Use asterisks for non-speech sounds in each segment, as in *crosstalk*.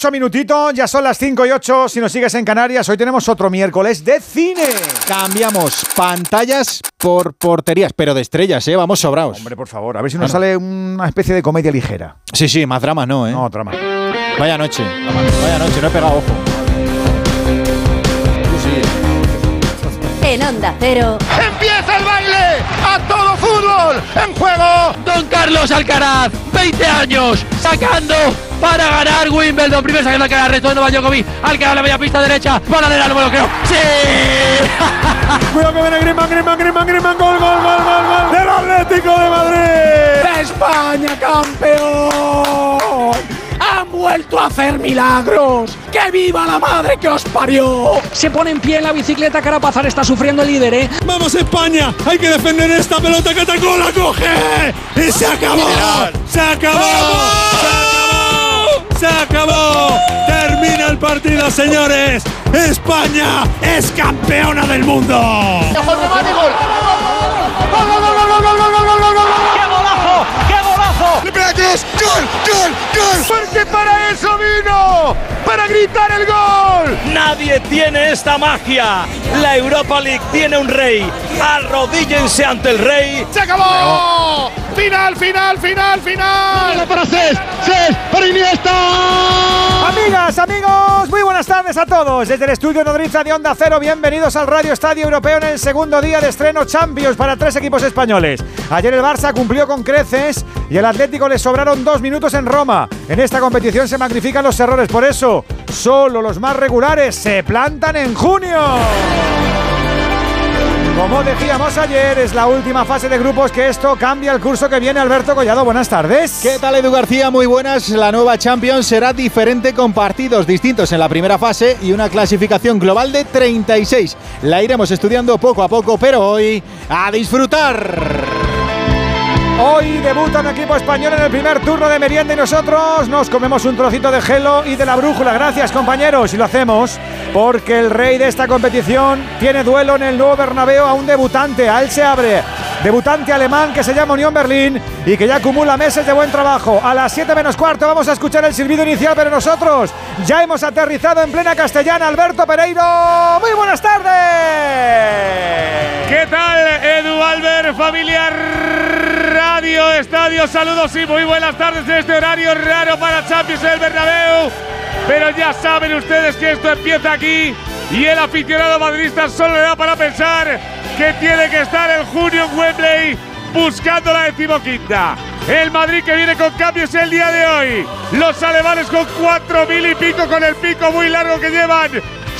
8 minutitos, ya son las 5 y 8. Si nos sigues en Canarias, hoy tenemos otro miércoles de cine. Cambiamos pantallas por porterías, pero de estrellas, ¿eh? Vamos sobrados. Hombre, por favor, a ver si nos sale una especie de comedia ligera. Sí, sí, más drama no, ¿eh? No, más. Vaya noche, vaya noche, no he pegado ojo. En Onda Cero. ¡Empieza el baile! ¡A todo fútbol! ¡En juego! Don Carlos Alcaraz, 20 años, sacando para ganar Wimbledon. Primero sacando Alcaraz, resto de Novak Djokovic. Alcaraz la media pista derecha, para de no me lo creo. ¡Sí! *laughs* Cuidado que viene Griezmann, Griezmann, Griezmann, Griezmann, gol, gol, gol, gol, gol del Atlético de Madrid. ¡España campeón! ¡Han vuelto a hacer milagros! ¡Que viva la madre que os parió! Se pone en pie en la bicicleta, Carapazar está sufriendo el líder, ¿eh? ¡Vamos España! ¡Hay que defender esta pelota que atacó! ¡La coge! ¡Y se acabó! ¡Se acabó! ¡Se acabó! ¡Se acabó! ¡Termina el partido, señores! ¡España es campeona del mundo! ¡Gol, gol, gol! ¡Gol, gol, gol, ¡Qué golazo! ¡Qué golazo! ¡Gol, gol, gol! Porque para eso vino, para gritar el gol. Nadie tiene esta magia. La Europa League tiene un rey. Arrodíllense ante el rey. ¡Se acabó! ¡Final, final, final, final! para Cés! ¡Cés! ¡Para Iniesta! Amigas, amigos, muy buenas tardes a todos. Desde el estudio Nodriza de Onda Cero, bienvenidos al Radio Estadio Europeo en el segundo día de estreno Champions para tres equipos españoles. Ayer el Barça cumplió con creces y el Atlético le sobraron dos minutos en Roma. En esta competición se magnifican los errores, por eso solo los más regulares se plantan en junio. Como decíamos ayer, es la última fase de grupos que esto cambia el curso que viene. Alberto Collado, buenas tardes. ¿Qué tal Edu García? Muy buenas. La nueva Champions será diferente con partidos distintos en la primera fase y una clasificación global de 36. La iremos estudiando poco a poco, pero hoy a disfrutar. Hoy debuta un equipo español en el primer turno de merienda y nosotros nos comemos un trocito de gelo y de la brújula. Gracias compañeros y lo hacemos porque el rey de esta competición tiene duelo en el nuevo Bernabéu a un debutante. A él se abre. Debutante alemán que se llama Unión Berlín y que ya acumula meses de buen trabajo. A las 7 menos cuarto vamos a escuchar el silbido inicial, pero nosotros ya hemos aterrizado en plena castellana. Alberto Pereiro, muy buenas tardes. ¿Qué tal, Edu Albert, familiar Radio Estadio? Saludos y muy buenas tardes en este horario raro para Champions del Bernabéu. Pero ya saben ustedes que esto empieza aquí y el aficionado madridista solo le da para pensar que tiene que estar en junio en Wembley buscando la decimoquinta. El Madrid que viene con cambios el día de hoy. Los alemanes con cuatro mil y pico con el pico muy largo que llevan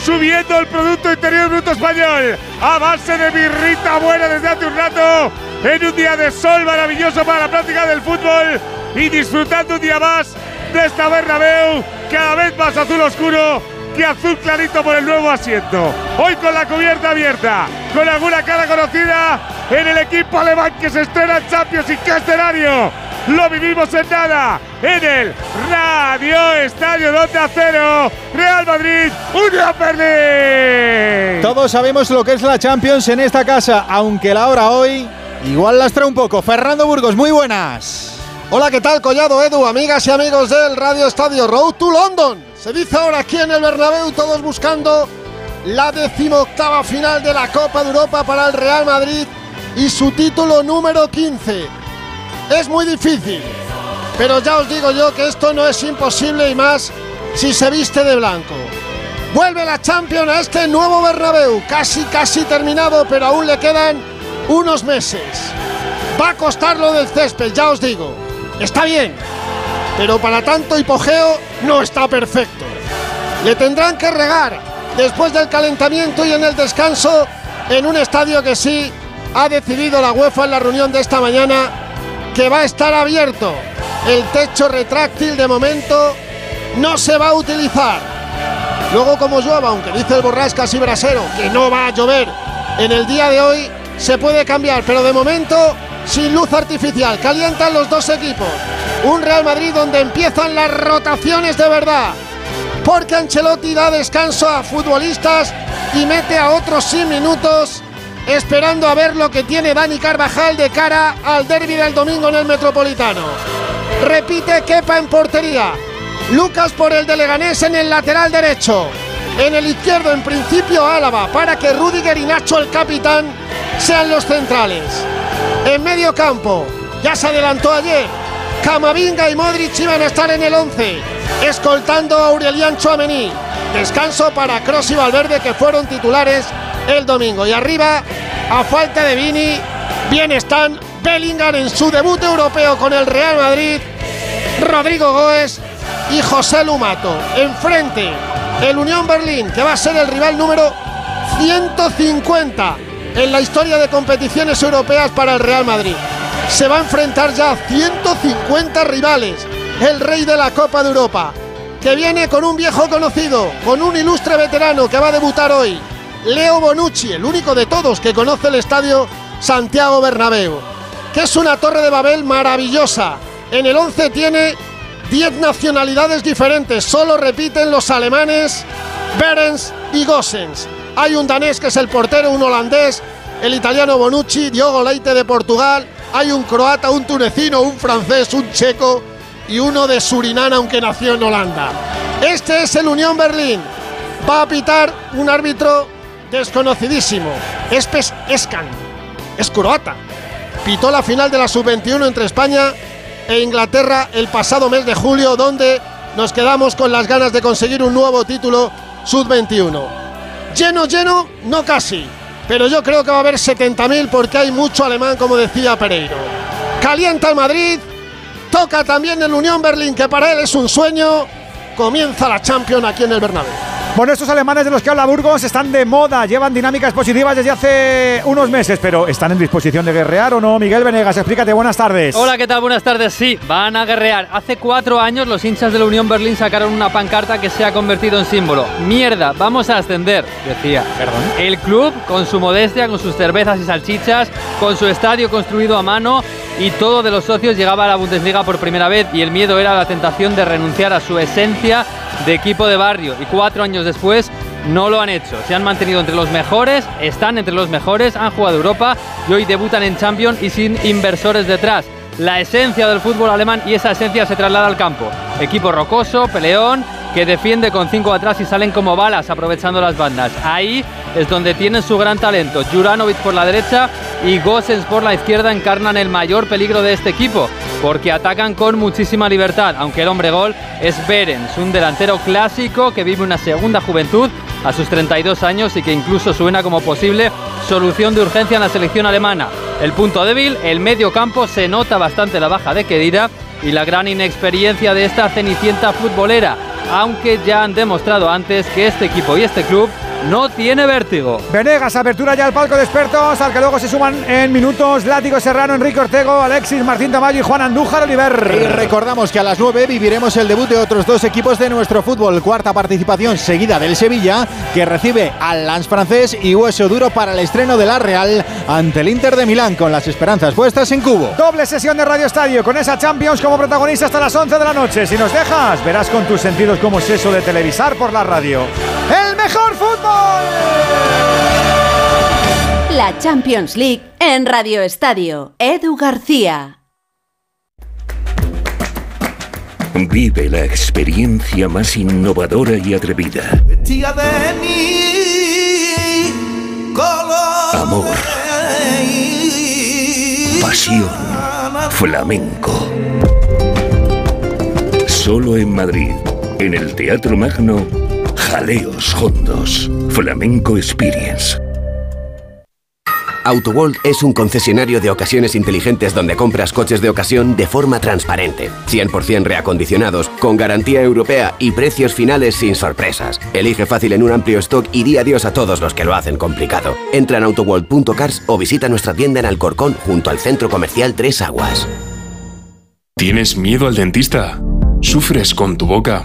subiendo el Producto Interior Bruto Español a base de birrita buena desde hace un rato en un día de sol maravilloso para la práctica del fútbol y disfrutando un día más de esta Bernabéu cada vez más azul oscuro azul clarito por el nuevo asiento. Hoy con la cubierta abierta, con alguna cara conocida en el equipo alemán que se estrena en Champions y qué escenario. Lo vivimos en nada en el Radio Estadio 2 a 0 Real Madrid Unión Berlín. Todos sabemos lo que es la Champions en esta casa, aunque la hora hoy igual lastra un poco. Fernando Burgos, muy buenas. Hola, ¿qué tal, Collado, Edu, amigas y amigos del Radio Estadio Road to London? Se dice ahora aquí en el Bernabéu, todos buscando la decimoctava final de la Copa de Europa para el Real Madrid y su título número 15. Es muy difícil, pero ya os digo yo que esto no es imposible y más si se viste de blanco. Vuelve la Champions a este nuevo Bernabéu, casi casi terminado, pero aún le quedan unos meses. Va a costar lo del césped, ya os digo. Está bien, pero para tanto hipogeo no está perfecto. Le tendrán que regar después del calentamiento y en el descanso en un estadio que sí ha decidido la UEFA en la reunión de esta mañana que va a estar abierto. El techo retráctil de momento no se va a utilizar. Luego como llueva, aunque dice el borrascas y brasero que no va a llover en el día de hoy, se puede cambiar, pero de momento sin luz artificial. Calientan los dos equipos. Un Real Madrid donde empiezan las rotaciones de verdad. Porque Ancelotti da descanso a futbolistas y mete a otros sin minutos esperando a ver lo que tiene Dani Carvajal de cara al derby del domingo en el Metropolitano. Repite Kepa en portería. Lucas por el de Leganés en el lateral derecho. En el izquierdo, en principio, Álava, para que Rudiger y Nacho, el capitán, sean los centrales. En medio campo, ya se adelantó ayer, Camavinga y Modric iban a estar en el 11, escoltando a Aurelian Chouameni. Descanso para Cross y Valverde, que fueron titulares el domingo. Y arriba, a falta de Vini, bien están Bellingham en su debut europeo con el Real Madrid, Rodrigo Goes y José Lumato. Enfrente, el Unión Berlín, que va a ser el rival número 150 en la historia de competiciones europeas para el Real Madrid. Se va a enfrentar ya a 150 rivales, el rey de la Copa de Europa, que viene con un viejo conocido, con un ilustre veterano que va a debutar hoy, Leo Bonucci, el único de todos que conoce el estadio Santiago Bernabéu, que es una torre de Babel maravillosa. En el 11 tiene 10 nacionalidades diferentes, solo repiten los alemanes Berens y Gossens. Hay un danés que es el portero, un holandés, el italiano Bonucci, Diogo Leite de Portugal, hay un croata, un tunecino, un francés, un checo y uno de Surinam, aunque nació en Holanda. Este es el Unión Berlín. Va a pitar un árbitro desconocidísimo. Espes Escan. Es croata. Pitó la final de la sub-21 entre España e Inglaterra el pasado mes de julio, donde nos quedamos con las ganas de conseguir un nuevo título sub-21. Lleno, lleno, no casi, pero yo creo que va a haber 70.000 porque hay mucho alemán, como decía Pereiro. Calienta el Madrid, toca también el Unión Berlín, que para él es un sueño. Comienza la Champions aquí en el Bernabéu. Bueno, estos alemanes de los que habla Burgos están de moda, llevan dinámicas positivas desde hace unos meses, pero ¿están en disposición de guerrear o no? Miguel Venegas, explícate, buenas tardes. Hola, ¿qué tal? Buenas tardes. Sí, van a guerrear. Hace cuatro años los hinchas de la Unión Berlín sacaron una pancarta que se ha convertido en símbolo. Mierda, vamos a ascender, decía. Perdón. El club, con su modestia, con sus cervezas y salchichas, con su estadio construido a mano y todo de los socios llegaba a la Bundesliga por primera vez y el miedo era la tentación de renunciar a su esencia de equipo de barrio y cuatro años después no lo han hecho. Se han mantenido entre los mejores, están entre los mejores, han jugado Europa y hoy debutan en Champions y sin inversores detrás. La esencia del fútbol alemán y esa esencia se traslada al campo. Equipo rocoso, peleón, que defiende con cinco atrás y salen como balas aprovechando las bandas. Ahí es donde tienen su gran talento. Juranovic por la derecha y Gossens por la izquierda encarnan el mayor peligro de este equipo, porque atacan con muchísima libertad, aunque el hombre gol es Berens, un delantero clásico que vive una segunda juventud a sus 32 años y que incluso suena como posible solución de urgencia en la selección alemana. El punto débil, el medio campo, se nota bastante la baja de Kedira y la gran inexperiencia de esta cenicienta futbolera, aunque ya han demostrado antes que este equipo y este club no tiene vértigo. Venegas, apertura ya al palco de expertos, al que luego se suman en minutos Látigo Serrano, Enrique Ortego, Alexis Martín Tamayo y Juan Andújar Oliver. Y recordamos que a las 9 viviremos el debut de otros dos equipos de nuestro fútbol. Cuarta participación seguida del Sevilla, que recibe al Lance francés y hueso duro para el estreno de la Real ante el Inter de Milán, con las esperanzas puestas en cubo. Doble sesión de Radio Estadio con esa Champions como protagonista hasta las 11 de la noche. Si nos dejas, verás con tus sentidos cómo es eso de televisar por la radio. ¡El mejor fútbol! La Champions League en Radio Estadio. Edu García. Vive la experiencia más innovadora y atrevida. Amor. Pasión. Flamenco. Solo en Madrid, en el Teatro Magno, Jaleos Hondos. Flamenco Experience. AutoWorld es un concesionario de ocasiones inteligentes donde compras coches de ocasión de forma transparente, 100% reacondicionados, con garantía europea y precios finales sin sorpresas. Elige fácil en un amplio stock y di adiós a todos los que lo hacen complicado. Entra en autoworld.cars o visita nuestra tienda en Alcorcón junto al centro comercial Tres Aguas. ¿Tienes miedo al dentista? ¿Sufres con tu boca?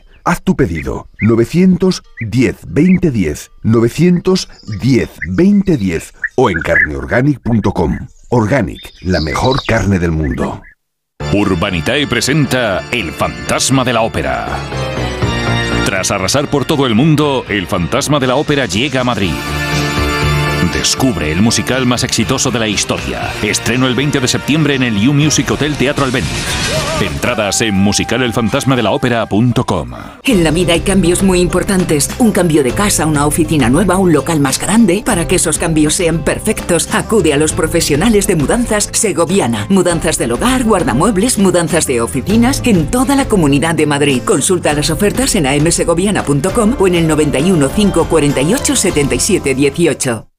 Haz tu pedido 910 2010 910 2010 o en carneorganic.com. Organic, la mejor carne del mundo. Urbanitae presenta El fantasma de la ópera. Tras arrasar por todo el mundo, el fantasma de la ópera llega a Madrid. Descubre el musical más exitoso de la historia. Estreno el 20 de septiembre en el U Music Hotel Teatro Albéniz. Entradas en musicalelfantasmadelaopera.com. En la vida hay cambios muy importantes. Un cambio de casa, una oficina nueva, un local más grande. Para que esos cambios sean perfectos, acude a los profesionales de mudanzas Segoviana. Mudanzas del hogar, guardamuebles, mudanzas de oficinas en toda la comunidad de Madrid. Consulta las ofertas en amsegoviana.com o en el 91 548 77 18.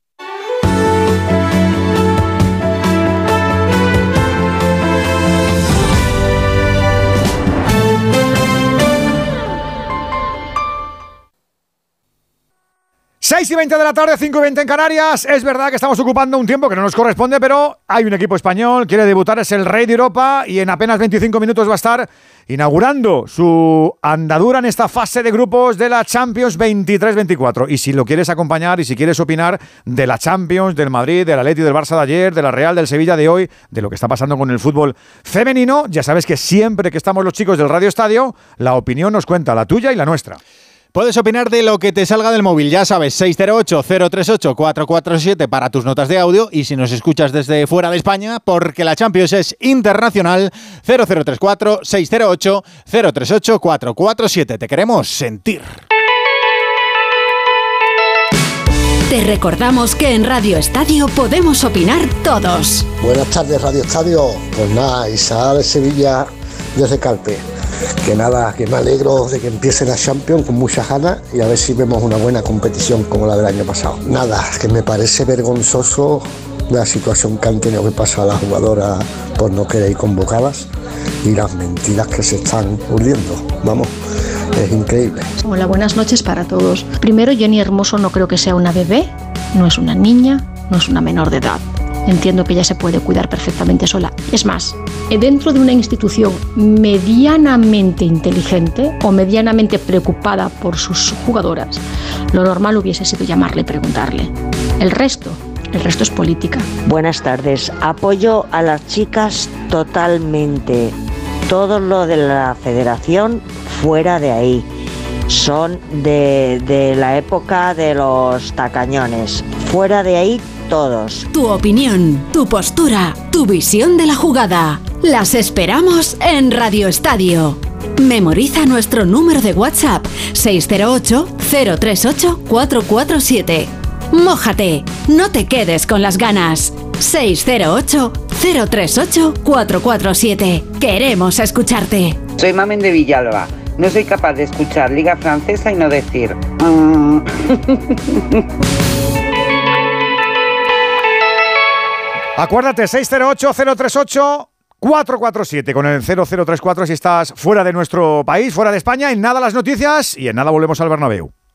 Seis y 20 de la tarde, 5 y 20 en Canarias. Es verdad que estamos ocupando un tiempo que no nos corresponde, pero hay un equipo español, quiere debutar, es el Rey de Europa y en apenas 25 minutos va a estar inaugurando su andadura en esta fase de grupos de la Champions 23-24. Y si lo quieres acompañar y si quieres opinar de la Champions, del Madrid, del Atleti, del Barça de ayer, de la Real, del Sevilla de hoy, de lo que está pasando con el fútbol femenino, ya sabes que siempre que estamos los chicos del Radio Estadio, la opinión nos cuenta la tuya y la nuestra. Puedes opinar de lo que te salga del móvil, ya sabes, 608-038-447 para tus notas de audio y si nos escuchas desde fuera de España, porque la Champions es internacional, 0034-608-038-447. Te queremos sentir. Te recordamos que en Radio Estadio podemos opinar todos. Buenas tardes, Radio Estadio. Pues nada, Isabel de Sevilla desde Calpe. Que nada, que me alegro de que empiece la Champions con muchas ganas y a ver si vemos una buena competición como la del año pasado. Nada, que me parece vergonzoso la situación que han tenido que pasar las jugadoras por no querer ir convocadas y las mentiras que se están urdiendo. Vamos, es increíble. Hola, buenas noches para todos. Primero, Jenny Hermoso no creo que sea una bebé, no es una niña, no es una menor de edad. Entiendo que ella se puede cuidar perfectamente sola. Es más, dentro de una institución medianamente inteligente o medianamente preocupada por sus jugadoras, lo normal hubiese sido llamarle y preguntarle. El resto, el resto es política. Buenas tardes. Apoyo a las chicas totalmente. Todo lo de la federación fuera de ahí. Son de, de la época de los tacañones. Fuera de ahí todos. Tu opinión, tu postura, tu visión de la jugada. Las esperamos en Radio Estadio. Memoriza nuestro número de WhatsApp 608-038-447. Mójate, no te quedes con las ganas. 608-038-447. Queremos escucharte. Soy Mamen de Villalba. No soy capaz de escuchar Liga Francesa y no decir. "Mm". *laughs* Acuérdate, 608-038-447 con el 0034 si estás fuera de nuestro país, fuera de España. En nada las noticias y en nada volvemos al Bernabéu.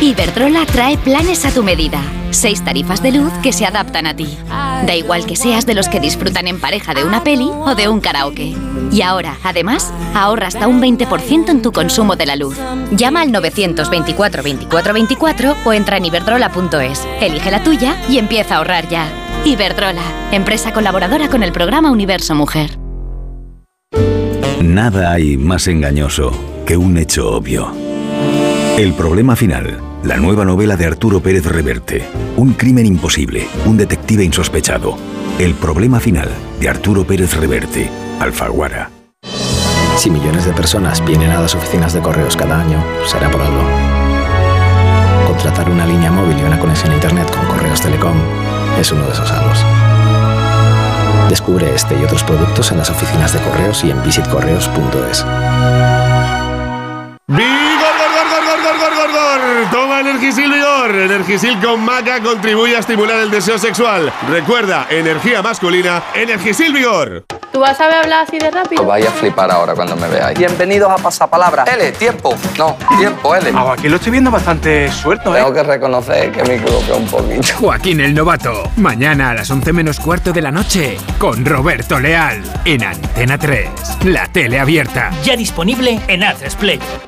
Iberdrola trae planes a tu medida. Seis tarifas de luz que se adaptan a ti. Da igual que seas de los que disfrutan en pareja de una peli o de un karaoke. Y ahora, además, ahorra hasta un 20% en tu consumo de la luz. Llama al 924 24 24 o entra en iberdrola.es. Elige la tuya y empieza a ahorrar ya. Iberdrola, empresa colaboradora con el programa Universo Mujer. Nada hay más engañoso que un hecho obvio. El problema final, la nueva novela de Arturo Pérez Reverte. Un crimen imposible, un detective insospechado. El problema final de Arturo Pérez Reverte, Alfaguara. Si millones de personas vienen a las oficinas de correos cada año, será por algo. Contratar una línea móvil y una conexión a Internet con Correos Telecom es uno de esos algos. Descubre este y otros productos en las oficinas de correos y en visitcorreos.es. ¡Vigor, gor, gor, gor, gor, gor, gor, gor! Toma Energisil Vigor. Energisil con maca contribuye a estimular el deseo sexual. Recuerda, energía masculina, Energisil Vigor. ¿Tú vas a hablar así de rápido? Os vais a flipar ahora cuando me veáis. Bienvenidos a Pasapalabra. L, tiempo. No, tiempo, L. Ah, aquí lo estoy viendo bastante suelto, ¿eh? Tengo que reconocer que me equivoqué un poquito. Joaquín el Novato. Mañana a las 11 menos cuarto de la noche con Roberto Leal en Antena 3. La tele abierta. Ya disponible en Atresplay. Play.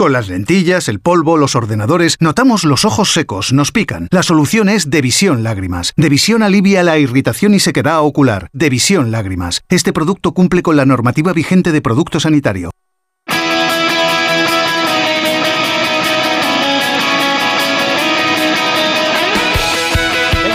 Con las lentillas, el polvo, los ordenadores, notamos los ojos secos, nos pican. La solución es Devisión Lágrimas. Devisión alivia la irritación y sequedad ocular. Devisión Lágrimas. Este producto cumple con la normativa vigente de producto sanitario.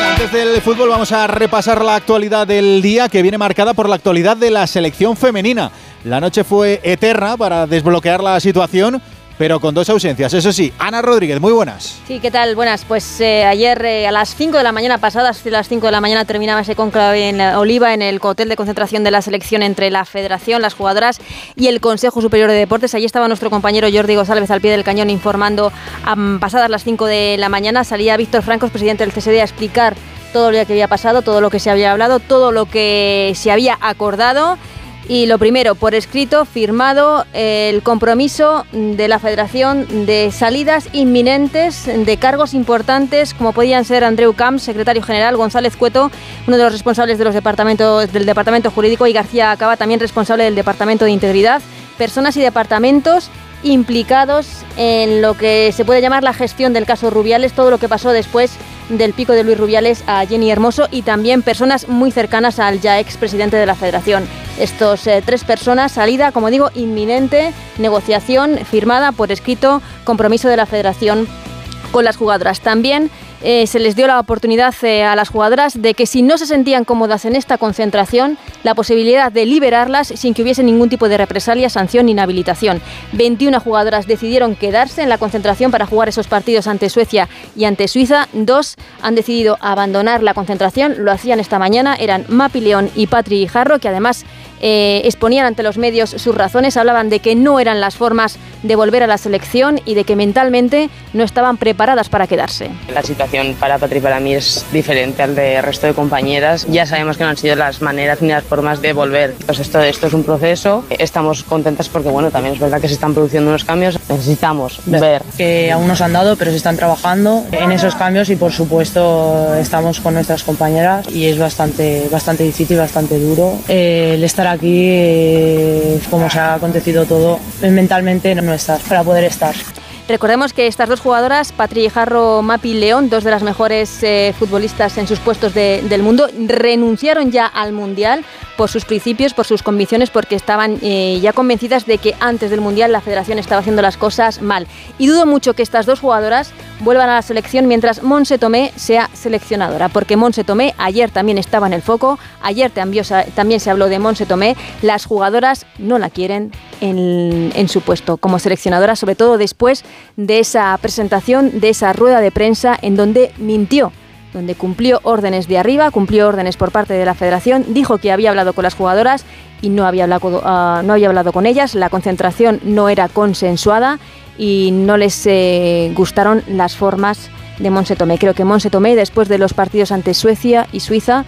Antes del fútbol vamos a repasar la actualidad del día que viene marcada por la actualidad de la selección femenina. La noche fue eterna para desbloquear la situación pero con dos ausencias. Eso sí, Ana Rodríguez, muy buenas. Sí, ¿qué tal? Buenas. Pues eh, ayer eh, a las 5 de la mañana, pasadas las 5 de la mañana, terminaba ese conclave en Oliva, en el hotel de concentración de la selección entre la Federación, las jugadoras y el Consejo Superior de Deportes. Allí estaba nuestro compañero Jordi González al pie del cañón informando. pasadas las 5 de la mañana salía Víctor Francos, presidente del CSD, a explicar todo lo que había pasado, todo lo que se había hablado, todo lo que se había acordado. Y lo primero, por escrito, firmado el compromiso de la Federación de salidas inminentes de cargos importantes, como podían ser Andreu Camps, secretario general, González Cueto, uno de los responsables de los departamentos, del Departamento Jurídico, y García Acaba, también responsable del Departamento de Integridad, personas y departamentos implicados en lo que se puede llamar la gestión del caso Rubiales, todo lo que pasó después del pico de Luis Rubiales a Jenny Hermoso y también personas muy cercanas al ya ex presidente de la federación. Estos eh, tres personas, salida, como digo, inminente, negociación firmada por escrito, compromiso de la federación con las jugadoras. También eh, se les dio la oportunidad eh, a las jugadoras de que si no se sentían cómodas en esta concentración, la posibilidad de liberarlas sin que hubiese ningún tipo de represalia, sanción ni inhabilitación. 21 jugadoras decidieron quedarse en la concentración para jugar esos partidos ante Suecia y ante Suiza. Dos han decidido abandonar la concentración, lo hacían esta mañana, eran Mapi León y Patri Jarro, que además eh, exponían ante los medios sus razones, hablaban de que no eran las formas de volver a la selección y de que mentalmente no estaban preparadas para quedarse. La situación para Patri para mí es diferente al del resto de compañeras. Ya sabemos que no han sido las maneras ni las formas de volver. Pues esto, esto es un proceso. Estamos contentas porque bueno, también es verdad que se están produciendo unos cambios. Necesitamos ver. Que aún no se han dado, pero se están trabajando en esos cambios y por supuesto estamos con nuestras compañeras y es bastante, bastante difícil, bastante duro eh, el estar aquí, eh, como se ha acontecido todo, mentalmente no estás para poder estar. Recordemos que estas dos jugadoras, Patri Jarro, Mapi León, dos de las mejores eh, futbolistas en sus puestos del mundo, renunciaron ya al Mundial por sus principios, por sus convicciones, porque estaban eh, ya convencidas de que antes del Mundial la federación estaba haciendo las cosas mal. Y dudo mucho que estas dos jugadoras vuelvan a la selección mientras Monse Tomé sea seleccionadora, porque Monse Tomé ayer también estaba en el foco, ayer también se habló de Monse Tomé, las jugadoras no la quieren en, en su puesto como seleccionadora, sobre todo después de esa presentación, de esa rueda de prensa en donde mintió donde cumplió órdenes de arriba, cumplió órdenes por parte de la federación, dijo que había hablado con las jugadoras y no había hablado, ah, no había hablado con ellas, la concentración no era consensuada y no les eh, gustaron las formas de Monse Tomé. Creo que Monse Tomé, después de los partidos ante Suecia y Suiza,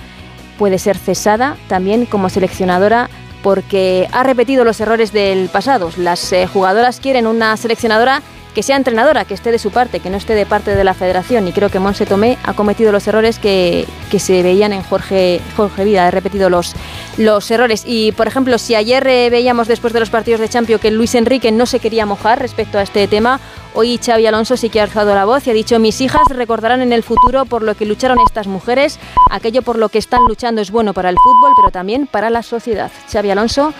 puede ser cesada también como seleccionadora porque ha repetido los errores del pasado. Las eh, jugadoras quieren una seleccionadora que sea entrenadora, que esté de su parte, que no esté de parte de la federación. Y creo que Monse Tomé ha cometido los errores que, se veían en Jorge, Jorge Vida, ha repetido los, los errores. Y, por ejemplo, si ayer eh, veíamos después de los partidos de Champions que Luis Enrique no se quería mojar respecto a este tema, hoy Xavi Alonso sí que ha alzado la voz y ha dicho, mis hijas recordarán en el futuro por lo que lucharon estas mujeres, aquello por lo que están luchando es bueno para el fútbol, pero también para la sociedad. Xavi Alonso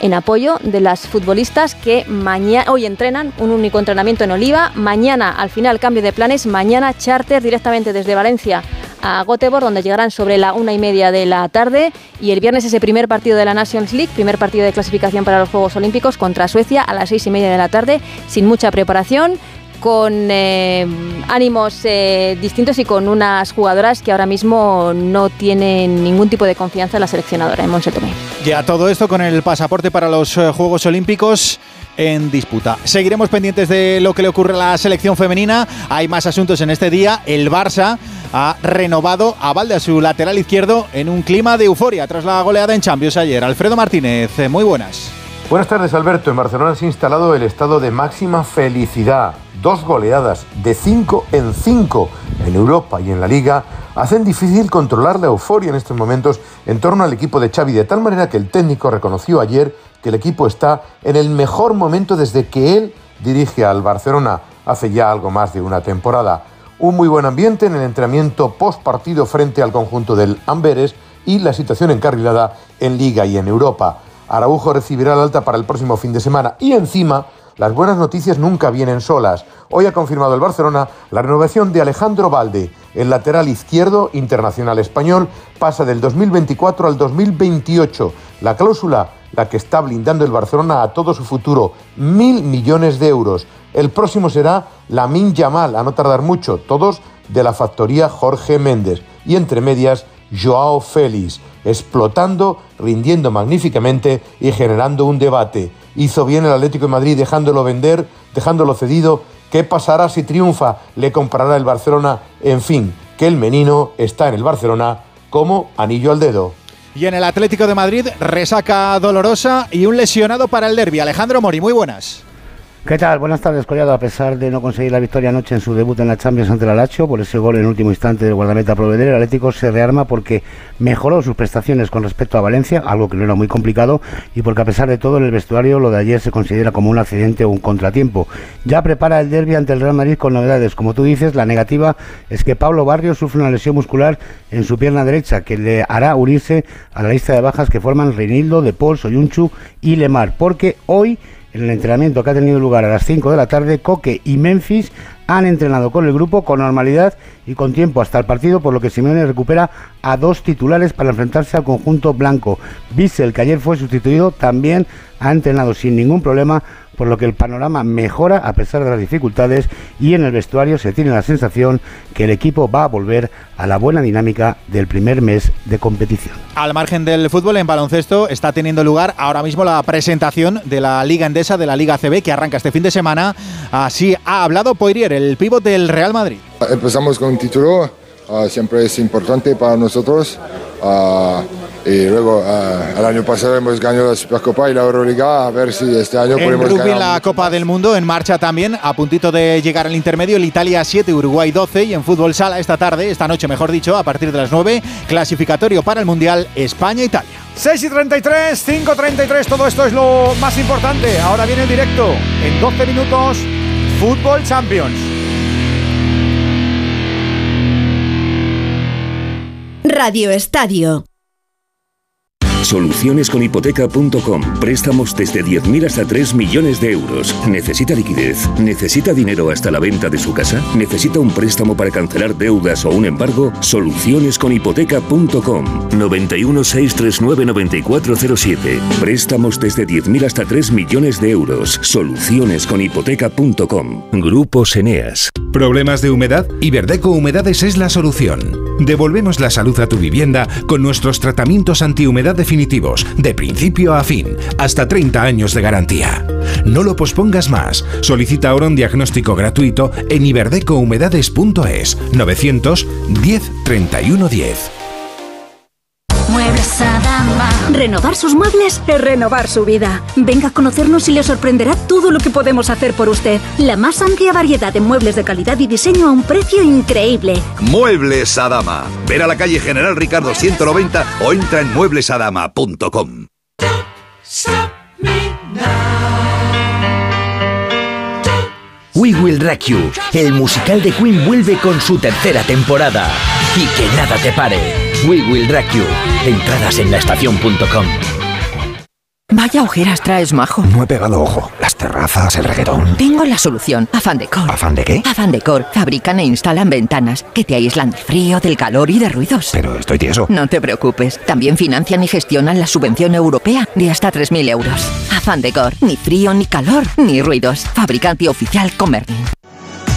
en apoyo de las futbolistas que mañana, hoy entrenan un único entrenamiento en Oliva, mañana al final cambio de planes, mañana charter directamente desde Valencia a Göteborg, donde llegarán sobre la una y media de la tarde. Y el viernes ese primer partido de la Nations League, primer partido de clasificación para los Juegos Olímpicos contra Suecia a las seis y media de la tarde, sin mucha preparación con eh, ánimos eh, distintos y con unas jugadoras que ahora mismo no tienen ningún tipo de confianza en la seleccionadora en Monse Tomé. Ya todo esto con el pasaporte para los eh, Juegos Olímpicos en disputa. Seguiremos pendientes de lo que le ocurre a la selección femenina. Hay más asuntos en este día. El Barça ha renovado a Valde a su lateral izquierdo en un clima de euforia tras la goleada en Champions ayer. Alfredo Martínez, muy buenas. Buenas tardes, Alberto. En Barcelona se ha instalado el estado de máxima felicidad. Dos goleadas de 5 en 5 en Europa y en la Liga hacen difícil controlar la euforia en estos momentos en torno al equipo de Xavi, de tal manera que el técnico reconoció ayer que el equipo está en el mejor momento desde que él dirige al Barcelona hace ya algo más de una temporada. Un muy buen ambiente en el entrenamiento post partido frente al conjunto del Amberes y la situación encarrilada en Liga y en Europa. Araujo recibirá el alta para el próximo fin de semana y encima las buenas noticias nunca vienen solas. Hoy ha confirmado el Barcelona la renovación de Alejandro Valde. El lateral izquierdo internacional español pasa del 2024 al 2028. La cláusula, la que está blindando el Barcelona a todo su futuro, mil millones de euros. El próximo será Lamin Yamal, a no tardar mucho, todos de la factoría Jorge Méndez. Y entre medias, Joao Félix, explotando, rindiendo magníficamente y generando un debate. Hizo bien el Atlético de Madrid dejándolo vender, dejándolo cedido. ¿Qué pasará si triunfa? ¿Le comprará el Barcelona? En fin, que el menino está en el Barcelona como anillo al dedo. Y en el Atlético de Madrid, resaca dolorosa y un lesionado para el derby. Alejandro Mori, muy buenas. ¿Qué tal? Buenas tardes, Collado. A pesar de no conseguir la victoria anoche en su debut en la Champions ante el Lazio por ese gol en último instante del guardameta Provedere, el Atlético se rearma porque mejoró sus prestaciones con respecto a Valencia, algo que no era muy complicado, y porque a pesar de todo en el vestuario lo de ayer se considera como un accidente o un contratiempo. Ya prepara el derby ante el Real Madrid con novedades. Como tú dices, la negativa es que Pablo Barrio sufre una lesión muscular en su pierna derecha que le hará unirse a la lista de bajas que forman Reinildo, De Paul, Soyunchu y Lemar, porque hoy en el entrenamiento que ha tenido lugar a las 5 de la tarde, Coque y Memphis han entrenado con el grupo con normalidad y con tiempo hasta el partido, por lo que Simeone recupera a dos titulares para enfrentarse al conjunto blanco. Bissell, que ayer fue sustituido, también ha entrenado sin ningún problema por lo que el panorama mejora a pesar de las dificultades y en el vestuario se tiene la sensación que el equipo va a volver a la buena dinámica del primer mes de competición. Al margen del fútbol, en baloncesto está teniendo lugar ahora mismo la presentación de la Liga Endesa, de la Liga CB, que arranca este fin de semana. Así ha hablado Poirier, el pívot del Real Madrid. Empezamos con un ah, siempre es importante para nosotros. Ah, y luego, uh, el año pasado hemos ganado la Supercopa y la Euroliga, a ver si este año en podemos rugby, la Copa del Mundo en marcha también, a puntito de llegar al intermedio, el Italia 7, Uruguay 12 y en fútbol sala esta tarde, esta noche mejor dicho, a partir de las 9, clasificatorio para el Mundial España-Italia. 6 y 33, 5 33, todo esto es lo más importante. Ahora viene el directo en 12 minutos Fútbol Champions. Radio Estadio. Solucionesconhipoteca.com. Préstamos desde 10.000 hasta 3 millones de euros. ¿Necesita liquidez? ¿Necesita dinero hasta la venta de su casa? ¿Necesita un préstamo para cancelar deudas o un embargo? Solucionesconhipoteca.com. 91 639 9407. Préstamos desde 10.000 hasta 3 millones de euros. Solucionesconhipoteca.com. Grupos Eneas. ¿Problemas de humedad? Iberdeco Humedades es la solución. Devolvemos la salud a tu vivienda con nuestros tratamientos antihumedad definitivos, de principio a fin, hasta 30 años de garantía. No lo pospongas más. Solicita ahora un diagnóstico gratuito en iberdecohumedades.es 910 31 10. Muebles Adama. Renovar sus muebles es renovar su vida. Venga a conocernos y le sorprenderá todo lo que podemos hacer por usted. La más amplia variedad de muebles de calidad y diseño a un precio increíble. Muebles Adama. Ver a la calle General Ricardo 190 o entra en mueblesadama.com. We Will Rock You, el musical de Queen vuelve con su tercera temporada. Y que nada te pare. We Will Rock You. Entradas en laestacion.com. Vaya ojeras traes, majo. No he pegado ojo. Las terrazas, el reggaetón. Tengo la solución. Afan Decor. ¿Afán de qué? Afan Decor. Fabrican e instalan ventanas que te aíslan del frío, del calor y de ruidos. Pero estoy tieso. No te preocupes. También financian y gestionan la subvención europea de hasta 3.000 euros. Afan Decor. Ni frío, ni calor, ni ruidos. Fabricante oficial Comerlin.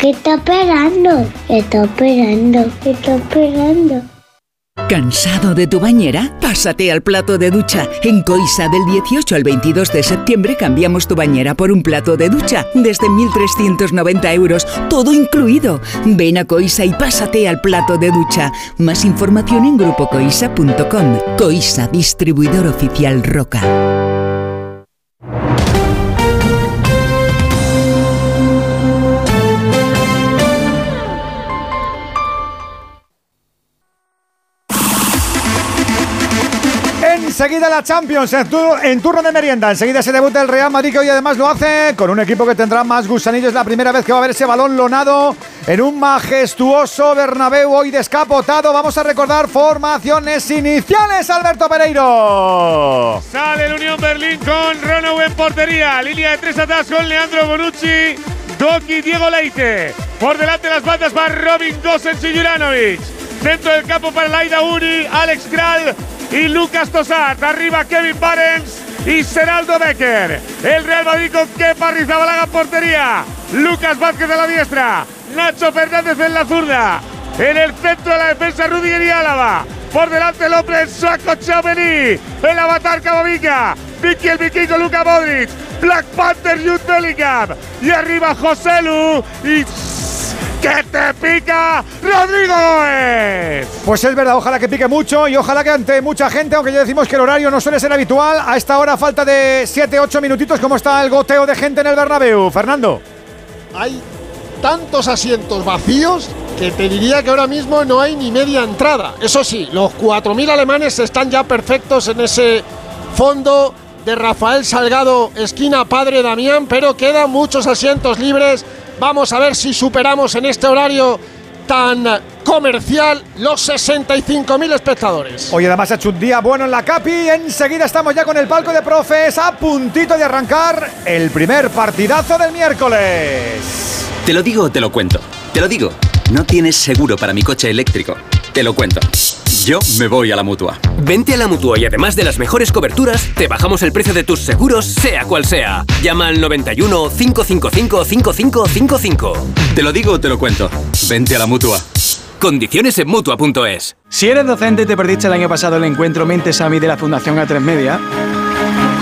¿Qué está esperando? ¿Qué está esperando? ¿Qué está esperando? ¿Cansado de tu bañera? Pásate al plato de ducha. En Coisa del 18 al 22 de septiembre cambiamos tu bañera por un plato de ducha desde 1.390 euros, todo incluido. Ven a Coisa y pásate al plato de ducha. Más información en grupocoisa.com. Coisa, distribuidor oficial Roca. Enseguida la Champions en, tu- en turno de merienda. Enseguida se debuta el Real Madrid que hoy además lo hace con un equipo que tendrá más gusanillos. La primera vez que va a ver ese balón lonado en un majestuoso Bernabéu hoy descapotado. Vamos a recordar formaciones iniciales, Alberto Pereiro. Sale el Unión Berlín con Ronald en portería. Línea de tres atrás con Leandro Bonucci, Doki, Diego Leite. Por delante las bandas para Robin Gosens y Juranovic. Centro del campo para Laida Uri, Alex Kral y Lucas Tosart. Arriba Kevin Barents y Seraldo Becker. El Real Madrid con Kepa Rizabalaga en portería. Lucas Vázquez a la diestra. Nacho Fernández en la zurda. En el centro de la defensa Rudiger y Álava. Por delante López, Suaco Chauveny. El avatar Camavinga. Vicky el vikingo Luka Modric. Black Panther Jude Bellingham. Y arriba José Lu. Que te pica Rodrigo Gómez. Pues es verdad, ojalá que pique mucho y ojalá que ante mucha gente, aunque ya decimos que el horario no suele ser habitual, a esta hora falta de 7-8 minutitos, ¿cómo está el goteo de gente en el Bernabéu? Fernando. Hay tantos asientos vacíos que te diría que ahora mismo no hay ni media entrada. Eso sí, los 4.000 alemanes están ya perfectos en ese fondo de Rafael Salgado, esquina Padre Damián, pero quedan muchos asientos libres. Vamos a ver si superamos en este horario tan comercial los 65.000 espectadores. Hoy además ha hecho un día bueno en la Capi. Enseguida estamos ya con el palco de profes a puntito de arrancar el primer partidazo del miércoles. Te lo digo o te lo cuento. Te lo digo. No tienes seguro para mi coche eléctrico. Te lo cuento. Yo me voy a la mutua. Vente a la mutua y además de las mejores coberturas, te bajamos el precio de tus seguros, sea cual sea. Llama al 91 555 5555. Te lo digo o te lo cuento. Vente a la mutua. Condiciones en mutua.es. Si eres docente y te perdiste el año pasado el encuentro Mente Sami de la Fundación A3 Media,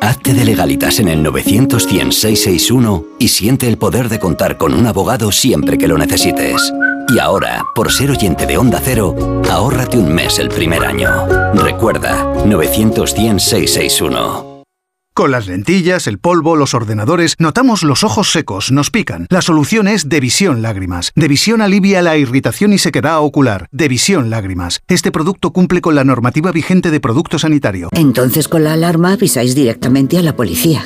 Hazte de legalitas en el 900 661 y siente el poder de contar con un abogado siempre que lo necesites. Y ahora, por ser oyente de Onda Cero, ahórrate un mes el primer año. Recuerda, 900 661. Con las lentillas, el polvo, los ordenadores, notamos los ojos secos, nos pican. La solución es Devisión Lágrimas. Devisión alivia la irritación y sequedad ocular. Devisión Lágrimas. Este producto cumple con la normativa vigente de producto sanitario. Entonces con la alarma avisáis directamente a la policía.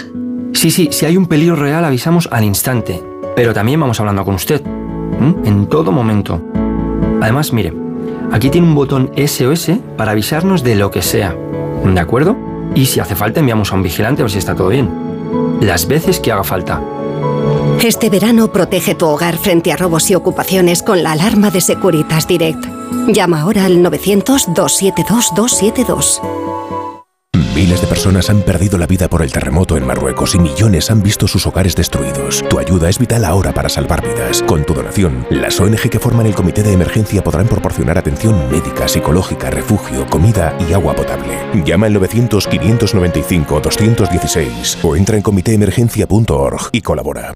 Sí, sí, si hay un peligro real avisamos al instante. Pero también vamos hablando con usted. En todo momento. Además, mire, aquí tiene un botón SOS para avisarnos de lo que sea. ¿De acuerdo? Y si hace falta enviamos a un vigilante a ver si está todo bien. Las veces que haga falta. Este verano protege tu hogar frente a robos y ocupaciones con la alarma de Securitas Direct. Llama ahora al 900-272-272. Miles de personas han perdido la vida por el terremoto en Marruecos y millones han visto sus hogares destruidos. Tu ayuda es vital ahora para salvar vidas. Con tu donación, las ONG que forman el comité de emergencia podrán proporcionar atención médica, psicológica, refugio, comida y agua potable. Llama al 900-595-216 o entra en comitéemergencia.org y colabora.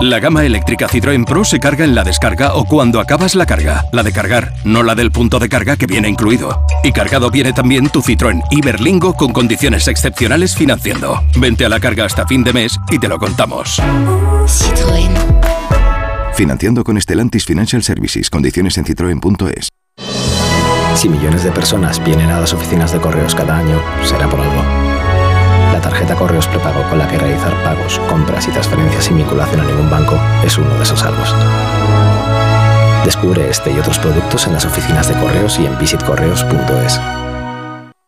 La gama eléctrica Citroën Pro se carga en la descarga o cuando acabas la carga. La de cargar, no la del punto de carga que viene incluido. Y cargado viene también tu Citroën Iberlingo con condiciones excepcionales financiando. Vente a la carga hasta fin de mes y te lo contamos. Financiando con Stellantis Financial Services. Condiciones en citroen.es. Si millones de personas vienen a las oficinas de correos cada año, será por algo. La tarjeta Correos Prepago con la que realizar pagos, compras y transferencias sin vinculación a ningún banco es uno de esos algos. Descubre este y otros productos en las oficinas de correos y en visitcorreos.es.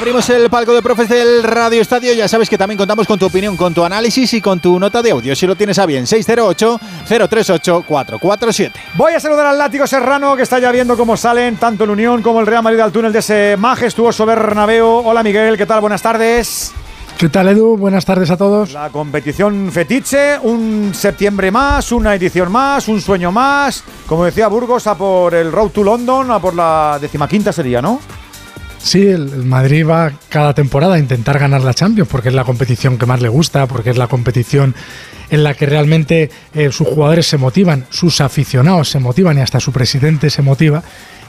Abrimos el palco de profes del Radio Estadio. Ya sabes que también contamos con tu opinión, con tu análisis y con tu nota de audio. Si lo tienes a bien, 608-038-447. Voy a saludar al látigo serrano que está ya viendo cómo salen tanto el Unión como el Real Madrid al túnel de ese majestuoso Bernabéu. Hola Miguel, ¿qué tal? Buenas tardes. ¿Qué tal Edu? Buenas tardes a todos. La competición fetiche, un septiembre más, una edición más, un sueño más. Como decía Burgos, a por el Road to London, a por la decimaquinta sería, ¿no? Sí, el, Madrid va cada temporada a intentar ganar la Champions porque es la competición que más le gusta, porque es la competición en la que realmente eh, sus jugadores se motivan, sus aficionados se motivan y hasta su presidente se motiva.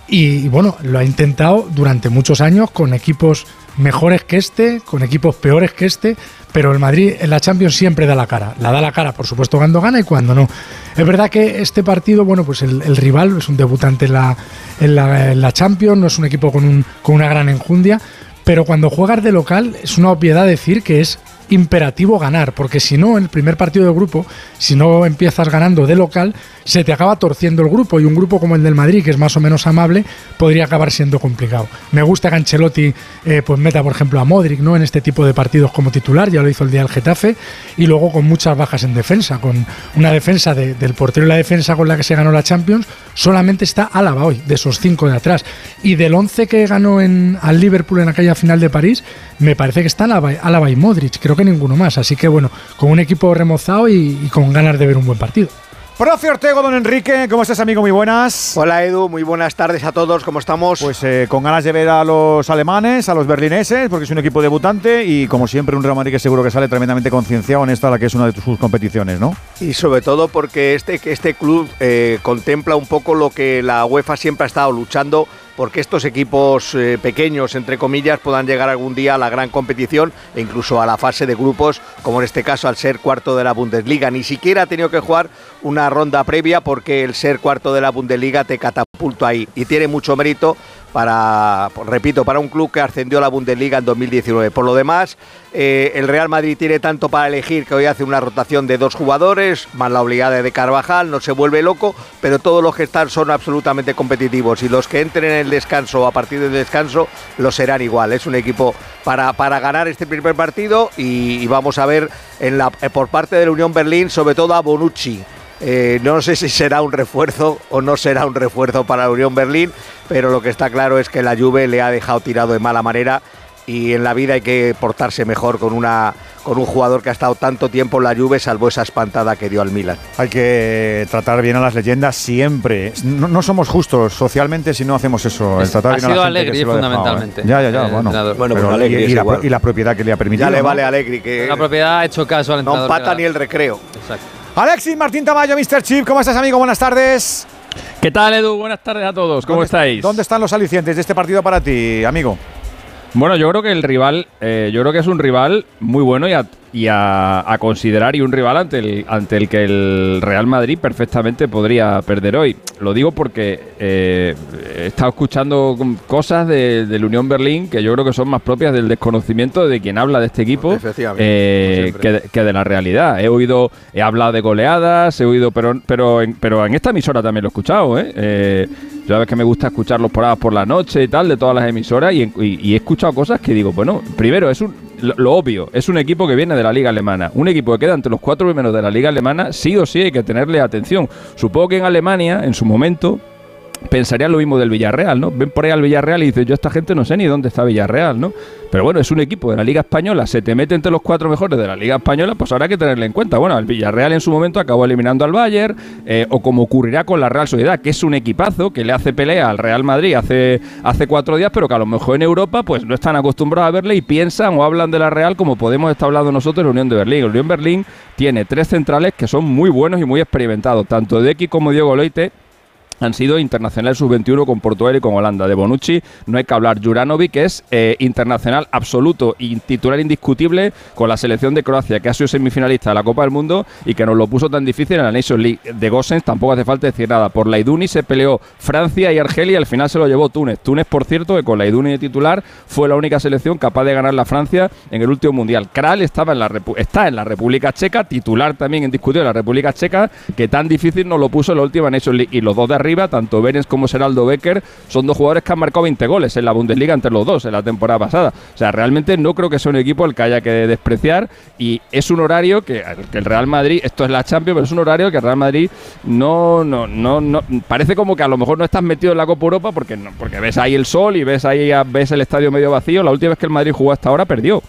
Y, bueno, lo ha intentado durante muchos años con equipos mejores que este, con equipos peores que este, pero el Madrid en la Champions siempre da la cara. La da la cara, por supuesto, cuando gana y cuando no. Es verdad que este partido, bueno, pues el, rival es un debutante en la, en la, en la Champions, no es un equipo con, un, con una gran enjundia, pero cuando juegas de local es una obviedad decir que es imperativo ganar, porque si no, en el primer partido de grupo, si no empiezas ganando de local, se te acaba torciendo el grupo y un grupo como el del Madrid, que es más o menos amable, podría acabar siendo complicado. Me gusta que Ancelotti eh, pues meta, por ejemplo, a Modric ¿no? en este tipo de partidos como titular, ya lo hizo el día del Getafe, y luego con muchas bajas en defensa, con una defensa del portero y la defensa con la que se ganó la Champions, solamente está Álava hoy, de esos cinco de atrás. Y del 11 que ganó en, al Liverpool en aquella final de París, me parece que está Álava, y Modric, creo que ninguno más. Así que bueno, con un equipo remozado y con ganas de ver un buen partido. Profe Ortego, don Enrique, ¿cómo estás, amigo? Muy buenas. Hola, Edu, muy buenas tardes a todos, ¿cómo estamos? Pues eh, con ganas de ver a los alemanes, a los berlineses, porque es un equipo debutante y, como siempre, un Real Madrid que seguro que sale tremendamente concienciado en esta, la que es una de sus competiciones, ¿no? Y sobre todo porque este, este club eh, contempla un poco lo que la UEFA siempre ha estado luchando porque estos equipos eh, pequeños, entre comillas, puedan llegar algún día a la gran competición e incluso a la fase de grupos, como en este caso al ser cuarto de la Bundesliga. Ni siquiera ha tenido que jugar una ronda previa porque el ser cuarto de la Bundesliga te catapulta ahí y tiene mucho mérito para, repito, para un club que ascendió a la Bundesliga en 2019. Por lo demás, eh, el Real Madrid tiene tanto para elegir que hoy hace una rotación de dos jugadores, más la obligada de Carvajal, no se vuelve loco, pero todos los que están son absolutamente competitivos y los que entren en el descanso a partir del descanso lo serán igual. Es un equipo para, para ganar este primer partido y, vamos a ver en la, eh, por parte de la Unión Berlín, sobre todo a Bonucci eh, no sé si será un refuerzo o no será un refuerzo para la Unión Berlín, pero lo que está claro es que la Juve le ha dejado tirado de mala manera y en la vida hay que portarse mejor con una con un jugador que ha estado tanto tiempo en la Juve salvo esa espantada que dio al Milan. Hay que tratar bien a las leyendas siempre. No, somos justos socialmente si no hacemos eso. ha sido Alegri fundamentalmente. Ya, ya, ya. bueno, bueno y, la, propiedad que le ha permitido. Ya le vale a Alegri que la propiedad ha hecho caso al entrenador. No empata ni el recreo. Exacto. Alexis Martín Tamayo, Mr. Chip, ¿cómo estás, amigo? Buenas tardes. ¿Qué tal, Edu? Buenas tardes a todos. ¿Cómo estáis? ¿Dónde están los alicientes de este partido para ti, amigo? Bueno, yo creo que el rival, eh, yo creo que es un rival muy bueno y, y a, considerar y un rival ante el, ante el que el Real Madrid perfectamente podría perder hoy. Lo digo porque eh, he estado escuchando cosas de, la Unión Berlín que yo creo que son más propias del desconocimiento de quien habla de este equipo eh, que, de, la realidad. He oído, he hablado de goleadas, he oído, pero, pero, en, pero en esta emisora también lo he escuchado. ¿eh? eh yo sabes que me gusta escucharlos por, por la noche y tal, de todas las emisoras, y, y he escuchado cosas que digo, bueno, primero es un lo, obvio, es un equipo que viene de la liga alemana. Un equipo que queda entre los cuatro primeros de la liga alemana, sí o sí hay que tenerle atención. Supongo que en Alemania, en su momento, pensaría lo mismo del Villarreal, ¿no? Ven por ahí al Villarreal y dices, yo esta gente no sé ni dónde está Villarreal, ¿no? Pero bueno, es un equipo de la Liga Española, se te mete entre los cuatro mejores de la Liga Española, pues habrá que tenerle en cuenta. Bueno, el Villarreal en su momento acabó eliminando al Bayern, eh, o como ocurrirá con la Real Sociedad, que es un equipazo que le hace pelea al Real Madrid hace, hace cuatro días, pero que a lo mejor en Europa pues no están acostumbrados a verle y piensan o hablan de la Real como podemos estar hablando nosotros en la Unión de Berlín. La Unión Berlín tiene tres centrales que son muy buenos y muy experimentados, tanto de X como Diego Leite han sido internacionales sub-21 con Portugal y con Holanda. De Bonucci no hay que hablar. Juranovic es eh, internacional absoluto y titular indiscutible con la selección de Croacia, que ha sido semifinalista de la Copa del Mundo y que nos lo puso tan difícil en la Nation League. De Gossens tampoco hace falta decir nada. Por la Iduni se peleó Francia y Argelia y al final se lo llevó Túnez. Túnez, por cierto, que con la Iduni de titular fue la única selección capaz de ganar la Francia en el último Mundial. Kral estaba en la está en la República Checa, titular también indiscutible en la República Checa, que tan difícil nos lo puso en la última Nation League. Y los dos de arriba tanto Benes como Seraldo Becker son dos jugadores que han marcado 20 goles en la Bundesliga entre los dos en la temporada pasada. O sea, realmente no creo que sea un equipo el que haya que despreciar y es un horario que, el Real Madrid, esto es la Champions, pero es un horario que el Real Madrid no, no, no, no, parece como que a lo mejor no estás metido en la Copa Europa porque, no, porque ves ahí el sol y ves ahí ves el estadio medio vacío. La última vez que el Madrid jugó hasta ahora perdió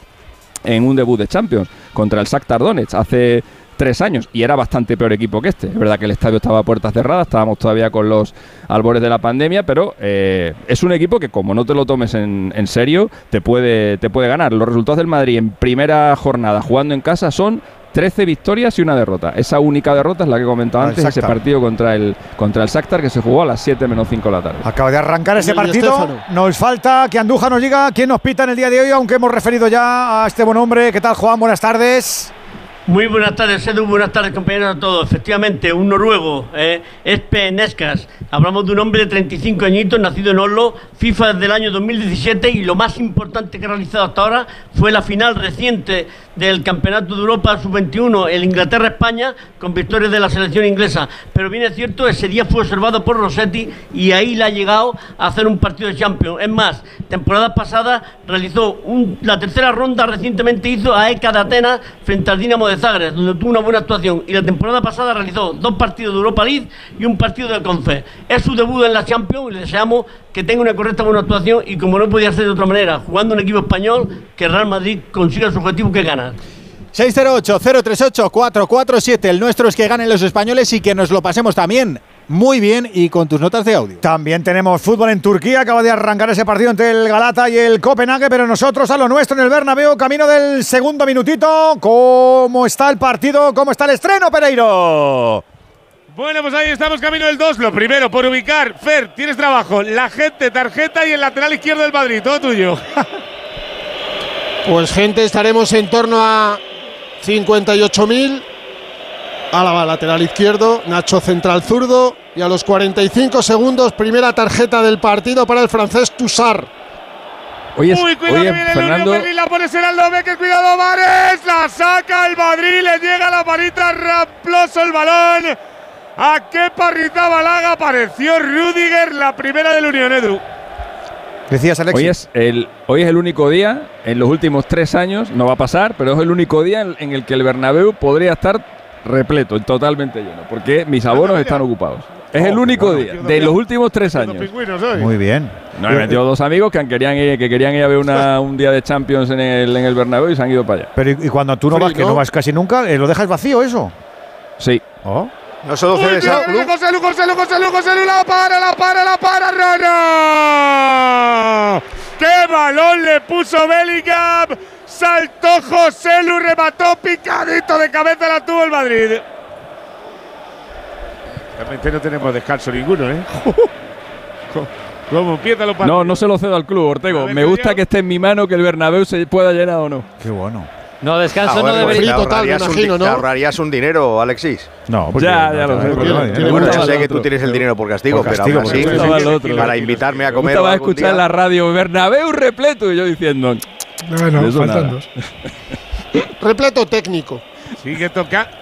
en un debut de Champions contra el Shakhtar Donetsk hace tres años y era bastante peor equipo que este. Es verdad que el estadio estaba a puertas cerradas, estábamos todavía con los albores de la pandemia, pero eh, es un equipo que como no te lo tomes en, serio, te puede, te puede ganar. Los resultados del Madrid en primera jornada jugando en casa son 13 victorias y una derrota. Esa única derrota es la que comentaba antes, ese partido contra el contra el Shakhtar que se jugó a las 7 menos 5 de la tarde. Acaba de arrancar ese partido. Nos falta que Andújar nos diga quién nos pita en el día de hoy, aunque hemos referido ya a este buen hombre. ¿Qué tal, Juan? Buenas tardes. Muy buenas tardes, Edu. Buenas tardes, compañeros a todos. Efectivamente, un noruego, eh, Espe Neskas. Hablamos de un hombre de 35 añitos, nacido en Oslo, FIFA desde el año 2017 y lo más importante que ha realizado hasta ahora fue la final reciente del Campeonato de Europa Sub-21, el Inglaterra-España, con victorias de la selección inglesa. Pero bien es cierto, ese día fue observado por Rossetti y ahí le ha llegado a hacer un partido de Champions. Es más, temporada pasada realizó la tercera ronda, recientemente hizo a ECA de Atenas frente al Dinamo de Zagreb, donde tuvo una buena actuación. Y la temporada pasada realizó dos partidos de Europa League y un partido de Confe. Es su debut en la Champions y le deseamos que tenga una correcta buena actuación y como no podía ser de otra manera, jugando un equipo español, que Real Madrid consiga su objetivo que gana. 608-038-447. El nuestro es que ganen los españoles y que nos lo pasemos también muy bien y con tus notas de audio. También tenemos fútbol en Turquía. Acaba de arrancar ese partido entre el Galata y el Copenhague, pero nosotros a lo nuestro en el Bernabéu, camino del segundo minutito. ¿Cómo está el partido? ¿Cómo está el estreno, Pereiro? Bueno, pues ahí estamos camino del 2. Lo primero, por ubicar. Fer, tienes trabajo. La gente, tarjeta y el lateral izquierdo del Madrid. Todo tuyo. *laughs* pues gente, estaremos en torno a 58.000. Álava, lateral izquierdo. Nacho, central zurdo. Y a los 45 segundos, primera tarjeta del partido para el francés Tussar. Oye, Uy, cuidado oye, viene Fernando. El la pone Seraldo, que cuidado Mares, la saca el Madrid, le llega la varita, raploso el balón. ¿A qué parrita balaga apareció Rudiger, la primera del Unión Edu? Decías, Alexis. Hoy es, el, hoy es el único día, en los últimos tres años, no va a pasar, pero es el único día en, el que el Bernabéu podría estar repleto, totalmente lleno, porque mis abonos están ocupados. Es el único día de los últimos tres años. Muy bien. No, he metido dos amigos que querían ir, que querían ir a ver una, *laughs* un día de Champions en el, en el Bernabéu y se han ido para allá. Pero y, cuando tú no vas, que no vas casi nunca, eh, ¿lo dejas vacío eso? Sí. ¿Oh? No solo cede esa club. José Lu, José Lu, José Lu, José Lu, la para, la para, la para, Rana. ¡Qué balón le puso Bellingham! Saltó José Lu, remató picadito de cabeza, la tuvo el Madrid. Realmente no tenemos descanso ninguno, ¿eh? *laughs* ¿Cómo empieza los No, no se lo cedo al club, Ortego. Me gusta que esté en mi mano que el Bernabéu se pueda llenar o no. Qué bueno. No, descanso no debería. Pues total, me imagino, ¿no? Te ahorrarías un dinero, Alexis. No, porque ya, ya lo sé. Bueno, yo sé que tú tienes el dinero por castigo, pero aún así, para invitarme a comer. Estaba a escuchar en la radio Bernabéu repleto y yo diciendo. Bueno, faltan dos. repleto técnico. Sí que toca.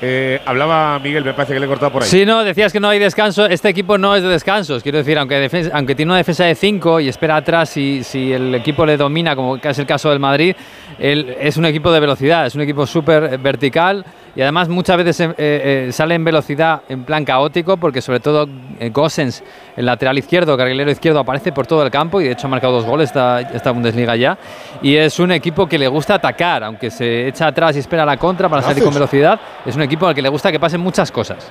Eh, hablaba Miguel, me parece que le he cortado por ahí. Sí, no, decías que no hay descanso. Este equipo no es de descansos. Quiero decir, aunque, aunque tiene una defensa de 5 y espera atrás si, si el equipo le domina, como es el caso del Madrid, él, es un equipo de velocidad, es un equipo súper vertical y además muchas veces eh, eh, sale en velocidad en plan caótico porque sobre todo eh, Gossens, el lateral izquierdo, carrilero izquierdo, aparece por todo el campo y de hecho ha marcado dos goles esta, esta Bundesliga ya. Y es un equipo que le gusta atacar, aunque se echa atrás y espera la contra para salir con velocidad. Es un equipo al que le gusta que pasen muchas cosas.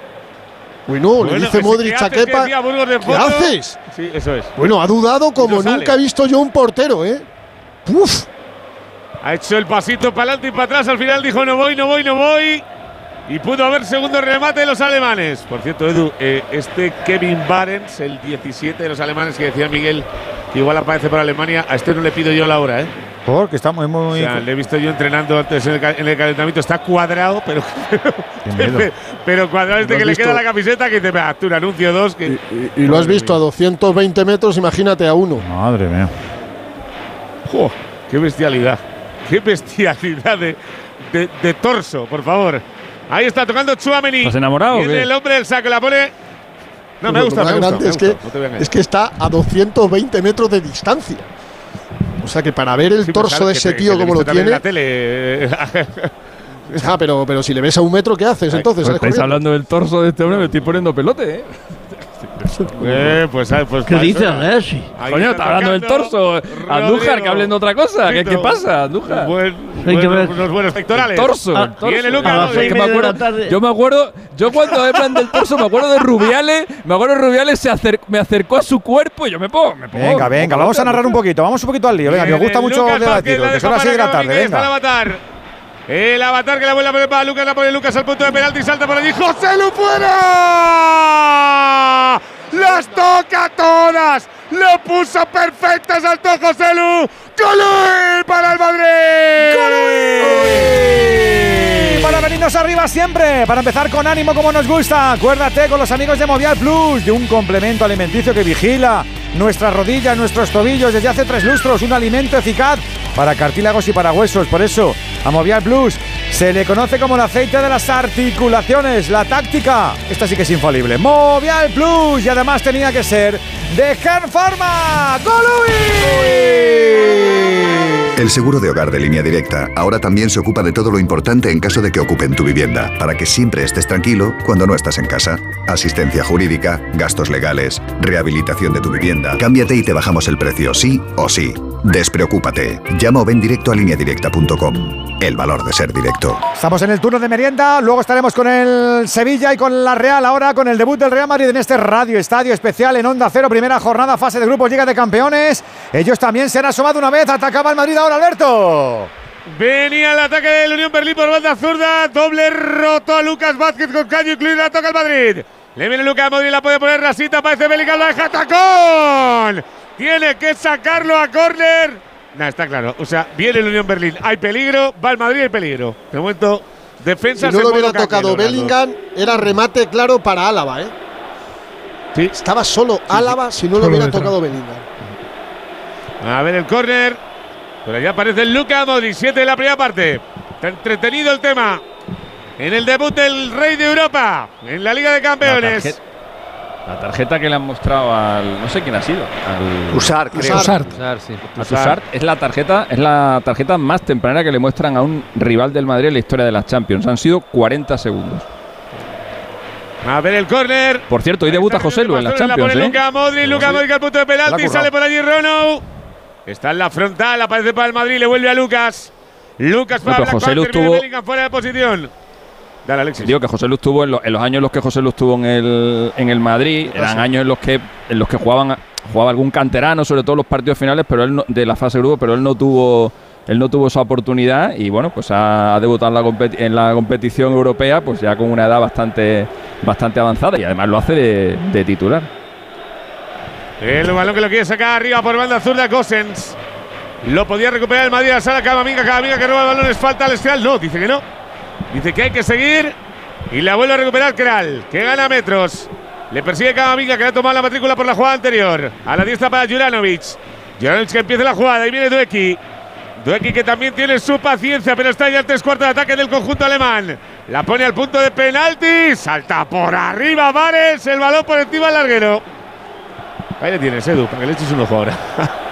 Bueno, le dice Modric a Kepa. ¿Qué haces? Sí, eso es. Bueno, ha dudado como nunca he visto yo un portero, ¿eh? ¡Uf! Ha hecho el pasito para adelante y para atrás. Al final dijo: No voy, no voy, no voy. Y pudo haber segundo remate de los alemanes. Por cierto, Edu, eh, este Kevin Barents, el 17 de los alemanes que decía Miguel, que igual aparece para Alemania, a este no le pido yo la hora, ¿eh? Porque está muy, muy. O sea, le he visto yo entrenando antes en el, calentamiento. Está cuadrado, pero. *laughs* pero, cuadrado este que le queda la camiseta que te me un anuncio dos. Que, y, lo has visto a 220 metros, imagínate a uno. Madre mía. ¡Qué bestialidad! ¡Qué bestialidad de, de torso, por favor! Ahí está tocando Chuameni. ¿Estás enamorado? el hombre del saco, la pone. No, me gusta, me gusta, es, que, es que está a 220 metros de distancia. O sea que para ver el torso de ese tío como lo tiene. la tele. ah, pero, pero si le ves a un metro, ¿qué haces entonces? Pues estáis hablando del torso de este hombre, me estoy poniendo pelote, ¿eh? Eh, pues, pues, ¿Qué dices, Messi? Coño, está hablando del torso. Andújar, que hablen de otra cosa. ¿Qué, ¿Qué, pasa, Andújar? Buen, unos buenos pectorales. El torso. Ah, Viene Lucas. que me acuerdo, yo me acuerdo, yo cuando hablan del torso, me acuerdo de Rubiales. Me acuerdo de Rubiales se me acercó a su cuerpo y yo me pongo. Me pongo venga, venga, vamos a narrar un poquito. Vamos un poquito al lío. Venga, que os gusta mucho debatir. Que son las 6 de la tarde. Venga. El avatar que la vuelve a poner para Lucas, la pone Lucas al punto de penalti, salta por allí. ¡José Lu fuera! ¡Las toca todas! ¡Lo puso perfecta! ¡Saltó José Lu! ¡Gol para el Madrid! ¡Gol! Para venirnos arriba siempre, para empezar con ánimo como nos gusta. Acuérdate con los amigos de Movial Plus de un complemento alimenticio que vigila nuestras rodillas, nuestros tobillos desde hace tres lustros. Un alimento eficaz para cartílagos y para huesos. Por eso, a Plus se le conoce como el aceite de las articulaciones. La táctica, esta sí que es infalible. Movial Plus y además tenía que ser de Gen Pharma. ¡Golui! El seguro de hogar de línea directa ahora también se ocupa de todo lo importante en caso de que ocupen tu vivienda, para que siempre estés tranquilo cuando no estás en casa. Asistencia jurídica, gastos legales, rehabilitación de tu vivienda. Cámbiate y te bajamos el precio, sí o sí. Despreocúpate. Llama o ven directo a lineadirecta.com. El valor de ser directo. Estamos en el turno de merienda, luego estaremos con el Sevilla y con la Real, ahora con el debut del Real Madrid en este radio estadio especial en Onda Cero, primera jornada, fase de grupos, Liga de Campeones. Ellos también se han asomado una vez, atacaba el Madrid ahora Alberto. Venía el ataque del Unión Berlín por banda zurda. Doble roto a Lucas Vázquez con caño incluido. La toca el Madrid. Le viene Lucas Madrid, la puede poner rasita. Parece Bellingham, la deja tacón. Tiene que sacarlo a córner. Nah, está claro. O sea, viene el Unión Berlín. Hay peligro. Va el Madrid, hay peligro. De momento, defensa. Si no se lo hubiera tocado Bellingham, era remate claro para Álava, ¿eh? Sí. Estaba solo Álava si no lo hubiera detrás. tocado Bellingham. A ver el córner. Pero ya aparece el Luca Modric, 7 de la primera parte. Está entretenido el tema. En el debut del Rey de Europa, en la Liga de Campeones. La tarjeta que le han mostrado al. No sé quién ha sido. Al. Usar, creo. Usart. Usar, sí. es la tarjeta es la tarjeta más temprana que le muestran a un rival del Madrid en la historia de las Champions. Han sido 40 segundos. A ver el córner. Por cierto, hoy debuta José Lu en las La Champions, pone ¿eh? Luka Modric, al punto de La penalti, sale por allí Rono. Está en la frontal, aparece para el Madrid, le vuelve a Lucas. Lucas para pero Black José Lu fuera de posición. Dale, Alexis. Digo que José Lu estuvo en, lo- en los años en los que José Lu estuvo en el, en el Madrid, eran años en los que en los que jugaban jugaba algún canterano, sobre todo los partidos finales, pero él no- de la fase grupo, pero él no tuvo él no tuvo esa oportunidad y bueno, pues ha, debutado en la, en la competición europea, pues ya con una edad bastante bastante avanzada y además lo hace de, de titular. El balón que lo quiere sacar arriba por banda zurda Gosens. Lo podía recuperar el Madrid a la sala Camavinga, Camavinga que roba el balón, es falta al Escal. No, dice que no. Dice que hay que seguir. Y la vuelve a recuperar Kral, que gana metros. Le persigue Camavinga, que le ha tomado la matrícula por la jugada anterior. A la diestra para Juranovic. Juranovic que empieza la jugada y viene Dueki. Dueki que también tiene su paciencia, pero está ya el tres cuartos de ataque del conjunto alemán. La pone al punto de penalti. Salta por arriba Vares. El balón por encima del larguero. Ahí le tienes, Edu, para que le eches un ojo ahora. *laughs*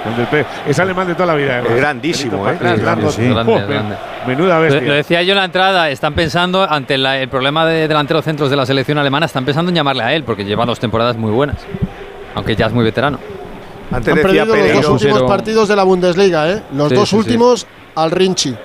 Es alemán de toda la vida. además. Es grandísimo, ¿eh? Sí, sí. Grande, grande. Menuda Lo, bestia. lo decía yo en la entrada, están pensando, ante la- el problema de delanteros centros de la selección alemana, están pensando en llamarle a él, porque lleva dos temporadas muy buenas. Aunque ya es muy veterano. Antes Han decía perdido los dos últimos partidos de la Bundesliga, ¿eh? Los Sí, dos sí, sí. últimos al Rinchi.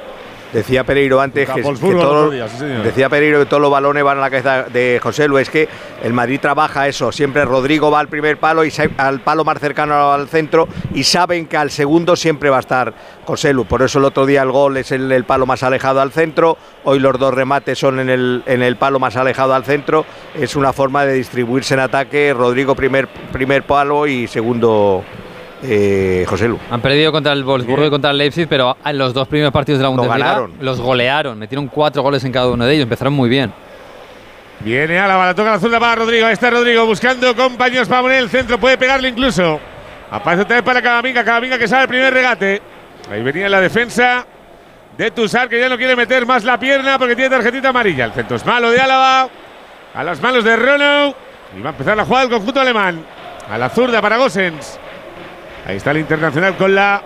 Decía Pereiro antes que, sí, decía Pereiro que todos los balones van a la cabeza de José Lu. Es que el Madrid trabaja eso. Siempre Rodrigo va al primer palo y al palo más cercano al centro y saben que al segundo siempre va a estar José Lu. Por eso el otro día el gol es el, el palo más alejado al centro. Hoy los dos remates son en el, en el palo más alejado al centro. Es una forma de distribuirse en ataque. Rodrigo primer, primer palo y segundo eh, José Lu. Han perdido contra el Wolfsburgo y contra el Leipzig, pero en los dos primeros partidos de la Bundesliga ganaron. los golearon. Metieron cuatro goles en cada uno de ellos. Empezaron muy bien. Viene Álava, la toca la zurda para Rodrigo. Ahí está Rodrigo buscando compañeros para poner el centro. Puede pegarle incluso. Aparece otra vez para Camavinga. Camavinga que sale el primer regate. Ahí venía la defensa de Tusar que ya no quiere meter más la pierna porque tiene tarjetita amarilla. El centro es malo de Álava. A las manos de Rono. Y va a empezar la jugada del conjunto alemán. A la zurda para Gosens. Ahí está el internacional con la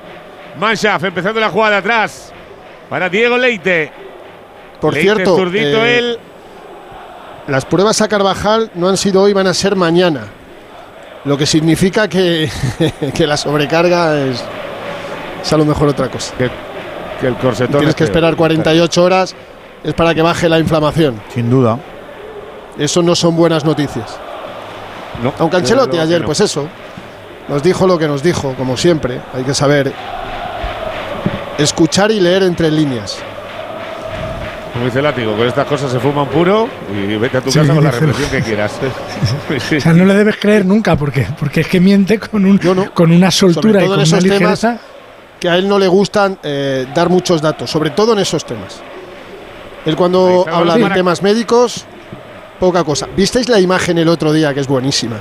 Mannschaft. Empezando la jugada atrás. Para Diego Leite. Por Leite, cierto, zurdito eh, él. las pruebas a Carvajal no han sido hoy, van a ser mañana. Lo que significa que, *laughs* que la sobrecarga es, es a lo mejor otra cosa. Que, que el corsetón. Tienes es que esperar 48 horas, es para que baje la inflamación. Sin duda. Eso no son buenas noticias. No, Aunque Ancelotti ayer, no. pues eso, nos dijo lo que nos dijo, como siempre. Hay que saber escuchar y leer entre líneas. Como dice Látigo, con estas cosas se fuma un puro y vete a tu Sí, casa con la reflexión que quieras. *laughs* O sea, no le debes creer nunca porque, porque es que miente con, un, con una soltura Sobre y con en una esos temas ligereza. que a él no le gustan eh, dar muchos datos, sobre todo en esos temas. Él cuando habla de temas médicos, poca cosa. ¿Visteis la imagen el otro día que es buenísima?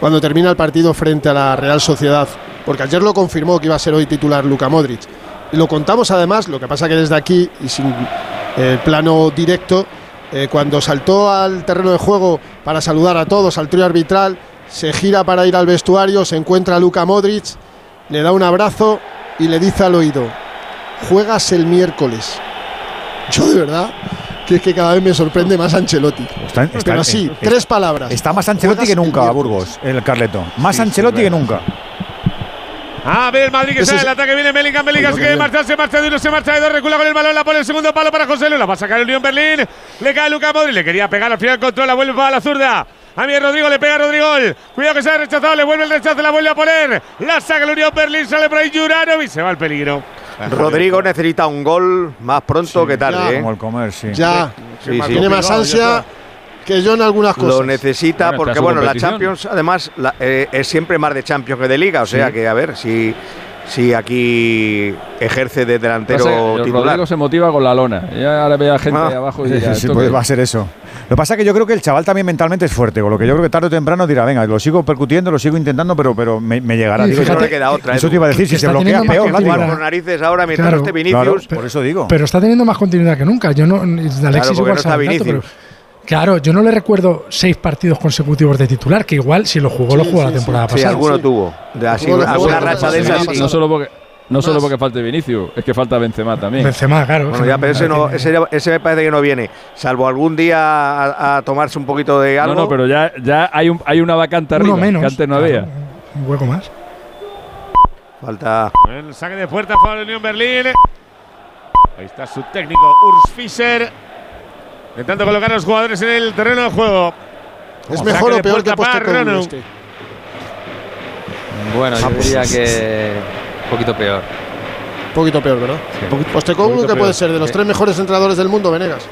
Cuando termina el partido frente a la Real Sociedad, porque ayer lo confirmó que iba a ser hoy titular Luka Modric. lo contamos además, lo que pasa que desde aquí y sin el plano directo, eh, cuando saltó al terreno de juego para saludar a todos, al trío arbitral, se gira para ir al vestuario, se encuentra a Luka Modric, le da un abrazo y le dice al oído, juegas el miércoles. Yo de verdad que es que cada vez me sorprende más Ancelotti. Está- está- Pero así, tres palabras. Está más Ancelotti que nunca. Burgos, el Carleto. Más Sí, Ancelotti sí, que nunca. A ver, el Madrid que sale el ataque, viene Bellingham, Bellingham Bueno, se quiere marchar, se marcha de uno, se marcha de dos, recula con el balón, la pone el segundo palo para José Lu, la va a sacar el Unión Berlín, le cae Luca Modri, le quería pegar, al final controla, vuelve para la zurda. A mí Rodrigo le pega a Rodrigo. Cuidado que se ha rechazado, le vuelve el rechazo, la vuelve a poner. La saca el Unión Berlín, sale por ahí Juranovic, se va el peligro. Rodrigo necesita un gol más pronto que tarde. ya. ¿eh? Como el comer, sí. Ya, Sí, sí. tiene más ansia que yo en algunas cosas. Lo necesita Bueno, porque, bueno, la. Champions, además, la- eh, es siempre más de Champions que de Liga. O sea Sí. que, a ver, si, si aquí ejerce de delantero Pasa que titular. Rodrigo se motiva con la lona. Ya ahora ve a gente Ah. abajo y Sí, ¿esto pues va a ser eso. Lo que pasa es que yo creo que el chaval también mentalmente es fuerte, con lo que yo creo que tarde o temprano dirá, venga, lo sigo percutiendo, lo sigo intentando, pero, pero me, me llegará. Digo, fíjate no le queda otra. eso te iba a decir, si se bloquea teniendo más peor, con narices ahora mientras Claro, no esté Vinicius. Claro, por eso digo. Pero está teniendo más continuidad que nunca. Yo no, Alexis porque igual no está sabe tanto, Vinicius. pero- Claro, yo no le recuerdo seis partidos consecutivos de titular, que igual si lo jugó, lo Sí, jugó la temporada Sí, pasada. alguno sí. tuvo. De así, Alguno alguna tuvo, racha de esas. No solo porque no solo porque falte Vinicius, es que falta Benzema también. Benzema, claro. Bueno, ya, pero ese, no, ese, me parece que no viene. Salvo algún día a, a tomarse un poquito de algo. No, no, pero ya, ya hay, un, hay una vacante arriba Uno menos. que antes no claro, había. Un hueco más. Falta. El saque de puerta para el Unión Berlín. Ahí está su técnico, Urs Fischer. Intentando colocar a los jugadores en el terreno de juego. ¿Es Saque mejor o peor que Rono. este? Bueno, yo diría que un poquito peor. Un poquito peor, ¿verdad? Sí. Postecoglou, Poquito que puede ser de los tres mejores entrenadores del mundo, Venegas.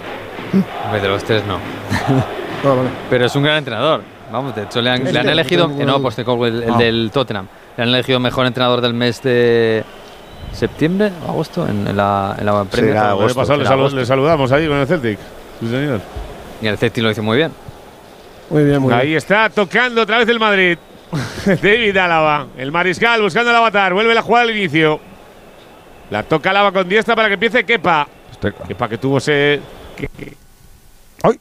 De los tres no. *laughs* Ah, vale. Pero es un gran entrenador. Vamos, de hecho le han, Sí, le sí, han no elegido, eh, no. Postecoglou, el, el Ah. del Tottenham. Le han elegido mejor entrenador del mes de septiembre o agosto en, en la, en la Premier. Agosto, pasado le, agosto. le saludamos ahí con el Celtic. Sí, señor. Y el Celtic lo hizo muy bien. Muy bien, muy bien. Ahí está tocando otra vez el Madrid. *laughs* David Álava, el mariscal buscando el avatar. Vuelve la jugada al inicio. La toca Álava con diestra para que empiece Kepa. Este- Kepa que tuvo ese. ¡Ay!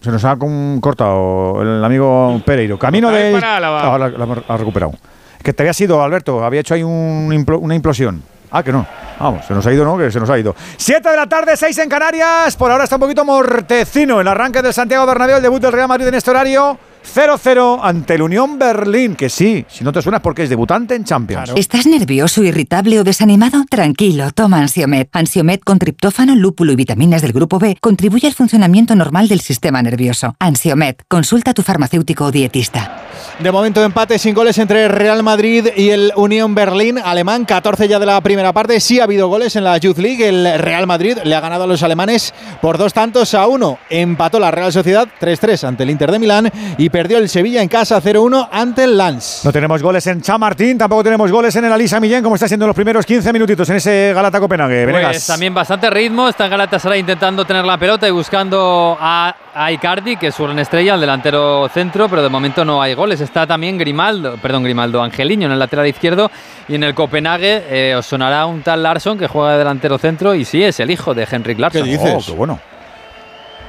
Se nos ha cortado el amigo Pereiro. Camino Ahí de. Ahora la hemos ha recuperado. Es que te había sido, Alberto. Había hecho ahí un implo- una implosión. Ah, que no. Vamos, se nos ha ido, ¿no? Que se nos ha ido. 7 de la tarde, 6 en Canarias. Por ahora está un poquito mortecino el arranque del Santiago Bernabéu, el debut del Real Madrid en este horario. 0-0 ante el Unión Berlín, que sí, si no te suena es porque es debutante en Champions. ¿Estás nervioso, irritable o desanimado? Tranquilo, toma Ansiomet. Ansiomet con triptófano, lúpulo y vitaminas del grupo B contribuye al funcionamiento normal del sistema nervioso. Ansiomet, consulta a tu farmacéutico o dietista. De momento empate sin goles entre Real Madrid y el Unión Berlín alemán, 14 ya de la primera parte. Sí ha habido goles en la Youth League. El Real Madrid le ha ganado a los alemanes por dos tantos a uno. Empató la Real Sociedad 3-3 ante el Inter de Milán y perdió el Sevilla en casa 0-1 ante el Lens. No tenemos goles en Chamartín, tampoco tenemos goles en el Alisa Millén, como está siendo en los primeros 15 minutitos en ese Galata Copenhague. Venegas. Pues también bastante ritmo. Está Galatasaray intentando tener la pelota y buscando a, a Icardi, que es su gran estrella, el delantero centro, pero de momento no hay goles. Está también Grimaldo, perdón, Grimaldo Angeliño en el lateral izquierdo. Y en el Copenhague eh, os sonará un tal Larsson que juega de delantero centro y sí, es el hijo de Henrik Larsson. ¿Qué dices? Oh, qué bueno.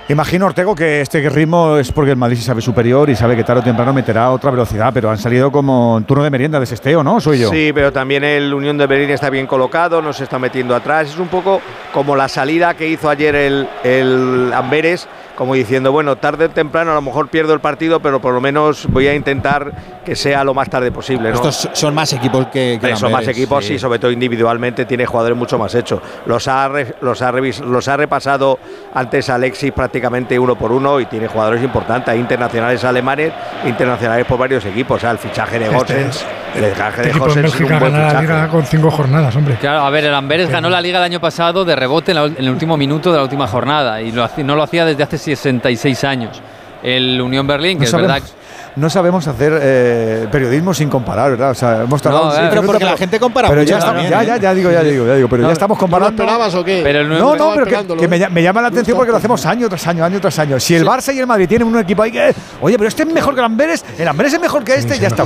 Imagino, Ortego, que este ritmo es porque el Madrid se sabe superior y sabe que tarde o temprano meterá otra velocidad, pero han salido como en turno de merienda de sesteo, ¿no? Soy yo. Sí, pero también el Unión de Berlín está bien colocado, no se está metiendo atrás. Es un poco como la salida que hizo ayer el, el Amberes, como diciendo, bueno, tarde o temprano a lo mejor pierdo el partido, pero por lo menos voy a intentar que sea lo más tarde posible. ¿no? Estos son más equipos que, que son más equipos sí. y sobre todo individualmente tiene jugadores mucho más hechos. Los ha, los ha, revis- los ha repasado antes Alexis prácticamente uno por uno y tiene jugadores importantes, hay internacionales alemanes, internacionales por varios equipos. O sea, el fichaje de Este- Gosens, el fichaje de Gosens es un buen la fichaje. liga con cinco jornadas, hombre. Claro, a ver, el Amberes ganó la liga el año pasado de rebote en, la en el último minuto de la última jornada y lo no lo hacía desde hace 66 años. El Unión Berlín, que No es sabemos. verdad no sabemos hacer eh, periodismo sin comparar, ¿verdad? O sea, hemos tardado no, pero porque la gente compara Pero ya, ya, ¿eh? ya, ya, digo, ya digo, ya digo, pero ya estamos comparando. ¿Tú lo esperabas o qué? No, no, pero que, ¿eh? me, llama la atención porque lo hacemos año tras año, año tras año. Si el. Barça y el Madrid tienen un equipo ahí que, oye, pero este es mejor que el Amberes, el Amberes es mejor que este, ya está.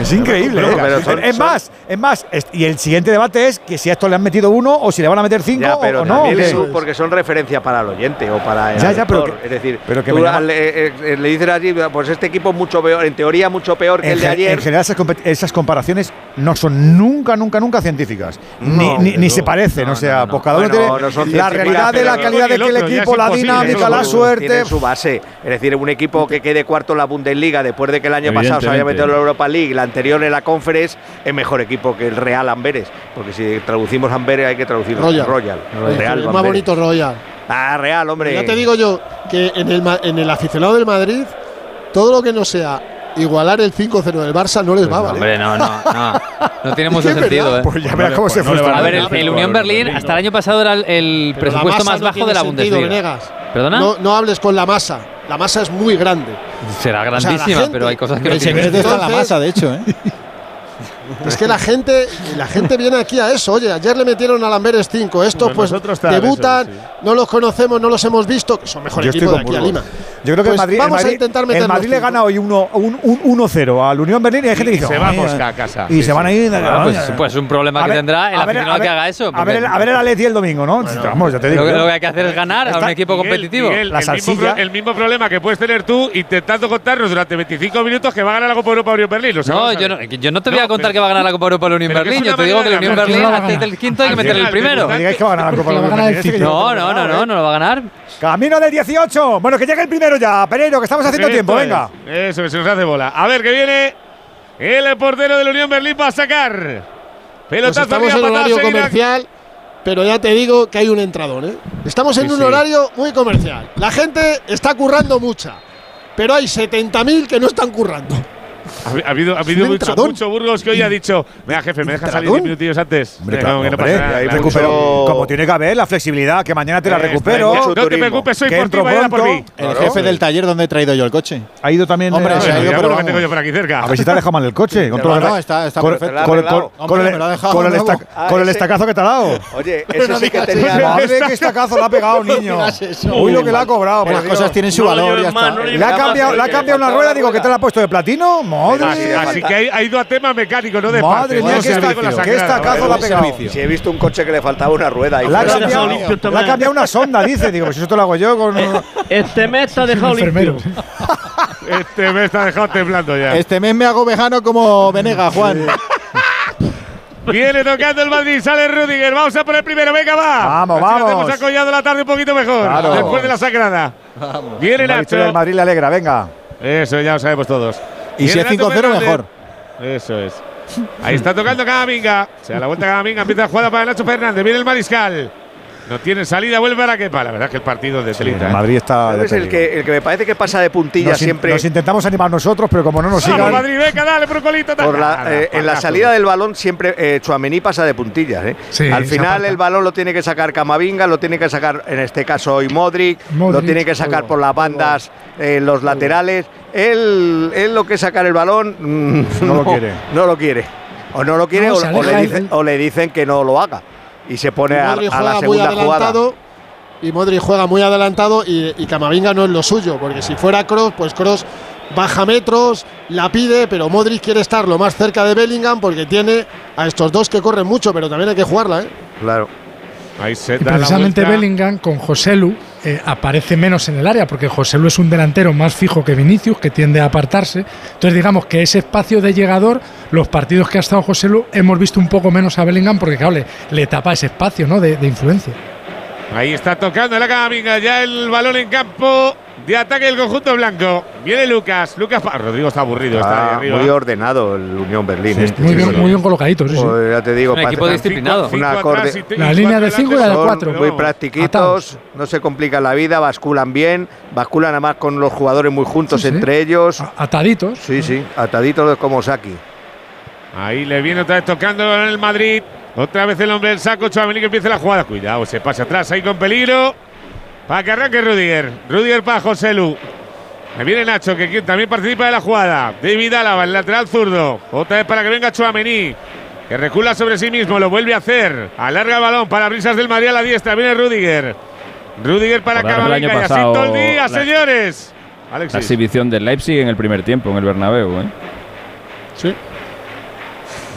Es increíble. Es más, es más, y el siguiente debate es que si a esto le han metido uno o si le van a meter cinco pero o no. Porque son referencia para el oyente o para el ya, ya, pero Es decir, pero que le, dices a pues este equipo es mucho peor, en teoría mucho peor que el de ayer. En general esas, comparaciones no son nunca, nunca, nunca científicas ni, ni, se parecen, no, o sea, no, pues la realidad de la calidad del de equipo, la dinámica, la suerte. Su base, es decir, un equipo que quede cuarto en la Bundesliga después de que el año pasado se había metido en la Europa League, la anterior en la Conference, es mejor equipo que el Real Amberes, porque si traducimos Amberes hay que traducir Royal. Royal, Royal. Más bonito Royal. Ah, Real, hombre. Ya te digo yo que en el, en el aficionado del Madrid todo lo que no sea igualar el 5-0 del Barça no les pues va a valer. Hombre, no, no, no. *laughs* Tiene mucho sentido. ¿eh? Pues ya verás cómo pues se fue. a ver, el, Unión Berlín hasta el año pasado era el, presupuesto más bajo de la Bundesliga. Venegas. No, no hables con la masa. La masa es muy grande. Será grandísima, pero hay cosas que no tienen. El secreto está la masa, de hecho. ¿eh? *laughs* Es que la gente, la gente viene aquí a eso. Oye, ayer le metieron a Lamberes 5. Estos bueno, pues debutan, eso, sí. no los conocemos, no los hemos visto. Son mejor Yo equipo de aquí a Lima. Yo creo que pues el Madrid, vamos el Madrid, a intentar meter el Madrid le gana hoy 1-0 un, un, al Unión Berlín y hay gente que dice, se va a casa. Y sí, se sí. van a ir. Ah, pues, pues, un problema que ver, tendrá el aficionado que haga eso. A ver, a ver el Atleti el domingo, ¿no? Bueno, vamos, ya te digo. Lo, que, lo que hay que hacer es ganar a un equipo Miguel, competitivo. Miguel, la el, mismo, el, mismo, problema que puedes tener tú intentando contarnos durante 25 minutos que va a ganar algo por Europa Unión Berlín. No, yo no, yo no te voy a contar que va a ganar la Copa Europa la Unión Berlín. Yo te digo que la Unión Berlín hace el quinto y que meter el primero. No digáis que va a ganar la Copa Europa No, no, no, no, ¿eh? no lo va a ganar. Camino del 18. Bueno, que llegue el primero ya, Pereiro, que estamos haciendo tiempo, venga. Eso, que se nos hace bola. A ver, que viene el portero de la Unión Berlín va a sacar. Pues Pelotazo pues estamos en horario comercial, pero ya te digo que hay un entrador. ¿eh? Estamos en sí, un sí. horario muy comercial. La gente está currando mucha, pero hay 70.000 que no están currando. Ha, ha habido, ha habido mucho, mucho, Burgos que hoy ha dicho: Mira, jefe, me dejas salir 10 minutillos antes. Hombre, claro, no hombre, nada, ahí recupero, como tiene que haber la flexibilidad, que mañana te la eh, recupero. Eh, no, te preocupes, soy por ti, vaya por mí. El jefe del taller donde he traído yo el coche. Ha ido también. Hombre, eh, ha ido, pero que tengo yo por aquí cerca. A ver si te ha dejado mal el coche. con todo no, está, está con, perfecto. Con, el estacazo que te ha dado. Oye, *laughs* eso sí que tenía. Madre, qué estacazo le ha pegado, *laughs* niño. Uy, lo que le ha cobrado. Las cosas tienen su valor. Le ha cambiado una rueda, digo, que te la ha puesto de platino. Madre así, así que ha, ido a tema mecánico, no de Madre mía, qué estacazo la ha pegado. Si he visto un coche que le faltaba una rueda. La ha cambiado, la ha cambiado una sonda, dice. Digo, pues, si esto lo hago yo con… Este mes te ha dejado limpio. Este mes te ha dejado temblando ya. Este mes me hago vejano como Venega, Juan. Viene tocando el Madrid, sale Rudiger. Vamos a por el primero, venga, va. Vamos, Así vamos. Hemos acollado la tarde un poquito mejor. Claro. Después de la sagrada. Vamos. Viene Nacho. La del Madrid le alegra, venga. Eso ya lo sabemos todos. Y si es 5-0, mejor. Eso es. Ahí está tocando Camavinga. Se da la vuelta Camavinga. Empieza la jugada para Nacho Fernández. Viene el mariscal. No tiene salida, vuelve a Kepa. La verdad es que el partido de ¿eh? Madrid está. Es el que, el que me parece que pasa de puntilla siempre. Nos intentamos animar nosotros, pero como no nos sigan. Madrid, eh, en la salida del balón siempre eh, Chuamení pasa de puntillas. ¿eh? Al final el balón lo tiene que sacar Camavinga, lo tiene que sacar en este caso hoy Modric, lo tiene que sacar por las bandas, los laterales. Él, él, lo que es sacar el balón. No, lo *laughs* quiere. No lo quiere. O no lo quiere o, le o le dicen que no lo haga y se pone a, a, la segunda jugada. Y Modri juega muy adelantado y, Camavinga no es lo suyo, porque si fuera Cross, pues Cross baja metros, la pide, pero Modric quiere estar lo más cerca de Bellingham porque tiene a estos dos que corren mucho, pero también hay que jugarla. ¿eh? Claro. Precisamente Bellingham con Joselu eh, aparece menos en el área, porque Joselu es un delantero más fijo que Vinicius, que tiende a apartarse. Entonces, digamos que ese espacio de llegador, los partidos que ha estado Joselu, hemos visto un poco menos a Bellingham, porque claro, le, le tapa ese espacio ¿no? de, influencia. Ahí está tocando la caminga, ya el balón en campo de ataque el conjunto blanco. Viene Lucas. Lucas pa Rodrigo está aburrido. Ah, está muy ordenado el Unión Berlín. Este, muy, bien, muy, bien, colocadito. Sí, pues ya te digo, es un equipo disciplinado. Una la línea de 5 y de 4. Muy practiquitos, no se complican la vida, basculan bien, basculan además con los jugadores muy juntos entre ellos. Ataditos. Sí, sí, ataditos como Saki. Ahí le viene otra vez tocando en el Madrid. Otra vez el hombre del saco, Chouameni que empieza la jugada. Cuidado, se pasa atrás ahí con peligro. Para que arranque Rudiger. Rudiger para José Lu. Me viene Nacho, que también participa de la jugada. David Álava, el lateral zurdo. Otra vez para que venga Chuamení. Que recula sobre sí mismo, lo vuelve a hacer. Alarga el balón para brisas del Madrid a la diestra. Viene Rudiger. Rudiger para Camavinga año y así pasado todo el día, la- señores. La exhibición del Leipzig en el primer tiempo, en el Bernabéu. ¿eh? Sí.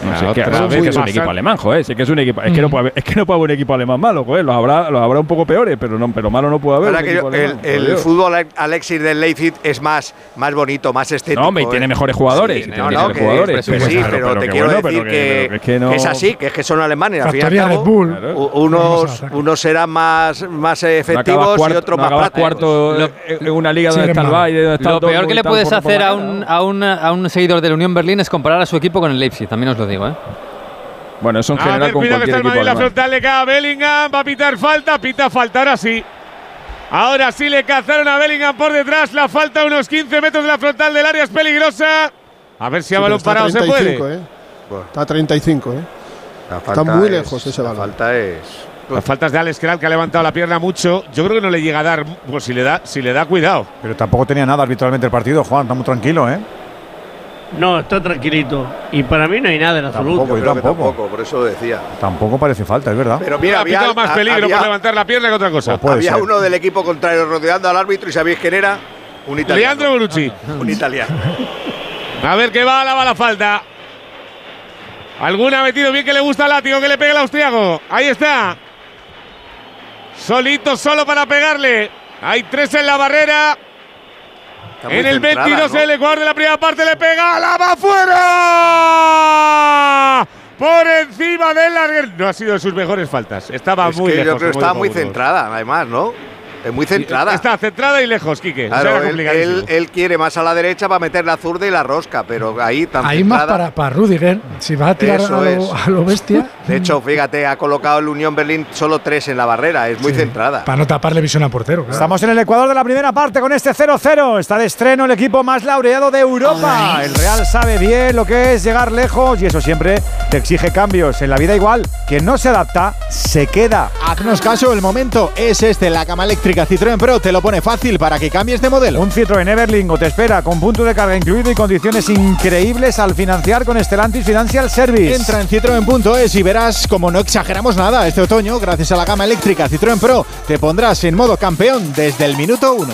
No sé, es que, es que es un equipo alemán, joder. sí que es un equipo. Es que, no puede haber, es que no puede haber un equipo alemán malo, joder. Los habrá, los habrá un poco peores, pero no, pero malo no puede haber. Ahora que yo- el, alemán, el Dios. fútbol Alexis del Leipzig es más, más bonito, más estético. No, hombre, y tiene ¿eh? mejores jugadores, y Sí, tiene no, no, mejores que, jugadores, pero- sí, pero, pero te quiero bueno, decir pero que- que, que no- que es así, que es que son alemanes. Al fin y al Factoría Red cabo, Bull. Unos, unos serán más, más No efectivos y otros no más prácticos. cuarto en una liga donde está el. Bayern, el Lo peor que le puedes hacer la a un, a, un, a un seguidor del Unión Berlín es comparar a su equipo con el Leipzig, también os lo digo. ¿Eh? Bueno, eso en A general ver, con que está el Madrid, la le cae a Bellingham, va a pitar falta, pita falta, ahora sí. Ahora sí le cazaron a Bellingham por detrás, la falta a unos 15 metros de la frontal del área es peligrosa. A ver si a Sí, balón parado se 35, puede. ¿eh? Está a 35, ¿eh? La Está muy es- lejos ese La balón. falta es. Las faltas de Alex Kral que ha levantado la pierna mucho. Yo creo que no le llega a dar, pues si le da, si le da cuidado. Pero tampoco tenía nada arbitralmente el partido, Juan. Está muy tranquilo, ¿eh? No, está tranquilito. Y para mí no hay nada en absoluto. Tampoco, yo tampoco. tampoco, por eso lo decía. Tampoco parece falta, es verdad. Pero mira, ha había, más peligro había- por levantar la pierna que otra cosa. Pues había ser. uno del equipo contrario rodeando al árbitro y sabéis quién era. Un italiano. Leandro Bonucci. Un italiano. A ver qué va, la va la falta. Alguna ha metido bien que le gusta al látigo, que le pegue el austriaco. Ahí está. Solito, solo para pegarle. Hay tres en la barrera. En el centrada, 22, ¿no? el Ecuador de la primera parte le pega. ¡La va fuera! Por encima del larguero. No ha sido de sus mejores faltas. Estaba Es muy que lejos. yo creo que estaba muy centrada, además, ¿no? Es muy centrada. Está centrada y lejos, Quique. Él, complicadísimo. él- él quiere más a la derecha para meter la zurda y la rosca, pero ahí tan Ahí más para, para Rudiger. Si va a tirar a lo, a lo bestia. De hecho, fíjate, ha colocado el Unión Berlín solo tres en la barrera, es muy Sí, centrada. Para no taparle visión a portero. claro. Estamos en el Ecuador de la primera parte con este 0-0. Está de estreno el equipo más laureado de Europa. El Real sabe bien lo que es llegar lejos y eso siempre te exige cambios. En la vida igual, quien no se adapta, se queda. Haznos caso, el momento es este. La cama eléctrica Citroën Pro te lo pone fácil para que cambies de modelo. Un Citroën Everlingo te espera con punto de carga incluido y condiciones increíbles al financiar con Stellantis Financial Service. Entra en citroen.es y verás como no exageramos nada. Este otoño, gracias a la gama eléctrica Citroën Pro, te pondrás en modo campeón desde el minuto uno.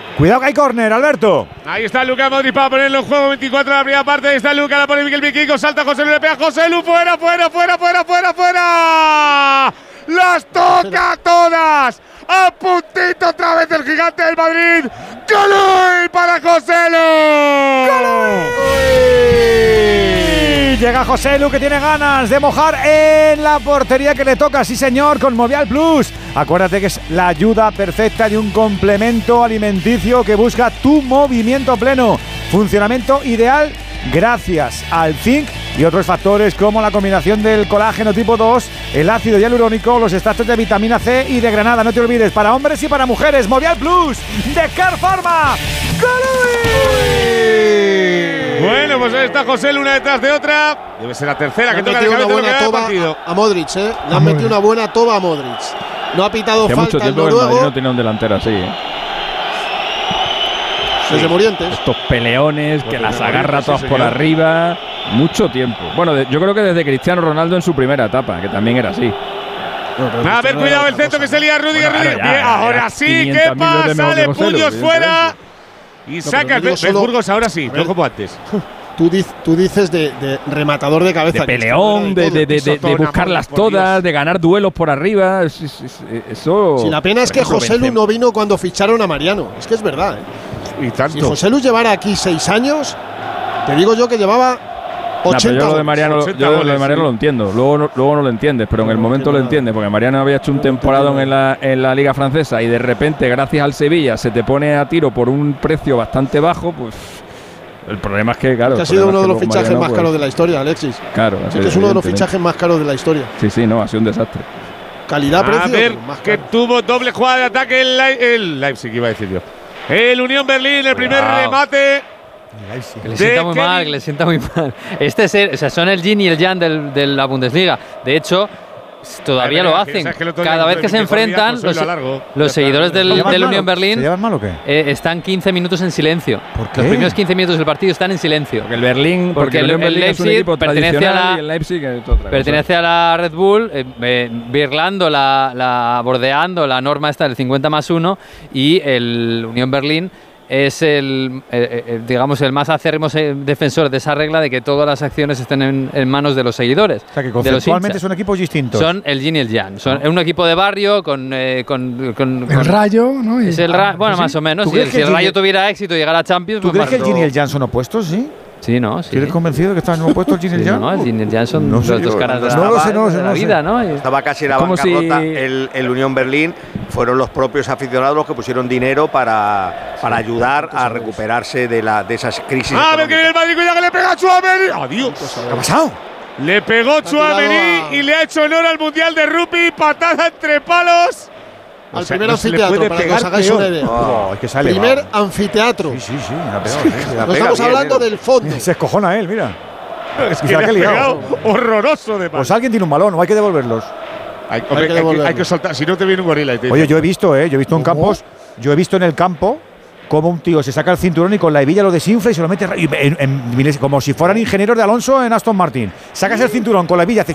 Cuidado que hay córner, Alberto. Ahí está Luca Modric para ponerlo en juego. 24 de la primera parte. Ahí está Luca, la pone Miguel Viquico. Salta José Lu, le pega José Lu. Fuera, fuera, fuera, fuera, fuera, fuera. Las toca todas. A puntito otra vez el gigante del Madrid. ¡Gol para José Llega José Lu que tiene ganas de mojar en la portería que le toca, sí señor, con Movial Plus. Acuérdate que es la ayuda perfecta y un complemento alimenticio que busca tu movimiento pleno. Funcionamiento ideal gracias al zinc y otros factores como la combinación del colágeno tipo 2, el ácido hialurónico, los extractos de vitamina C y de granada. No te olvides, para hombres y para mujeres, Movial Plus de Car Pharma. Bueno, pues ahí está José una detrás de otra. Debe ser la tercera que toca de una cabeza que buena toba partido. a, a Modric, ¿eh? Le han metido una buena toba a Modric. No ha pitado Hace falta mucho tiempo que el Madrid no tenía un delantero así. ¿eh? desde Morientes. Estos peleones que las agarra sí, todas por arriba. Mucho tiempo. Bueno, de- yo creo que desde Cristiano Ronaldo en su primera etapa, que también era así. A ver, cuidado el centro que se lía Rudiger. Bueno, Rudiger. claro, ya, Bien, ya, ahora ya, sí, 500.000 ¿qué pasa? Sale puños fuera. Y No, saca el solo- Burgos ahora sí, no como antes. *laughs* Tú, diz- tú dices de, de rematador de cabeza. De peleón, de, todo. de, de- de- de Sotona, buscarlas todas, de ganar duelos por arriba. es- es- es- eso. Si la pena es que José Lu no vino cuando ficharon a Mariano. Es que es verdad, ¿eh? Y tanto. Si José Lu llevara aquí seis años, te digo yo que llevaba yo lo de Mariano, yo lo, de Mariano lo entiendo. Luego no, luego no lo entiendes, pero en el momento lo entiendes, porque Mariano había hecho un temporada en la, en la Liga Francesa y de repente, gracias al Sevilla, se te pone a tiro por un precio bastante bajo, pues. El problema es que, claro. Este ha sido uno de los fichajes más pues caros de la historia, Alexis. Claro, este Así que es uno de los fichajes más caros de la historia. Sí, sí, no, ha sido un desastre. Calidad, precio. A ver, más que tuvo doble jugada de ataque el, Leipzig, iba a decir yo. El Unión Berlín, el primer remate. Que le sienta muy mal, que le sienta muy mal. *laughs* Este es el, o sea, son el yin y el yang del, de la Bundesliga. De hecho, todavía ver, lo hacen. Cada vez que se enfrentan, los, los seguidores del, del? Unión Berlín ¿Se mal o qué? Eh, están 15 minutos en silencio. ¿Por qué? Los primeros 15 minutos del partido están en silencio. Porque el Berlín, porque, el, el, Leipzig pertenece, a la, Leipzig pertenece a la Red Bull, eh, eh, birlando, la, la, bordeando la norma esta del 50 más 1 y el Unión Berlín es el, eh, eh, eh, digamos, el más acérrimo eh, defensor de esa regla de que todas las acciones estén en, manos de los seguidores. O sea, que conceptualmente son equipos distintos. Son el yin y el yang. Son ah. un equipo de barrio con... Eh, con, el rayo, ¿no? Es el ra bueno, más o menos. Si, el, rayo tuviera éxito y llegara a Champions... ¿Tú crees que el yin y el yang son opuestos, sí? Sí, ¿no? Sí. Convencido que está en un puesto el Gin y? No, el Gin y el son los dos caras de la, no la vida, ¿no? Estaba casi la bancarrota. Si el, el, Unión Berlín fueron los propios aficionados los que pusieron dinero para, para ayudar a recuperarse de, la, de esas crisis. ¡Ah, que viene el Madrid! ¡Cuidado que le pega a Chuamení! ¡Adiós! ¿Qué ha pasado? Le pegó Chuamení y le ha hecho honor al Mundial de Rugby. Patada entre palos al primer anfiteatro, para que os hagáis una idea. Oh, que sale, primer anfiteatro. Sí, sí, sí, la *laughs* estamos hablando del fondo. Se escojona él, mira. *laughs* Es que ha pegado horroroso de mal. Pues alguien tiene un balón, no hay que devolverlos. Hay, hombre, hay, que, hay, soltar, si no te viene un gorila. Te Oye, yo he visto, ¿eh? Yo he visto en campos, yo he visto en el campo como un tío se saca el cinturón y con la hebilla lo desinfla y se lo mete como si fueran ingenieros de Alonso en Aston Martin. Sacas el cinturón con la hebilla, hace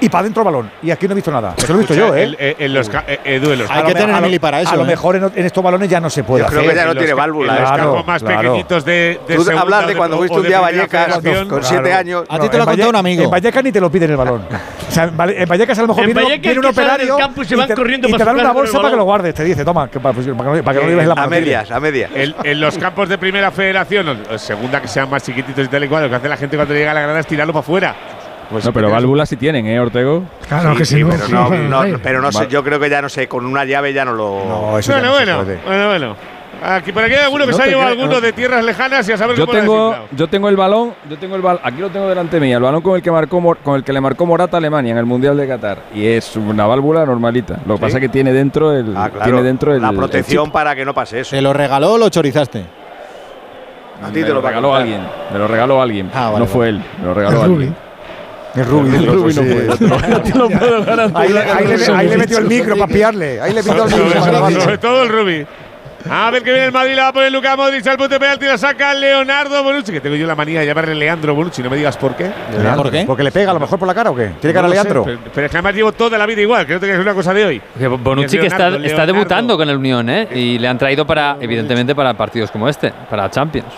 y para adentro balón. Y aquí no he visto nada. Eso lo he visto yo, ¿eh? En, los, eh, Hay que tener a mili para eso. A lo ¿eh? mejor en, estos balones ya no se puede. Creo que ya no tiene válvula. Los claro, campos más pequeñitos de, de Tú hablas de cuando fuiste un día a Vallecas con siete años. A ti te lo ha contado un amigo. En Vallecas ni te lo piden el balón. *laughs* o sea, en Vallecas a lo mejor viene, un operario y se van te, corriendo y te dan una bolsa para que lo guardes. Te dice, toma, pues, para, que no lleves la mano. A medias, a medias. En los campos de primera federación, segunda que sean más chiquititos y tal y cual, lo que hace la gente cuando llega a la granada es tirarlo para afuera. Pues no, pero válvulas sí tienen, ¿eh, Ortego? Claro que sí, pero, no, no, pero no sé, yo creo que ya no sé, con una llave ya no lo. No, eso bueno, bueno, bueno, bueno, bueno. Aquí, por aquí hay alguno que no se ha llevado alguno de tierras lejanas y a saber yo cómo tengo, yo tengo el balón, yo tengo el balón, aquí lo tengo delante mía, el balón con el que marcó con el que le marcó Morata a Alemania en el Mundial de Qatar y es una válvula normalita. Lo que pasa es que tiene dentro el ah, claro. tiene dentro la protección para que no pase eso. ¿Te lo regaló o lo chorizaste? A ti te lo, lo regaló alguien, me lo regaló alguien, ah, vale, no fue él, me lo regaló alguien. El Rubi, el Rubi *laughs* no puede. Ahí le metió el micro para piarle. Ahí le metió el micro. Sobre todo el Rubi. A ver que viene el Madrid, la va a poner Luca Modric al punto de penalti, la saca Leonardo Bonucci. Que tengo yo la manía de llamarle Leandro Bonucci, no me digas por qué. ¿Por qué? Porque le pega a lo mejor por la cara o qué. ¿Tiene cara no Leandro? Pero, es que además llevo toda la vida igual, creo que es una cosa de hoy. Bonucci que está, está, debutando con el Unión, ¿eh? Y le han traído para, evidentemente, para partidos como este, para Champions.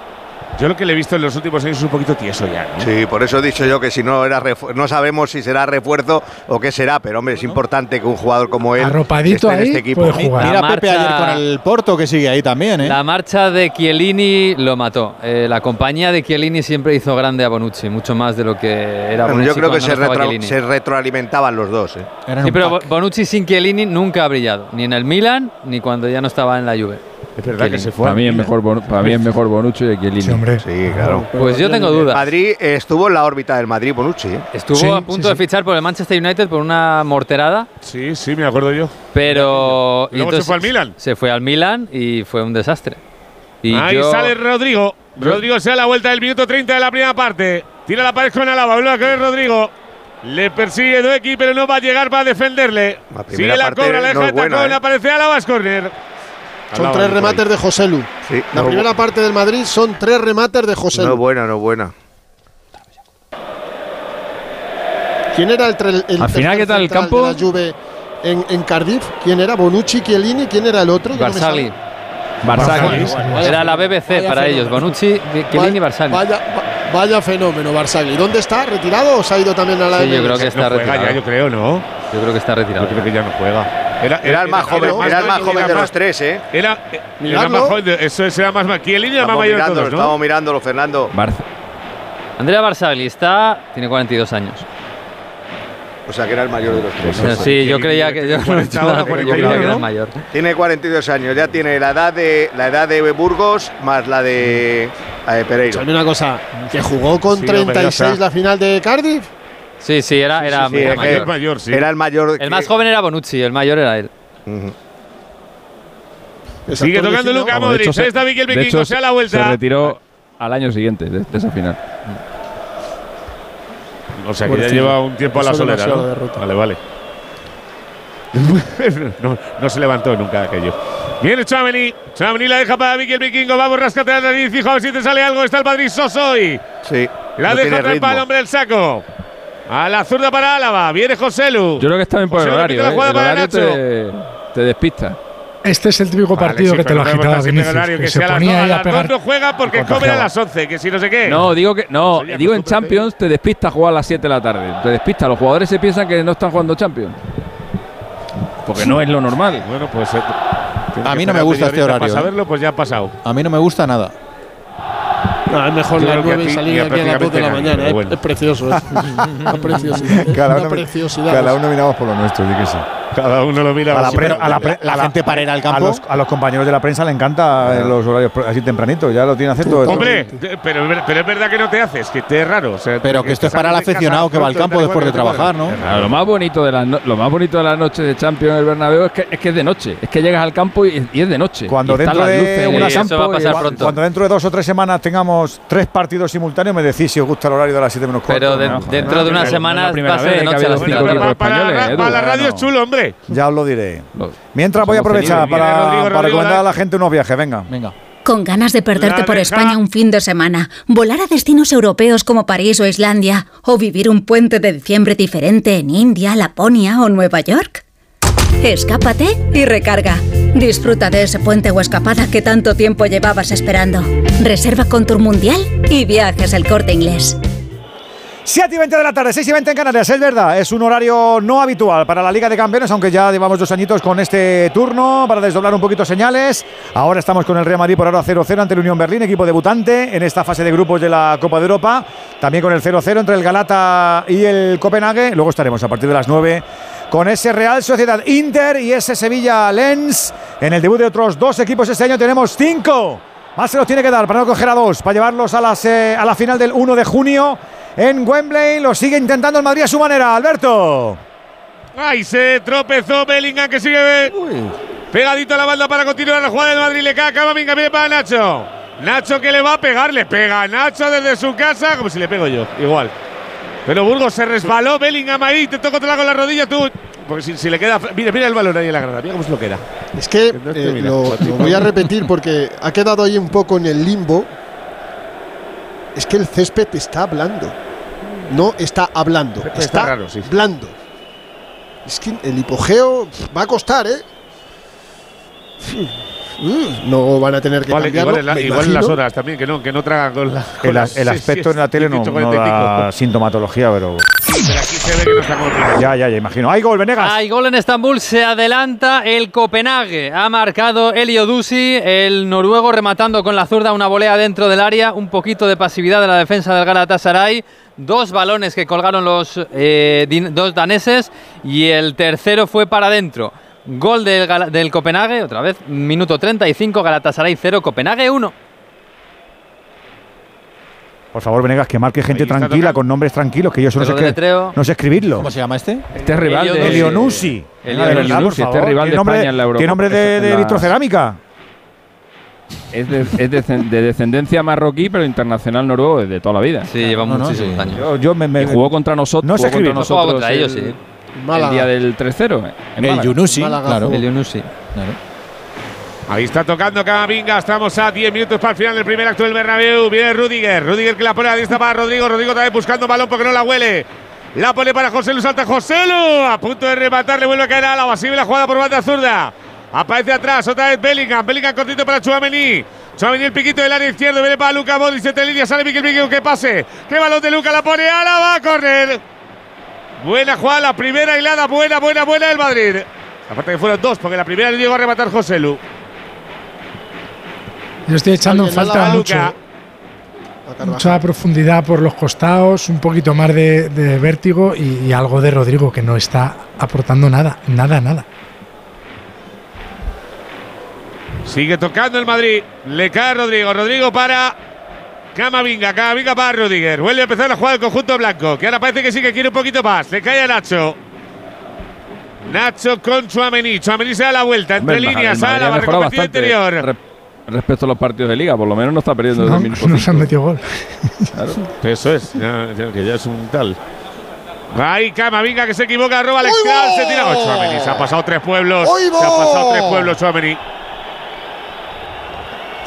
Yo lo que le he visto en los últimos años es un poquito tieso ya. Sí, por eso he dicho yo que si no era no sabemos si será refuerzo o qué será, pero hombre, es importante que un jugador como él Arropadito esté en este equipo. Jugar. Mira a Pepe ayer con el Porto que sigue ahí también, ¿eh? La marcha de Chiellini lo mató. Eh, la compañía de Chiellini siempre hizo grande a Bonucci, mucho más de lo que era Bonucci. Yo creo que se, retroalimentaban los dos. ¿eh? Sí, pero. Bonucci sin Chiellini nunca ha brillado, ni en el Milan ni cuando ya no estaba en la Juve. Es verdad que se fue. Para mí, es mejor, para mí es mejor Bonucci que Chiellini. Sí, hombre. Sí, claro. Pues yo tengo dudas. Madrid estuvo en la órbita del Madrid, Bonucci. ¿eh? Estuvo a punto de fichar por el Manchester United por una morterada. Sí, sí, me acuerdo yo. Pero. Y luego se fue al Milan. Se fue al Milan y fue un desastre. Ahí sale Rodrigo. Rodrigo se da la vuelta del minuto 30 de la primera parte. Tira la pared con Alaba. Vuelve a caer Rodrigo. Le persigue Dueki, pero no va a llegar para defenderle. La Sigue la cobra, la deja no de tacón, buena, eh. aparece Corner. Son tres remates de José Lu. Sí, la no primera parte del Madrid son tres remates de José Lu. No buena, no buena. ¿Quién era el, el Al final, ¿qué tal el campo? De la Juve en, en, Cardiff. ¿Quién era? ¿Bonucci, Chiellini? ¿Quién era el otro? Barzagli. Barzagli. Era la BBC vaya para fenómeno. ellos. Bonucci, Chiellini, Barzagli. Vaya, vaya, fenómeno, Barzagli. ¿Dónde está? ¿Retirado o se ha ido también a la sí, Yo creo que está no retirado. Ya, yo creo, ¿no? Yo creo que está retirado. Yo creo que ya no juega. Era, era, era, el más joven, era, el más joven de los tres, ¿eh? ¿eh? eh era, el más joven, de, eso es, era más maquielina, más mayor mirándolo, todos, ¿no? Estamos mirándolo, Fernando. Bar Andrea Barzagli está, tiene 42 años. O sea, que era el mayor de los tres. Sí, yo creía que, yo, no, yo creía que era el mayor. Tiene 42 años, ya tiene la edad de la edad de Burgos más la de, la de Pereiro. Una cosa, que jugó con sí, 36 la final de Cardiff. Sí, sí, era, era, Sí, era es que mayor. mayor, sí. Era el mayor. El más joven era Bonucci, el mayor era él. Sigue tocando de Modric. hecho, se- está de Vikingo. hecho, Se da la Se vuelta. retiró al año siguiente de, de esa final. O sea que ya lleva un tiempo a la derrota. Vale, vale. *laughs* no, no se levantó nunca aquello. Viene Chameni. Chameni la deja para Mikel Vikingo. Vamos, rascate la nariz. Fijo a ver si te sale algo. Está el Madrid Sosoy. Sí. La no deja atrás para el hombre del saco. A la zurda para Álava. Viene Joselu. Yo creo que está bien por el horario. ¿eh? El para horario Nacho. te, te despista. Este es el típico Vale, partido sí, que te lo agitaba Vinicius, horario, que, que se a las ponía ahí a las no juega porque come a las 11. Que si no sé qué. No, digo que no, digo en Champions te despista jugar a las 7 de la tarde. Te despista, los jugadores se piensan que no están jugando Champions. Porque no es lo normal. Bueno, pues. eh, A mí no me gusta este horario, Para ¿eh? saberlo, pues ya ha pasado. A mí no me gusta nada. No, es mejor las creo que a 9 y salir aquí a las 2 de la nadie, mañana. pero Es, bueno. es precioso. Es *laughs* una preciosidad. Cada uno, cada uno miramos por lo nuestro, sí que sí. Cada uno lo mira A la, pre- a la, pre- la gente para ir al A campo. los, a los compañeros de la prensa le encanta eh, los horarios así tempranito, ya lo tiene acepto. Hombre, pero, pero es verdad que no te haces, que te es raro. o sea, Pero que esto es para el aficionado que va al campo después de y trabajar. ¿no? Claro, lo más bonito de las no- lo más bonito de la noche de Champions en el Bernabéu es que es que es de noche, es que llegas al campo y, y es de noche. Cuando dentro de una. Cuando dentro de dos o tres semanas tengamos tres partidos simultáneos, me decís si os gusta el horario de las 7 menos cuarto. Pero de- No, joder. dentro de unas la semanas primera va a ser vez de noche a las habido cinco. cinco Para, equipos para la, la radio es chulo, hombre. Ya os lo diré. Lo- Mientras voy a aprovechar para, Viene Rodrigo, para Rodrigo, recomendar a la gente unos viajes, venga. Venga. Con ganas de perderte por. España un fin de semana, volar a destinos europeos como París o Islandia, o vivir un puente de diciembre diferente en India, Laponia o Nueva York. Escápate y recarga. Disfruta de ese puente o escapada que tanto tiempo llevabas esperando. Reserva con Tour Mundial y viajes el corte inglés. 7 y 20 de la tarde, 6 y 20 en Canarias, es verdad, es un horario no habitual para la Liga de Campeones, aunque ya llevamos dos añitos con este turno para desdoblar un poquito señales. Ahora estamos con el Real Madrid por ahora 0-0 ante el Unión Berlín, equipo debutante en esta fase de grupos de la Copa de Europa. También con el 0-0 entre el Galata y el Copenhague. Luego estaremos a partir de las 9 con ese Real Sociedad Inter y ese Sevilla Lens. En el debut de otros dos equipos este año tenemos 5. Más se los tiene que dar para no coger a dos, para llevarlos a, las, eh, a la final del 1 de junio en Wembley. Lo sigue intentando el Madrid a su manera, Alberto. Ay, se tropezó Bellingham que sigue pegadito a la banda para continuar la jugada del Madrid. Le cae a Camavinga, viene para Nacho. Nacho que le va a pegar, le pega a Nacho desde su casa, como si le pego yo, igual. Pero Burgos se resbaló, Bellingham ahí, te toco con la rodilla tú. Porque si, si le queda. Mira, mira el balón ahí en la grada, mira cómo se lo queda. Es que eh, lo voy a repetir porque ha quedado ahí un poco en el limbo. Es que el césped está hablando. No está hablando, Está está, raro, sí. hablando. Es que el hipogeo va a costar, ¿eh? Mm, No van a tener que Igual, cambiarlo. igual en la- igual en las horas también, que no, que no tragan con la. con El, las- el *laughs* aspecto sí, en la tele no, 18, no 45. da sintomatología, pero Pero aquí se ve que no está ya, ya, ya imagino. ¡Hay gol, Venegas! Hay gol en Estambul, se adelanta el Copenhague. Ha marcado Elio Dusi, el noruego rematando con la zurda una volea dentro del área. Un poquito de pasividad de la defensa del Galatasaray. Dos balones que colgaron los eh, dos daneses y el tercero fue para adentro. Gol del, del Copenhague, otra vez, minuto 35, Galatasaray 0, Copenhague 1. Por favor, Venegas, que marque gente tranquila, tocando. con nombres tranquilos, que yo eso no sé, qué- no sé escribirlo. ¿Cómo se llama este? Este es rival de Elionusi. Elio- Venga, de verdad, Elionusi, por este rival ¿Qué de nombre- España en la ¿Qué Eurocopa? nombre de, de la- vitrocerámica? Es, de, es de, de descendencia marroquí, pero internacional noruego desde toda la vida. Sí, lleva no, no, muchísimos sí. años. Yo, yo me, me- Y jugó contra nosotros. No sé jugó contra escribir. Nosotros contra ellos, el, el día del 3-0. en El. Yunusi, Málaga claro. jugó. Elio Nusi. claro. Ahí está tocando Camavinga. Estamos a 10 minutos para el final del primer acto del Bernabéu. Viene Rudiger. Rudiger que la pone a la lista para Rodrigo. Rodrigo también buscando balón porque no la huele. La pone para José Lu. Salta José Lu. A punto de rematar. Le vuelve a caer a la Sigue la jugada por banda zurda. Aparece atrás. Otra vez Bellingham. Bellingham cortito para Chuamení. Chuamení el piquito del área izquierdo. Viene para Luca Modric. Se línea. Sale Miquel Vikingo. Que pase. Qué balón de Luca. La pone a la va a correr. Buena jugada. La primera hilada. Buena, buena, buena del Madrid. Aparte que fueron dos porque la primera le llegó a rematar José Lu. Yo estoy echando en falta mucho, mucha profundidad por los costados, un poquito más de, de vértigo y, y algo de Rodrigo que no está aportando nada, nada, nada. Sigue tocando el Madrid. Le cae Rodrigo. Rodrigo para Camavinga, Camavinga para Rudiger. Vuelve a empezar la jugada del conjunto blanco. Que ahora parece que sí que quiere un poquito más. Le cae a Nacho. Nacho con Chuamení. Chuamení se da la vuelta. Entre Hombre, el líneas. Mejorado reconvertido bastante interior. re- respecto a los partidos de liga, por lo menos no está perdiendo No, el no se han metido gol. Eso es. ya- ya- que ya es un tal. Ahí Camavinga que se equivoca. Roba Alex Kral. Se tira. Oh, Se ha pasado tres pueblos. Se ha pasado tres pueblos, Chuamení.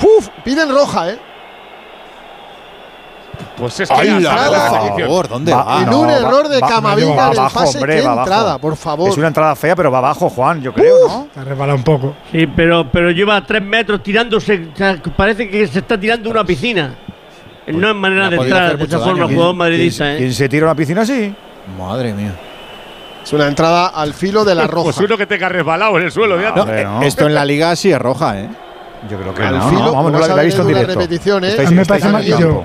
Uf, piden roja, ¿eh? Pues es Ay, ya la- sabe por favor, ¿dónde va? En un error de Camavinga en el pase, qué entrada, por favor. Es una entrada fea, pero va abajo, Juan, yo creo, ¿no? Se resbala un poco. Sí, pero, pero lleva tres metros tirándose. o sea, parece que se está tirando una piscina. No es manera de entrar de esa forma, jugador madridista, ¿eh? ¿Quién se tira una piscina así? Madre mía. Es una entrada al filo de la roja. Pues uno que te ha resbalado en el suelo. No, eh, Esto en la liga sí es roja, ¿eh? Yo creo que Al no. filo, vamos, lo no la, a la he ver visto en directo. repetición, ¿eh? Estáis- A mí me parece en más, el.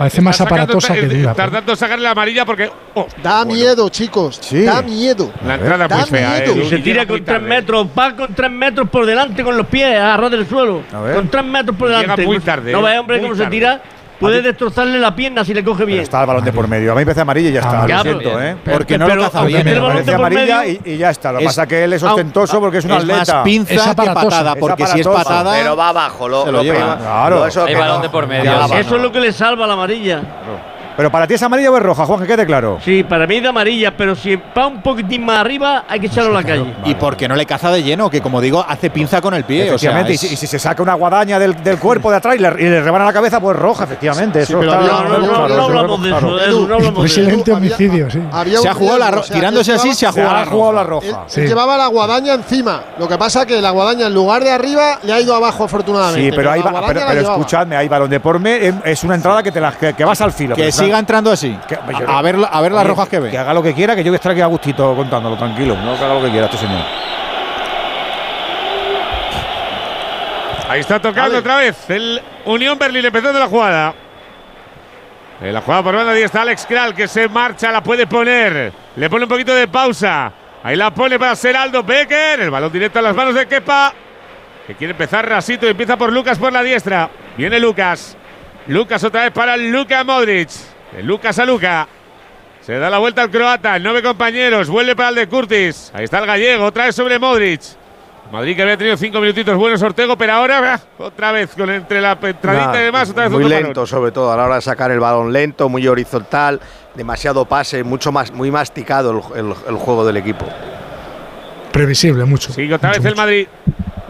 Parece más aparatosa que está- dura. Tratando de sacarle la amarilla porque. oh, Da miedo, chicos. Da miedo. la entrada es muy fea. miedo. eh. Se tira con tres metros, va con tres metros por delante con los pies, agarrado del suelo. A ver. Con tres metros por Llega delante. muy tarde, No eh, ve, hombre, cómo se tira. Puede destrozarle la pierna si le coge Pero bien. está el balón de por medio. A mí me parece amarilla y ya está. Ya, lo pero- siento, ¿eh? pero- Porque no lo pero caza bien. Me balón parece de por amarilla medio, y, y ya está. Lo que Es- pasa es que él es ostentoso porque es un es más atleta. pinza Es que patada, Es porque si es patada. Pero va abajo, lo, Se lo lo lleva. Claro. eso Hay balón de por medio. Eso es lo que le salva a la amarilla. Pero para ti es amarilla o es roja, Juan, que quede claro. Sí, para mí es de amarilla, pero si va un poquitín más arriba, hay que echarlo a la calle. Y porque no le caza de lleno, que como digo, hace pinza con el pie. O sea, Efectivamente, y, es- si, y si se saca una guadaña del, del cuerpo de atrás y le, y le rebana la cabeza, pues roja, efectivamente. Sí, eso pero está- había- No, no, claro, no, no hablamos de eso, Edu, no hablamos de eso. Posiblemente Había- homicidio, sí. Había Se ha jugado la riesgo, ro- o sea, tirándose así, se ha Se jugado la roja. Él, roja. Sí. él llevaba la guadaña encima. Lo que pasa que la guadaña en lugar de arriba le ha ido abajo afortunadamente. Sí, pero, pero, escuchadme, hay balón de por es una entrada que, te que vas al filo. Siga entrando así. Que- yo a, ver, a ver las rojas que ve. Que haga lo que quiera, que yo voy a estar aquí a gustito contándolo, tranquilo. No que haga lo que quiera este señor. Ahí está tocando otra vez el Unión Berlín empezando la jugada. En la jugada por banda ahí está Alex Kral que se marcha, la puede poner. Le pone un poquito de pausa. Ahí la pone para Seraldo Becker. El balón directo a las manos de Kepa. Que quiere empezar rasito y empieza por Lucas por la diestra. Viene Lucas. Lucas otra vez para Luka Modric. De Lucas a Luca. Se da la vuelta al croata, nueve compañeros, vuelve para el de Curtis. Ahí está el gallego, otra vez sobre Modric. Madrid que había tenido cinco minutitos buenos Ortego, pero ahora ah, otra vez con entre la entradita Nah, y demás, otra vez muy lento, sobre todo a la hora de sacar el balón lento, muy horizontal, demasiado pase, mucho más, muy masticado el, el- el juego del equipo. Previsible, mucho. Sigue otra Mucho, vez el. Madrid.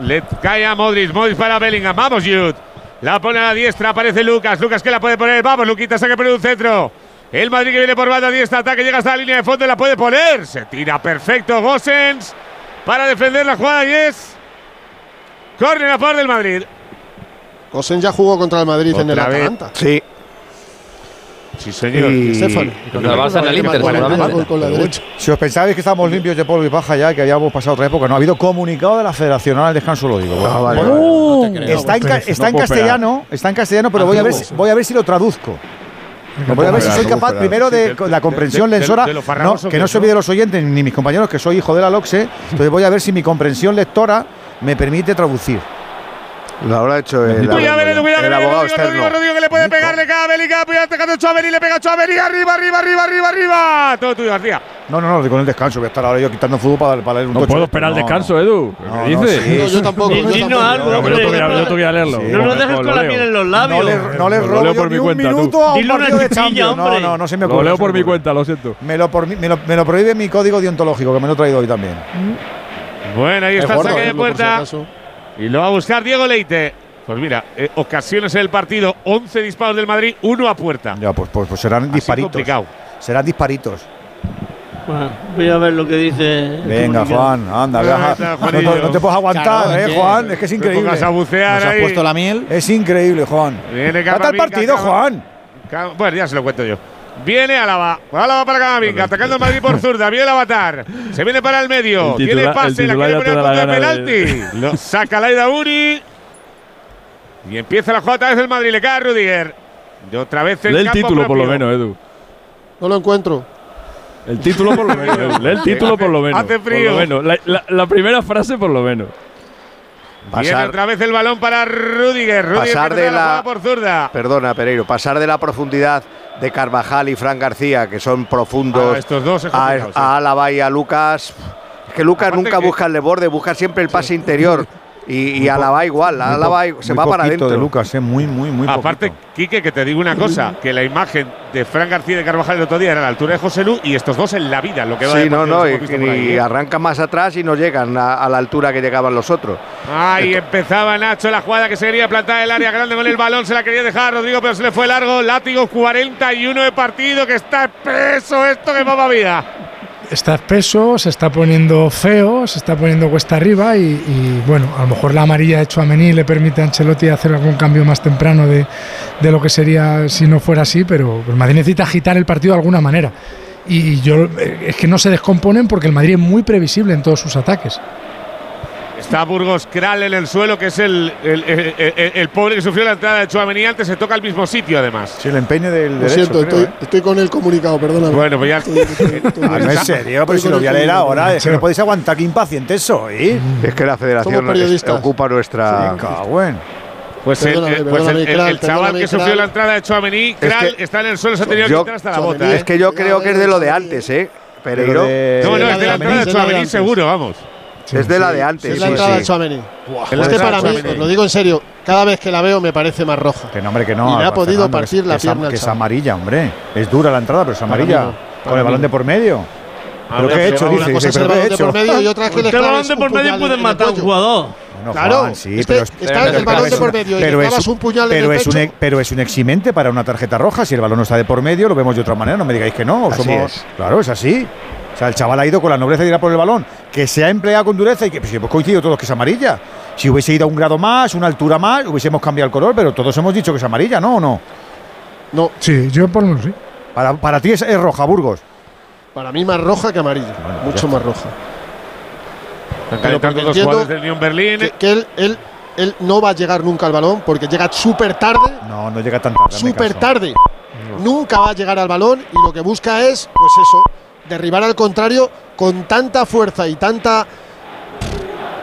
Le cae a Modric, Modric para Bellingham. Vamos, Jude. La pone a la diestra, aparece Lucas. Lucas que la puede poner. Vamos, Luquita, saque por un centro. El Madrid que viene por banda diestra, ataque, llega hasta la línea de fondo, la puede poner. Se tira perfecto Gosens para defender la jugada y es. Córner a favor del Madrid. Cosen ya jugó contra el Madrid en el vez. Atalanta. Sí. Sí, señor. Y- Estefan. seguramente. Con la derecha. Si os pensabais que estábamos limpios de polvo y paja ya, que habíamos pasado otra época, no ha habido comunicado de la Federación, ahora el descanso lo digo. Ah, vale, Bueno, vale. uh, No te creo. está en, ca- está castellano, está en castellano, pero voy a ver si, voy a ver si lo traduzco. Voy a ver si soy capaz primero de, la comprensión no, farragoso que no se olvide los oyentes ni mis compañeros que soy hijo de la LOXE, entonces voy a ver si mi comprensión lectora me permite traducir. Lo habrá hecho el, Cuidado, Belén, cuidado, el Belén, abogado Rodrigo, Rodrigo, externo. Rodrigo, que le puede pegar, le cae a Bellingham, cuidado, atacando Chouameni, le pega a Chouameni, arriba, arriba, arriba, arriba, arriba. Todo tuyo, García. No, no, no, con el descanso, voy a estar ahora yo quitando fútbol para, para leer un No tocho puedo esperar el No, descanso, no. Edu. No, ¿Qué no, dices? sí, No, yo tampoco. yo algo, Yo yo a leerlo. Sí. No nos dejes Lo con la leo. en los No labios. le, no le Lo robo leo por mi cuenta, minuto a un partido de Champions. No, no, no se me Lo ocurre. leo no se por mi cuenta, lo siento. Me lo, por- me, lo, me lo prohíbe mi código deontológico, que me lo he traído hoy también. Bueno, ahí Es está el saque de por si puerta. Y lo va a buscar Diego Leite. Pues mira, eh, ocasiones en el partido, 11 disparos del Madrid, uno a puerta. Ya, pues, pues, pues serán Así disparitos. complicado. Serán disparitos. Bueno, voy a ver lo que dice. Venga. Juan, anda, Ah, viaja. No, te- no te puedes aguantar, Claro, eh, Juan. Es que es increíble. a bucear Nos has puesto la miel. Es increíble, Juan. El Camavinga, partido, Juan. Bueno, ya se lo cuento yo. Viene Álava. Álava para Camavinga. Atacando el Madrid por zurda. Viene el avatar. Se viene para el medio. El Tiene pase. el La quiere poner gana de- penalti. *laughs* Lo saca Laida Uri. Y empieza la jugada otra vez el Madrid. Le cae a Rudiger. De otra vez el Lee el campo título, por lo menos, Edu. No lo encuentro. El título, por lo menos. Edu. *laughs* Lee el título, por lo menos. Hace Por frío. lo menos. La, la- la primera frase, por lo menos. Viene Pasar, otra vez el balón para Rudiger. Rudiger pasar de la- por zurda. perdona Pereiro, pasar de la profundidad de Carvajal y Fran García, que son profundos, Ah, estos dos a, complicado, sí. a Álava y a Lucas. Es que Lucas Aparte nunca que- busca el de borde, busca siempre el pase interior. *laughs* Y, y Álava igual, Álava se va para adentro. de Lucas, eh, muy, muy, muy Aparte, Quique, que te digo una cosa, que la imagen de Fran García de Carvajal el otro día era a la altura de José Lu y estos dos en la vida, lo que va de Sí, no, no, y, y ¿eh? arrancan más atrás y no llegan a, a la altura que llegaban los otros. Ahí empezaba Nacho la jugada que se quería plantar el área grande con el balón, se la quería dejar a Rodrigo, pero se le fue largo. Látigo 41 de partido, que está espeso esto que papa vida. Está espeso, se está poniendo feo, se está poniendo cuesta arriba y, bueno, a lo mejor la amarilla hecho a Mení le permite a Ancelotti hacer algún cambio más temprano de, de lo que sería si no fuera así, pero el Madrid necesita agitar el partido de alguna manera. Y yo eh, es que no se descomponen porque el Madrid es muy previsible en todos sus ataques. Está Burgos Kral en el suelo, que es el, el, el- el- el pobre que sufrió la entrada de Chouameni antes, se toca al mismo sitio además. Sí, el empeño del Lo derecho. siento, creo, estoy, ¿eh? estoy con el comunicado, perdóname. Bueno, pues ya. *laughs* Ah, no es serio, pero si lo voy a leer ahora, es que no podéis aguantar, qué impacientes soy. Es que la federación Somos periodistas. ocupa nuestra. En. Pues el, Perdóname, eh, pues el- perdóname, el- Kral, el chaval que sufrió Kral. la entrada de Chouameni, Kral, que- está en el suelo, se ha tenido que quitar hasta la bota. Es ¿eh? que yo creo que es de lo de antes, ¿eh? De- No, no, es de la entrada de Chouameni, seguro, vamos. Es de la de antes. Es la sí, entrada sí. de Chouameni. Es Es entrada para mí, os lo digo en serio, cada vez que la veo me parece más roja. Que no, hombre, que no. Y le ha Alba podido Fernando, partir es- la es- pierna Que es amarilla, hombre. Es dura la entrada, pero es amarilla. no, Con el balón de por medio. ¿Pero ver, qué he hecho? Dice, dice, es ¿pero he balón de hecho? por medio y otra es que le el balón de un por medio puñal puede en el matar a un jugador. No, Claro, Juan, sí, es que pero está pero el balón es de por un- medio y pero es clavas un puñal en pero el es un, pecho. e- pero es un eximente para una tarjeta roja. Si el balón no está de por medio, lo vemos de otra manera. No me digáis que no. Así somos- es. Claro, es así. O sea, el chaval ha ido con la nobleza de ir a por el balón, que se ha empleado con dureza y que pues, hemos coincidido todos que es amarilla. Si hubiese ido a un grado más, una altura más, hubiésemos cambiado el color, pero todos hemos dicho que es amarilla, ¿no o no? No, Sí, yo por lo menos sí. Para, para ti es, es roja, Burgos. para mí más roja que amarilla. mucho más roja. Están Pero calentando porque los entiendo jugadores del Unión Berlín. Que, que él, él, él no va a llegar nunca al balón porque llega súper tarde, No, no llega tan tarde. súper tarde. Nunca va a llegar al balón y lo que busca es, pues eso, derribar al contrario con tanta fuerza y tanta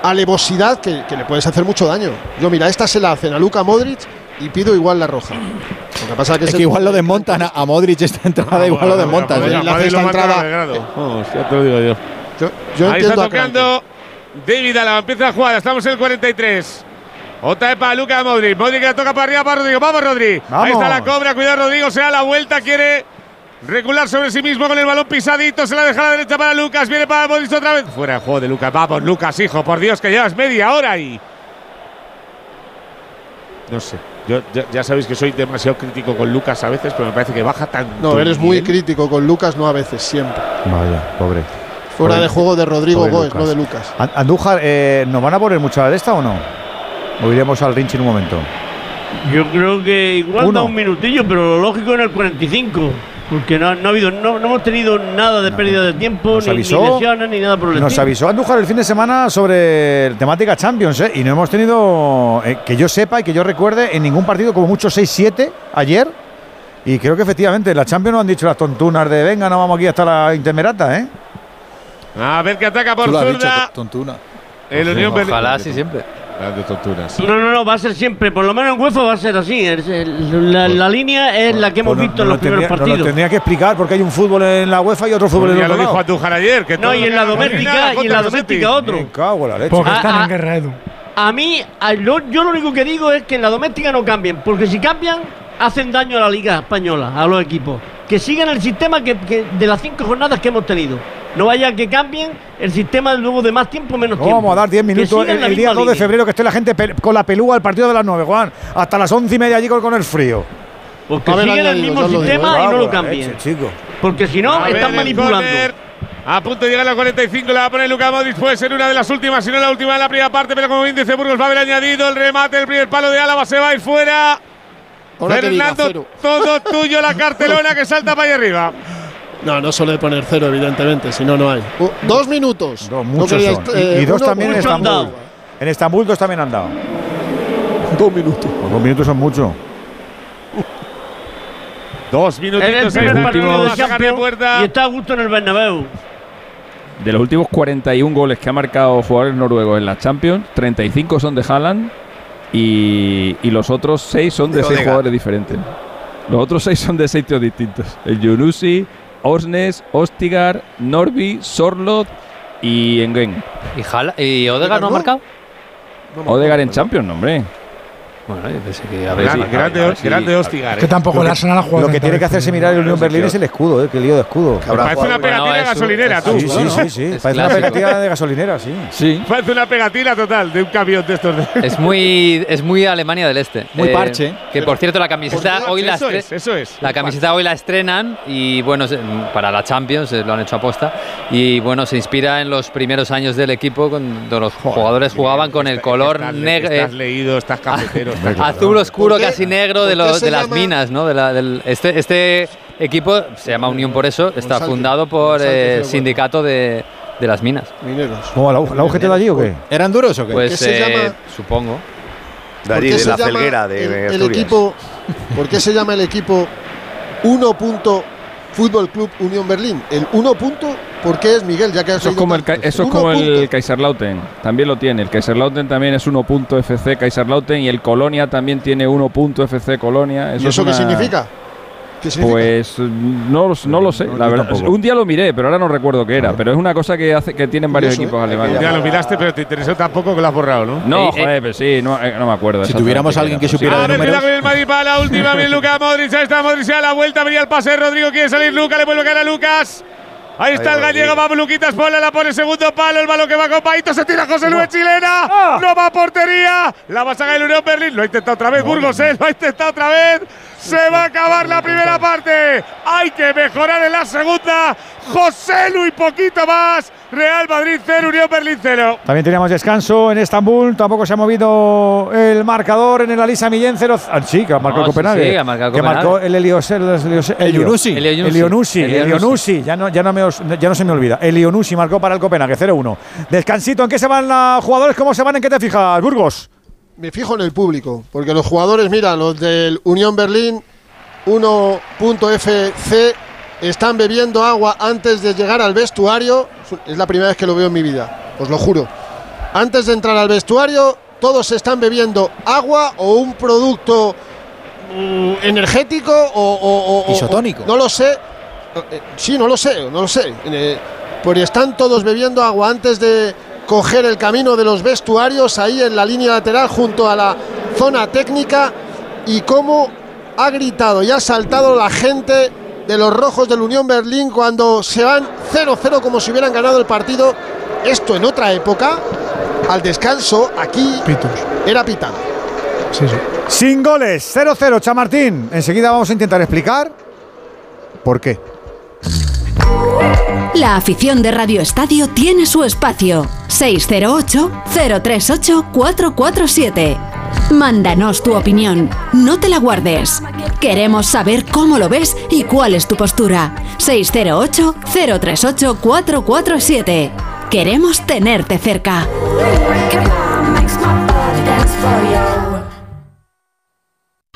alevosidad que, que le puedes hacer mucho daño. Yo, mira, esta se la hacen a Luka Modric y pido igual la roja. Lo que pasa es que, Es el- que igual lo desmontan a, a Modric esta entrada, igual lo desmontan. bueno, ¿eh? lo mata entrada-. Vamos, ya te lo digo yo. Yo, yo Ahí está tocando David Alaba, empieza la jugada, estamos en el 43. Otra vez para Luca Modric. Modric que la toca para arriba para Rodrigo. Vamos, Rodri. Ahí está la cobra. Cuidado, Rodrigo. Se da la vuelta. Quiere recular sobre sí mismo con el balón pisadito. Se la deja a la derecha para Lucas. Viene para Modric otra vez. Fuera de juego de Lucas. Vamos, Lucas, hijo. Por Dios, que llevas media hora ahí. No sé. Yo, ya, ya sabéis que soy demasiado crítico con Lucas a veces, pero me parece que baja tanto. No, eres muy crítico con Lucas, no a veces, siempre. Vaya, pobre. Fuera Pobre- de juego de Rodrigo Goes, no de Lucas. An- Andújar, eh, ¿nos van a poner mucha de esta o no? O iremos al Rinchi en un momento. Yo creo que igual Uno. da un minutillo, pero lo lógico en el 45. Porque no, no ha habido, no, no hemos tenido nada de pérdida de tiempo, Nos ni, ni avisó- lesiones, ni nada por el Nos estilo. avisó Andújar el fin de semana sobre temática Champions, ¿eh? Y no hemos tenido, eh, que yo sepa y que yo recuerde, en ningún partido como mucho 6-7 ayer. Y creo que efectivamente la Champions nos han dicho las tontunas de venga, no vamos aquí hasta la intermerata, ¿eh? A ver que ataca por dicho, zurda. to- tontuna. El Unión Berlín. Ojalá sí siempre. Grandes tontunas. No, no, no, va a ser siempre, por lo menos en UEFA va a ser así. es el- la, la línea es la que hemos Pues no- visto en los lo primeros no lo partidos. tendría que explicar porque hay un fútbol en la UEFA y otro fútbol en ya el lo otro dijo lado. Andújar ayer. Que no, y lo en la doméstica, y en la doméstica otro. Me cago en la leche. Porque Ah, están ah. en guerra, Edu. A mí, a- lo- yo lo único que digo es que en la doméstica no cambien, porque si cambian, hacen daño a la liga española, a los equipos. Que sigan el sistema que, que- de las cinco jornadas que hemos tenido. No vaya que cambien el sistema luego de más tiempo, menos No tiempo. vamos a dar 10 Que minutos el, día misma 2 de febrero que esté la gente con la pelúa al partido de las 9, Juan. Hasta las 11 y media allí con, con el frío. Pues que sigan el mismo digo, sistema y no lo cambien. leche, chico. Porque si no, están el manipulando. A punto de llegar a la 45, la va a poner Luka Modric. Puede ser una de las últimas, si no la última de la primera parte. Pero como bien dice Burgos, va a haber añadido el remate. El primer palo de Álava se va a ir fuera. Ahora que diga Fernando, todo tuyo la cartelona que salta para allá arriba. No, no suele poner cero, evidentemente, si no, no hay. Uh, dos minutos. Dos, No muchos queríais, son. eh, Y, y dos uno, también en Estambul. dado. En Estambul dos también han dado. Dos minutos. Pues dos minutos son mucho. Dos Es el minutitos. ahí primer partido de de Champions y está a gusto en el Bernabéu. de los últimos 41 goles que ha marcado jugadores noruegos en la Champions, 35 son de Haaland y, y los otros 6 son de De 6 Odegaard. jugadores diferentes. Los otros 6 son de 6 tíos distintos. El Yunusi, Osnes, Ostigar, Norby, Sorlot y Engen. ¿Y, Jala, ¿Y Odegaard no ha marcado? Odegaard en Champions, no, hombre. Bueno, yo pensé que a Gran- ver si- grande, a ver si- grande Ostigar. Que ¿eh? tampoco el Arsenal ha jugado. Lo que tiene que hacerse mirar el Unión Berlín es el escudo, ¿eh? Qué lío de escudo. Parece una pegatina de gasolinera, tú. Sí, sí, sí, sí. Es Parece una pegatina de gasolinera, sí. Sí. Parece una pegatina total de un camión de estos. De... Es muy, es muy Alemania del Este. Muy parche. Que por cierto, la camiseta hoy la eso es, eso es. La camiseta hoy la estrenan y bueno, para la Champions eh, lo han hecho aposta y bueno, se inspira en los primeros años del equipo cuando los jugadores jugaban con el color negro, Estás leído, estás cafetero. Azul oscuro, ¿Por qué? casi negro de, ¿Por qué los, de las minas, ¿no? De la- del- este, este equipo se llama Unión por eso, está fundado por eh, sindicato de, de las minas. Mineros. ¿Cómo, la, la UGT de allí o qué? ¿Eran duros o qué? Pues se eh, llama? supongo. De allí, ¿Por qué de la felguera de el, el equipo, ¿Por qué se llama el equipo 1. Punto Fútbol Club Unión Berlín? El 1. punto, ¿por qué es Miguel? Ya que Eso es como el, eso es 1 como el punto. Kaiserlauten. También lo tiene. El Kaiserlauten también es 1.fc Kaiserlauten y el Colonia también tiene 1.fc Colonia. ¿Y Eso, es eso qué significa? ¿Qué? Pues no, no lo sé, No, la verdad. tampoco. Un día lo miré, pero ahora no recuerdo qué era. Pero es una cosa que hace que tienen varios Curioso, equipos ¿eh? alemanes. Ya lo miraste, pero te interesó tampoco que lo has borrado, ¿no? No, Eh, eh. joder, pero sí, no, eh, no me acuerdo. Si tuviéramos qué alguien que supiera A de números. con el Madrid para la última. Bien, Luca Modric. Ahí está Modric a la vuelta. Venía el pase. Rodrigo quiere salir. Luca le vuelve a caer a Lucas. Ahí está Ahí el va, gallego. Vamos, Luquitas. Ponle la pone segundo palo. El balón que va con Paito. Se tira José Luis Chilena. No va a portería. La va a sacar el Unión Berlín. Lo ha intentado otra vez. Burgos, eh. Lo ha intentado otra vez. Se va a acabar la primera parte. Hay que mejorar en la segunda. José Luis, poquito más. Real Madrid 0, Unión Berlín 0. También teníamos descanso en Estambul, tampoco se ha movido el marcador en el Alisa Millén 0. Ah, sí, que ha marcado No, el sí, Copenhague. sí, ha marcado el que Copenhague. marcó el Elios, el, Elios- El Elio. Yunusi. El El ya no, ya, no me os- ya no se me olvida. El Ionusi marcó para el Copenhague 0-1. Descansito, ¿en qué se van los jugadores? ¿Cómo se van? ¿En qué te fijas, Burgos? Me fijo en el público, porque los jugadores, mira, los del Unión Berlín 1.fc están bebiendo agua antes de llegar al vestuario. Es la primera vez que lo veo en mi vida, os lo juro. Antes de entrar al vestuario, todos están bebiendo agua o un producto mm, energético o, o- o- o- Isotónico. no lo sé. Eh, Sí, no lo sé, no lo sé. Eh, Porque están todos bebiendo agua antes de coger el camino de los vestuarios ahí en la línea lateral junto a la zona técnica y cómo ha gritado y ha saltado la gente de los rojos del Unión Berlín cuando se van 0-0 como si hubieran ganado el partido. Esto en otra época, al descanso, aquí Pitos. era pitado. Sí, sí. Sin goles, 0-0, Chamartín. Enseguida vamos a intentar explicar por qué. La afición de Radio Estadio tiene su espacio. 608-038-447. Mándanos tu opinión. No te la guardes. Queremos saber cómo lo ves y cuál es tu postura. 608-038-447. Queremos tenerte cerca.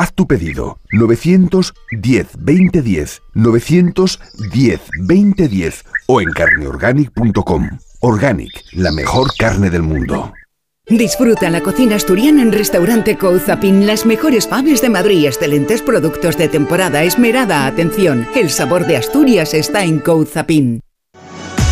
Haz tu pedido 910 2010 910 2010 o en carneorganic.com. Organic, la mejor carne del mundo. Disfruta la cocina asturiana en Restaurante Couzapin. Las mejores faves de Madrid, excelentes productos de temporada, esmerada atención. El sabor de Asturias está en Couzapin.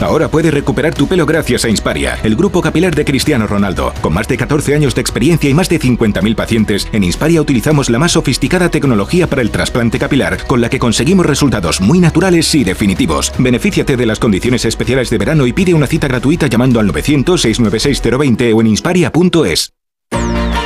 Ahora puedes recuperar tu pelo gracias a Insparia, el grupo capilar de Cristiano Ronaldo. Con más de 14 años de experiencia y más de 50.000 pacientes, en Insparia utilizamos la más sofisticada tecnología para el trasplante capilar, con la que conseguimos resultados muy naturales y definitivos. Benefíciate de las condiciones especiales de verano y pide una cita gratuita llamando al 900-696-020 o en insparia.es.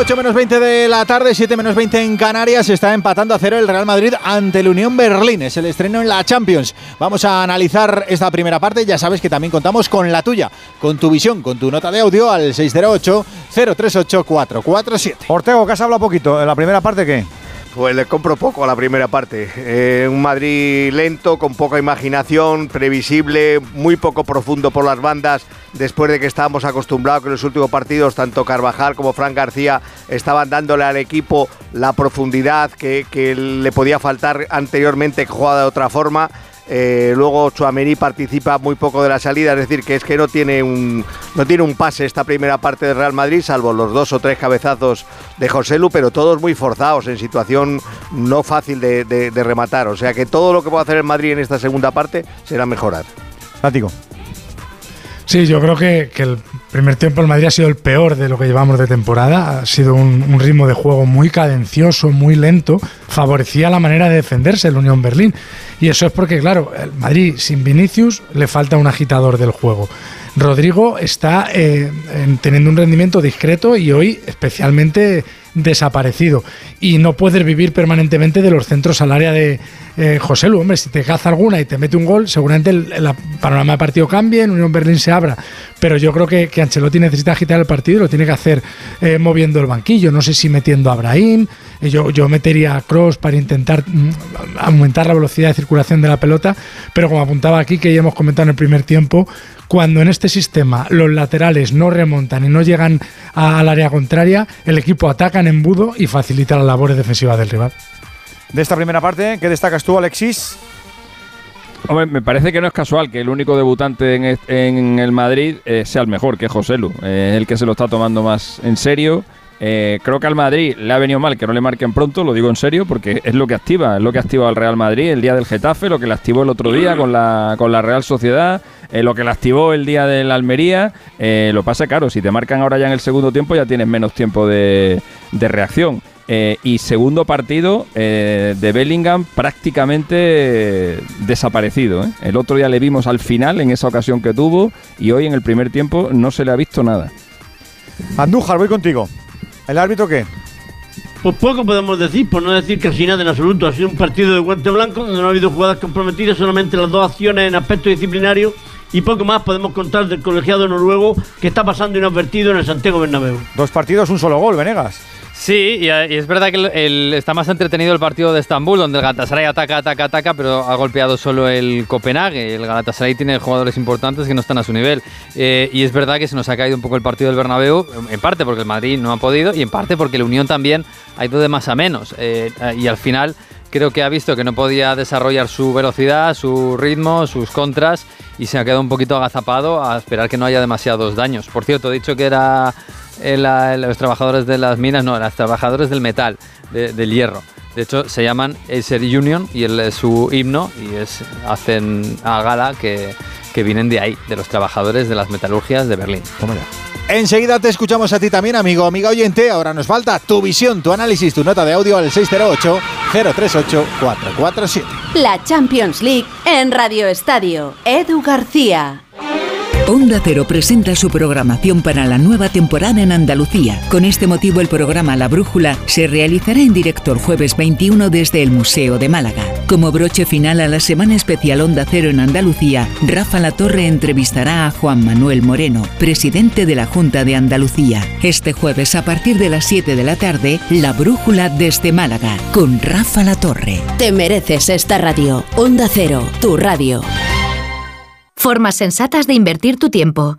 8 menos 20 de la tarde, 7 menos 20 en Canarias. Está empatando a cero el Real Madrid ante el Unión Berlín. Es el estreno en la Champions. Vamos a analizar esta primera parte. Ya sabes que también contamos con la tuya, con tu visión, con tu nota de audio al 608-038-447. Ortego, que has hablado poquito. ¿En la primera parte qué? Pues le compro poco a la primera parte. Eh, un Madrid lento, con poca imaginación, previsible, muy poco profundo por las bandas, después de que estábamos acostumbrados que en los últimos partidos tanto Carvajal como Fran García estaban dándole al equipo la profundidad que, le podía faltar anteriormente que de otra forma. Eh, luego Chuamení participa muy poco de la salida, es decir, que es que no tiene un no tiene un pase esta primera parte del Real Madrid, salvo los dos o tres cabezazos de José Lu, pero todos muy forzados, en situación no fácil de, rematar. O sea que todo lo que puede hacer el Madrid en esta segunda parte será mejorar. Sí, yo creo que, que el primer tiempo el Madrid ha sido el peor de lo que llevamos de temporada. Ha sido un, ritmo de juego muy cadencioso, muy lento. Favorecía la manera de defenderse el Unión Berlín. Y eso es porque, claro, el Madrid sin Vinicius le falta un agitador del juego. Rodrigo está eh, en- teniendo un rendimiento discreto y hoy especialmente desaparecido. Y no puedes vivir permanentemente de los centros al área de eh, José Lu. Hombre, si te caza alguna y te mete un gol, seguramente el, panorama de partido cambie, en Unión Berlín se abra. Pero yo creo que, que Ancelotti necesita agitar el partido y lo tiene que hacer eh, moviendo el banquillo. No sé si metiendo a Brahim. Yo, yo metería a Cross para intentar mm, aumentar la velocidad de circulación de la pelota. Pero como apuntaba aquí, que ya hemos comentado en el primer tiempo, cuando en este sistema los laterales no remontan y no llegan al área contraria, el equipo ataca en embudo y facilita las labores defensivas del rival. De esta primera parte, ¿qué destacas tú, Alexis? Hombre, me parece que no es casual que el único debutante en el Madrid eh, sea el mejor, que es José Lu. Eh, es el que se lo está tomando más en serio. Eh, creo que al Madrid le ha venido mal que no le marquen pronto, lo digo en serio, porque es lo que activa, es lo que activa al Real Madrid el día del Getafe, lo que le activó el otro día con la, con la Real Sociedad, eh, lo que le activó el día del Almería. Eh, lo pasa, claro, si te marcan ahora ya en el segundo tiempo, ya tienes menos tiempo de, de reacción. Y segundo partido de Bellingham prácticamente desaparecido. El otro día le vimos al final en esa ocasión que tuvo y hoy en el primer tiempo no se le ha visto nada. Andújar, voy contigo. ¿El árbitro qué? Pues poco podemos decir, por no decir casi nada en absoluto. Ha sido un partido de guante blanco donde no ha habido jugadas comprometidas, solamente las dos acciones en aspecto disciplinario y poco más podemos contar del colegiado noruego que está pasando inadvertido en el Santiago Bernabéu. Dos partidos, un solo gol, Venegas. Sí, y, es verdad que está más entretenido el partido de Estambul, donde el Galatasaray ataca, ataca, ataca, pero ha golpeado solo el Copenhague. El Galatasaray tiene jugadores importantes que no están a su nivel. Eh, y es verdad que se nos ha caído un poco el partido del Bernabéu, en parte porque el Madrid no ha podido y en parte porque el Unión también ha ido de más a menos. Eh, y al final creo que ha visto que no podía desarrollar su velocidad, su ritmo, sus contras y se ha quedado un poquito agazapado a esperar que no haya demasiados daños. Por cierto, he dicho que era eh, la- los trabajadores de las minas, no, los trabajadores del metal, de- del hierro. De hecho, se llaman Acer Union y el, es su himno y es, hacen a gala que, que vienen de ahí, de los trabajadores de las metalurgias de Berlín. Enseguida te escuchamos a ti también, amigo, amiga oyente. Ahora nos falta tu visión, tu análisis, tu nota de audio al 608-038-447. La Champions League en Radio Estadio. Edu García. Onda Cero presenta su programación para la nueva temporada en Andalucía. Con este motivo, el programa La Brújula se realizará en directo el jueves 21 desde el Museo de Málaga. Como broche final a la semana especial Onda Cero en Andalucía, Rafa La Torre entrevistará a Juan Manuel Moreno, presidente de la Junta de Andalucía. Este jueves, a partir de las 7 de la tarde, La Brújula desde Málaga, con Rafa La Torre. Te mereces esta radio. Onda Cero, tu radio. Formas sensatas de invertir tu tiempo.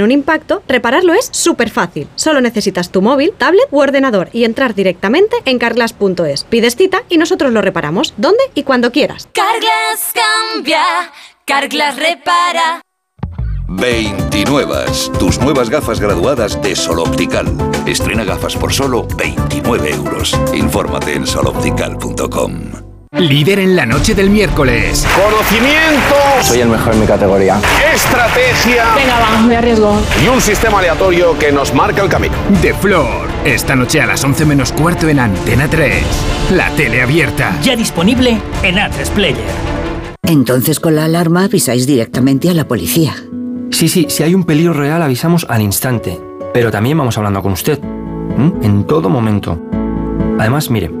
un impacto, repararlo es súper fácil. Solo necesitas tu móvil, tablet u ordenador y entrar directamente en carglass.es. Pides cita y nosotros lo reparamos donde y cuando quieras. Carglass cambia, Carglass repara. 29. Tus nuevas gafas graduadas de Sol Optical. Estrena gafas por solo 29 euros. Infórmate en soloptical.com. Líder en la noche del miércoles. Conocimiento. Soy el mejor en mi categoría. Estrategia. Venga, va, me arriesgo. Y un sistema aleatorio que nos marca el camino. De Flor. Esta noche a las 11 menos cuarto en Antena 3. La tele abierta. Ya disponible en A3 Player. Entonces con la alarma avisáis directamente a la policía. Sí, sí, si hay un peligro real avisamos al instante. Pero también vamos hablando con usted. ¿m? En todo momento. Además, mire,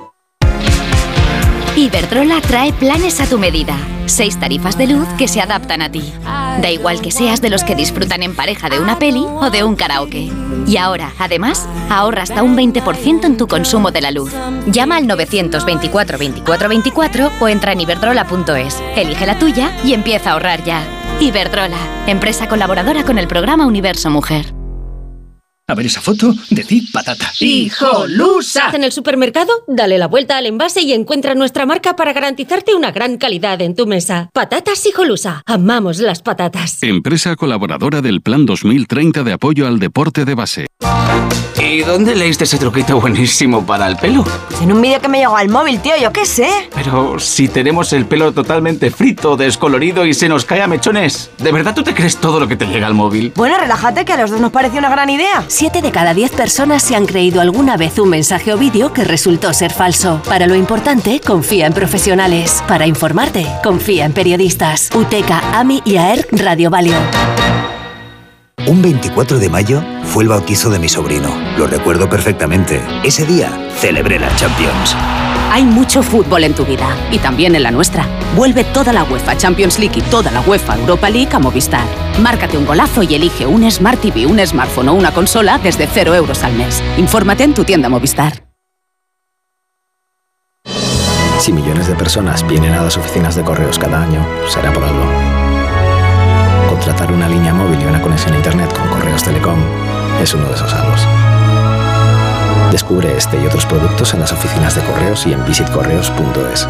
Iberdrola trae planes a tu medida. Seis tarifas de luz que se adaptan a ti. Da igual que seas de los que disfrutan en pareja de una peli o de un karaoke. Y ahora, además, ahorra hasta un 20% en tu consumo de la luz. Llama al 924 24 24 o entra en iberdrola.es. Elige la tuya y empieza a ahorrar ya. Iberdrola, empresa colaboradora con el programa Universo Mujer. A ver esa foto, decid patata. ¡Hijolusa! En el supermercado, dale la vuelta al envase y encuentra nuestra marca para garantizarte una gran calidad en tu mesa. Patatas Hijolusa. Amamos las patatas. Empresa colaboradora del Plan 2030 de apoyo al deporte de base. ¿Y dónde leíste ese truquito buenísimo para el pelo? En un vídeo que me llegó al móvil, tío, yo qué sé. Pero si tenemos el pelo totalmente frito, descolorido y se nos cae a mechones, ¿de verdad tú te crees todo lo que te llega al móvil? Bueno, relájate, que a los dos nos pareció una gran idea. Siete de cada diez personas se han creído alguna vez un mensaje o vídeo que resultó ser falso. Para lo importante, confía en profesionales. Para informarte, confía en periodistas. UTECA, AMI y AERC Radio Valio. Un 24 de mayo fue el bautizo de mi sobrino. Lo recuerdo perfectamente. Ese día celebré la Champions. Hay mucho fútbol en tu vida y también en la nuestra. Vuelve toda la UEFA Champions League y toda la UEFA Europa League a Movistar. Márcate un golazo y elige un Smart TV, un smartphone o una consola desde 0 euros al mes. Infórmate en tu tienda Movistar. Si millones de personas vienen a las oficinas de correos cada año, será por algo. Contratar una línea móvil y una conexión a Internet con Correos Telecom es uno de esos algo. Descubre este y otros productos en las oficinas de correos y en visitcorreos.es.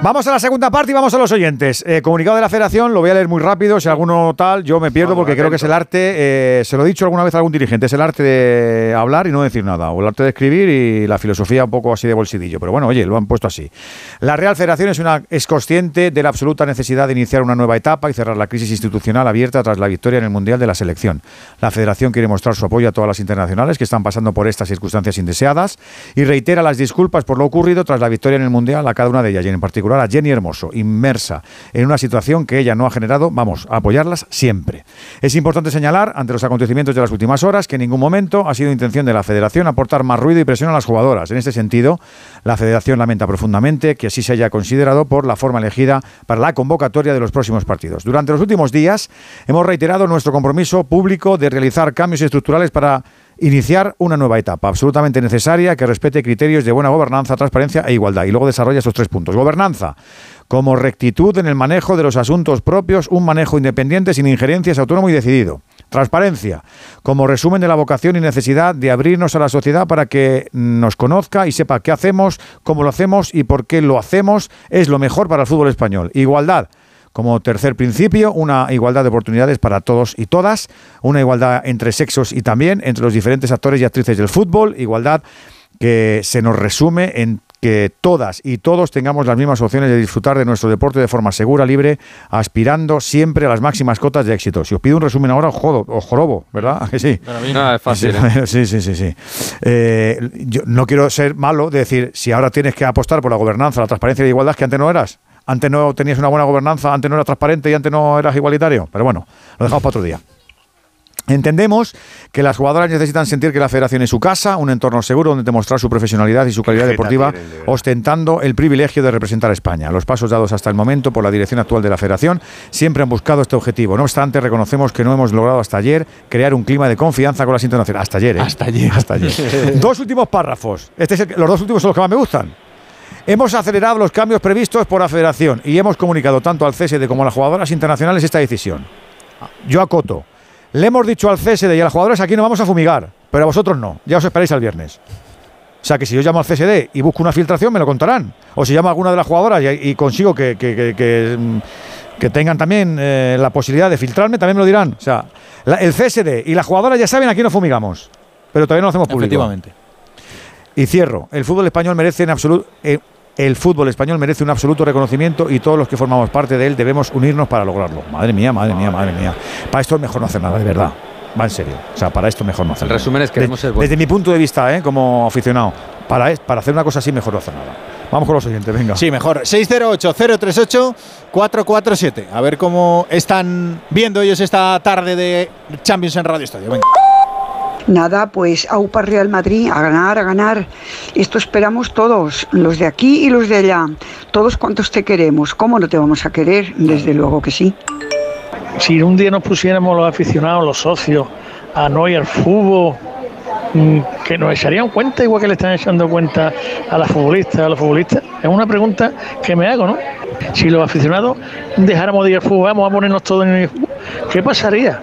Vamos a la segunda parte y vamos a los oyentes. Eh, comunicado de la federación, lo voy a leer muy rápido. Si alguno tal, yo me pierdo porque creo que es el arte, eh, se lo he dicho alguna vez a algún dirigente, es el arte de hablar y no decir nada, o el arte de escribir y la filosofía un poco así de bolsidillo. Pero bueno, oye, lo han puesto así. La Real Federación es, una, es consciente de la absoluta necesidad de iniciar una nueva etapa y cerrar la crisis institucional abierta tras la victoria en el Mundial de la Selección. La Federación quiere mostrar su apoyo a todas las internacionales que están pasando por estas circunstancias indeseadas y reitera las disculpas por lo ocurrido tras la victoria en el Mundial a cada una de ellas y en particular a Jenny Hermoso, inmersa en una situación que ella no ha generado, vamos a apoyarlas siempre. Es importante señalar, ante los acontecimientos de las últimas horas, que en ningún momento ha sido intención de la Federación aportar más ruido y presión a las jugadoras. En este sentido, la Federación lamenta profundamente que así se haya considerado por la forma elegida para la convocatoria de los próximos partidos. Durante los últimos días hemos reiterado nuestro compromiso público de realizar cambios estructurales para iniciar una nueva etapa absolutamente necesaria que respete criterios de buena gobernanza, transparencia e igualdad. Y luego desarrolla esos tres puntos. Gobernanza, como rectitud en el manejo de los asuntos propios, un manejo independiente sin injerencias, autónomo y decidido. Transparencia, como resumen de la vocación y necesidad de abrirnos a la sociedad para que nos conozca y sepa qué hacemos, cómo lo hacemos y por qué lo hacemos, es lo mejor para el fútbol español. Igualdad, como tercer principio, una igualdad de oportunidades para todos y todas, una igualdad entre sexos y también entre los diferentes actores y actrices del fútbol, igualdad que se nos resume en que todas y todos tengamos las mismas opciones de disfrutar de nuestro deporte de forma segura, libre, aspirando siempre a las máximas cotas de éxito. Si os pido un resumen ahora, os, jodo, os jorobo, ¿verdad? ¿A *laughs* que sí. No, es fácil. ¿eh? *laughs* Sí, sí, sí, sí. Eh, yo no quiero ser malo de decir, si ahora tienes que apostar por la gobernanza, la transparencia y la igualdad, que antes no eras. Antes no tenías una buena gobernanza, antes no eras transparente y antes no eras igualitario. Pero bueno, lo dejamos para otro día. Entendemos que las jugadoras necesitan sentir que la federación es su casa, un entorno seguro donde demostrar su profesionalidad y su calidad deportiva, ostentando el privilegio de representar a España. Los pasos dados hasta el momento por la dirección actual de la federación siempre han buscado este objetivo. No obstante, reconocemos que no hemos logrado hasta ayer crear un clima de confianza con las internacionales. Hasta ayer, ¿eh? Hasta ayer. Hasta ayer. *laughs* dos últimos párrafos. Este es el- los dos últimos son los que más me gustan. Hemos acelerado los cambios previstos por la federación y hemos comunicado tanto al CSD como a las jugadoras internacionales esta decisión. Yo acoto. Le hemos dicho al CSD y a las jugadoras aquí no vamos a fumigar, pero a vosotros no. Ya os esperáis al viernes. O sea que si yo llamo al CSD y busco una filtración, me lo contarán. O si llamo a alguna de las jugadoras y, consigo que, que- que- mm, tengan también eh, la posibilidad de filtrarme, también me lo dirán. O sea, el CSD y las jugadoras ya saben aquí no fumigamos, pero todavía no lo hacemos público. Efectivamente. Y cierro. El fútbol español merece en absoluto. eh, el fútbol español merece un absoluto reconocimiento y todos los que formamos parte de él debemos unirnos para lograrlo. Madre mía, madre mía, madre mía. Para esto es mejor no hacer nada, de verdad. Va en serio. O sea, para esto mejor no hacer El nada. resumen es que queremos ser buenos. Desde mi punto de vista, ¿eh? como aficionado, para, es- para hacer una cosa así mejor no hacer nada. Vamos con los siguientes, venga. Sí, mejor. 608-038-447. A ver cómo están viendo ellos esta tarde de Champions en Radio Estadio. Venga. Nada, pues AUPA Real Madrid, a ganar, a ganar. Esto esperamos todos, los de aquí y los de allá. Todos cuantos te queremos. ¿Cómo no te vamos a querer? Desde luego que sí. Si un día nos pusiéramos los aficionados, los socios, a no ir al fútbol, que nos echarían cuenta igual que le están echando cuenta a las futbolistas, a los futbolistas, es una pregunta que me hago, ¿no? Si los aficionados dejáramos de ir al fútbol, vamos a ponernos todos en el fútbol, ¿qué pasaría?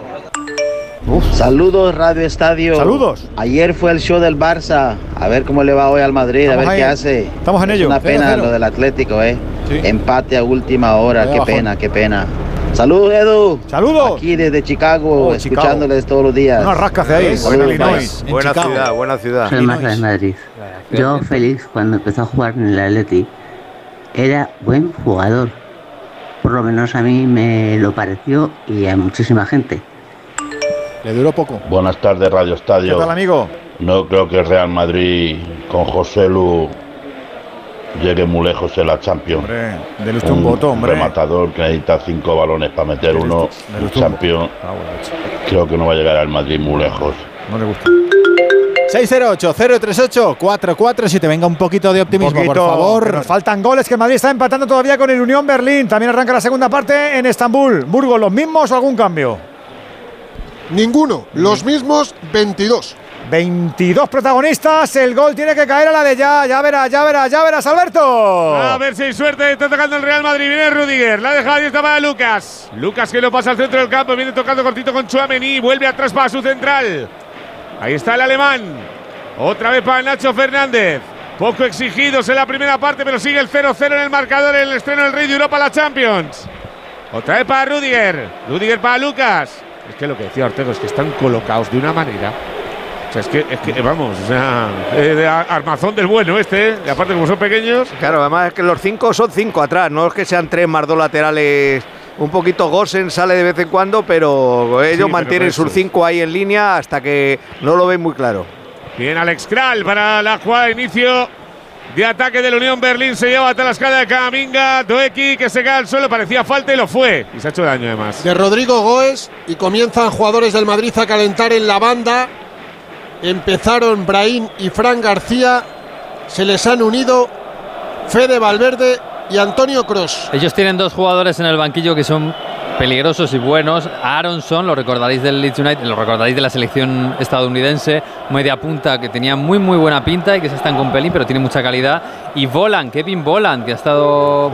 Saludos Radio Estadio. Saludos. Ayer fue el show del Barça. A ver cómo le va hoy al Madrid, Estamos a ver ahí. qué hace. Estamos en Es ello. Una pena cero. lo del Atlético, ¿eh? Sí. Empate a última hora. Qué pena, qué pena. Saludos, Edu. Saludos. Aquí desde Chicago, Oh, Chicago. escuchándoles todos los días. Una rasca hacia ahí, Illinois. bye. Buena ciudad, buena ciudad. Soy Marta de Madrid. Yo feliz cuando empezó a jugar en el Atleti. Era buen jugador. Por lo menos a mí me lo pareció y a muchísima gente. Le duró poco. Buenas tardes, Radio Estadio. ¿Qué tal, amigo? No creo que el Real Madrid con José Lu llegue muy lejos en la Champions. Hombre, dele usted un voto, hombre. rematador que necesita cinco balones para meter Dele uno. un Champions Ah, bueno, creo que no va a llegar al Madrid muy lejos. No le gusta. 608-038-447. Venga, un poquito de optimismo, Poquito, por favor. nos faltan goles, que el Madrid está empatando todavía con el Unión Berlín. También arranca la segunda parte en Estambul. Burgos, ¿los mismos o algún cambio? Ninguno. Los mismos 22. 22 protagonistas. El gol tiene que caer a la de ya. Ya verás, ya verás, ya verás, Alberto. A ver si hay suerte. Está tocando el Real Madrid. Viene Rudiger. La deja abierta para Lucas. Lucas que lo pasa al centro del campo. Viene tocando cortito con Chuamení. Vuelve atrás para su central. Ahí está el alemán. Otra vez para Nacho Fernández. Poco exigidos en la primera parte, pero sigue el 0-0 en el marcador en el estreno del Rey de Europa la Champions. Otra vez para Rudiger. Rudiger para Lucas. Es que lo que decía Ortego es que están colocados de una manera. O sea, es que, es que vamos, o sea, eh, de armazón del bueno este, ¿eh? y aparte como son pequeños. Claro, además es que los cinco son cinco atrás, no es que sean tres más dos laterales. Un poquito Gosen sale de vez en cuando, pero ellos pero mantienen sus cinco ahí en línea hasta que no lo ven muy claro. Bien, Alex Kral para la jugada de inicio de ataque de la Unión Berlín. Se lleva hasta la escala de Camavinga. Doeki que se cae al suelo, parecía falta y lo fue. Y se ha hecho daño además. de Rodrigo Goes y comienzan jugadores del Madrid a calentar en la banda. Empezaron Brahim y Fran García. Se les han unido Fede Valverde y Antonio Cross. Ellos tienen dos jugadores en el banquillo que son peligrosos y buenos. Aronson, lo recordaréis del Leeds United, lo recordaréis de la selección estadounidense, media punta que tenía muy muy buena pinta y que se están con pelín, pero tiene mucha calidad. Y Volan, Kevin Volan, que ha estado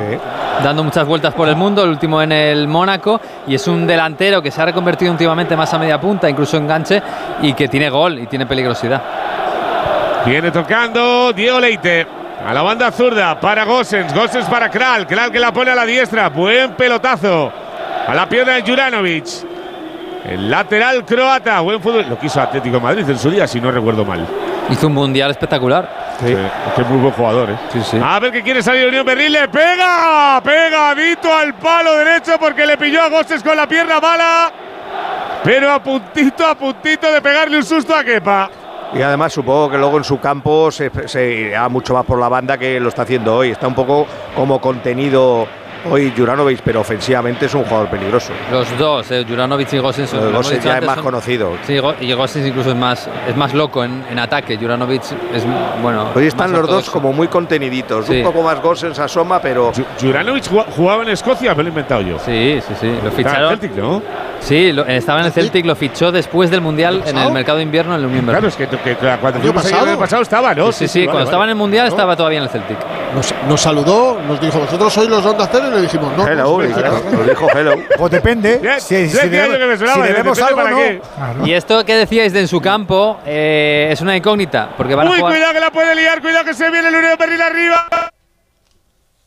dando muchas vueltas por el mundo, el último en el Mónaco, y es un delantero que se ha reconvertido últimamente más a media punta, incluso enganche, y que tiene gol y tiene peligrosidad. Viene tocando Diego Leite. A la banda zurda para Gosens. Gosens para Kral. Kral que la pone a la diestra. Buen pelotazo. A la pierna de Juranovic. El lateral croata. Buen fútbol. Lo quiso Atlético de Madrid en su día, si no recuerdo mal. Hizo un mundial espectacular. Sí, es que es muy buen jugador, ¿eh? A ver que quiere salir Unión Berlín. Le pega. Pegadito al palo derecho porque le pilló a Gosens con la pierna mala. Pero a puntito, a puntito de pegarle un susto a Kepa. Y además supongo que luego en su campo se, se irá mucho más por la banda que lo está haciendo hoy. Está un poco como contenido hoy Juranovic, pero ofensivamente es un jugador peligroso. Los dos, eh, Juranovic y Gosens. son- Lo de lo hemos Gosens ya es más son- conocido. Sí, y Gosens incluso es más, es más loco en, en ataque. Juranovic es, bueno. Hoy están los dos como muy conteniditos. Sí. Un poco más Gosens asoma, pero. Juranovic jugaba- en Escocia, me lo he inventado yo. Sí, sí, sí. Lo Estaba en ficharon. el Celtic, ¿no? Sí, lo- estaba en el Celtic, lo fichó después del Mundial en el mercado de invierno en la Unión Claro, es que, que- que cuando ¿El año fuimos ahí el pasado? pasado estaba, ¿no? Sí, sí, sí, cuando estaba en el Mundial estaba todavía en el Celtic. Nos, nos saludó, nos dijo, vosotros sois los Onda Cero y le dijimos, no. Hello, no, y claro, lo dijo hello. Pues depende. Si, si si debemos repente, algo, ¿para no. qué? Y esto que decíais de en su campo eh, es una incógnita, porque van a Uy, jugar. cuidado que la puede liar, cuidado que se viene el Unión Berlín arriba.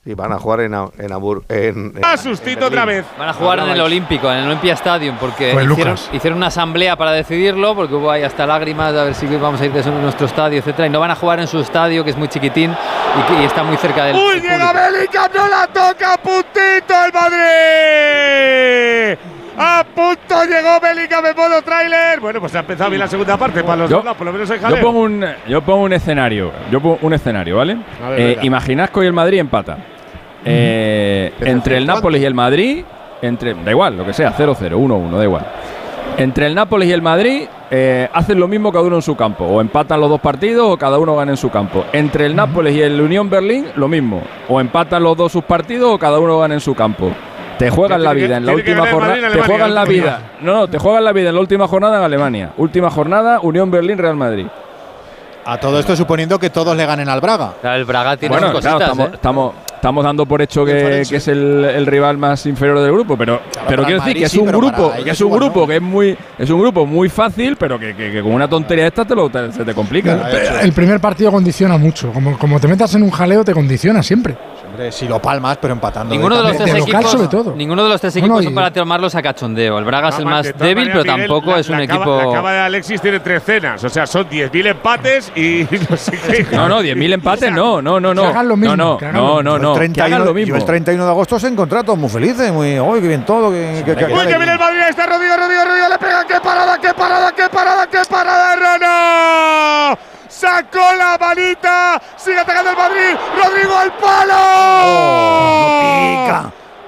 Sí, van a jugar en, en Hamburgo. En, en- A en sustito Berlín. otra vez. Van a jugar en el Olímpico, en el Olympia Stadium, porque Pues hicieron, una asamblea para decidirlo, porque hubo ahí hasta lágrimas a ver si vamos a ir de eso en nuestro estadio, etcétera, y no van a jugar en su estadio, que es muy chiquitín y, y está muy cerca del. Uy, llega. Bellingham, no la toca, a puntito el Madrid. A punto llegó Bellingham en modo tráiler. Bueno, pues ha empezado bien la segunda parte para los Yo- dos lados, por lo menos hay Yo pongo un, yo pongo un escenario. Yo pongo un escenario, ¿vale? Ver, Eh, imaginad que hoy el Madrid empata. Eh, entre el Nápoles y el Madrid, entre, da igual, lo que sea, 0-0, 1-1, da igual. Entre el Nápoles y el Madrid eh, hacen lo mismo cada uno en su campo. O empatan los dos partidos o cada uno gana en su campo. Entre el Nápoles y el Unión Berlín, lo mismo. O empatan los dos sus partidos o cada uno gana en su campo. Te juegan la vida en la última jornada. en Te Alemania, juegan la última. vida. No, no, te juegan la vida en la última jornada en Alemania. Última jornada, Unión Berlín, Real Madrid. A todo esto suponiendo que todos le ganen al Braga. El Braga tiene Bueno, sus claro, cositas, estamos, ¿eh? estamos, estamos dando por hecho que, que es el, el rival más inferior del grupo, pero, pero quiero el decir Madrid que es un grupo, que es un igual grupo no. que es muy, es un grupo muy fácil, pero que, que- que con una tontería esta te lo, te- se te complica. El primer partido condiciona mucho. Como, como te metas en un jaleo, te condiciona siempre. Hombre, si lo palmas, pero empatando. Ninguno de los de tres local equipos, sobre todo. ninguno de los tres equipos son y- para tomarlos a cachondeo. El Braga es el más débil, pero tampoco la- es un equipo. La cava de Alexis tiene tres cenas. O sea, son 10.000 empates y *laughs* no sé qué. No, no, 10.000 empates, no, no, no, no. Hagan lo mismo, No, no, no, no. El que 31, hagan lo yo mismo. el 31 de agosto se encontrado todos muy felices, muy, uy, qué bien todo. Que, que- que- Uy, que viene el Madrid, está Rodrigo, Rodrigo, Rodrigo, le pega, qué parada, qué parada, qué parada, qué parada, Rono. Sacó la manita, sigue atacando el Madrid, Rodrigo al palo.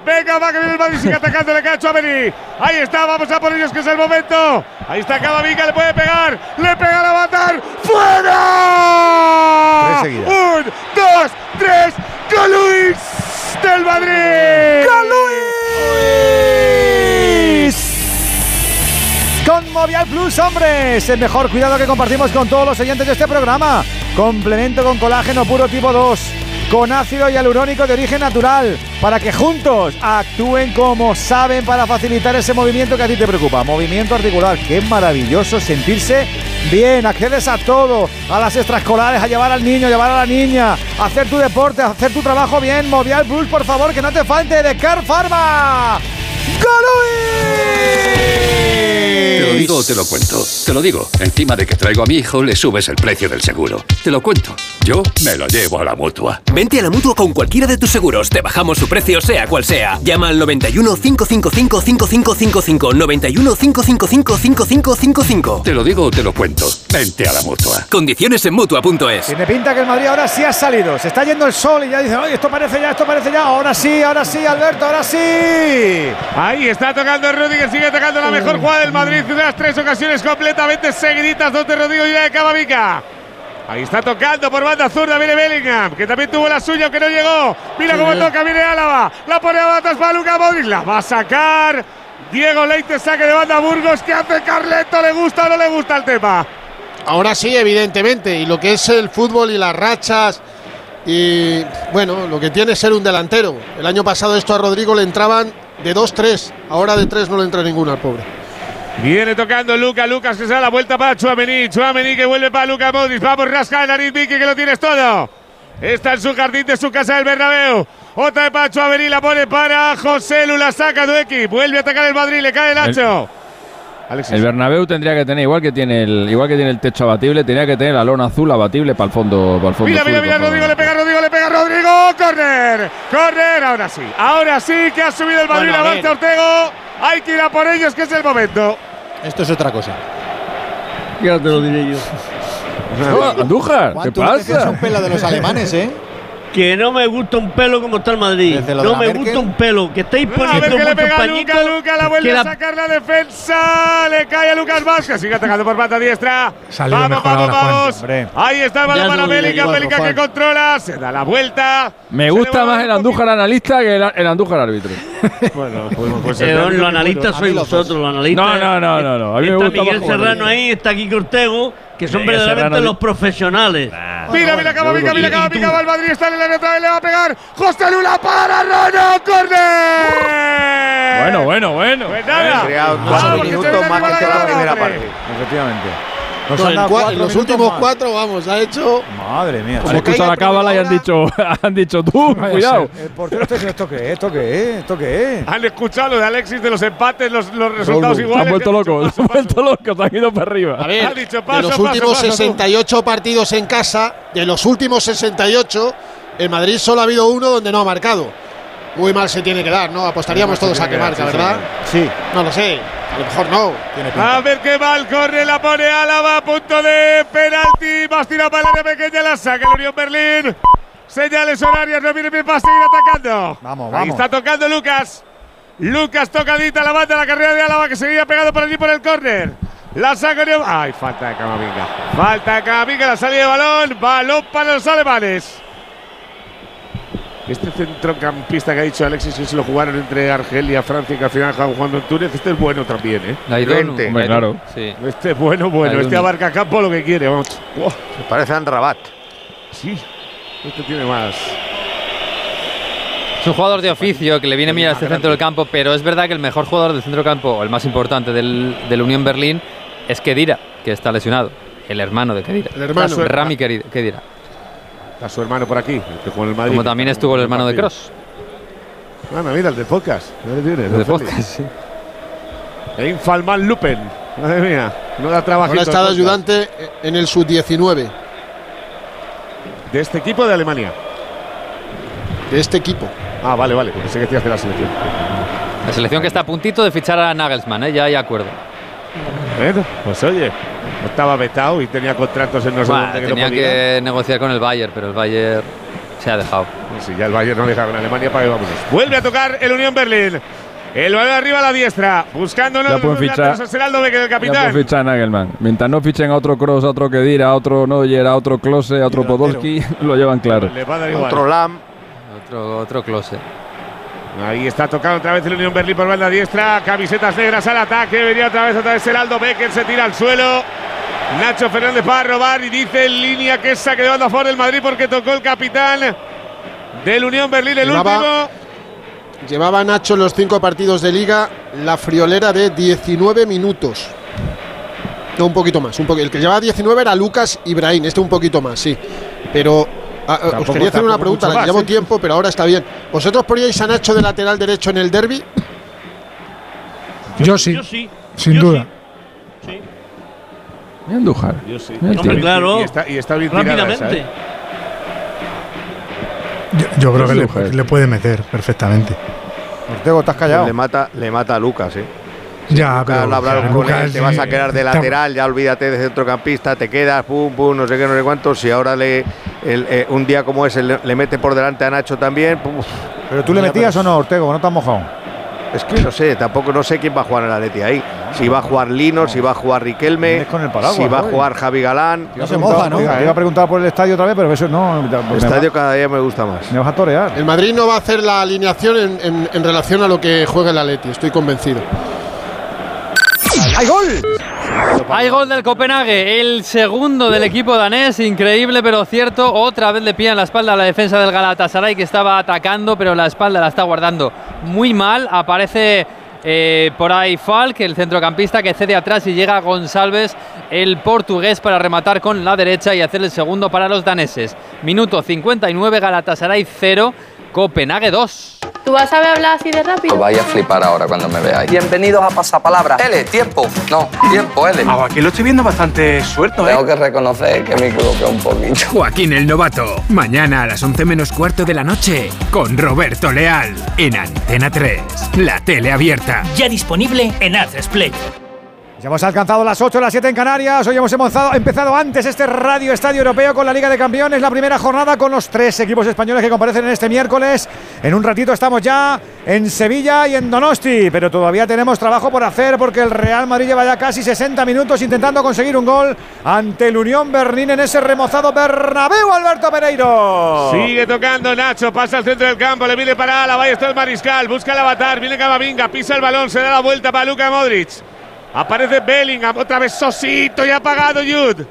Venga, va que viene el Madrid, sigue atacando, le cae a Chouameni. Ahí está, vamos a por ellos, que es el momento. Ahí está Camavinga, le puede pegar, le pega a matar, ¡fuera! Un, dos, tres, ¡Gol Luis del Madrid! ¡Gol Movial Plus, hombres, el mejor cuidado que compartimos con todos los oyentes de este programa. Complemento con colágeno puro tipo 2. con ácido hialurónico de origen natural para que juntos actúen como saben para facilitar ese movimiento que a ti te preocupa. Movimiento articular. Qué maravilloso sentirse bien. Accedes a todo, a las extraescolares, a llevar al niño, llevar a la niña, a hacer tu deporte, a hacer tu trabajo bien. Movial Plus, por favor, que no te falte de Car Pharma. Lo digo o te lo cuento. Te lo digo. Encima de que traigo a mi hijo, le subes el precio del seguro. Te lo cuento. Yo me lo llevo a la mutua. Vente a la mutua con cualquiera de tus seguros. Te bajamos su precio, sea cual sea. Llama al 91 555 5555. 91 555 5555. Te lo digo o te lo cuento. Vente a la mutua. Condiciones en mutua.es. Tiene pinta que el Madrid ahora sí ha salido. Se está yendo el sol y ya dicen, oye, esto parece ya, esto parece ya. Ahora sí, ahora sí, Alberto, ahora sí. Ahí está tocando Rudiger, sigue tocando la mejor jugada del Madrid. De las tres ocasiones completamente seguiditas, dos de Rodrigo y una de Camavica. Ahí está tocando por banda zurda, viene Bellingham, que también tuvo la suya, aunque no llegó. Mira cómo toca, viene Álava. La pone a batas para Luca Modric, la va a sacar. Diego Leite saque de banda Burgos. ¿Qué hace Carleto? ¿Le gusta o no le gusta el tema? Ahora sí, evidentemente. Y lo que es el fútbol y las rachas. Y bueno, lo que tiene es ser un delantero. El año pasado esto a Rodrigo le entraban de 2-3. Ahora de 3 no le entra ninguno al pobre. Viene tocando Luca, Lucas que se da la vuelta para Chuamení, Chuamení que vuelve para Luca Modric, vamos rasca el nariz Vicky que lo tienes todo. Está en su jardín de su casa del Bernabéu. Otra de para Chuamení, la pone para José Lula, saca Duequi, vuelve a atacar el Madrid, le cae el ancho. El Bernabéu tendría que tener, igual que tiene el, igual que tiene el techo abatible, tenía que tener la lona azul abatible para el fondo, para el fondo. Mira, mira, sur, mira. Rodrigo, le pega Rodrigo, le pega Rodrigo, corner, corner, ahora sí, ahora sí que ha subido el Madrid, Bueno, a ver. avanza Ortego, hay que ir a por ellos, que es el momento. Esto es otra cosa. Ya te lo diré yo. Andújar, ¿qué ¿Cuánto no te pasa? fías un pelo de los alemanes, eh? Que no me gusta un pelo como está el Madrid. No me Merkel. gusta un pelo. Que estáis A poniendo ver que le muchos pega a pañitos. Luca, Luca la vuelve que a sacar la defensa, le cae a Lucas Vázquez, sigue atacando por pata diestra. Salió vamos, mejor vamos, vamos. Ahí está el balón para Bélica, Bélica que controla, se da la vuelta. Me gusta más el Andújar analista que el, el Andújar árbitro. *laughs* Bueno, pues, pues Eh, el árbitro los analistas sois vosotros, los analistas. No, no, no, no, no. A mí me está gusta Miguel Serrano ahí, está Kiko Ortego, que son verdaderamente los profesionales. Mira, mira, Camavinga, mira, Camavinga, va el Madrid, está en el área otra vez, le va a pegar. José Lula para Rano, corner. Bueno, bueno, bueno. Pues nada. Minutos más que la primera parte. Efectivamente. No, cuatro en los últimos más. cuatro, vamos, ha hecho. Madre mía. Han Como escuchado caiga la cábala y han dicho, *laughs* han dicho tú, Vaya cuidado. ser. El portero está diciendo, ¿esto qué es? ¿Esto qué es? ¿Esto qué es? Han escuchado lo de Alexis de los empates, los, los resultados Se iguales. han vuelto que locos, se paso, han paso. vuelto locos, han ido para arriba. A ver, Ha dicho de paso, los paso, últimos paso, tú. 68 partidos en casa, de los últimos 68, en Madrid solo ha habido uno donde no ha marcado. Muy mal se tiene que dar, ¿no? Apostaríamos todos a que marca, ¿verdad? Sí. No lo sé, a lo mejor no. Tiene pinta. A ver qué mal corre, la pone Álava, punto de penalti. Más tira para la pequeña, la saca el Unión Berlín. Señales horarias, no viene bien para seguir atacando. Vamos, Ahí vamos. está tocando Lucas. Lucas tocadita la banda, la carrera de Álava que seguía pegado por allí por el córner. La saca Unión. Ay, falta de Camavinga. Falta de Camavinga, la salida de balón. Balón para los alemanes. Este centrocampista que ha dicho Alexis que se lo jugaron entre Argelia, Francia y que al final acaban jugando en Túnez, este es bueno también, ¿eh? Laidonu. Vente. Hombre, claro. Sí. Este es bueno, bueno. Este abarca campo lo que quiere, vamos. Wow, Se parece a Rabat. sí, este tiene más. Es un jugador de oficio que le viene bien a este centro del campo, pero es verdad que el mejor jugador del centro del campo, o el más importante del, del Unión Berlín, es Kedira, que está lesionado. El hermano de Kedira. El hermano. Rami Kedira. Está su hermano por aquí, el que en el Madrid. Como también estuvo el hermano de. Cross. Bueno, mira, el de podcast. Tienes, De podcast, sí. E Infalman Lupen. Madre mía, no da trabajo. Ahora está de ayudante en el sub-19 De este equipo de Alemania. de este equipo. Ah, vale, vale, porque sé que decías de la selección. La selección que está a puntito de fichar a Nagelsmann, ¿eh? ya hay acuerdo. Bueno, pues oye, estaba vetado y tenía contratos en no sé Buah, dónde que no tenía podía. que negociar con el Bayern, pero el Bayern se ha dejado. Si ya el Bayern no deja con Alemania, para que vámonos. Vuelve a tocar el Unión Berlín. El balón arriba a la diestra, buscando Ya de pueden fichar. el el Ya capitán. por fichar a Nagelman. Mientras no fichen a otro Cross, a otro Kedira, a otro Neuer, a otro Klose, a otro Podolski, *laughs* lo llevan claro. Le va a dar igual. Otro Lam. Otro, otro close. Ahí está tocando otra vez el Unión Berlín por banda diestra. Camisetas negras al ataque. Venía otra vez otra vez el Aldo Becker. Se tira al suelo. Nacho Fernández va a robar y dice en línea que es saque de banda a favor del Madrid porque tocó el capitán. del Unión Berlín, el Llevaba- último. Llevaba Nacho en los cinco partidos de liga la friolera de 19 minutos. No, un poquito más. Un poqu- el que llevaba 19 era Lucas Ibrahim, este un poquito más, sí. Pero ah, ah, os quería hacer una pregunta, más, llevo ¿eh? tiempo, pero ahora está bien. ¿Vosotros poníais a Nacho de lateral derecho en el derby? Yo sí. Yo sí. Sin Yo duda. Mira Andújar. Yo sí. Mira Hombre, claro. Y está, y está bien tirada Rápidamente. esa, ¿eh? Yo, yo creo que le, puede meter perfectamente. Ortego, estás callado. Le mata, le mata a Lucas, ¿eh? Ya, Lucas, pero hablaron con Lucas, él, te vas a eh, quedar de lateral, ya olvídate de centrocampista, te quedas, pum, pum, no sé qué, no sé cuántos. Si ahora le, el, eh, un día como ese le, le mete por delante a Nacho también, pum, ¿Pero tú le Ya, metías pero- o no, Ortego? ¿No te has mojado? es que no sé, tampoco no sé quién va a jugar en el Atleti ahí. Si va a jugar Lino, si va a jugar Riquelme, con el paraguas, si va a jugar Javi Galán. No se moja, ¿no? Te iba a preguntar por el estadio otra vez, pero eso no. me El estadio cada día me gusta más. Me vas a torear. El Madrid no va a hacer la alineación en, en- en relación a lo que juega el Atleti, estoy convencido. ¡Hay gol! Hay gol del Copenhague, el segundo del equipo danés, increíble pero cierto. Otra vez le pillan la espalda a la defensa del Galatasaray que estaba atacando, pero la espalda la está guardando muy mal. Aparece eh, por ahí Falk, el centrocampista que cede atrás y llega González, el portugués, para rematar con la derecha y hacer el segundo para los daneses. Minuto 59, Galatasaray 0, Copenhague 2. ¿Tú vas a saber hablar así de rápido? Os vais a flipar ahora cuando me veáis. Bienvenidos a Pasapalabra. L, tiempo. No, tiempo, L. aquí lo estoy viendo bastante suelto, ¿eh? Tengo que reconocer que me equivoqué un poquito. *laughs* Joaquín el Novato. Mañana a las 11 menos cuarto de la noche con Roberto Leal en Antena 3. La tele abierta. Ya disponible en Play. Hemos alcanzado las 8, las 7 en Canarias. Hoy hemos empezado, antes este Radio Estadio Europeo con la Liga de Campeones, la primera jornada con los tres equipos españoles que comparecen en este miércoles. En un ratito estamos ya en Sevilla y en Donosti, pero todavía tenemos trabajo por hacer porque el Real Madrid lleva ya casi 60 minutos intentando conseguir un gol ante el Unión Berlín en ese remozado Bernabéu, Alberto Pereiro. Sigue tocando Nacho, pasa al centro del campo, le viene para ahí está el Mariscal, busca el avatar, viene Camavinga, pisa el balón, se da la vuelta para Luka Modric. Aparece Bellingham, otra vez Sosito y apagado Jude.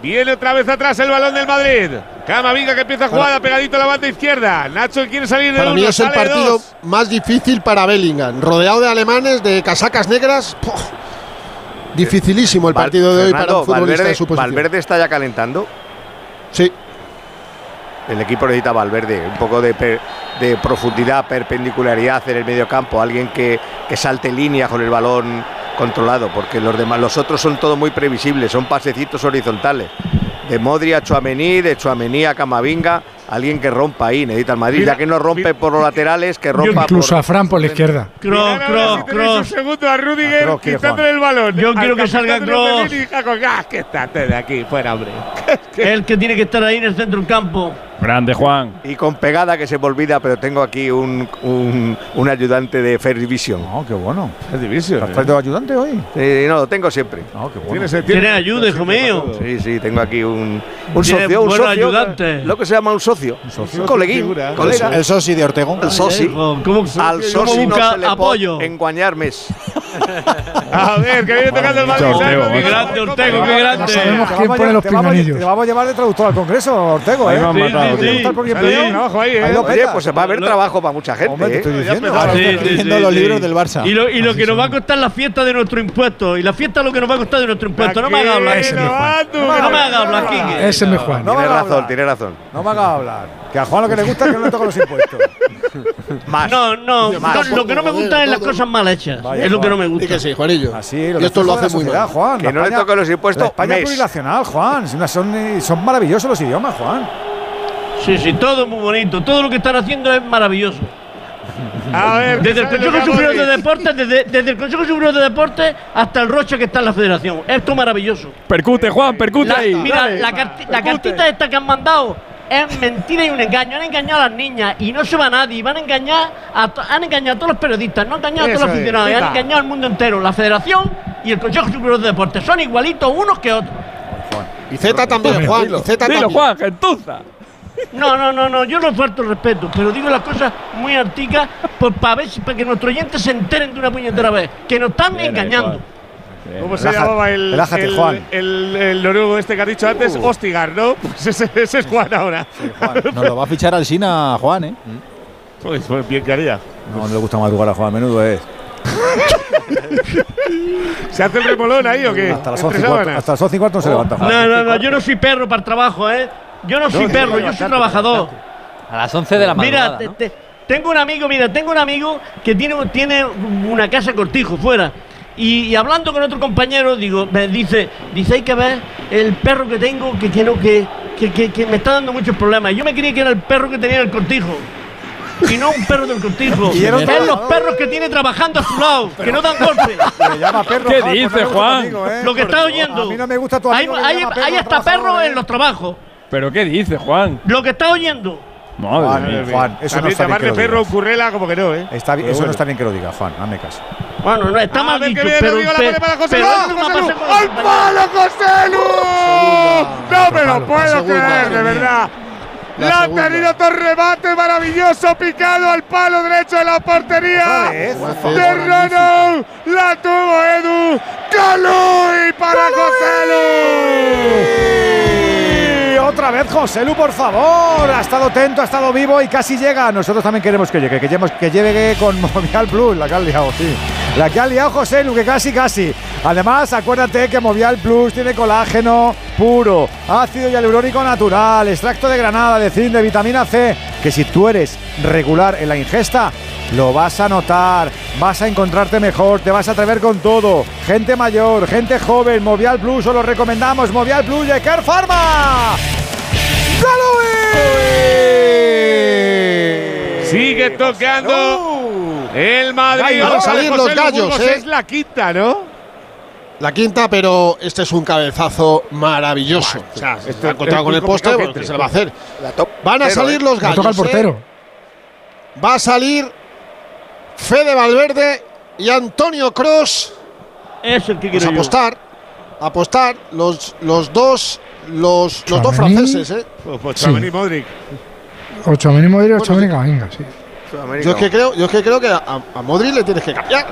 Viene otra vez atrás el balón del Madrid. Camavinga que empieza a jugar pegadito a la banda izquierda. Nacho quiere salir de Para mí uno, es el partido dos. más difícil para Bellingham. Rodeado de alemanes, de casacas negras. Dificilísimo el Val- partido de hoy para un futbolista Valverde, de su posición. Valverde está ya calentando. Sí. El equipo necesita Valverde, un poco de, per- de profundidad, perpendicularidad en el medio campo, alguien que, que salte línea con el balón controlado, porque los demás, los otros son todos muy previsibles, son pasecitos horizontales. De Modri a Chuamení, de Chuamení a Camavinga, alguien que rompa ahí, necesita el Madrid, Mira, ya que no rompe por los laterales, que rompa Incluso por a Fran por la izquierda. Cross, cross, Un cross. segundo a Rudiger Kroos quiere quitándole el balón. Yo quiero que salga Jaco, ¡Ah, que estate de aquí, fuera, hombre! *laughs* El que tiene que estar ahí en el centro del campo. Grande, Juan. Y con pegada que se me olvida, pero tengo aquí un, un, un ayudante de Fair Vision. Oh, qué bueno. Es división. ¿Has traído ayudante hoy? Sí, no, lo tengo siempre. Oh, qué bueno. Tienes, tienes, Tiene ayuda, hijo mío. Sí, sí, tengo aquí un, un socio, un socio. ayudantes. Lo que se llama un socio. Un socio. coleguín, Figura. colega. El soci de Ortego. El soci. ¿Cómo, Al soci no se le apoyo? puede enguañarmes. *laughs* A ver, que viene tocando el. Ortego, Qué grande, Ortego, qué grande. No sabemos Te quién vamos a pone los pinganillos. Te vamos a llevar de traductor al Congreso, Ortego, Ahí ¿eh? me han Sí, ¿eh? Oye, peta. pues va a haber trabajo para mucha gente. Hombre, te ¿eh? estoy diciendo. los libros del Barça. Y lo, que nos va a costar la fiesta de nuestro impuesto. Y la fiesta lo que nos va a costar de nuestro impuesto. No me hagas hablar. Me. No me hagas hablar. Ese es mi Juan. Me Tiene razón, tiene razón. No me hagas hablar. Que a Juan lo que le gusta es que no le toque los impuestos. *laughs* Más. No, no, Más. no, lo que no me gusta es las cosas mal hechas. Vaya, es lo que no me Y gusta. que sí, Juanillo. Así, lo y esto lo hace muy mal. Juan. Que La no le España- toque los impuestos, La España mes. plurinacional, Juan. Son, son, maravillosos los idiomas, Juan. Sí, sí, todo es muy bonito. Todo lo que están haciendo es maravilloso. A ver, Desde el Consejo Superior de. Deportes, desde, desde el Consejo Superior de Deportes hasta el Rocha que está en la Federación. Esto es maravilloso. Percute, Juan, percute La- ahí. mira, la, carti- la cartita esta que han mandado es mentira y un engaño. Han engañado a las niñas y no se va nadie. Van a engañar a han engañado a todos los periodistas, no han engañado a todos los y han engañado al mundo entero. La Federación y el Consejo Superior de Deportes son igualitos unos que otros. Y Z también, Juan. Y Z Dilo, también. Juan, gentuza. No, no, no, no, yo no falto el respeto, pero digo las cosas muy articas para ver si- para que nuestros oyentes se enteren de una puñetera vez, que nos están engañando. ¿Cómo se llamaba el, relájate, el, Juan. el- el noruego este que has dicho antes? Uh. Ostigar, ¿no? Pues ese, ese es Juan ahora. Nos lo va a fichar al Sina Juan, ¿eh? Pues, pues bien que haría. No, no le gusta madrugar a Juan, a menudo es. *laughs* ¿Se hace el remolón ahí o qué? Hasta las Entre 11 y cuarto, hasta las 11 y cuarto no se levanta. Juan. No, no, no, yo no soy perro para el trabajo, ¿eh? Yo no soy No, perro, yo soy trabajador. A las 11 de la Mira, madrugada, te- ¿no? te- tengo un amigo, mira, tengo un amigo que tiene, tiene una casa cortijo fuera. Y, y hablando con otro compañero, digo, me dice, dice, hay que ver el perro que tengo que, no- que, que, que- que me está dando muchos problemas. Yo me creía que era el perro que tenía en el cortijo. Y no un perro del cortijo. *laughs* Un Es los perros que tiene trabajando a su lado, que no dan golpes. *laughs* Llama perro, ¿Qué Juan, pues dice, Juan? amigo, ¿eh? Lo que está oyendo. A mí no me gusta tu amigo. hay- perro hay a hasta perros ¿eh? en los trabajos. ¿Pero qué dice, Juan? Lo que está oyendo. Madre Juan, mía. Juan, eso no está bien que lo perro digas. currela como que no, ¿eh? Está bien- Pero eso no está bien que lo diga, Juan, hazme caso. Bueno, no, está A mal dicho, pero, ¡Al palo, José Lu! No me lo palo, puedo creer, de verdad. La ha tenido otro remate maravilloso picado al palo derecho de la portería de Ronald. La tuvo Edu. ¡Calui para José otra vez José Lu, por favor. Ha estado atento, ha estado vivo y casi llega. Nosotros también queremos que llegue, que llegue, que llegue con *laughs* Movial Plus, la que ha liado, sí. La que ha liado José Lu, que casi, casi. Además, acuérdate que Movial Plus tiene colágeno puro, ácido hialurónico natural, extracto de granada, de zinc, de vitamina C, que si tú eres regular en la ingesta, lo vas a notar, vas a encontrarte mejor, te vas a atrever con todo. Gente mayor, gente joven, Movial Plus, os lo recomendamos, Movial Plus de Care Pharma. Sigue tocando el Madrid. Van a salir los gallos, ¿eh? Es la quinta, ¿no? La quinta, pero este es un cabezazo maravilloso. O sea, se esto ha encontrado con el poste, complicado que bueno, ¿qué entre. se le va a hacer? Van a salir ¿eh? los gallos. toca ¿eh? portero. Va a salir Fede Valverde y Antonio Cross. Es el que Pues quiero yo. apostar, apostar los, los dos los, los dos franceses, ¿eh? Pues, pues Sí. Y Modric. Ocho Meni Modric, ocho Bueno, Camavinga, sí. Yo es que creo, yo es que creo que a, a Modric le tienes que cambiar.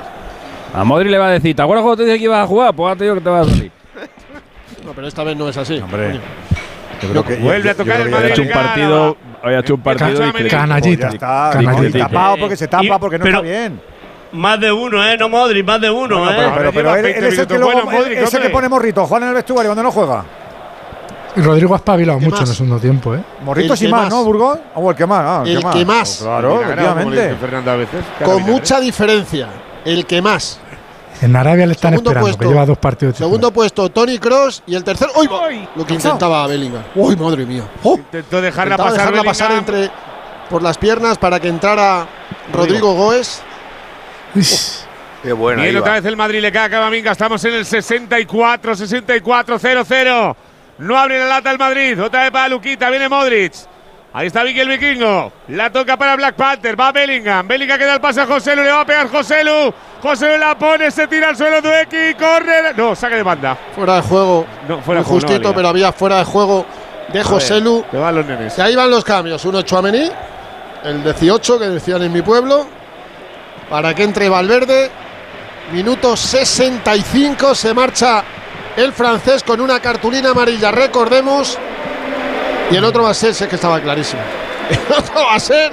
A Modri le va a decir, ¿te acuerdas cuando te dije que ibas a jugar? Pues ahora te digo que te vas a salir. No, pero esta vez no es así. Hombre. Yo creo que- Vuelve yo- a yo tocar el Había ya- hecho un Venga, había hecho un partido discreto. Canallita. Está, Canallita. tapado porque se tapa, Y- porque no pero- está bien. Más de uno, ¿eh? No Modric, más de uno, Bueno, ¿eh? pero, pero, Ahora pero lleva él, 20 él es el que minutos. luego, Bueno, Modric, es el que hombre. pone morrito, Juan en el vestuario cuando no juega. Y Rodrigo ha espabilado ¿Qué mucho en más? el segundo tiempo, ¿eh? Morrito El sin más, más. ¿no, Burgos? O el que más, ah, El que más. Claro, dice Fernando a veces. Con mucha diferencia. El que más. En Arabia le están Segundo esperando, puesto. que lleva dos partidos. Segundo puesto, Tony Cross. Y el tercero. ¡Uy! ¡Uy! Lo que intentaba Bellingham. ¡Uy, madre mía! ¡Oh! Intentó dejarla Intentaba pasar. dejarla pasar entre por las piernas para que entrara Rodrigo Goes. Qué bueno. Bien, otra vez el Madrid le cae a Camavinga. Estamos en el 64, 64, 0-0. No abre la lata el Madrid. Otra vez para Luquita. Viene Modric. Ahí está Vicky el Vikingo. La toca para Black Panther. Va Bellingham. Bellingham que da el pase a José Lu. Le va a pegar José Lu. José Lu la pone. Se tira al suelo Dueki. Corre. No, saque de banda. Fuera de juego. No, fuera Muy juego, justito, pero había fuera de juego de José Lu. Que van los nenes. Y ahí van los cambios. Uno Chuamení, el 18 que decían en mi pueblo, para que entre Valverde. Minuto 65 se marcha el francés con una cartulina amarilla, recordemos. Y el otro va a ser, sé que estaba clarísimo. *laughs* El otro va a ser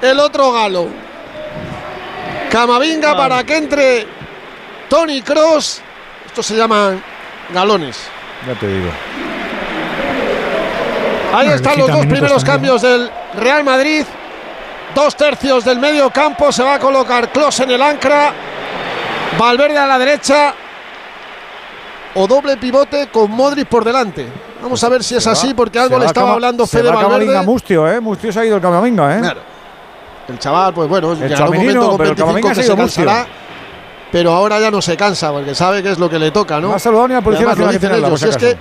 el otro galo. Camavinga para que entre Tony Cross. Estos se llaman galones. Ya te digo. Ahí están los dos primeros también, cambios del Real Madrid. Dos tercios del medio campo. Se va a colocar Klos en el ancra. Valverde a la derecha. O doble pivote con Modric por delante. Vamos a ver si es así, porque algo le estaba hablando Fede Valverde. Mustio, ¿eh? Mustio se ha ido el Camavinga, ¿eh? Claro. El chaval, pues bueno, llegará un momento con pero el 25 Camavinga que se cansará. Pero ahora ya no se cansa, porque sabe que es lo que le toca, ¿no? Ha saludado ni Policía Nacional que ellos, si es que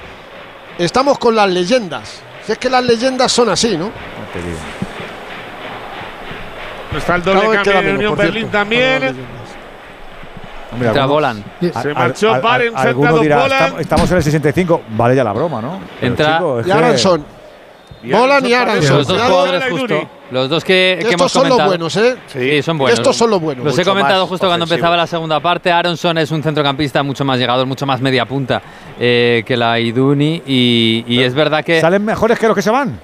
estamos con las leyendas. Si es que las leyendas son así, ¿no? Te digo. Está el doble cambio queda de menos, Unión Berlín también. Hombre, Entra Bolan. Se marchó Baren, Bolan. "Estamos- estamos en el 65. Vale ya la broma, ¿no? Pero, Entra- chico, Y Aranson. Bolan y Aranson. Los dos jugadores justo. Los dos que, que Estos hemos son los comentado. buenos, ¿eh? Sí, son buenos. Estos son los buenos. Los he comentado justo cuando empezaba la segunda parte. Aronson es un centrocampista mucho más llegador, mucho más media punta eh, que la Iduni. Y, y es verdad que. ¿Salen mejores que los que se van?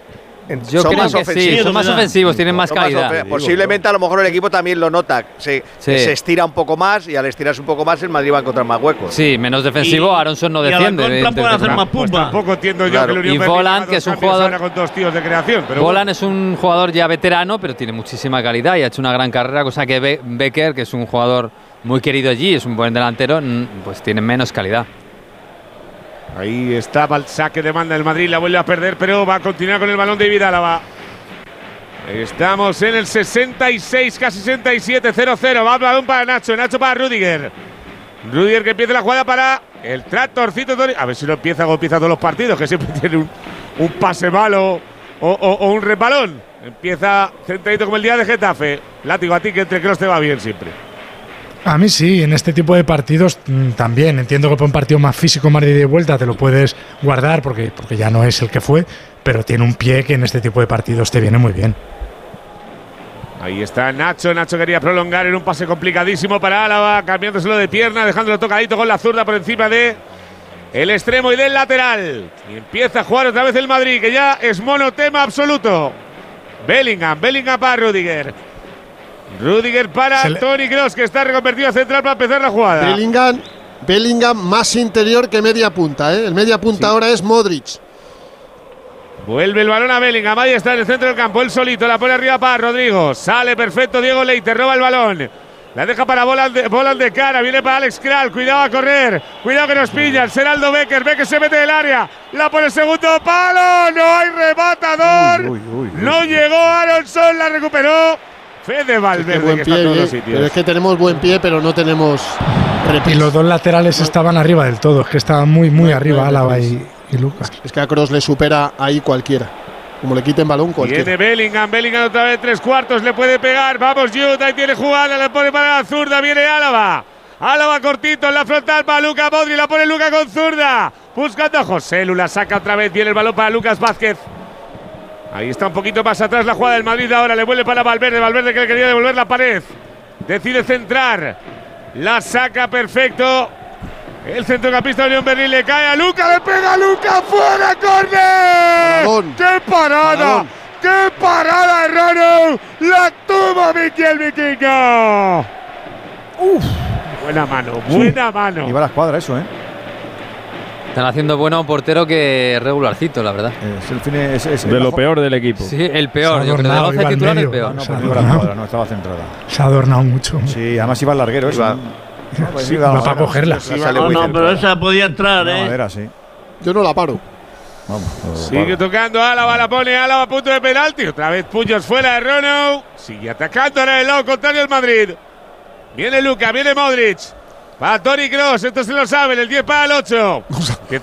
Yo Son creo más que sí, ofensivos. son más ofensivos, tienen más calidad. Posiblemente a lo mejor el equipo también lo nota. Se, Sí. se estira un poco más y al estirarse un poco más el Madrid va a encontrar más huecos. Sí, menos defensivo, Aronson no y a defiende. evidentemente. puede hacer más Pues tampoco entiendo yo Claro. que el Y Voland, que es un jugador- con dos tíos de creación. Pero es un jugador ya veterano, pero tiene muchísima calidad y ha hecho una gran carrera, cosa que Be- Becker, que es un jugador muy querido allí, es un buen delantero, pues tiene menos calidad. Ahí estaba el saque de banda del Madrid, la vuelve a perder, pero va a continuar con el balón de Vidálava. Estamos en el 66, casi 67, 0-0. Va el balón para Nacho, Nacho para Rudiger. Rudiger que empieza la jugada para el tractorcito. A ver si lo empieza como empieza todos los partidos, que siempre *laughs* tiene un, pase malo o, o- un resbalón. Empieza centradito como el día de Getafe. Látigo a ti que entre Cross te va bien siempre. A mí sí, en este tipo de partidos mm, también. Entiendo que para un partido más físico, más de vuelta, te lo puedes guardar porque, porque ya no es el que fue, pero tiene un pie que en este tipo de partidos te viene muy bien. Ahí está Nacho. Nacho quería prolongar en un pase complicadísimo para Álava, cambiándoselo de pierna, dejándolo tocadito con la zurda por encima de el extremo y del lateral. Y empieza a jugar otra vez el Madrid, que ya es monotema absoluto. Bellingham, Bellingham para Rudiger. Rudiger para le- Tony Cross, que está reconvertido a central para empezar la jugada. Bellingham, Bellingham más interior que media punta, ¿eh? El media punta ahora es Modric. Vuelve el balón a Bellingham. Ahí está en el centro del campo. Él solito la pone arriba para Rodrigo. Sale perfecto Diego Leite. Roba el balón. La deja para Bolan de, Bolan de cara. Viene para Alex Kral. Cuidado a correr. Cuidado que nos pillan. Seraldo Becker. Becker se mete del área. La pone segundo palo. No hay rematador. No llegó Aronson. La recuperó. Fede Valverde. buen que está en pie, todos ¿eh? Pero es que tenemos buen pie, pero no tenemos Y los dos laterales estaban arriba del todo, es que estaban muy, muy arriba Álava y, y Lucas. Es que a Cross le supera ahí cualquiera. Como le quiten balón, cualquiera. Viene Bellingham, Bellingham otra vez tres cuartos, le puede pegar. Vamos, Jude, ahí tiene jugada, le pone para la zurda, viene Álava. Álava cortito en la frontal para Luca Modri, la pone Luca con zurda. Buscando a José Lu, la saca otra vez, viene el balón para Lucas Vázquez. Ahí está un poquito más atrás la jugada del Madrid ahora, le vuelve para Valverde, Valverde que le quería devolver la pared. Decide centrar, la saca perfecto. El centrocampista de Unión Berlín le cae a Luca, le pega a Luca, fuera, córner. ¡Qué parada! Paradón. ¡Qué parada, Rono! ¡La tuvo Miquel Vikingo! ¡Uf! Buena mano, buena mano. Iba a la escuadra eso, ¿eh? Están haciendo bueno a un portero que regularcito, la verdad. Es el fin es, es- De lo bajo- peor del equipo. Sí, el peor. Se ha Yo creo que de adornado, 11 iba al titulares, el peor. No, pues no iba adornado. no estaba centrada. Se ha adornado mucho. Sí, además iba al larguero. Iba- No, pues Sí, iba a la va para cogerla. Sale Sale No, no, pero esa podía entrar, La ¿eh? madera, sí. Yo no la paro. Vamos. Sigue paro. tocando Álava, la pone Álava a punto de penalti. Otra vez puños fuera de Rono. Sigue atacando ahora el lado contrario el Madrid. Viene Luca, viene Modric. Para Tony Cross, esto se lo saben, el 10 para el 8.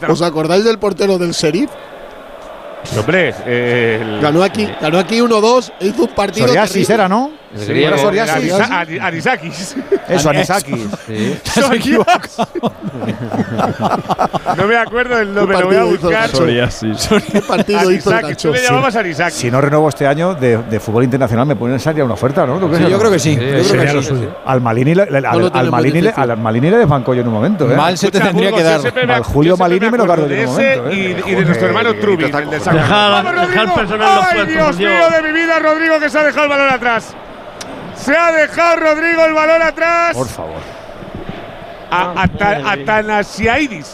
¿Os acordáis del portero del Sheriff? Hombre, eh, el- Ganó aquí, ganó aquí 1-2 e hizo un partido. Psoriasis terrible. era, ¿no? Sí, griego. era psoriasis. Arisa- Ari- Arisakis. Eso, Anisakis. Sí. *laughs* No me acuerdo el nombre, ¿Qué lo voy a buscar. Psoriasis. ¿Qué partido hizo el tú le llamabas Arisakis. Si no renuevo este año de, de fútbol internacional, me ponen salir una oferta, ¿no? ¿Tú crees Sí, o yo creo que sí. Sería. Al Malini, le- desbancó yo en un momento, ¿eh? Mal se te tendría que dar. Al Julio Malini me lo de en un momento, ¿eh? y, de nuestro hermano está el de con- San Dejar- personal los ¡Ay, Dios! mío de mi vida, Rodrigo, que se ha dejado el balón atrás! Se ha dejado Rodrigo el balón atrás. Por favor.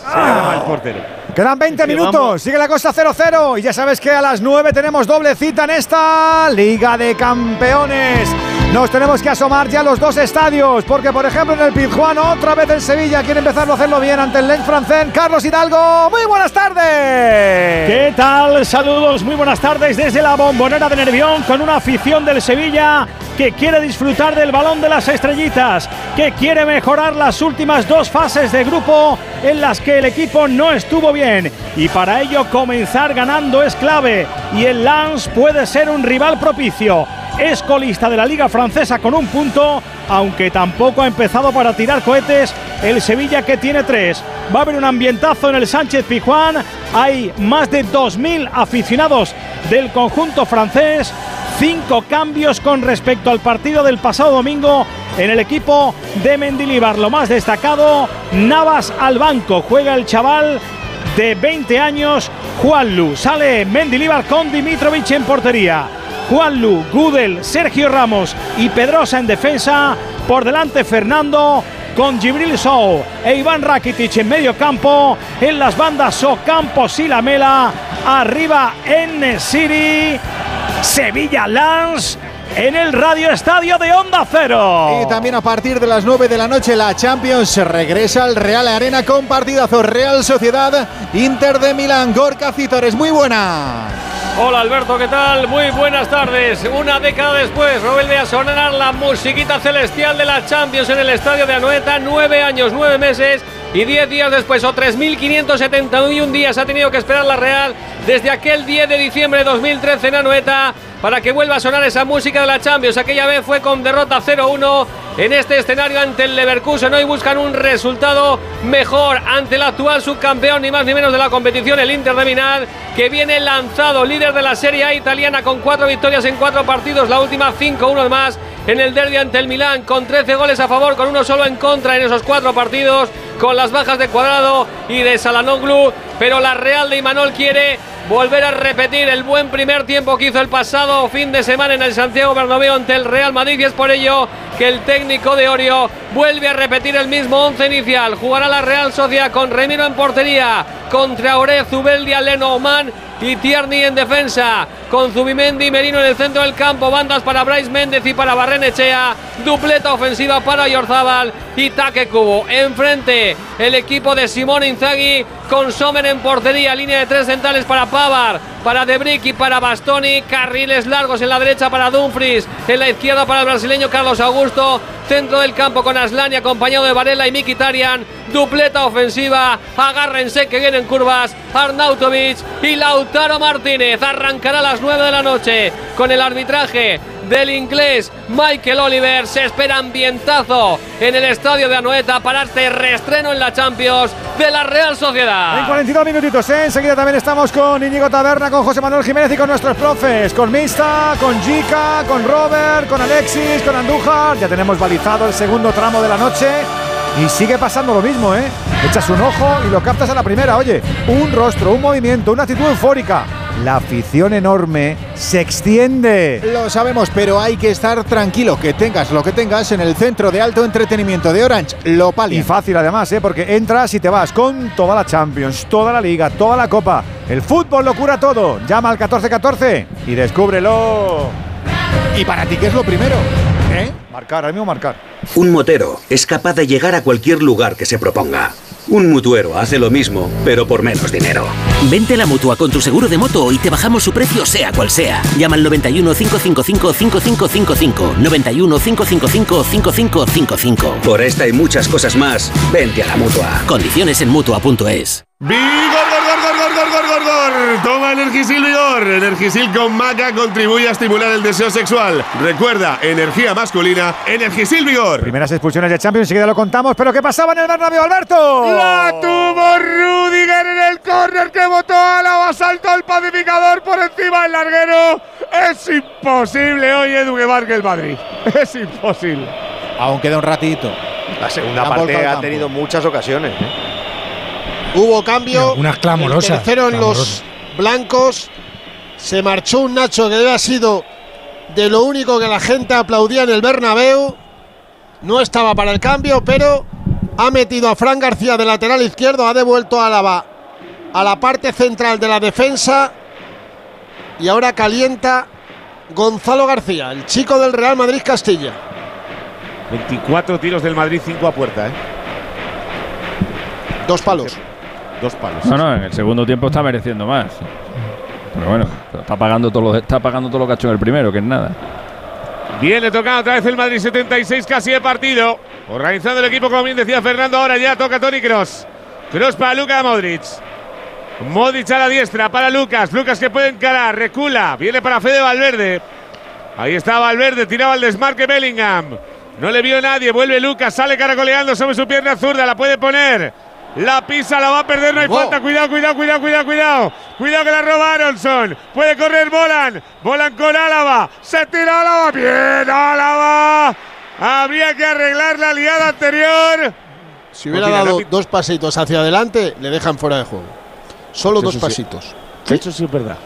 A, el portero. Quedan 20 Que minutos, vamos. sigue la cosa 0-0 y ya sabes que a las 9 tenemos doble cita en esta Liga de Campeones. Nos tenemos que asomar ya a los dos estadios, porque por ejemplo en el Pizjuán otra vez el Sevilla quiere empezar a hacerlo bien ante el Lens francés. Carlos Hidalgo, muy buenas tardes. ¿Qué tal? Saludos, muy buenas tardes desde la bombonera de Nervión con una afición del Sevilla que quiere disfrutar del balón de las estrellitas, que quiere mejorar las últimas dos fases de grupo en las que el equipo no estuvo bien y para ello comenzar ganando es clave y el Lens puede ser un rival propicio. Es colista de la Liga Francesa con un punto, aunque tampoco ha empezado para tirar cohetes el Sevilla que tiene tres. Va a haber un ambientazo en el Sánchez Pizjuán. Hay más de 2.000 aficionados del conjunto francés. cinco cambios con respecto al partido del pasado domingo en el equipo de Mendilibar. Lo más destacado, Navas al banco. Juega el chaval de 20 años, Juanlu. Sale Mendilibar con Dimitrovic en portería. Juanlu, Gudel, Sergio Ramos y Pedrosa en defensa. Por delante Fernando con Gibril Sou e Iván Rakitic en medio campo. En las bandas Campos y Lamela. Arriba en City. Sevilla Lance en el Radio Estadio de Onda Cero. Y también a partir de las 9 de la noche la Champions regresa al Real Arena con partidazo Real Sociedad Inter de Milán. Gorka Citores, muy buena. Hola Alberto, ¿qué tal? Muy buenas tardes. Una década después, vuelve a sonar la musiquita celestial de la Champions en el estadio de Anoeta. Nueve años, nueve meses y diez días después, o 3.571 días, ha tenido que esperar la Real desde aquel 10 de diciembre de 2013 en Anoeta para que vuelva a sonar esa música de la Champions. Aquella vez fue con derrota 0-1 en este escenario ante el Leverkusen. Hoy buscan un resultado mejor ante el actual subcampeón, ni más ni menos de la competición, el Inter de Milán, que viene lanzado líder de la Serie A italiana con cuatro victorias en cuatro partidos, la última 5-1 más en el derby ante el Milán, con 13 goles a favor, con uno solo en contra en esos cuatro partidos, con las bajas de Cuadrado y de Salanoglu, pero la Real de Imanol quiere volver a repetir el buen primer tiempo que hizo el pasado fin de semana en el Santiago Bernabéu ante el Real Madrid es por ello que el técnico de Orio vuelve a repetir el mismo once inicial. Jugará la Real Sociedad con Remiro en portería, contra Orez, Zubeldia, Leno, Oman y Tierney en defensa, con Zubimendi y Merino en el centro del campo, bandas para Bryce Méndez y para Barrenechea, dupleta ofensiva para Yorzábal y Taque Cubo. Enfrente el equipo de Simón Inzaghi con Sommer en portería, línea de tres centrales para Pavar, para Debrick y para Bastoni, carriles largos en la derecha para Dumfries, en la izquierda para el brasileño Carlos Augusto, centro del campo con Aslani acompañado de Varela y Mikitarian, dupleta ofensiva, agárrense que vienen curvas, Arnautovic y Lautaro Martínez, arrancará a las 9 de la noche con el arbitraje del inglés Michael Oliver. Se espera ambientazo en el estadio de Anoeta para este reestreno en la Champions de la Real Sociedad. En 42 minutitos, ¿eh? enseguida también estamos con Íñigo Taberna, con José Manuel Jiménez y con nuestros profes, con Mista, con Jica, con Robert, con Alexis, con Andújar. Ya tenemos balizado el segundo tramo de la noche. Y sigue pasando lo mismo, ¿eh? Echas un ojo y lo captas a la primera. Oye, un rostro, un movimiento, una actitud eufórica. La afición enorme se extiende. Lo sabemos, pero hay que estar tranquilo. Que tengas lo que tengas en el centro de alto entretenimiento de Orange, lo palian. Y fácil además, ¿eh? porque entras y te vas con toda la Champions, toda la Liga, toda la Copa. El fútbol lo cura todo. Llama al 1414 y descúbrelo. ¿Y para ti qué es lo primero? ¿Eh? Marcar, al mismo marcar. Un motero es capaz de llegar a cualquier lugar que se proponga. Un mutuero hace lo mismo, pero por menos dinero. Vente a la mutua con tu seguro de moto y te bajamos su precio, sea cual sea. Llama al 91 555 5555. 91 555 5555. Por esta y muchas cosas más, vente a la mutua. Condiciones en mutua.es. ¡Vigor, gor, gor, gor, gor, gor, gor, gor! Toma Energisil Vigor. Energisil con maca contribuye a estimular el deseo sexual. Recuerda, energía masculina, Energisil Vigor. Primeras expulsiones de Champions, enseguida lo contamos. ¿Pero qué pasaba en el Bernabéu, Alberto? La tuvo Rudiger en el córner que botó a saltó el pacificador por encima del larguero. Es imposible hoy, Edu, que marque el Madrid. Es imposible. Aún queda un ratito. La segunda parte al ha tenido muchas ocasiones. ¿eh? Hubo cambio. Unas clamorosas, El tercero en los blancos. Se marchó un Nacho que había sido de lo único que la gente aplaudía en el Bernabéu. No estaba para el cambio, pero ha metido a Fran García de lateral izquierdo, ha devuelto a Álava a la parte central de la defensa y ahora calienta Gonzalo García, el chico del Real Madrid Castilla. 24 tiros del Madrid, 5 a puerta, ¿eh? Dos palos. Dos palos. No, no, en el segundo tiempo está mereciendo más. Pero bueno, está pagando todo lo, está pagando todo lo que ha hecho en el primero, que es nada. Viene tocando otra vez el Madrid, 76 casi de partido. Organizando el equipo, como bien decía Fernando, ahora ya toca Tony Cross. Cross para Luka Modric. Modric a la diestra para Lucas. Lucas que puede encarar, recula. Viene para Fede Valverde. Ahí está Valverde, tiraba el desmarque Bellingham. No le vio nadie, vuelve Lucas, sale caracoleando sobre su pierna zurda, la puede poner. La pisa, la va a perder, no hay falta. Cuidado, cuidado, cuidado, cuidado, cuidado. Cuidado que la roba Aronson. Puede correr Bolan. Bolan con Álava. Se tira Álava. Bien, Álava. Habría que arreglar la liada anterior. Si hubiera dado dos pasitos hacia adelante, le dejan fuera de juego. Solo Eso dos sí. pasitos. De hecho, sí es verdad.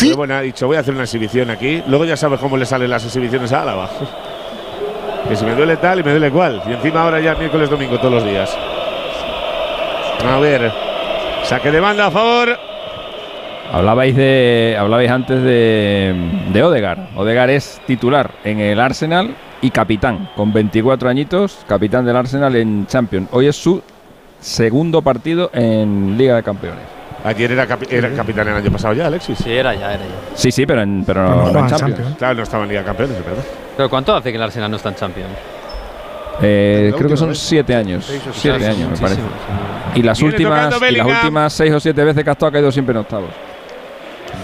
Pero bueno, ha dicho, voy a hacer una exhibición aquí. Luego ya sabes cómo le salen las exhibiciones a Álava. *laughs* Que si me duele tal y me duele cual. Y encima ahora ya miércoles, domingo, todos los días. A ver. Saque de banda a favor. Hablabais de hablabais antes de, de Odegar. Odegar es titular en el Arsenal y capitán, con 24 añitos, capitán del Arsenal en Champions. Hoy es su segundo partido en Liga de Campeones. Ayer era, capi- era capitán el año pasado ya, Alexis. Sí, era ya, era ya. Sí, sí, pero, en, pero Pero no no, en en Champions. Champions. Claro, no estaba en Liga de Campeones, es verdad. ¿Pero cuánto hace que el Arsenal no está en Champions? Eh, creo que son vez. siete años. Siete seis, años, me parece. muchísimo, Y las últimas, y las últimas seis o siete veces que ha estado ha caído siempre en octavos.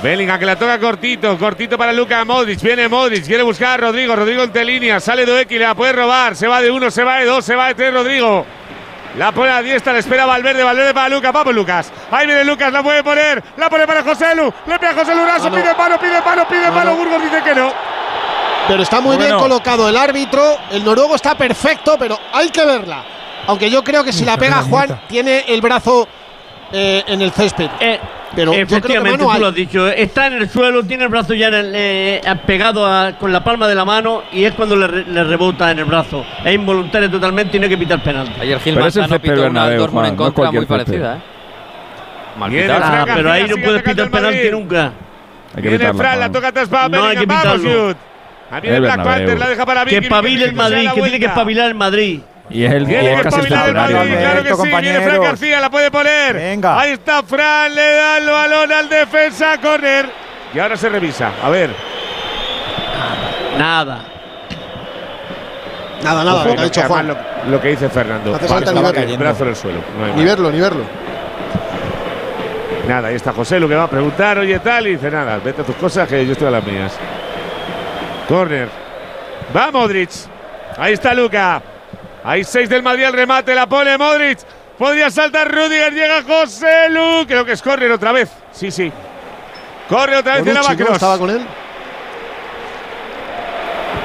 Bellingham que la toca cortito, cortito para Luka Modric. Viene Modric, quiere buscar a Rodrigo. Rodrigo entre líneas, sale Doeki, la puede robar. Se va de uno, se va de dos, se va de tres Rodrigo. La pone a la diestra, le espera Valverde, Valverde para Lucas, vamos Lucas. Ahí viene Lucas, la puede poner, la pone para José Lu, le pega José Lu, Raso, Mano. pide mano, pide mano, pide mano, Burgos dice que no. Pero está muy bien Bueno. colocado el árbitro. El noruego está perfecto, pero hay que verla. Aunque yo creo que si la pega Juan, tiene el brazo eh, en el césped. Eh, Pero yo creo que efectivamente, tú lo has dicho. eh, Está en el suelo, tiene el brazo ya en el, eh, pegado a- con la palma de la mano y es cuando le, le rebota en el brazo. Es involuntario totalmente y no hay que pitar penalti. Ayer Gil Manzano pitó una Bernabéu, Dortmund en Juan, no es contra muy cualquier césped. parecida, ¿eh? Mal Ah, pero ahí no puedes pitar penalti nunca. Hay que Viene Fran, la toca atrás para No, hay que vamos pitarlo. Ahí viene El Black. Panther, la deja para Que Vicky. espabile el que se da Madrid, que tiene que espabilar el Madrid. Y es el Tiene que casi espabilar el. Madrid, claro que sí. Viene Fran. García, la puede poner. Venga. Ahí está Fran, le da el balón al defensa, corner. Y ahora se revisa. A ver. Nada. Nada, nada, Ojo, lo que ha dicho Juan. Lo, lo que dice Fernando. Hace falta ni el verlo. brazo en el suelo. no hay Ni más. verlo, ni verlo. Nada, ahí está José, lo que va a preguntar, oye tal, y dice nada, vete a tus cosas que yo estoy a las mías. Corner. Va Modric. Ahí está Luca. Hay seis del Madrid al remate, la pone Modric. Podría saltar Rudiger, llega José Lu. Creo que es corner otra vez. Sí, sí. Corre otra vez de estaba con él.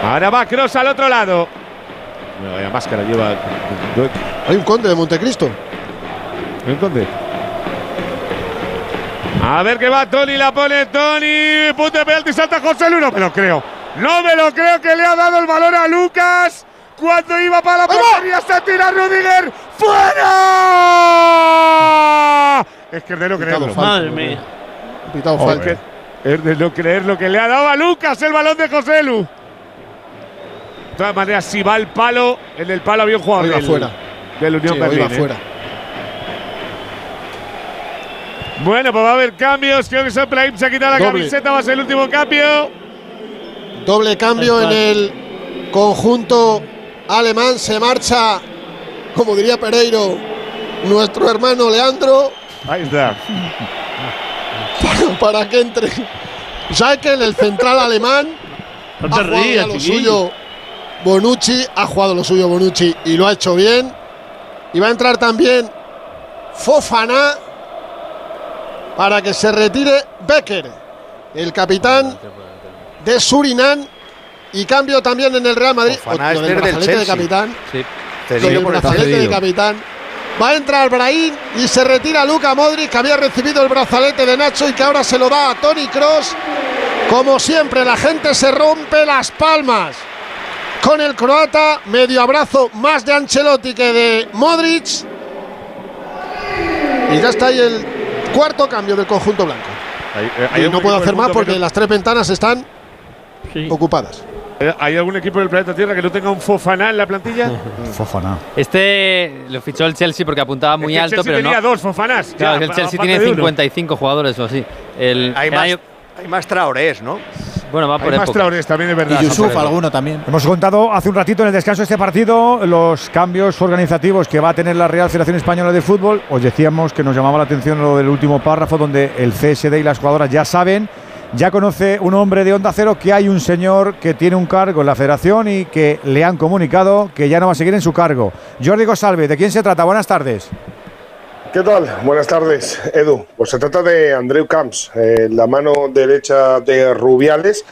Ahora va Cross al otro lado. Vaya máscara lleva. Hay un conde de Montecristo. ¿Un conde? A ver qué va Tony, la pone Tony. Punto de penalti, salta José Lu. No me lo creo. No me lo creo que le ha dado el balón a Lucas. Cuando iba para la portería se tira Rudiger. ¡Fuera! Es que es de no creerlo. Madre mía. Pitado falta. es de no creer lo que le ha dado a Lucas el balón de José Lu. De todas maneras, si va al palo, en el palo había un jugador del, fuera. del Unión Sí, Berlín. ¿eh? fuera. Bueno, pues va a haber cambios. Creo que Soplaim se ha quitado la Doble. camiseta. Va a ser el último cambio. Doble cambio en el conjunto alemán. Se marcha, como diría Pereiro, nuestro hermano Leandro Ahí está. para, para que entre. ¿Sabes que en el central alemán No ha te rías, lo suyo Bonucci? Ha jugado lo suyo Bonucci y lo ha hecho bien. Y va a entrar también Fofana para que se retire Becker, el capitán de Surinam. Y cambio también en el Real Madrid. Fofana O- del de capitán. Sí. Cedido por el brazalete de capitán. Va a entrar Brahim y se retira Luca Modric, que había recibido el brazalete de Nacho y que ahora se lo da a Tony Cross. Como siempre, la gente se rompe las palmas con el croata. Medio abrazo más de Ancelotti que de Modric. Y ya está ahí el cuarto cambio del conjunto blanco. Hay, eh, Y no puedo hacer más porque que las tres ventanas están Sí. ocupadas. eh, ¿Hay algún equipo del planeta Tierra que no tenga un Fofana en la plantilla? *laughs* Fofana. Este lo fichó el Chelsea porque apuntaba muy Es que el alto, Chelsea pero tenía no. dos Fofanás. Claro, ya, el Chelsea tiene de uno. 55 jugadores o así. El, Hay el más, año- hay más traorés, ¿no? bueno, va por Hay más también, es verdad. Y Yusuf, alguno también. Hemos contado hace un ratito en el descanso de este partido los cambios organizativos que va a tener la Real Federación Española de Fútbol. Os decíamos que nos llamaba la atención lo del último párrafo donde el CSD y las jugadoras ya saben, ya conoce un hombre de Onda Cero que hay un señor que tiene un cargo en la federación y que le han comunicado que ya no va a seguir en su cargo. Jordi Gosalve, ¿de quién se trata? Buenas tardes. ¿Qué tal? Buenas tardes, Edu. Pues se trata de Andreu Camps, eh, la mano derecha de Rubiales,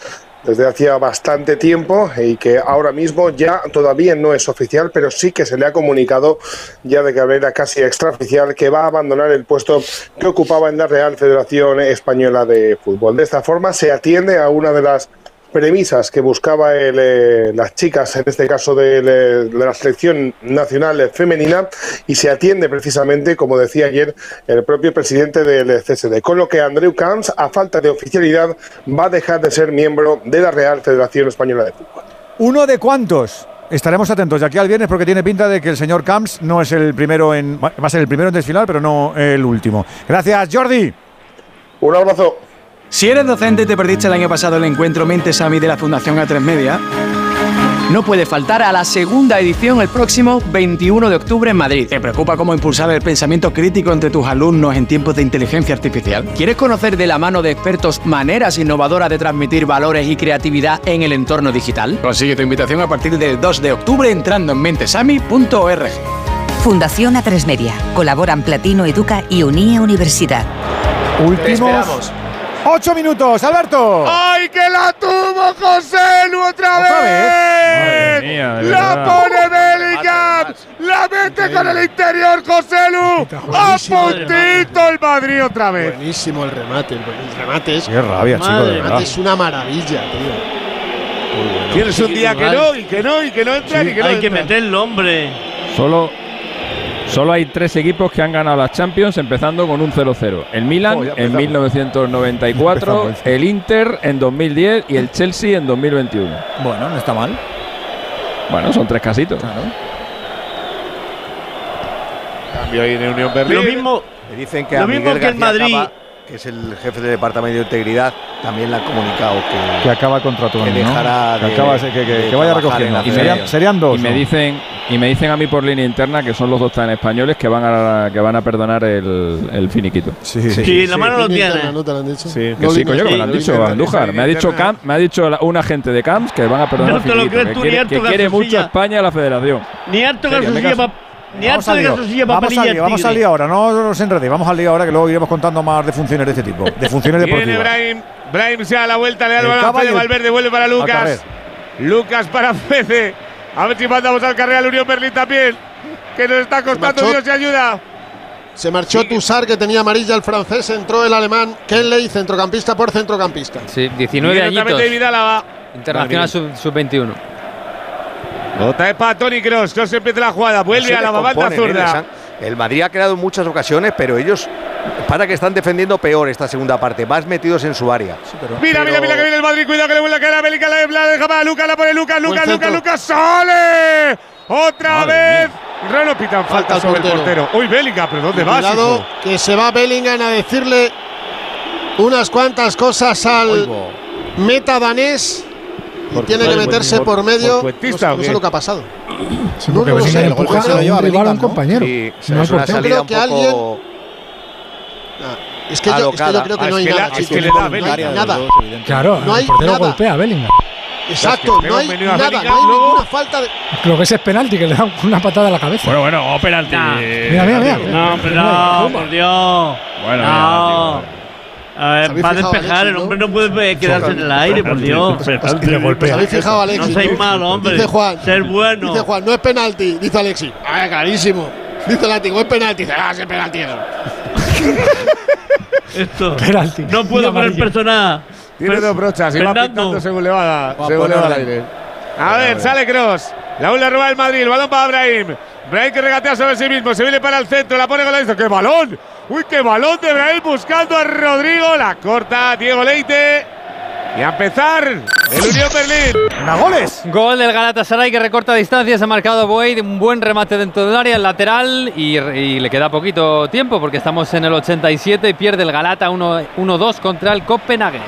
desde hacía bastante tiempo y que ahora mismo ya todavía no es oficial, pero sí que se le ha comunicado ya de manera casi extraoficial que va a abandonar el puesto que ocupaba en la Real Federación Española de Fútbol. De esta forma se atiende a una de las premisas que buscaba el, eh, las chicas, en este caso de, de la selección nacional femenina, y se atiende precisamente, como decía ayer el propio presidente del CSD, con lo que Andreu Camps, a falta de oficialidad, va a dejar de ser miembro de la Real Federación Española de Fútbol. ¿Uno de cuántos? Estaremos atentos de aquí al viernes porque tiene pinta de que el señor Camps no es el primero en. Va a ser el primero en desfilar, pero no el último. Gracias, Jordi. Un abrazo. Si eres docente y te perdiste el año pasado el encuentro Mentes AMI de la Fundación A3 Media, no puede faltar a la segunda edición el próximo 21 de octubre en Madrid. ¿Te preocupa cómo impulsar el pensamiento crítico entre tus alumnos en tiempos de inteligencia artificial? ¿Quieres conocer de la mano de expertos maneras innovadoras de transmitir valores y creatividad en el entorno digital? Consigue tu invitación a partir del 2 de octubre entrando en mentesami.org. Fundación A3 Media. Colaboran Platino Educa y Unie Universidad. Últimos. Ocho minutos, Alberto. ¡Ay, que la tuvo José Lu otra, ¿Otra vez! vez? Madre mía, de ¡La verdad. pone Bellingham! ¡La mete con el interior José Lu! ¡A puntito el Madrid otra vez! Buenísimo el remate. El, remate es. Qué rabia, chico, de El verdad. remate es una maravilla, tío. Tienes un día que no, y que no, y que no entra, y que no Hay que entra. meterlo, hombre. Solo, solo hay tres equipos que han ganado las Champions empezando con un 0-0. El Milan Oh, en empezamos. 1994, *laughs* Empezamos. el Inter en 2010 y el Chelsea en 2021. Bueno, no está mal. Bueno, son tres casitos. Cambio ahí en Unión Berlín. Lo mismo, Me dicen que Lo a mismo que el Madrid. Que es el jefe del Departamento de Integridad, también le han comunicado que, Que acaba el contrato. que ¿no? dejará Que acaba- que, que- de que vaya recogiendo. Y serían, serían dos. Y me ¿no? dicen y me dicen a mí por línea interna que son los dos tan españoles que van a que van a perdonar el, el finiquito. Sí, Sí, la mano lo tiene. interna, ¿No te lo han dicho? Sí. Que sí, coño, que me lo han Sí, dicho Andújar. Me ha dicho. Camp, me ha dicho la- un agente de Camps que van a perdonar No el te lo finiquito, crees que tú, quiere, ni harto que quiere mucho. España a la federación. Ni harto pa- Ni Vamos al de lío. Vamos al lío, vamos al lío ahora, no os enredéis, vamos al lío ahora que luego iremos contando más de funciones de este tipo, de funciones Viene deportivas. Brahim. Brahim se da la vuelta, le da el balón a Fede Valverde, vuelve para Lucas. Lucas para Fede. A ver si mandamos al carrera al Unión Berlín también. Que nos está costando. Dios y ayuda. Se marchó Tussar, que tenía amarilla el francés, entró el alemán Kenley, centrocampista por centrocampista. Sí, 19 Viene otra vez añitos. David Álava. Internacional sub- sub-21. Otra vez para Tony Cross. Cross empieza la jugada. Vuelve a la banda ¿eh? Zurda. El Madrid ha creado en muchas ocasiones, pero ellos para que están defendiendo peor esta segunda parte, más metidos en su área. Mira, mira, mira que viene el Madrid. Cuidado que le vuelve a caer a Bélica. La, la deja para Lucas. La pone Lucas. Lucas, Lucas. Lucas. ¡Sale! Otra vez. Reno pitan falta Falta al sobre el portero. portero. Uy, Bélica, pero ¿dónde vas? Cuidado, hijo? que se va Bellingham a decirle unas cuantas cosas al meta danés. Y Por- tiene que meterse por- medio. no, sé- lo que ha pasado. No, no sé, empuja golpe se lo lleva un rival a un Bellingham, ¿no? compañero. No es salida Creo que alguien- Es que, yo, es que yo creo que Ah, no es hay que nada. la- es que le da no hay Bellingham. nada. Claro, No hay el portero nada. golpea a Bellingham. Exacto, no hay nada, no hay ninguna falta de. Lo que es es penalti, que le da una patada a la cabeza. Bueno, bueno, o penalti. Mira, mira, mira. No, hombre, no, por Dios. Bueno, no. A ver, ¿Os habéis va a despejar, Alexis, el hombre no puede quedarse en el aire, por Dios. Y le ¿Os golpea. habéis fijado, No seáis malos, hombre. Dice Juan. Ser bueno. Dice Juan, no es penalti, dice Alexis. Ah, clarísimo. Dice Látigo, es penalti. Dice, ah, es penalti. *laughs* Esto. Penalti. No puedo poner persona. Tiene dos brochas y va pintando según le va, según le al aire. A ver, sale Cross. La vuelve a robar el Madrid. El balón para Brahim. Brahim que regatea sobre sí mismo. Se viene para el centro. La pone con la izquierda. ¡Qué balón! ¡Uy, qué balón de Brahim buscando a Rodrigo! La corta Diego Leite. Y a empezar el Unión Berlín. ¡Una goles! Gol del Galatasaray que recorta distancias. Ha marcado Boyd. Un buen remate dentro del área, el lateral. Y, y le queda poquito tiempo porque estamos en el 87 y pierde el Galata 1 1-2 contra el Copenhague.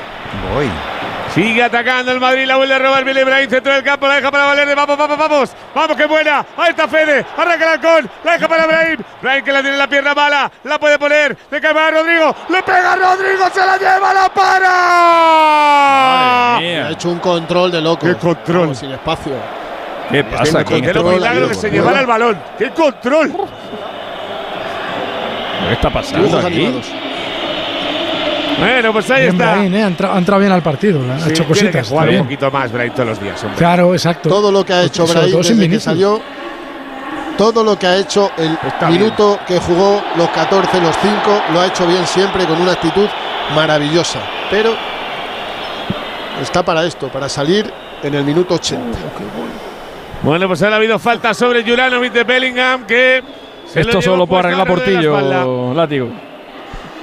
Voy. Sigue atacando el Madrid, la vuelve a robar Billy Brahim, centro del campo, la deja para Valverde, vamos, vamos, vamos, vamos, qué buena, ahí está Fede, arranca el halcón, la deja para Brahim, Brahim que la tiene en la pierna mala, la puede poner, le cae para Rodrigo, le pega a Rodrigo, se la lleva, la para. Ha hecho un control de loco. ¡Qué control! Vamos, sin espacio. ¿Qué pasa aquí? Qué milagro que se llevara el balón, qué control. ¿Qué está pasando aquí? Bueno, pues ahí Bien, está. Brahim, ¿eh? ha, entrado, ha entrado bien al partido, ha Sí, hecho tiene cositas. que está jugar un poquito más, Brahim, todos los días, hombre. Claro, exacto. Todo lo que ha hecho sin desde que salió, todo lo que ha hecho el Está minuto que jugó, los 14, los 5, lo ha hecho bien siempre con una actitud maravillosa. Pero está para esto, para salir en el minuto 80. Bueno, pues ahora ha habido falta sobre Juranovic de Bellingham que. Esto solo puede arreglar. Portillo, látigo.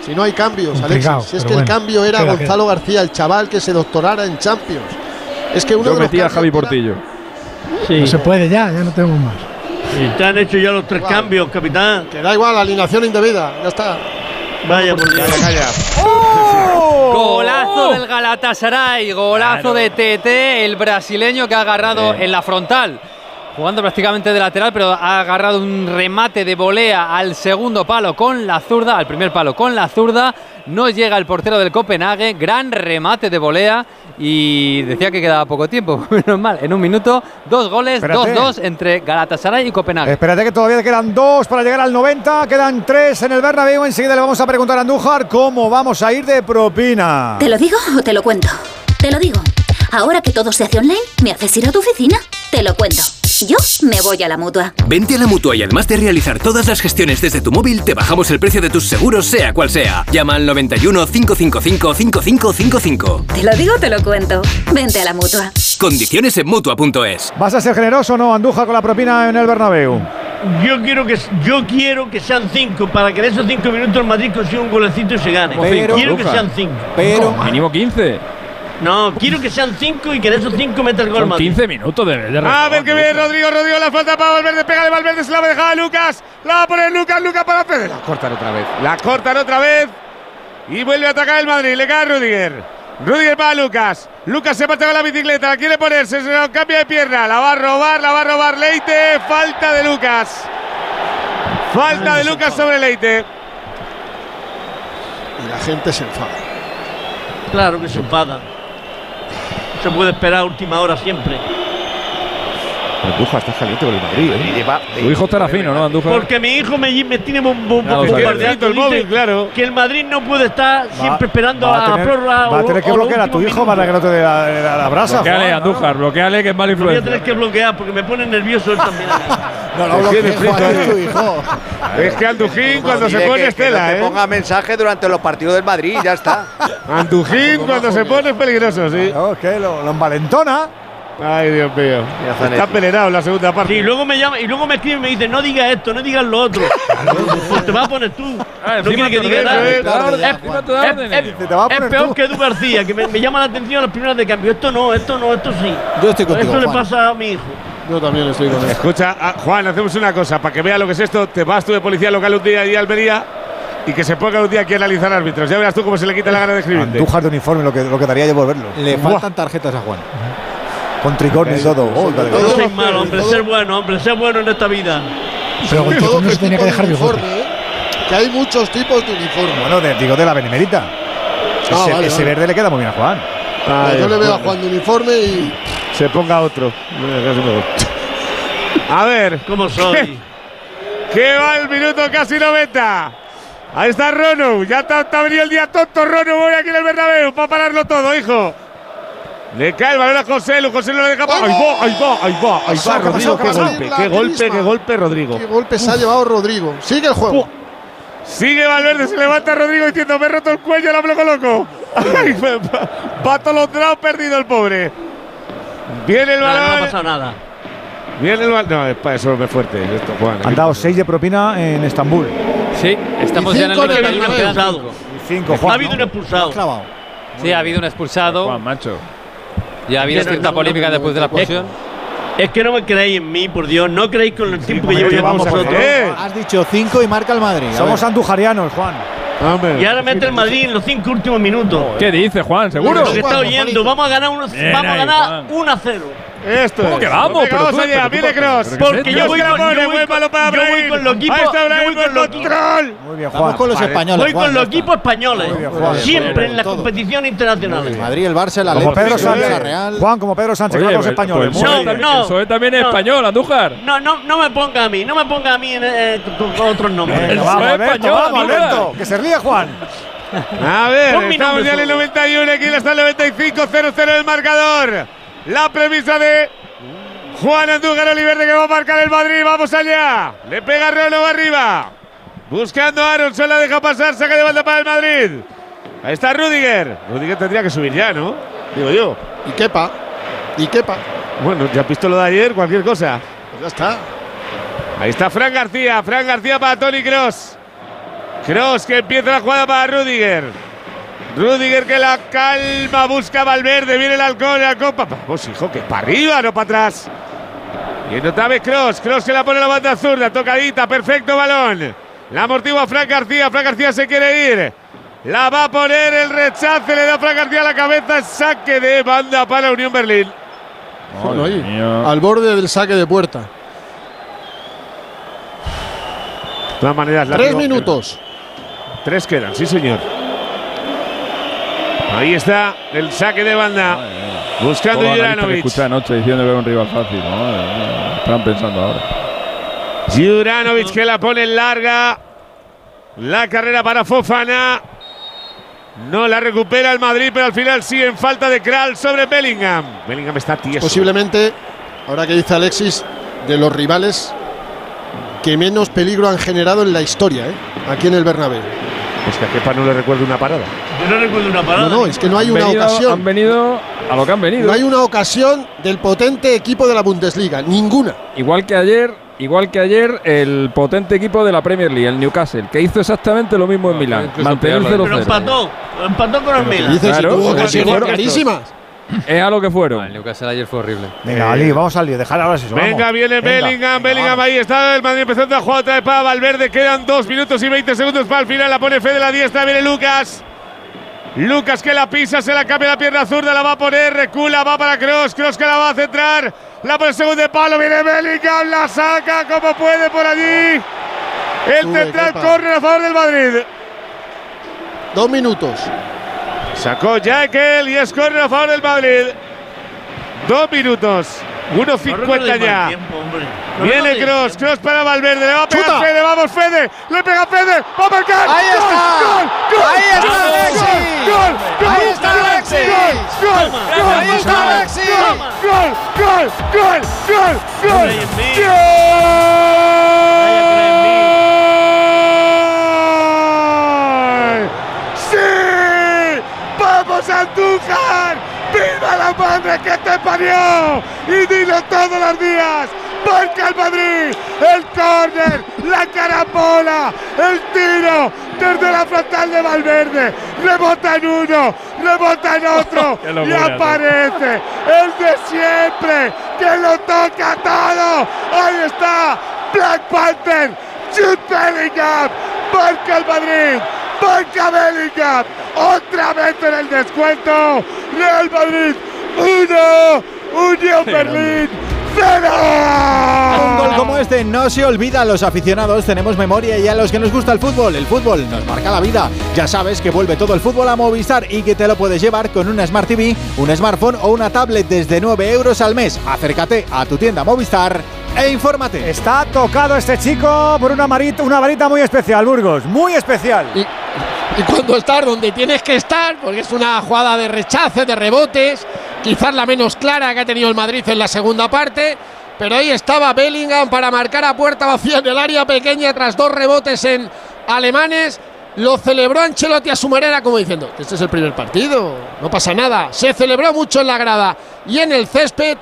Si no hay cambios, Alexis. Si es que el cambio era queda, Gonzalo García, el chaval que se doctorara en Champions. Es que uno Yo de a Javi era- Portillo. Sí. No se puede ya, ya no tenemos más. Sí, te han hecho ya los tres cambios, capitán. Que da igual, alineación indebida. Ya está. Vaya por Dios. Calla. Golazo del Galatasaray, golazo de TT, el brasileño que ha agarrado en la frontal, jugando prácticamente de lateral, pero ha agarrado un remate de volea al segundo palo con la zurda, al primer palo con la zurda, no llega el portero del Copenhague, gran remate de volea y decía que quedaba poco tiempo, *laughs* menos mal, en un minuto, dos goles, Espérate. 2-2 entre Galatasaray y Copenhague. Espérate que todavía quedan dos para llegar al 90, quedan tres en el Bernabéu. Enseguida le vamos a preguntar a Andújar cómo vamos a ir de propina. ¿Te lo digo o te lo cuento? Te lo digo. Ahora que todo se hace online, ¿me haces ir a tu oficina? Te lo cuento. Yo me voy a la mutua. Vente a la mutua y además de realizar todas las gestiones desde tu móvil, te bajamos el precio de tus seguros, sea cual sea. Llama al 91 555 5555. Te lo digo, te lo cuento. Vente a la mutua. Condiciones en mutua.es. ¿Vas a ser generoso o no, Andújar, con la propina en el Bernabéu? Yo quiero que yo quiero que sean cinco para que en esos cinco minutos el Madrid consiga un golecito y se gane. Pero- quiero que sean cinco. Pero. Mínimo 15. No, quiero que sean cinco y que en esos cinco meta el gol Son Madrid. 15 minutos de, de A ver qué bien. Rodrigo, Rodrigo, la falta para Valverde, pégale Valverde, se la va a dejar a Lucas, la va a poner Lucas, Lucas para Fede, la cortan otra vez, la cortan otra vez y vuelve a atacar el Madrid, le cae a Rudiger, Rudiger para Lucas, Lucas se parte con la bicicleta, la quiere ponerse, se la cambia de pierna, la va a robar, la va a robar Leite, falta de Lucas, falta de Lucas sobre Leite. Y la gente se enfada. Claro que se enfada. Se puede esperar a última hora siempre. Andújar está caliente con el Madrid, ¿eh? Tu hijo estará fino, ¿no, Andújar? Porque mi hijo me, me tiene un bombardeando. el móvil, claro. Que el Madrid no puede estar siempre esperando va a, la tener- prórroga. va a tener que bloquear a tu hijo para que no te dé la, la- la brasa. Bloqueale, Juan, ¿no? Andújar, bloqueale que es mala Lo voy a tener influencia. que bloquear porque me pone nervioso él también. *laughs* No, no Lo es hijo. Es que Andujín cuando se pone que- es que no tela, te ¿eh? ponga mensaje durante los partidos del Madrid, ya está. Andujín cuando se pone es peligroso, sí. No, que lo, lo envalentona. Ay, Dios mío. Está pelerado en la segunda parte. Sí, y luego me llama y luego me escribe y me dice, no digas esto, no digas lo otro. pues te vas a poner tú. Ah, no encima quiere que diga nada. ¿eh? Es- peor tú. que Edu García, que me, me llama la atención a las primeras de cambio. Esto no, esto no, esto sí. Yo estoy contigo, Esto le pasa a mi hijo. Yo también estoy con él. Escucha, ah, Juan, hacemos una cosa. Para que vea lo que es esto, te vas tú de policía local un día y Almería y que se ponga un día aquí a analizar árbitros. Ya verás tú cómo se le quita la gana de escribirte. Andújar de uniforme, lo que, lo que daría yo por verlo. Le faltan tarjetas a Juan. Con tricornio y todo. Oh, vale, No soy malo, hombre, ser bueno, hombre, ser bueno en esta vida. Pero con qué se tenía que de dejar bigote. uniforme, ¿eh? Que hay muchos tipos de uniforme. Bueno, de- digo de la Benemerita. Ah, ese vale, ese vale. verde le queda muy bien a Juan. Ay, yo le veo a. Juan de uniforme y Se ponga otro. A ver, ¿Cómo soy? *laughs* que va el minuto casi 90. Ahí está Rono. Ya te ha venido el día tonto, Rono. Voy aquí en el Bernabéu para pararlo todo, hijo. Le cae el balón a José Lu. José Lu lo deja. pa- Ahí va, ahí va, ahí va, ahí va, Rodrigo. ¿Qué golpe, qué golpe, qué golpe, Rodrigo. qué golpe se ha llevado Rodrigo. Sigue el juego. Sigue Valverde, se levanta Rodrigo diciendo: Me he roto el cuello, la bloco loco. Va atolondrado, perdido el pobre. Viene el No, no ha balón. pasado nada. Viene el balón. No, es para eso es fuerte. Esto, Juan. Han dado 6 de propina en Estambul. Sí, estamos Y ya en el 91, Bernabéu. quedan Expulsado. cinco. Y 5, Ha habido un expulsado. Sí, ha habido un expulsado. Juan, macho. Ya ha habido cierta no- polémica no- después de la expulsión. Es que no me creéis en mí, por Dios. No creéis con el tiempo que llevo ¿qué yo con vosotros. Has dicho 5 y marca el Madrid. Somos andujarianos, Juan. Hombre. Y ahora mete el Madrid en los cinco últimos minutos. ¿Qué dice, Juan? ¿Seguro? Lo que está oyendo, vamos a ganar, uno- Bien vamos a ahí, ganar Juan. 1 a 0. Esto ¿Cómo es. que vamos? Venga, vamos allá, tú- viene Cross. pero ¿qué es Porque yo voy la con- yo voy buen con- para yo voy Brahim. con los equipos- yo voy con los- control. Muy bien, Vamos Juan. con los españoles. Voy Juan, con los equipos españoles. Muy bien, Juan. Siempre en las competiciones internacionales. Madrid, el Barça, Como Pedro Sánchez. Villarreal. Juan, como Pedro Sánchez, Oye, con los españoles. pues bien. PSOE no. también- el PSOE también es no. español, Andújar. No, no, no me ponga a mí, no me ponga a mí eh, con, con otros nombres. El vamos, Alberto, vamos. Alberto. Que se ríe Juan. A ver, estamos ya en el solo. 91, aquí está el 95, 0-0 el marcador. La premisa de Juan Andújar Oliverde que va a marcar el Madrid. Vamos allá. Le pega Rolo arriba. Buscando a Aronson, la deja pasar, saca de banda para el Madrid. Ahí está Rudiger. Rudiger tendría que subir ya, ¿no? Digo yo. Y quepa. Y quepa. Bueno, ya has visto lo de ayer, cualquier cosa. Pues ya está. Ahí está Fran García. Fran García para Tony Cross. Cross que empieza la jugada para Rudiger. Rudiger que la calma, busca Valverde. Viene el halcón, el halcón. pa- Vamos, hijo, que para arriba, no para atrás. Y otra vez Cross. Cross que la pone a la banda zurda. Tocadita, perfecto balón. La amortigua Fran García. Fran García se quiere ir. La va a poner el rechace. Le da Fran García a la cabeza. Saque de banda para Unión Berlín. Bueno, ahí, mía. al borde del saque de puerta. De todas maneras, Tres minutos. Tres quedan, sí señor. Ahí está el saque de banda. Buscando Juranovic. escuché anoche diciendo que era un rival fácil. ¿no? Están pensando ahora. Juranovic que la pone larga. La carrera para Fofana. No la recupera el Madrid, pero al final sí en falta de Kral sobre Bellingham. Bellingham está tieso. Posiblemente, ahora que dice Alexis, de los rivales que menos peligro han generado en la historia, ¿eh? aquí en el Bernabéu. Es que a Kepa no le recuerdo una parada. Yo no recuerdo una parada. No, no, es que no hay Han una venido- ocasión. Han venido a lo que han venido. No hay una ocasión del potente equipo de la Bundesliga, ninguna. Igual que ayer, igual que ayer, el potente equipo de la Premier League, el Newcastle, que hizo exactamente lo mismo en Milán. Mantener el peor, 0-0. Pero empató, empató con el si tuvo ocasiones clarísimas. Es a lo que El fueron. Newcastle ayer fue horrible. Venga, Ali, vamos al lío. Dejar ahora eso. vamos. Venga, viene Venga, Bellingham, venga, Bellingham vamos. ahí está el Madrid empezando a jugar otra vez para Valverde, quedan 2 minutos y 20 segundos para el final, la pone Fede la diestra, viene Lucas. Lucas que la pisa, se la cambia la pierna zurda, la va a poner, recula, va para Cross, Cross que la va a centrar, la pone segundo de palo, viene Bellingham, la saca como puede por allí. El Sube, central corre a favor del Madrid. Dos minutos. Sacó Jaekel y es córner a favor del Madrid. Dos minutos. No 1.50 recordéis ya. tiempo. No Viene Cross, tiempo. Cross para Valverde, le va a pegar ¡Chuta! Fede, vamos Fede, le pega Fede, va a marcar. ¡Ahí ¡Gol! está! ¡Gol! ¡Gol! ¡Ahí está ¡Gol! Alexis! ¡Gol! ¡Gol! ¡Ahí está ¡Gol! Alexis! ¡Gol! ¡Gol! ¡Gol! ¡Ahí está ¡Gol! Alexis! ¡Gol! ¡Gol! ¡Gol! ¡Gol! ¡Gol! Mí. ¡Gol! ¡Sí! ¡Vamos a Andújar! ¡Viva la madre que te parió! Y dilo todos los días. Marca el Madrid, el córner, la carapola, el tiro desde la frontal de Valverde. Rebota en uno, rebota en otro *laughs* y aparece el de siempre que lo toca todo. Ahí está Black Panther, Jude Bellingham, marca el Madrid. Marca Bellingham, otra vez en el descuento. Real Madrid, uno, Unión Berlín, Un gol como este no se olvida a los aficionados, tenemos memoria y a los que nos gusta el fútbol. El fútbol nos marca la vida. Ya sabes que vuelve todo el fútbol a Movistar y que te lo puedes llevar con una Smart TV, un smartphone o una tablet desde 9 euros al mes. Acércate a tu tienda Movistar e infórmate. Está tocado este chico por una, marita, una varita muy especial, Burgos. Muy especial. Y, y cuando estás donde tienes que estar, porque es una jugada de rechace, de rebotes, quizás la menos clara que ha tenido el Madrid en la segunda parte, pero ahí estaba Bellingham para marcar a puerta vacía en el área pequeña tras dos rebotes en alemanes. Lo celebró Ancelotti a su manera como diciendo, este es el primer partido, no pasa nada. Se celebró mucho en la grada y en el césped,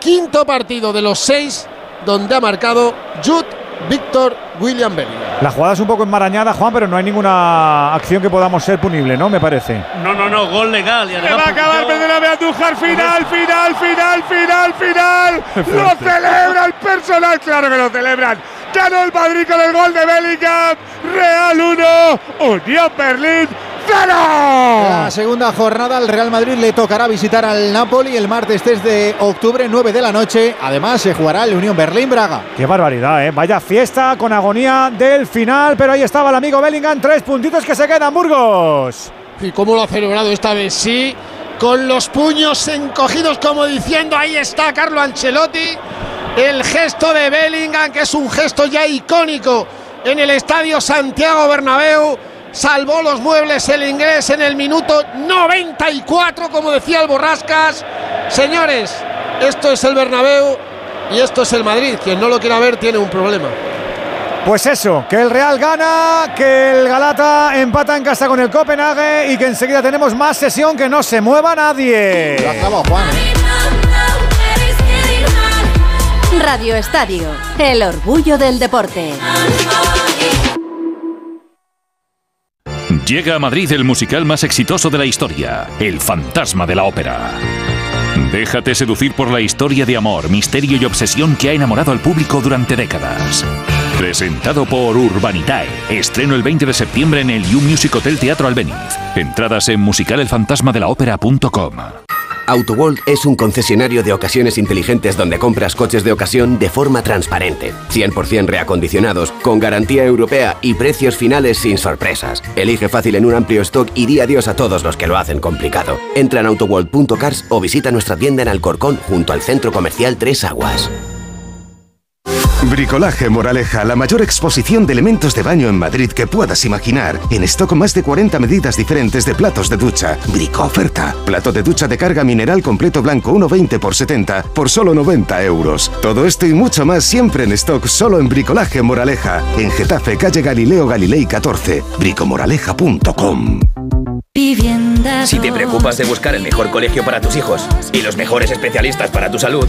quinto partido de los seis donde ha marcado Jude Víctor William Bellingham. La jugada es un poco enmarañada, Juan, pero no hay ninguna acción que podamos ser punible, ¿no? Me parece. No, no, no, gol legal. Y Se además va a acabar, perdóname, Andújar, final, final, final, final, *laughs* final. Lo celebra el personal, claro que lo celebran. Ganó el Madrid con el gol de Bellingham. Real 1, Unión Berlín 0. La segunda jornada al Real Madrid le tocará visitar al Napoli el martes 3 de octubre, 9 de la noche. Además, se jugará el Unión Berlín-Braga. Qué barbaridad, ¿eh? Vaya fiesta con agonía del final, pero ahí estaba el amigo Bellingham, tres puntitos que se quedan, Burgos. ¿Y cómo lo ha celebrado esta vez? Sí, con los puños encogidos como diciendo, ahí está Carlo Ancelotti. El gesto de Bellingham, que es un gesto ya icónico en el estadio Santiago Bernabéu. Salvó los muebles el inglés en el minuto 94, como decía el Borrascas. Señores, esto es el Bernabéu y esto es el Madrid. Quien no lo quiera ver tiene un problema. Pues eso, que el Real gana, que el Galata empata en casa con el Copenhague y que enseguida tenemos más sesión que no se mueva nadie. Lo Juan. Radio Estadio, el orgullo del deporte. Llega a Madrid el musical más exitoso de la historia, El Fantasma de la Ópera. Déjate seducir por la historia de amor, misterio y obsesión que ha enamorado al público durante décadas. Presentado por Urbanitae. Estreno el 20 de septiembre en el U Music Hotel Teatro Albeniz. Entradas en musicalelfantasmadelaopera.com. AutoWorld es un concesionario de ocasiones inteligentes donde compras coches de ocasión de forma transparente, 100% reacondicionados, con garantía europea y precios finales sin sorpresas. Elige fácil en un amplio stock y di adiós a todos los que lo hacen complicado. Entra en autoworld.cars o visita nuestra tienda en Alcorcón junto al centro comercial Tres Aguas. Bricolaje Moraleja, la mayor exposición de elementos de baño en Madrid que puedas imaginar. En stock más de 40 medidas diferentes de platos de ducha. Brico oferta. Plato de ducha de carga mineral completo blanco 1,20 por 70 por solo 90 euros. Todo esto y mucho más siempre en stock solo en Bricolaje Moraleja. En Getafe, calle Galileo Galilei 14. Bricomoraleja.com. Si te preocupas de buscar el mejor colegio para tus hijos y los mejores especialistas para tu salud,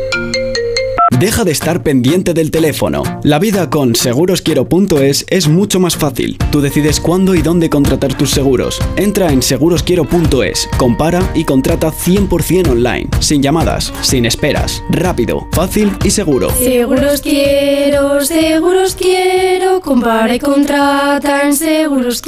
Deja de estar pendiente del teléfono. La vida con segurosquiero.es es mucho más fácil. Tú decides cuándo y dónde contratar tus seguros. Entra en segurosquiero.es, compara y contrata 100% online, sin llamadas, sin esperas, rápido, fácil y seguro. Seguros quiero, seguros quiero, compara y contrata en seguros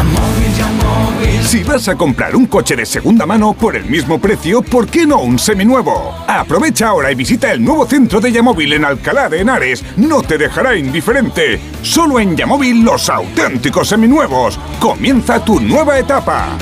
Punto es. Si vas a comprar un coche de segunda mano por el mismo precio, ¿por qué no un seminuevo? Aprovecha ahora y visita el nuevo centro de Yamóvil en Alcalá de Henares. No te dejará indiferente. Solo en Yamóvil los auténticos seminuevos. Comienza tu nueva etapa.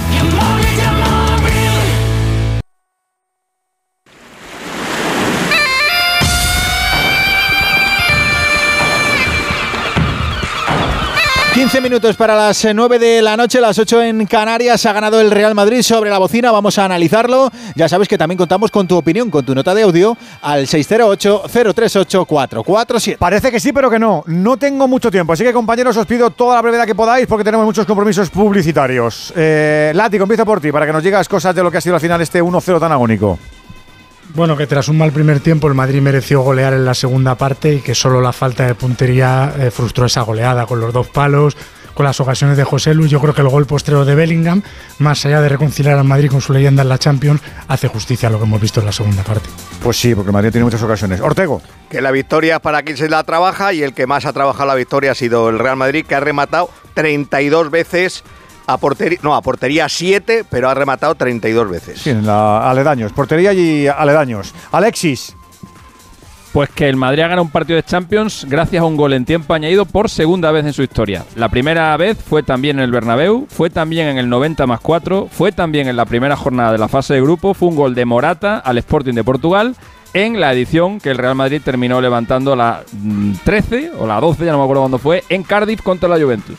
15 minutos para las 9 de la noche, las 8 en Canarias. Ha ganado el Real Madrid sobre la bocina. Vamos a analizarlo. Ya sabes que también contamos con tu opinión, con tu nota de audio al 608-038-447. Parece que sí, pero que no. No tengo mucho tiempo. Así que, compañeros, os pido toda la brevedad que podáis porque tenemos muchos compromisos publicitarios. Eh, Látigo, empiezo por ti para que nos digas cosas de lo que ha sido al final este 1-0 tan agónico. Bueno, que tras un mal primer tiempo el Madrid mereció golear en la segunda parte y que solo la falta de puntería eh, frustró esa goleada con los dos palos, con las ocasiones de José Luis. Yo creo que el gol postrero de Bellingham, más allá de reconciliar al Madrid con su leyenda en la Champions, hace justicia a lo que hemos visto en la segunda parte. Pues sí, porque el Madrid tiene muchas ocasiones. Ortego. Que la victoria es para quien se la trabaja y el que más ha trabajado la victoria ha sido el Real Madrid, que ha rematado 32 veces a portería, no, a portería 7, pero ha rematado 32 veces. Sí, en la aledaños. Portería y aledaños. Alexis. Pues que el Madrid ha ganado un partido de Champions gracias a un gol en tiempo añadido por segunda vez en su historia. La primera vez fue también en el Bernabéu, fue también en el 90 más 4, fue también en la primera jornada de la fase de grupo, fue un gol de Morata al Sporting de Portugal en la edición que el Real Madrid terminó levantando la 13 mm, o la 12, ya no me acuerdo cuándo fue, en Cardiff contra la Juventus.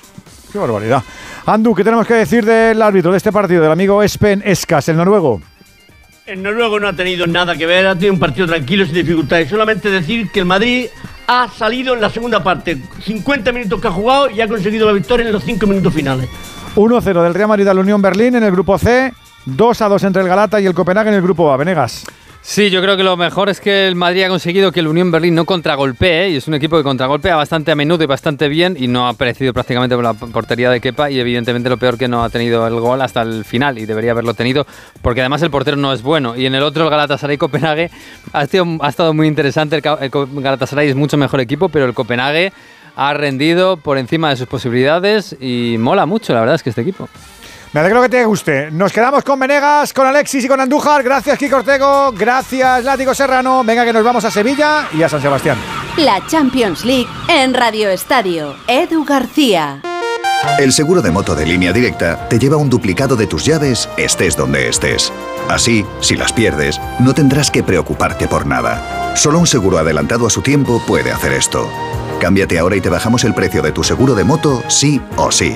Qué barbaridad. Andu, ¿qué tenemos que decir del árbitro de este partido, del amigo Espen Escas, el noruego? El noruego no ha tenido nada que ver, ha tenido un partido tranquilo sin dificultades. Solamente decir que el Madrid ha salido en la segunda parte. 50 minutos que ha jugado y ha conseguido la victoria en los 5 minutos finales. 1-0 del Real Madrid a la Unión Berlín en el grupo C. 2-2 entre el Galata y el Copenhague en el grupo A. Venegas. Sí, yo creo que lo mejor es que el Madrid ha conseguido que el Unión Berlín no contragolpee, y es un equipo que contragolpea bastante a menudo y bastante bien, y no ha aparecido prácticamente por la portería de Kepa, y evidentemente lo peor que no ha tenido el gol hasta el final, y debería haberlo tenido, porque además el portero no es bueno. Y en el otro, el Galatasaray Copenhague, ha, ha estado muy interesante, el, Galatasaray es mucho mejor equipo, pero el Copenhague ha rendido por encima de sus posibilidades, y mola mucho, la verdad es que este equipo. Me alegro que te guste. Nos quedamos con Venegas, con Alexis y con Andújar. Gracias, Kiko Ortego. Gracias, Látigo Serrano. Venga, que nos vamos a Sevilla y a San Sebastián. La Champions League en Radio Estadio. Edu García. El seguro de moto de línea directa te lleva un duplicado de tus llaves, estés donde estés. Así, si las pierdes, no tendrás que preocuparte por nada. Solo un seguro adelantado a su tiempo puede hacer esto. Cámbiate ahora y te bajamos el precio de tu seguro de moto, sí o sí.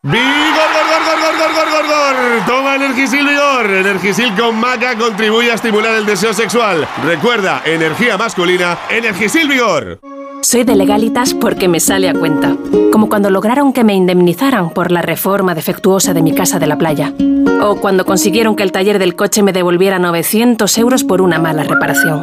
¡Vigor, gor, gor, gor, gor, gor, gor, Toma Energisil Vigor. Energisil con maca contribuye a estimular el deseo sexual. Recuerda, energía masculina, Energisil Vigor. Soy de legalitas porque me sale a cuenta. Como cuando lograron que me indemnizaran por la reforma defectuosa de mi casa de la playa. O cuando consiguieron que el taller del coche me devolviera 900 euros por una mala reparación.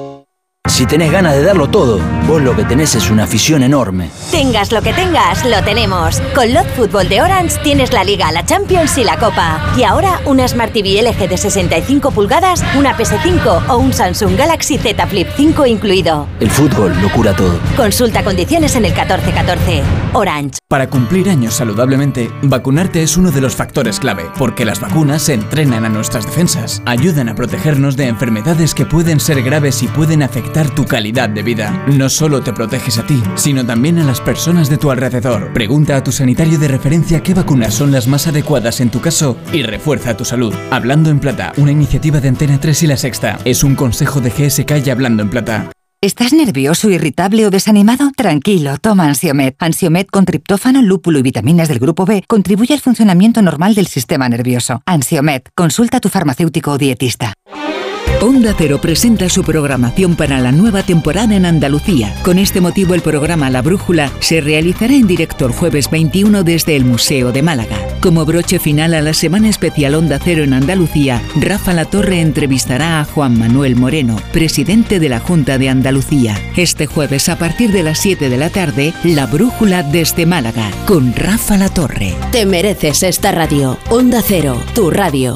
Si tenés ganas de darlo todo, vos lo que tenés es una afición enorme. Tengas lo que tengas, lo tenemos. Con Lot Fútbol de Orange tienes la Liga, la Champions y la Copa. Y ahora una Smart TV LG de 65 pulgadas, una PS5 o un Samsung Galaxy Z Flip 5 incluido. El fútbol lo cura todo. Consulta condiciones en el 1414. Orange. Para cumplir años saludablemente, vacunarte es uno de los factores clave, porque las vacunas se entrenan a nuestras defensas, ayudan a protegernos de enfermedades que pueden ser graves y pueden afectar tu calidad de vida. No solo te proteges a ti, sino también a las personas de tu alrededor. Pregunta a tu sanitario de referencia qué vacunas son las más adecuadas en tu caso y refuerza tu salud. Hablando en Plata, una iniciativa de Antena 3 y La Sexta. Es un consejo de GSK y Hablando en Plata. ¿Estás nervioso, irritable o desanimado? Tranquilo, toma Ansiomet. Ansiomet con triptófano, lúpulo y vitaminas del grupo B contribuye al funcionamiento normal del sistema nervioso. Ansiomet, consulta a tu farmacéutico o dietista. Onda Cero presenta su programación para la nueva temporada en Andalucía. Con este motivo el programa La Brújula se realizará en directo el jueves 21 desde el Museo de Málaga. Como broche final a la semana especial Onda Cero en Andalucía, Rafa La Torre entrevistará a Juan Manuel Moreno, presidente de la Junta de Andalucía. Este jueves a partir de las 7 de la tarde, La Brújula desde Málaga, con Rafa La Torre. Te mereces esta radio. Onda Cero, tu radio.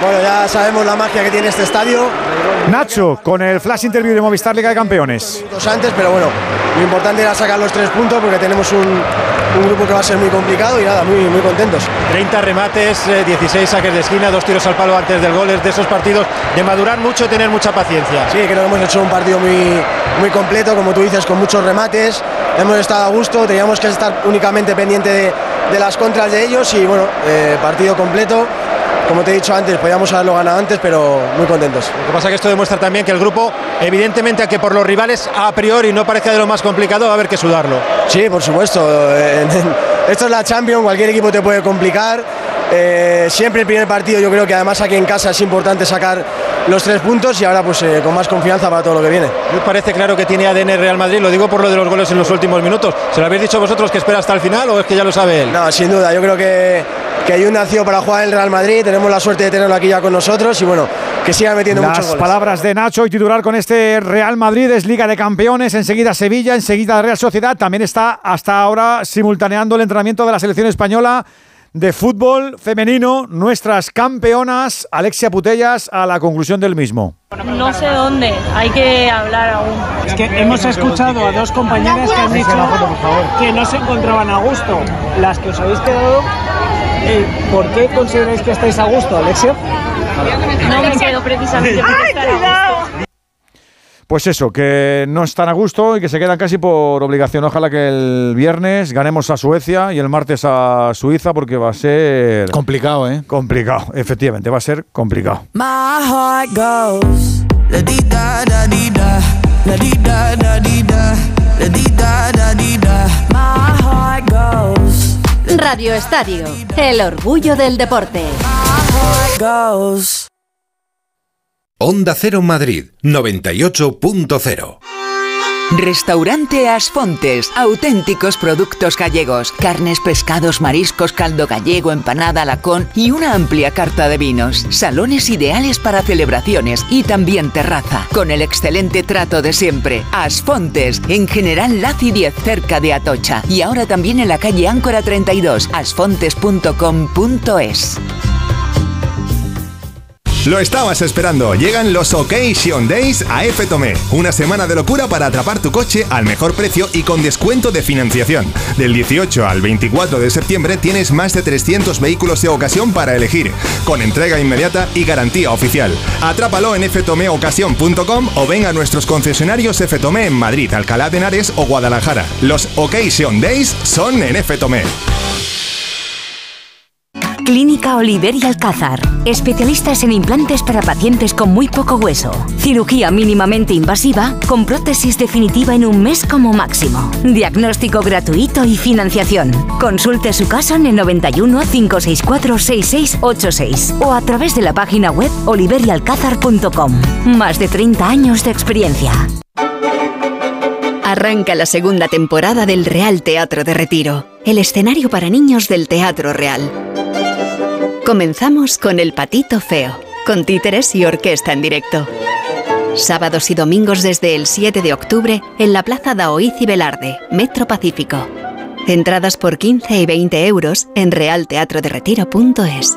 Bueno, ya sabemos la magia que tiene este estadio. Nacho, con el flash interview de Movistar Liga de Campeones. Antes, pero bueno, lo importante era sacar los tres puntos porque tenemos un, un grupo que va a ser muy complicado y nada, muy, muy contentos. 30 remates, 16 eh, saques de esquina, dos tiros al palo antes del gol, es de esos partidos de madurar mucho y tener mucha paciencia. Sí, creo que hemos hecho un partido muy, muy completo, como tú dices, con muchos remates, hemos estado a gusto, teníamos que estar únicamente pendiente de, de las contras de ellos y bueno, eh, partido completo como te he dicho antes, podíamos haberlo ganado antes, pero muy contentos. Lo que pasa es que esto demuestra también que el grupo, evidentemente, a que por los rivales a priori no parece de lo más complicado, va a haber que sudarlo. Sí, por supuesto. *laughs* Esto es la Champions, cualquier equipo te puede complicar. Eh, siempre el primer partido, yo creo que además aquí en casa es importante sacar los tres puntos y ahora pues eh, con más confianza para todo lo que viene. Me parece claro que tiene ADN Real Madrid, lo digo por lo de los goles en los últimos minutos. ¿Se lo habéis dicho vosotros que espera hasta el final o es que ya lo sabe él? No, sin duda, yo creo que, que hay un nació para jugar en el Real Madrid, tenemos la suerte de tenerlo aquí ya con nosotros y bueno, que siga metiendo Las muchos goles. palabras de Nacho y titular con este Real Madrid es Liga de Campeones, enseguida Sevilla, enseguida Real Sociedad, también está hasta ahora simultaneando el entrenamiento de la selección española de fútbol femenino, nuestras campeonas, Alexia Putellas, a la conclusión del mismo. No sé dónde, hay que hablar aún. Es que hemos escuchado a dos compañeras que han dicho que no se encontraban a gusto. Las que os habéis quedado, eh, ¿por qué consideráis que estáis a gusto, Alexia? No me quedo precisamente por estar a gusto. Pues eso, que no están a gusto y que se quedan casi por obligación. Ojalá que el viernes ganemos a Suecia y el martes a Suiza porque va a ser... Complicado, ¿eh? Complicado, efectivamente, va a ser complicado. My heart goes la di da da di da la di da da di da la di da da di da My heart goes Radio Estadio, el orgullo del deporte. heart goes Onda Cero Madrid 98.0 Restaurante Asfontes, auténticos productos gallegos, carnes, pescados, mariscos, caldo gallego, empanada, lacón y una amplia carta de vinos. Salones ideales para celebraciones y también terraza, con el excelente trato de siempre. Asfontes, en General Laci 10, cerca de Atocha. Y ahora también en la calle Áncora 32, asfontes.com.es. Lo estabas esperando. Llegan los Occasion Days a F Tomé. Una semana de locura para atrapar tu coche al mejor precio y con descuento de financiación. Del 18 al 24 de septiembre tienes más de 300 vehículos de ocasión para elegir, con entrega inmediata y garantía oficial. Atrápalo en ftomeocasión.com o ven a nuestros concesionarios F Tomé en Madrid, Alcalá de Henares o Guadalajara. Los Occasion Days son en F Tomé. Clínica Oliver y Alcázar. Especialistas en implantes para pacientes con muy poco hueso. Cirugía mínimamente invasiva con prótesis definitiva en un mes como máximo. Diagnóstico gratuito y financiación. Consulte su caso en el 91 564 6686 o a través de la página web oliverialcázar.com. Más de 30 años de experiencia. Arranca la segunda temporada del Real Teatro de Retiro, el escenario para niños del Teatro Real. Comenzamos con El Patito Feo, con títeres y orquesta en directo. Sábados y domingos desde el 7 de octubre en la Plaza Daoiz y Velarde, Metro Pacífico. Entradas por 15 y 20 euros en realteatroderetiro.es.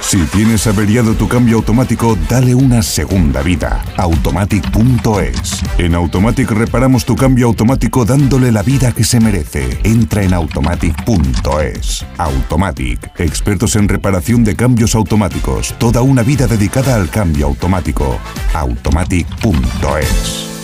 Si tienes averiado tu cambio automático, dale una segunda vida. Automatic.es. En Automatic reparamos tu cambio automático dándole la vida que se merece. Entra en Automatic.es. Automatic. Expertos en reparación de cambios automáticos. Toda una vida dedicada al cambio automático. Automatic.es.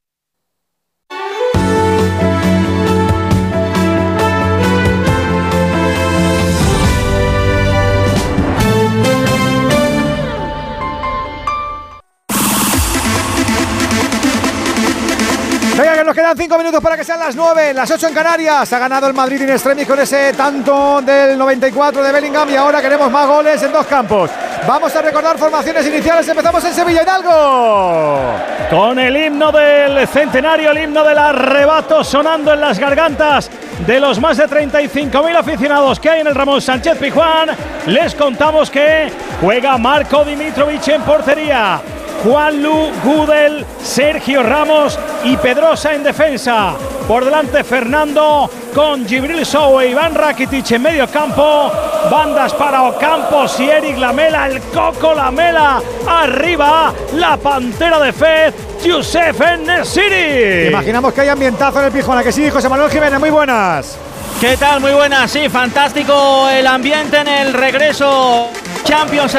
Venga, que nos quedan 5 minutos para que sean las 9, las 8 en Canarias. Ha ganado el Madrid in extremis con ese tanto del 94 de Bellingham y ahora queremos más goles en dos campos. Vamos a recordar formaciones iniciales. Empezamos en Sevilla Hidalgo. Con el himno del centenario, el himno del arrebato sonando en las gargantas de los más de 35.000 aficionados que hay en el Ramón Sánchez Pijuán. Les contamos que juega Marco Dimitrovic en portería. Juan Lu, Gudel, Sergio Ramos y Pedrosa en defensa. Por delante Fernando con Gibril Sou e Iván Rakitic en medio campo. Bandas para Ocampos y Eric Lamela, el Coco Lamela. Arriba la Pantera de Fez, Youssef Nesiri. Imaginamos que hay ambientazo en el Pijona, que sí, José Manuel Jiménez, muy buenas. ¿Qué tal? Muy buenas, sí, fantástico el ambiente en el regreso Champions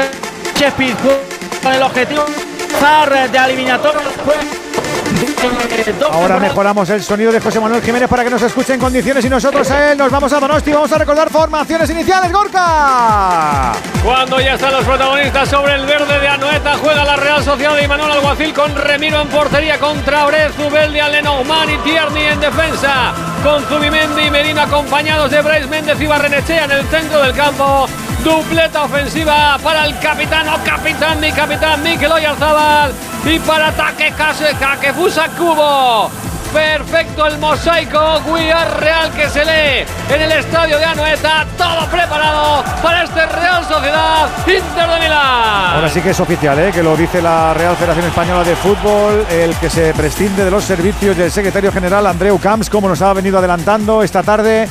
Sheffield con el objetivo de eliminatoria. Ahora mejoramos el sonido de José Manuel Jiménez para que nos escuche en condiciones y nosotros a él nos vamos a Donosti vamos a recordar formaciones iniciales, Gorka. Cuando ya están los protagonistas sobre el verde de Anoeta, juega la Real Sociedad de Manuel Alguacil con Remiro en portería contra Orez, Zubeldia, Lenormand y Tierney en defensa. Con Zubimendi y Medina acompañados de Bryce Méndez y Barrenechea en el centro del campo. Dupleta ofensiva para el capitán o capitán, mi capitán Mikel Oyarzábal. Y para ataque que fusa Cubo. Perfecto el mosaico Guiar Real que se lee en el estadio de Anoeta. Todo preparado para este Real Sociedad Inter de Milán. Ahora sí que es oficial, ¿eh? que lo dice la Real Federación Española de Fútbol, el que se prescinde de los servicios del secretario general Andreu Camps, como nos ha venido adelantando esta tarde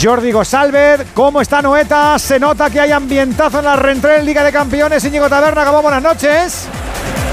Jordi Gosalver, ¿cómo está Noeta? Se nota que hay ambientazo en la reentré en Liga de Campeones. Íñigo Taberna, acabó buenas noches.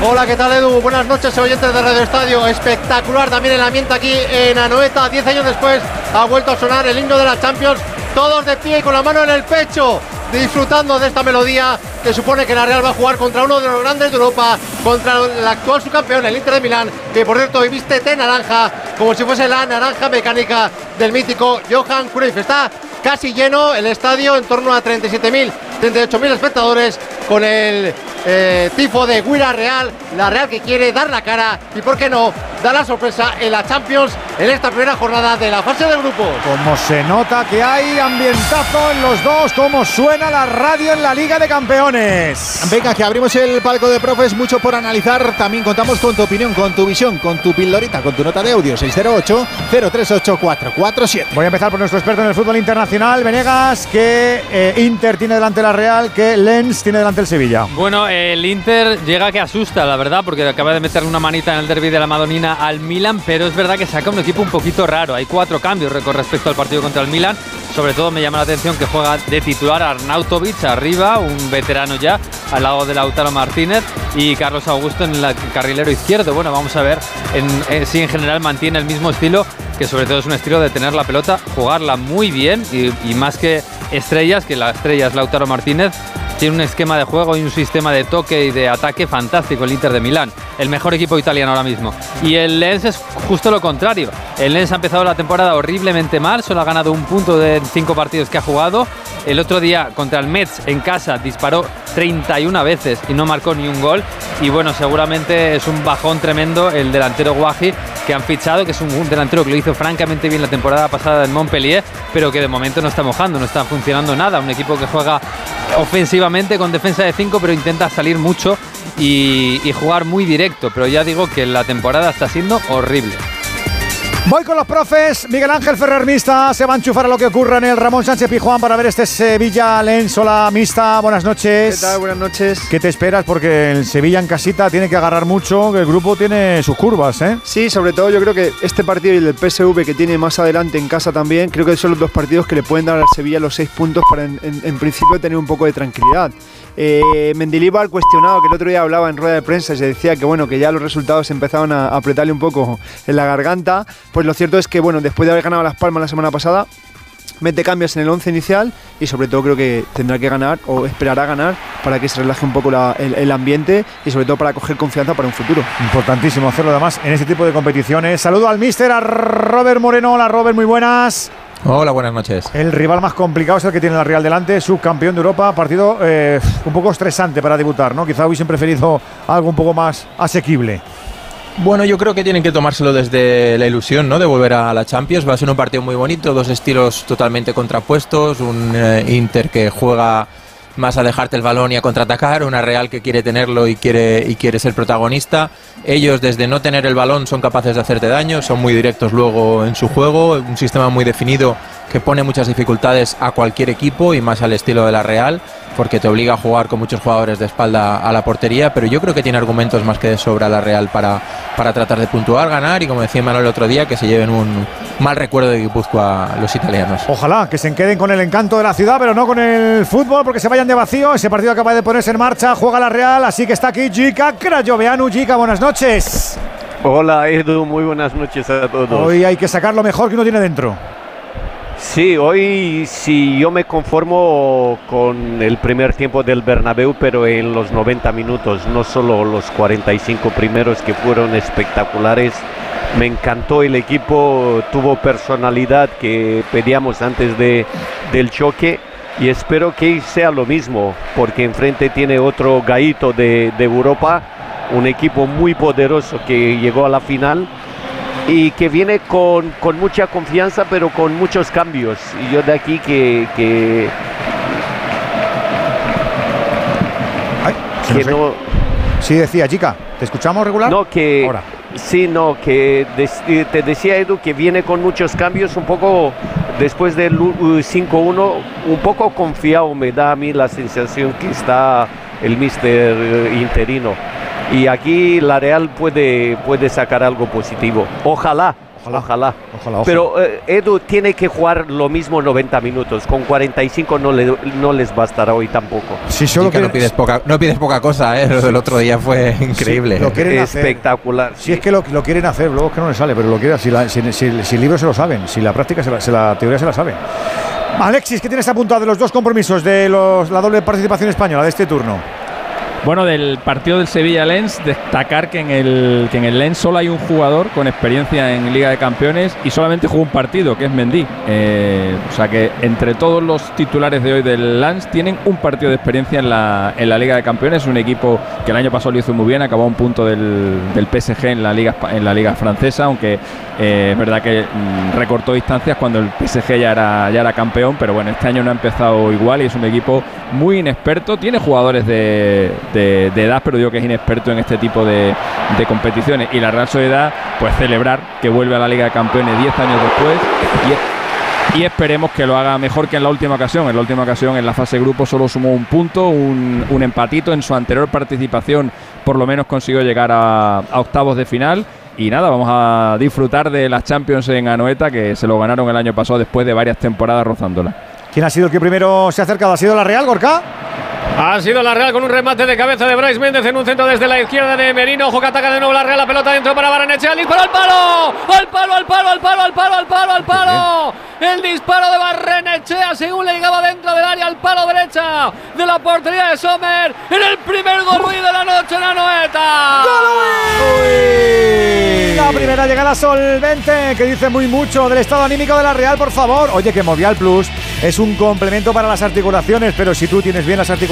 Hola, ¿qué tal Edu? Buenas noches, oyentes de Radio Estadio. Espectacular también el ambiente aquí en Anoeta. Diez años después ha vuelto a sonar el himno de la Champions. Todos de pie y con la mano en el pecho, disfrutando de esta melodía que supone que la Real va a jugar contra uno de los grandes de Europa, contra el actual subcampeón, el Inter de Milán, que por cierto hoy viste té naranja, como si fuese la naranja mecánica del mítico Johan Cruyff. Está casi lleno el estadio, en torno a 37.000, 38.000 espectadores, con el eh, tifo de Guira Real, la Real que quiere dar la cara y, por qué no, dar la sorpresa en la Champions en esta primera jornada de la fase de grupos. Como se nota que hay ambientazo en los dos, como suena la radio en la Liga de Campeones. Venga, que abrimos el palco de profes, mucho por analizar. También contamos con tu opinión, con tu visión, con tu pildorita, con tu nota de audio 608-038-447. Voy a empezar por nuestro experto en el fútbol internacional, Venegas, que eh, Inter tiene delante la Real, que Lens tiene delante el Sevilla. Bueno, el Inter llega que asusta, la verdad, porque acaba de meterle una manita en el derby de la Madonina al Milan, pero es verdad que saca un equipo un poquito raro. Hay cuatro cambios con respecto al partido contra el Milan. Sobre todo me llama la atención que juega de titular Arnautovic arriba, un veterano ya, al lado de Lautaro Martínez y Carlos Augusto en el carrilero izquierdo. Bueno, vamos a ver en, si en general mantiene el mismo estilo, que sobre todo es un estilo de tener la pelota, jugarla muy bien y, y más que estrellas, que la estrella es Lautaro Martínez, tiene un esquema de juego y un sistema de toque y de ataque fantástico el Inter de Milán, el mejor equipo italiano ahora mismo. Y el Lens es justo lo contrario. El Lens ha empezado la temporada horriblemente mal, solo ha ganado un punto de cinco partidos que ha jugado. El otro día contra el Metz en casa disparó 31 veces y no marcó ni un gol. Y bueno, seguramente es un bajón tremendo el delantero Guaji que han fichado, que es un delantero que lo hizo francamente bien la temporada pasada en Montpellier, pero que de momento no está mojando, no está funcionando nada. Un equipo que juega ofensivamente con defensa de 5, pero intenta salir mucho y jugar muy directo. Pero ya digo que la temporada está siendo horrible. Voy con los profes. Miguel Ángel Ferrer Mista se va a enchufar a lo que ocurra en el Ramón Sánchez Pijuán para ver este Sevilla Lensola Mista. Buenas noches. ¿Qué tal? Buenas noches. ¿Qué te esperas? Porque el Sevilla en casita tiene que agarrar mucho, que el grupo tiene sus curvas, ¿eh? Sí, sobre todo yo creo que este partido y el del PSV que tiene más adelante en casa también, creo que son los dos partidos que le pueden dar al Sevilla los seis puntos para en, en, en principio tener un poco de tranquilidad. Eh, Mendilibar cuestionado, que el otro día hablaba en rueda de prensa y se decía que bueno, que ya los resultados empezaban a apretarle un poco en la garganta. Pues lo cierto es que bueno, después de haber ganado Las Palmas la semana pasada, mete cambios en el 11 inicial y sobre todo creo que tendrá que ganar o esperará ganar para que se relaje un poco el, el, ambiente y sobre todo para coger confianza para un futuro. Importantísimo hacerlo además en este tipo de competiciones. Saludo al mister, a Robert Moreno. Hola Robert, muy buenas. Hola, buenas noches. El rival más complicado es el que tiene la Real delante, subcampeón de Europa, partido eh, un poco estresante para debutar, ¿no? Quizá hubiesen preferido algo un poco más asequible. Bueno, yo creo que tienen que tomárselo desde la ilusión, ¿no? De volver a la Champions. Va a ser un partido muy bonito, dos estilos totalmente contrapuestos, un eh, Inter que juega más a dejarte el balón y a contraatacar, una Real que quiere tenerlo y quiere, y quiere ser protagonista. Ellos desde no tener el balón son capaces de hacerte daño, son muy directos luego en su juego, un sistema muy definido que pone muchas dificultades a cualquier equipo y más al estilo de la Real porque te obliga a jugar con muchos jugadores de espalda a la portería, pero yo creo que tiene argumentos más que de sobra la Real para, para tratar de puntuar, ganar y como decía Manuel el otro día, que se lleven un mal recuerdo de Guipúzcoa los italianos. Ojalá que se queden con el encanto de la ciudad, pero no con el fútbol, porque se vayan de vacío. Ese partido acaba de ponerse en marcha, juega la Real, así que está aquí Jica Crayoveanu. Jica, buenas noches. Hola Edu, muy buenas noches a todos. Hoy hay que sacar lo mejor que uno tiene dentro. Sí, hoy sí yo me conformo con el primer tiempo del Bernabéu, pero en los 90 minutos, no solo los 45 primeros que fueron espectaculares. Me encantó el equipo, tuvo personalidad que pedíamos antes de, del choque y espero que sea lo mismo, porque enfrente tiene otro gaito de, de Europa, un equipo muy poderoso que llegó a la final y que viene con, con, mucha confianza, pero con muchos cambios. Y yo de aquí que. que, Ay, que no. Sí, decía, chica, ¿te escuchamos regular? No, que. Ahora. Sí, no, que te decía Edu que viene con muchos cambios, un poco después del 5-1, un poco confiado, me da a mí la sensación que está el mister interino y aquí la Real puede, puede sacar algo positivo. Ojalá. Ojalá, ojalá. ojalá, Pero eh, Edu tiene que jugar lo mismo 90 minutos. Con 45 no, le, no les bastará hoy tampoco. Sí, solo que no pides poca, no pides poca cosa, ¿eh? Lo del otro día fue increíble. Sí, lo quieren Espectacular. Si sí. es que lo, lo, quieren hacer, luego es que no les sale, pero lo quieren. Si, la, si, si, si el libro se lo saben, si la práctica, se la, si la teoría se la saben. Alexis, ¿qué tienes apuntado de los dos compromisos de los, la doble participación española de este turno? Bueno, del partido del Sevilla Lens, destacar que en el que en el Lens solo hay un jugador con experiencia en Liga de Campeones y solamente jugó un partido, que es Mendy. Eh, o sea que entre todos los titulares de hoy del Lens tienen un partido de experiencia en la, en la Liga de Campeones. Un equipo que el año pasado lo hizo muy bien, acabó un punto del, del PSG en la Liga en la Liga francesa, aunque eh, es verdad que mm, recortó distancias cuando el PSG ya era, ya era campeón, pero bueno, este año no ha empezado igual y es un equipo muy inexperto. Tiene jugadores de, de, edad, pero digo que es inexperto en este tipo de, competiciones. Y la Real Sociedad, pues celebrar que vuelve a la Liga de Campeones 10 años después. Y, esperemos que lo haga mejor que en la última ocasión. En la última ocasión, en la fase grupo, solo sumó un punto, un, un empatito. En su anterior participación, por lo menos consiguió llegar a, a octavos de final. Y nada, vamos a disfrutar de las Champions en Anoeta, que se lo ganaron el año pasado después de varias temporadas rozándola. ¿Quién ha sido el que primero se ha acercado? ¿Ha sido la Real, Gorka? Ha sido la Real con un remate de cabeza de Bryce Méndez en un centro desde la izquierda de Merino. Ojo que ataca de nuevo la Real. La pelota dentro para Barrenechea. El disparo al palo. Al palo, al palo, al palo, al palo, al palo, al palo. El disparo de Barrenechea según le llegaba dentro del área al palo derecha de la portería de Sommer. En el primer gol de la noche en la noeta. La primera llegada solvente que dice muy mucho del estado anímico de la Real, por favor. Oye, que Movial Plus es un complemento para las articulaciones, pero si tú tienes bien las articulaciones,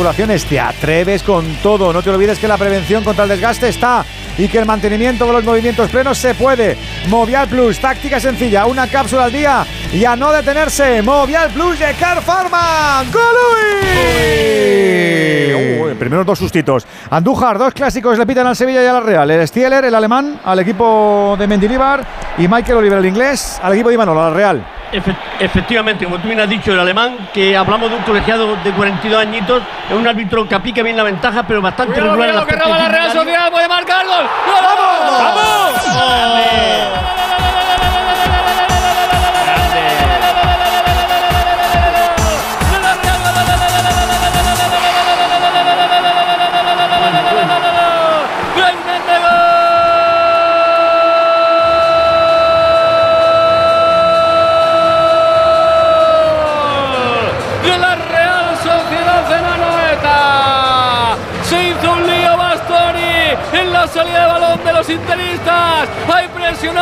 te atreves con todo. No te olvides que la prevención contra el desgaste está y que el mantenimiento de los movimientos plenos se puede. Movial Plus, táctica sencilla, una cápsula al día y a no detenerse. Movial Plus de Car Pharma. ¡Golui! Primeros dos sustitos. Andújar, dos clásicos le pitan al Sevilla y a la Real. El Stieler, el alemán, al equipo de Mendilibar y Michael Oliver, el inglés, al equipo de Imanol, a la Real. Efectivamente, como tú bien has dicho, el alemán, que hablamos de un colegiado de 42 añitos, es un árbitro que aplica bien la ventaja, pero bastante cuidado, regular. Cuidado, que roba la Real Sociedad, puede marcar gol. ¡Vamos! ¡Vamos! la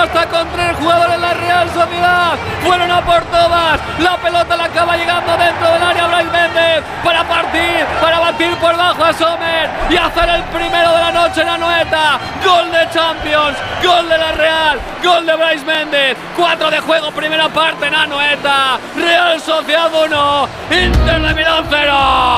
hasta con tres jugadores la Real Sociedad. Fueron a por todas. La pelota la acaba llegando dentro del área Bryce Méndez para partir, para batir por bajo a Sommer y hacer el primero de la noche en la noeta. Gol de Champions, gol de la Real, gol de Bryce Méndez. Cuatro de juego, primera parte en Anoeta. Real Sociedad 1, Inter de Milán 0.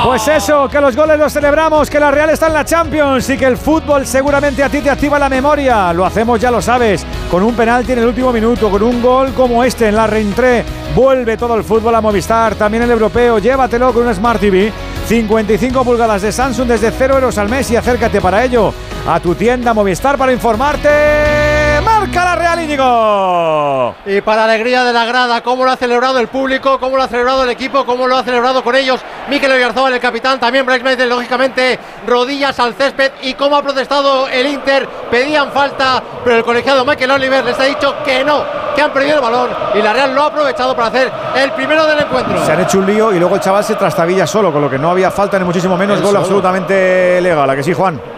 Pues eso, que los goles los celebramos, que la Real está en la Champions y que el fútbol seguramente a ti te activa la memoria. Lo hacemos, ya lo sabes, con un penalti en el último minuto, con un gol como este en la reentré. Vuelve todo el fútbol a Movistar, también el europeo. Llévatelo con un Smart TV. 55 pulgadas de Samsung desde 0 euros al mes y acércate para ello a tu tienda Movistar para informarte. Marca la Real Íñigo. Y para alegría de la grada, cómo lo ha celebrado el público, cómo lo ha celebrado el equipo, cómo lo ha celebrado con ellos Mikel Oyarzabal, el capitán, también Bryce lógicamente, rodillas al césped y cómo ha protestado el Inter. Pedían falta, pero el colegiado Michael Oliver les ha dicho que no, que han perdido el balón y la Real lo ha aprovechado para hacer el primero del encuentro. Se han hecho un lío y luego el chaval se trastabilla solo, con lo que no había falta ni muchísimo menos gol solo. absolutamente legal. ¿A que sí, Juan?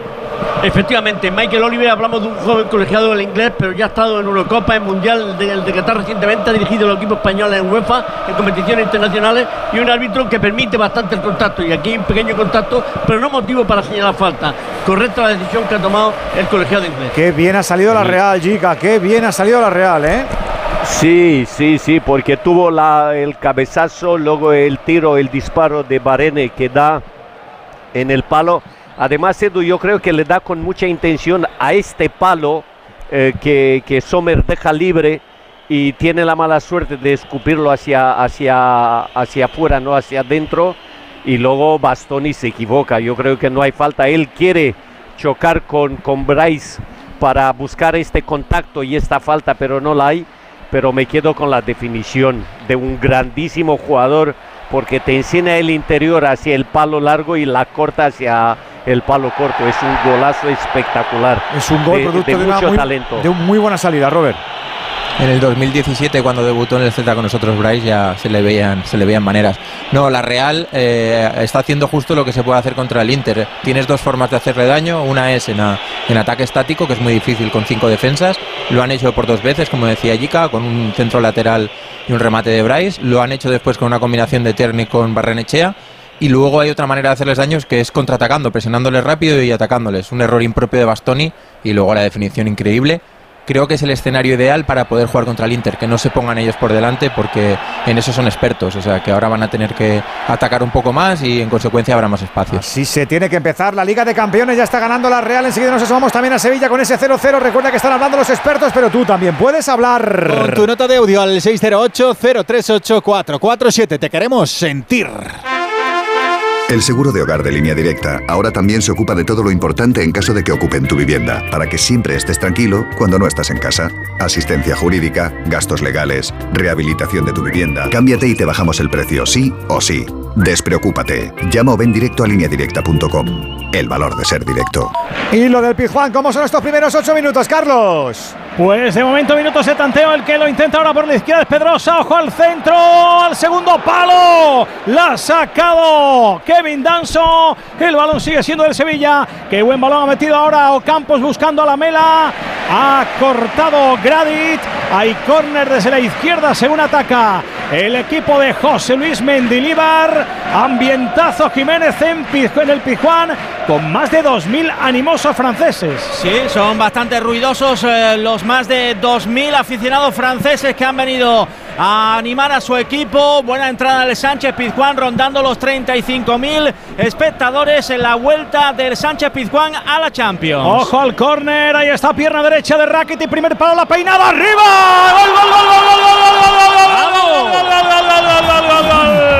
Efectivamente, Michael Oliver, hablamos de un joven colegiado del inglés, pero ya ha estado en Eurocopa, en Mundial de, de Qatar recientemente, ha dirigido el equipo español en UEFA, en competiciones internacionales, y un árbitro que permite bastante el contacto. Y aquí un pequeño contacto, pero no motivo para señalar falta. Correcta la decisión que ha tomado el colegiado inglés. Qué bien ha salido la Real, Gica. Qué bien ha salido la Real, ¿eh? Sí, sí, sí, porque tuvo la, el cabezazo, luego el tiro, el disparo de Barene que da en el palo. Además, Edu, yo creo que le da con mucha intención a este palo eh, que, que Sommer deja libre y tiene la mala suerte de escupirlo hacia, hacia, hacia afuera, no hacia adentro. Y luego Bastoni se equivoca. Yo creo que no hay falta. Él quiere chocar con, con Bryce para buscar este contacto y esta falta, pero no la hay. Pero me quedo con la definición de un grandísimo jugador porque te enseña el interior hacia el palo largo y la corta hacia el palo corto. Es un golazo espectacular. Es un gol de, producto de de, una mucho muy, talento. de un muy buena salida, Robert. En el 2017, cuando debutó en el Celta con nosotros, Bryce, ya se le veían, se le veían maneras. No, la Real eh, está haciendo justo lo que se puede hacer contra el Inter. Tienes dos formas de hacerle daño. Una es en, en ataque estático, que es muy difícil con cinco defensas. Lo han hecho por dos veces, como decía Yika, con un centro lateral y un remate de Bryce. Lo han hecho después con una combinación de Terni con Barrenechea. Y luego hay otra manera de hacerles daños que es contraatacando, presionándoles rápido y atacándoles. Un error impropio de Bastoni y luego la definición increíble creo que es el escenario ideal para poder jugar contra el Inter, que no se pongan ellos por delante porque en eso son expertos, o sea que ahora van a tener que atacar un poco más y en consecuencia habrá más espacios. Sí, se tiene que empezar. La Liga de Campeones ya está ganando la Real. Enseguida nos asomamos también a Sevilla con ese 0-0. Recuerda que están hablando los expertos, pero tú también puedes hablar. Con tu nota de audio al 608-038-447. Te queremos sentir. El seguro de hogar de línea directa ahora también se ocupa de todo lo importante en caso de que ocupen tu vivienda, para que siempre estés tranquilo cuando no estás en casa. Asistencia jurídica, gastos legales, rehabilitación de tu vivienda. Cámbiate y te bajamos el precio, sí o sí. Despreocúpate. Llama o ven directo a lineadirecta.com. El valor de ser directo. Y lo del Pizjuán, ¿cómo son estos primeros ocho minutos, Carlos? Pues de momento minutos de tanteo, el que lo intenta ahora por la izquierda es Pedrosa, ojo al centro, al segundo palo, la ha sacado Kevin Danso, el balón sigue siendo del Sevilla, qué buen balón ha metido ahora Ocampos buscando a la mela, ha cortado Gradit, hay córner desde la izquierda según ataca el equipo de José Luis Mendilíbar, ambientazo Jiménez en, en el Pizjuán con más de 2.000 animosos franceses. Sí, son bastante ruidosos eh, los más de 2.000 aficionados franceses que han venido a animar a su equipo. Buena entrada del Sánchez Pizjuán rondando los 35.000 espectadores en la vuelta del Sánchez Pizjuán a la Champions. Ojo al córner, ahí está pierna derecha de Rakitic, primer palo, la peinada, arriba. ¡Gol, gol, gol, gol, gol, gol, gol, gol, gol, gol, gol, gol, gol, gol, gol, gol, gol, gol! La peinada arriba, gol. ¡Uh, ha caído! Gol, gol, gol, gol, gol, gol, gol, gol, gol, gol, gol, gol, gol.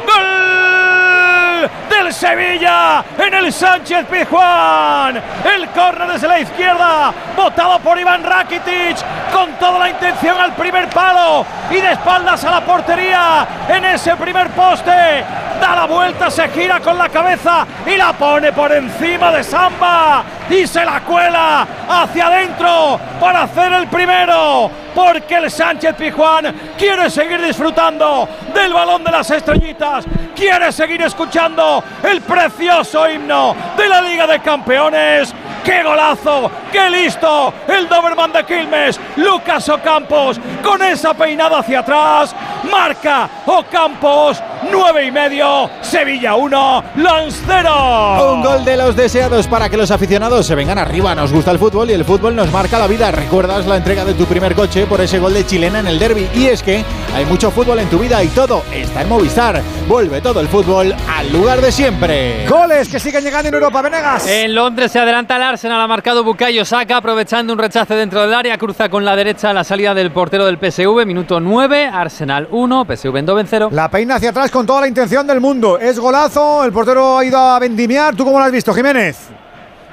Sevilla en el Sánchez Pizjuán. El córner desde la izquierda, botado por Iván Rakitic, con toda la intención al primer palo y de espaldas a la portería en ese primer poste. da la vuelta, se gira con la cabeza y la pone por encima de Samba y se la cuela hacia adentro para hacer el primero. Porque el Sánchez Pijuán quiere seguir disfrutando del balón de las estrellitas, quiere seguir escuchando el precioso himno de la Liga de Campeones. ¡Qué golazo! ¡Qué listo! El Doberman de Quilmes, Lucas Ocampos, con esa peinada hacia atrás. Marca Ocampos, nueve y medio, Sevilla 1, Lancero. Un gol de los deseados para que los aficionados se vengan arriba. Nos gusta el fútbol y el fútbol nos marca la vida. ¿Recuerdas la entrega de tu primer coche por ese gol de chilena en el derby? Y es que hay mucho fútbol en tu vida y todo está en Movistar. Vuelve todo el fútbol al lugar de siempre. Goles que siguen llegando en Europa, Venegas. En Londres se adelanta el Arsenal, ha marcado Bukayo Saka, aprovechando un rechace dentro del área, cruza con la derecha la salida del portero del PSV, minuto 9, Arsenal 1, PSV en 0. La peina hacia atrás con toda la intención del mundo. Es golazo, el portero ha ido a vendimiar. ¿Tú cómo lo has visto, Jiménez?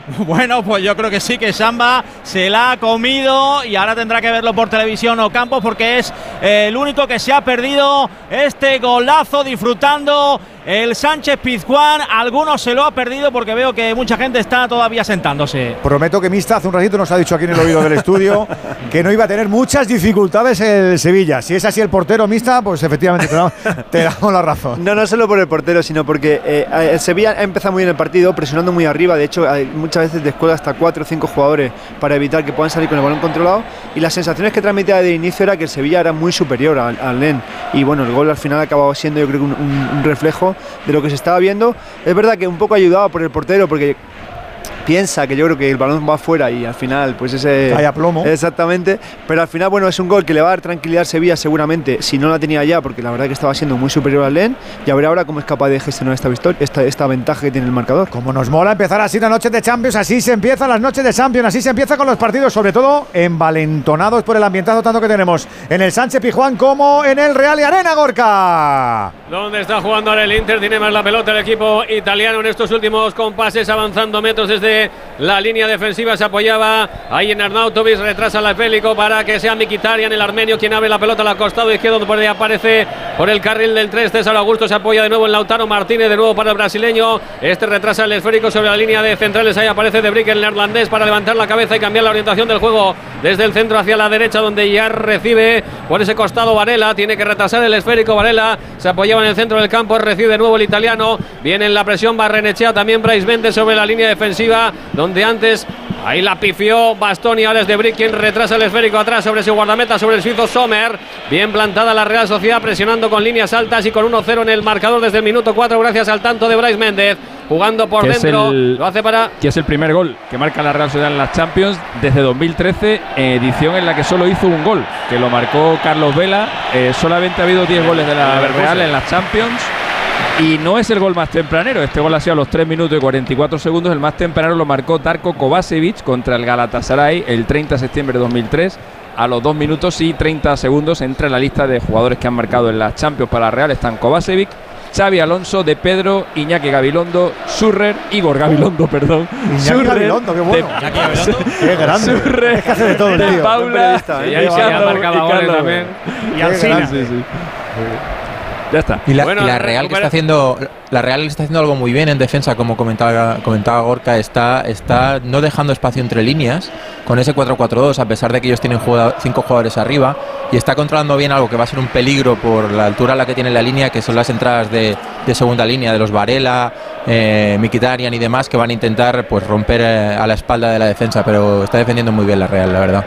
*laughs* Bueno, pues yo creo que sí, que Samba se la ha comido y ahora tendrá que verlo por televisión o campo porque es eh, el único que se ha perdido este golazo disfrutando el Sánchez Pizjuán. Algunos se lo ha perdido porque veo que mucha gente está todavía sentándose. Prometo que Mista hace un ratito nos ha dicho aquí en el oído del estudio *laughs* que no iba a tener muchas dificultades el Sevilla. Si es así el portero Mista, pues efectivamente te damos, te damos la razón. No, no solo por el portero, sino porque eh, el Sevilla ha empezado muy bien el partido, presionando muy arriba. De hecho, hay muchas veces descuelga hasta cuatro o cinco jugadores para evitar que puedan salir con el balón controlado. Y las sensaciones que transmitía de inicio era que el Sevilla era muy superior al, al LEN. Y bueno, el gol al final ha acabado siendo, yo creo un- un reflejo de lo que se estaba viendo. Es verdad que un poco ayudado por el portero, porque piensa que yo creo que el balón va afuera y al final pues ese Cae a plomo. exactamente pero al final bueno es un gol que le va a dar tranquilidad a Sevilla seguramente si no la tenía ya porque la verdad que estaba siendo muy superior al Len y a ver ahora cómo es capaz de gestionar esta victoria esta, esta ventaja que tiene el marcador Como nos mola empezar así la noche de Champions, así se empiezan las noches de Champions, así se empieza con los partidos, sobre todo envalentonados por el ambientazo tanto que tenemos en el Sánchez Pijuán como en el Real y Arena Gorka. ¿Dónde está jugando ahora el Inter? Tiene más la pelota el equipo italiano en estos últimos compases, avanzando metros desde la línea defensiva. Se apoyaba ahí en Arnautovic, retrasa la Félico para que sea Mikitarian, el armenio, quien abre la pelota al costado izquierdo, por ahí aparece por el carril del 3. César Augusto se apoya de nuevo en Lautaro Martínez, de nuevo para el brasileño. Este retrasa el esférico sobre la línea de centrales. Ahí aparece De Brick, el neerlandés, para levantar la cabeza y cambiar la orientación del juego desde el centro hacia la derecha, donde ya recibe por ese costado Varela. Tiene que retrasar el esférico. Varela se apoyaba en el centro del campo, recibe de nuevo el italiano. Viene en la presión Barrenechea, también Bryce Méndez sobre la línea defensiva, donde antes Ahí la pifió Bastoni, ahora es de Brick quien retrasa el esférico atrás sobre su guardameta, sobre el suizo Sommer. Bien plantada la Real Sociedad, presionando con líneas altas y con 1-0 en el marcador desde el minuto 4, gracias al tanto de Bryce Méndez. Jugando por dentro, el- lo hace para que es el primer gol que marca la Real Sociedad en las Champions desde 2013, edición en la que solo hizo un gol, que lo marcó Carlos Vela. Eh, solamente ha habido 10 goles de la. Real en las Champions. Y no es el gol más tempranero. Este gol ha sido a los 3 minutos y 44 segundos. El más temprano lo marcó Darko Kovacevic contra el Galatasaray el 30 de septiembre de 2003. A los 2 minutos y 30 segundos entra en la lista de jugadores que han marcado en las Champions para la Real. Están Kovacevic, Xavi Alonso, De Pedro, Iñaki Gabilondo, Surrer, Igor Gabilondo, perdón. Iñaki Surrer, Gabilondo, qué bueno. De- Iñaki Gabilondo. *laughs* Qué grande. Surrer, Es que hace de todo el de tío. Paula, periodista, ¿eh? y y. Y Qué Ya está. Y la, Bueno, y la Real que está haciendo la Real está haciendo algo muy bien en defensa, como comentaba comentaba Gorka, está está no dejando espacio entre líneas con ese 4-4-2 a pesar de que ellos tienen jugado- cinco jugadores arriba y está controlando bien algo que va a ser un peligro por la altura a la que tiene la línea, que son las entradas de, de segunda línea de los Varela, eh, Mkhitaryan y demás que van a intentar pues romper eh, a la espalda de la defensa, pero está defendiendo muy bien la Real, la verdad.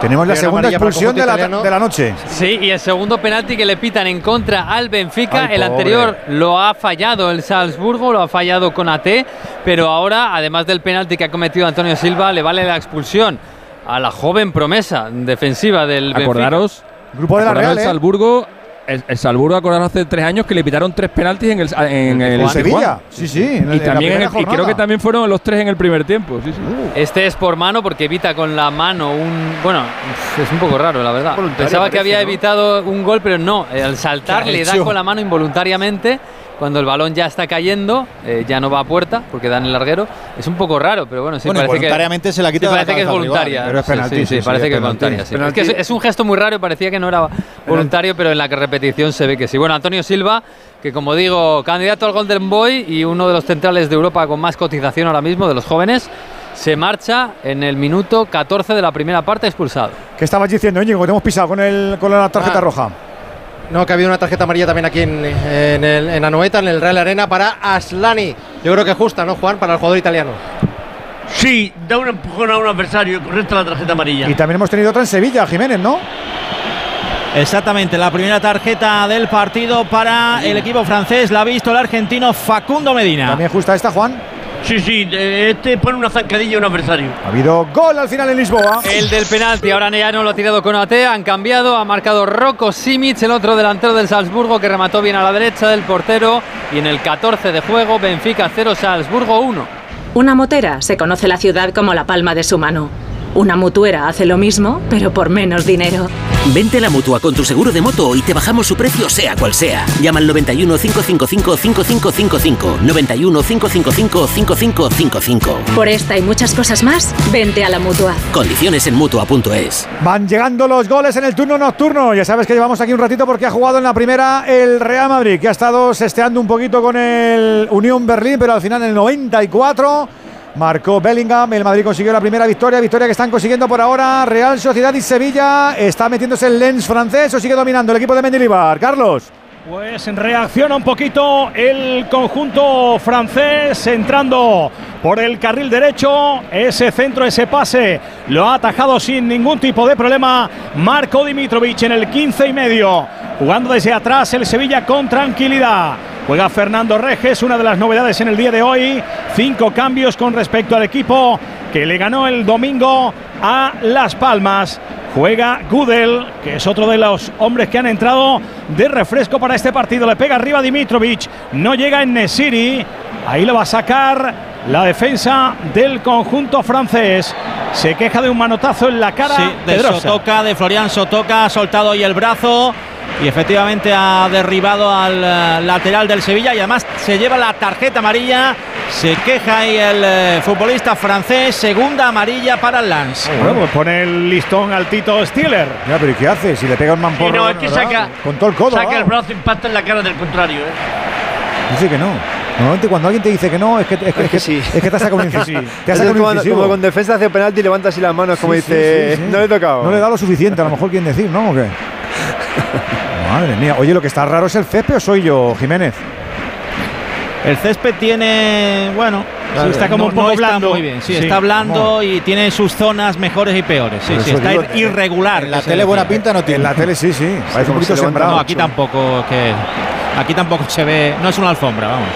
Tenemos la segunda expulsión de la, de noche. Sí, y el segundo penalti que le pitan en contra al Benfica. Ay, el pobre. anterior lo ha fallado el Salzburgo, lo ha fallado con AT, pero ahora, además del penalti que ha cometido Antonio Silva, le vale la expulsión a la joven promesa defensiva del Benfica. Acordaros. Grupo de la Real, el ¿eh? El, el Salzburgo, acordaros hace tres años que le pitaron tres penaltis en el, en el En Sevilla. Sí, sí. en- Y, también en el- y creo que también fueron los tres en el primer tiempo. Sí, sí. Este es por mano porque evita con la mano un. Bueno, es un poco raro, la verdad. Pensaba que había ¿no? evitado un gol, pero no. Al saltar ¿Qué ha le da con la mano involuntariamente cuando el balón ya está cayendo, eh, ya no va a puerta porque da en el larguero. Es un poco raro, pero bueno, sí Bueno, parece que. voluntariamente se la quita sí, parece que es rival, voluntaria. pero es Sí, penalti, Sí, sí, sí, parece que es voluntaria. Es que es, es un gesto muy raro parecía que no era voluntario, pero en la que repetición se ve que sí. Bueno, Antonio Silva, que como digo, candidato al Golden Boy y uno de los centrales de Europa con más cotización ahora mismo de los jóvenes. Se marcha en el minuto 14 de la primera parte expulsado. ¿Qué estabas diciendo, Íñigo? que Te hemos pisado con, el, con la tarjeta Ah. roja. No, que ha habido una tarjeta amarilla también aquí en, en, el, en Anoeta, en el Real Arena, para Aslani. Yo creo que justa, ¿no, Juan? Para el jugador italiano. Sí, da un empujón a un adversario, correcta la tarjeta amarilla. Y también hemos tenido otra en Sevilla, Jiménez, ¿no? Exactamente, la primera tarjeta del partido para el equipo francés la ha visto el argentino Facundo Medina. También justa esta, Juan. Sí, sí, este pone una zancadilla a un adversario. Ha habido gol al final en Lisboa. El del penalti, ahora no lo ha tirado con AT, han cambiado, ha marcado Rocco Simic, el otro delantero del Salzburgo que remató bien a la derecha del portero y en el 14 de juego Benfica 0 Salzburgo 1. Una motera se conoce la ciudad como la palma de su mano. Una mutuera hace lo mismo, pero por menos dinero. Vente a la mutua con tu seguro de moto y te bajamos su precio, sea cual sea. Llama al 91 555 5555. 91 555 5555. Por esta y muchas cosas más, vente a la mutua. Condiciones en mutua.es. Van llegando los goles en el turno nocturno. Ya sabes que llevamos aquí un ratito porque ha jugado en la primera el Real Madrid, que ha estado sesteando un poquito con el Unión Berlín, pero al final en el 94 marcó Bellingham. El Madrid consiguió la primera victoria, victoria que están consiguiendo por ahora Real Sociedad y Sevilla. Está metiéndose el Lens francés o sigue dominando el equipo de Mendilibar. Carlos. Pues reacciona un poquito el conjunto francés entrando por el carril derecho. Ese centro, ese pase lo ha atajado sin ningún tipo de problema Marco Dimitrovic en el 15 y medio. Jugando desde atrás el Sevilla con tranquilidad. Juega Fernando Reges, una de las novedades en el día de hoy. Cinco cambios con respecto al equipo que le ganó el domingo a Las Palmas. Juega Gudel, que es otro de los hombres que han entrado de refresco para este partido. Le pega arriba Dimitrovic, no llega en Nesiri. Ahí lo va a sacar la defensa del conjunto francés. Se queja de un manotazo en la cara. Sí, de Pedrosa. Sotoca, de Florian Sotoca, ha soltado ahí el brazo y efectivamente ha derribado al eh, lateral del Sevilla y además se lleva la tarjeta amarilla. Se queja ahí el eh, futbolista francés, segunda amarilla para el Lance. Bueno, pues pone el listón al Tito Stiller. Ya, pero ¿y qué hace? Si le pega un Sí, mamporro. no, es que saca, Con todo el codo. saca el brazo, impacta en la cara del contrario. ¿eh? Dice que no. Normalmente cuando alguien te dice que no, es que, es que, es que- es que te ha sacado un *laughs* incisivo. Te ha Es sacado un como, incisivo. como con defensa hace penalti y levanta así las manos, como Sí, sí, dice, sí, sí. no le he tocado. No le da lo suficiente, a lo mejor quieren decir, ¿no? ¿O qué? Madre mía. Oye, lo que está raro es el césped o soy yo, Jiménez. El césped tiene, bueno, Claro, está como no- un no poco está blando. muy bien, Sí, sí, está blando y tiene sus zonas mejores y peores. Sí, sí, está digo, irregular. en la tele buena pinta no tiene. En la tele sí, sí. Parece un poquito sembrado. No, aquí tampoco que aquí tampoco se ve, no es una alfombra, vamos.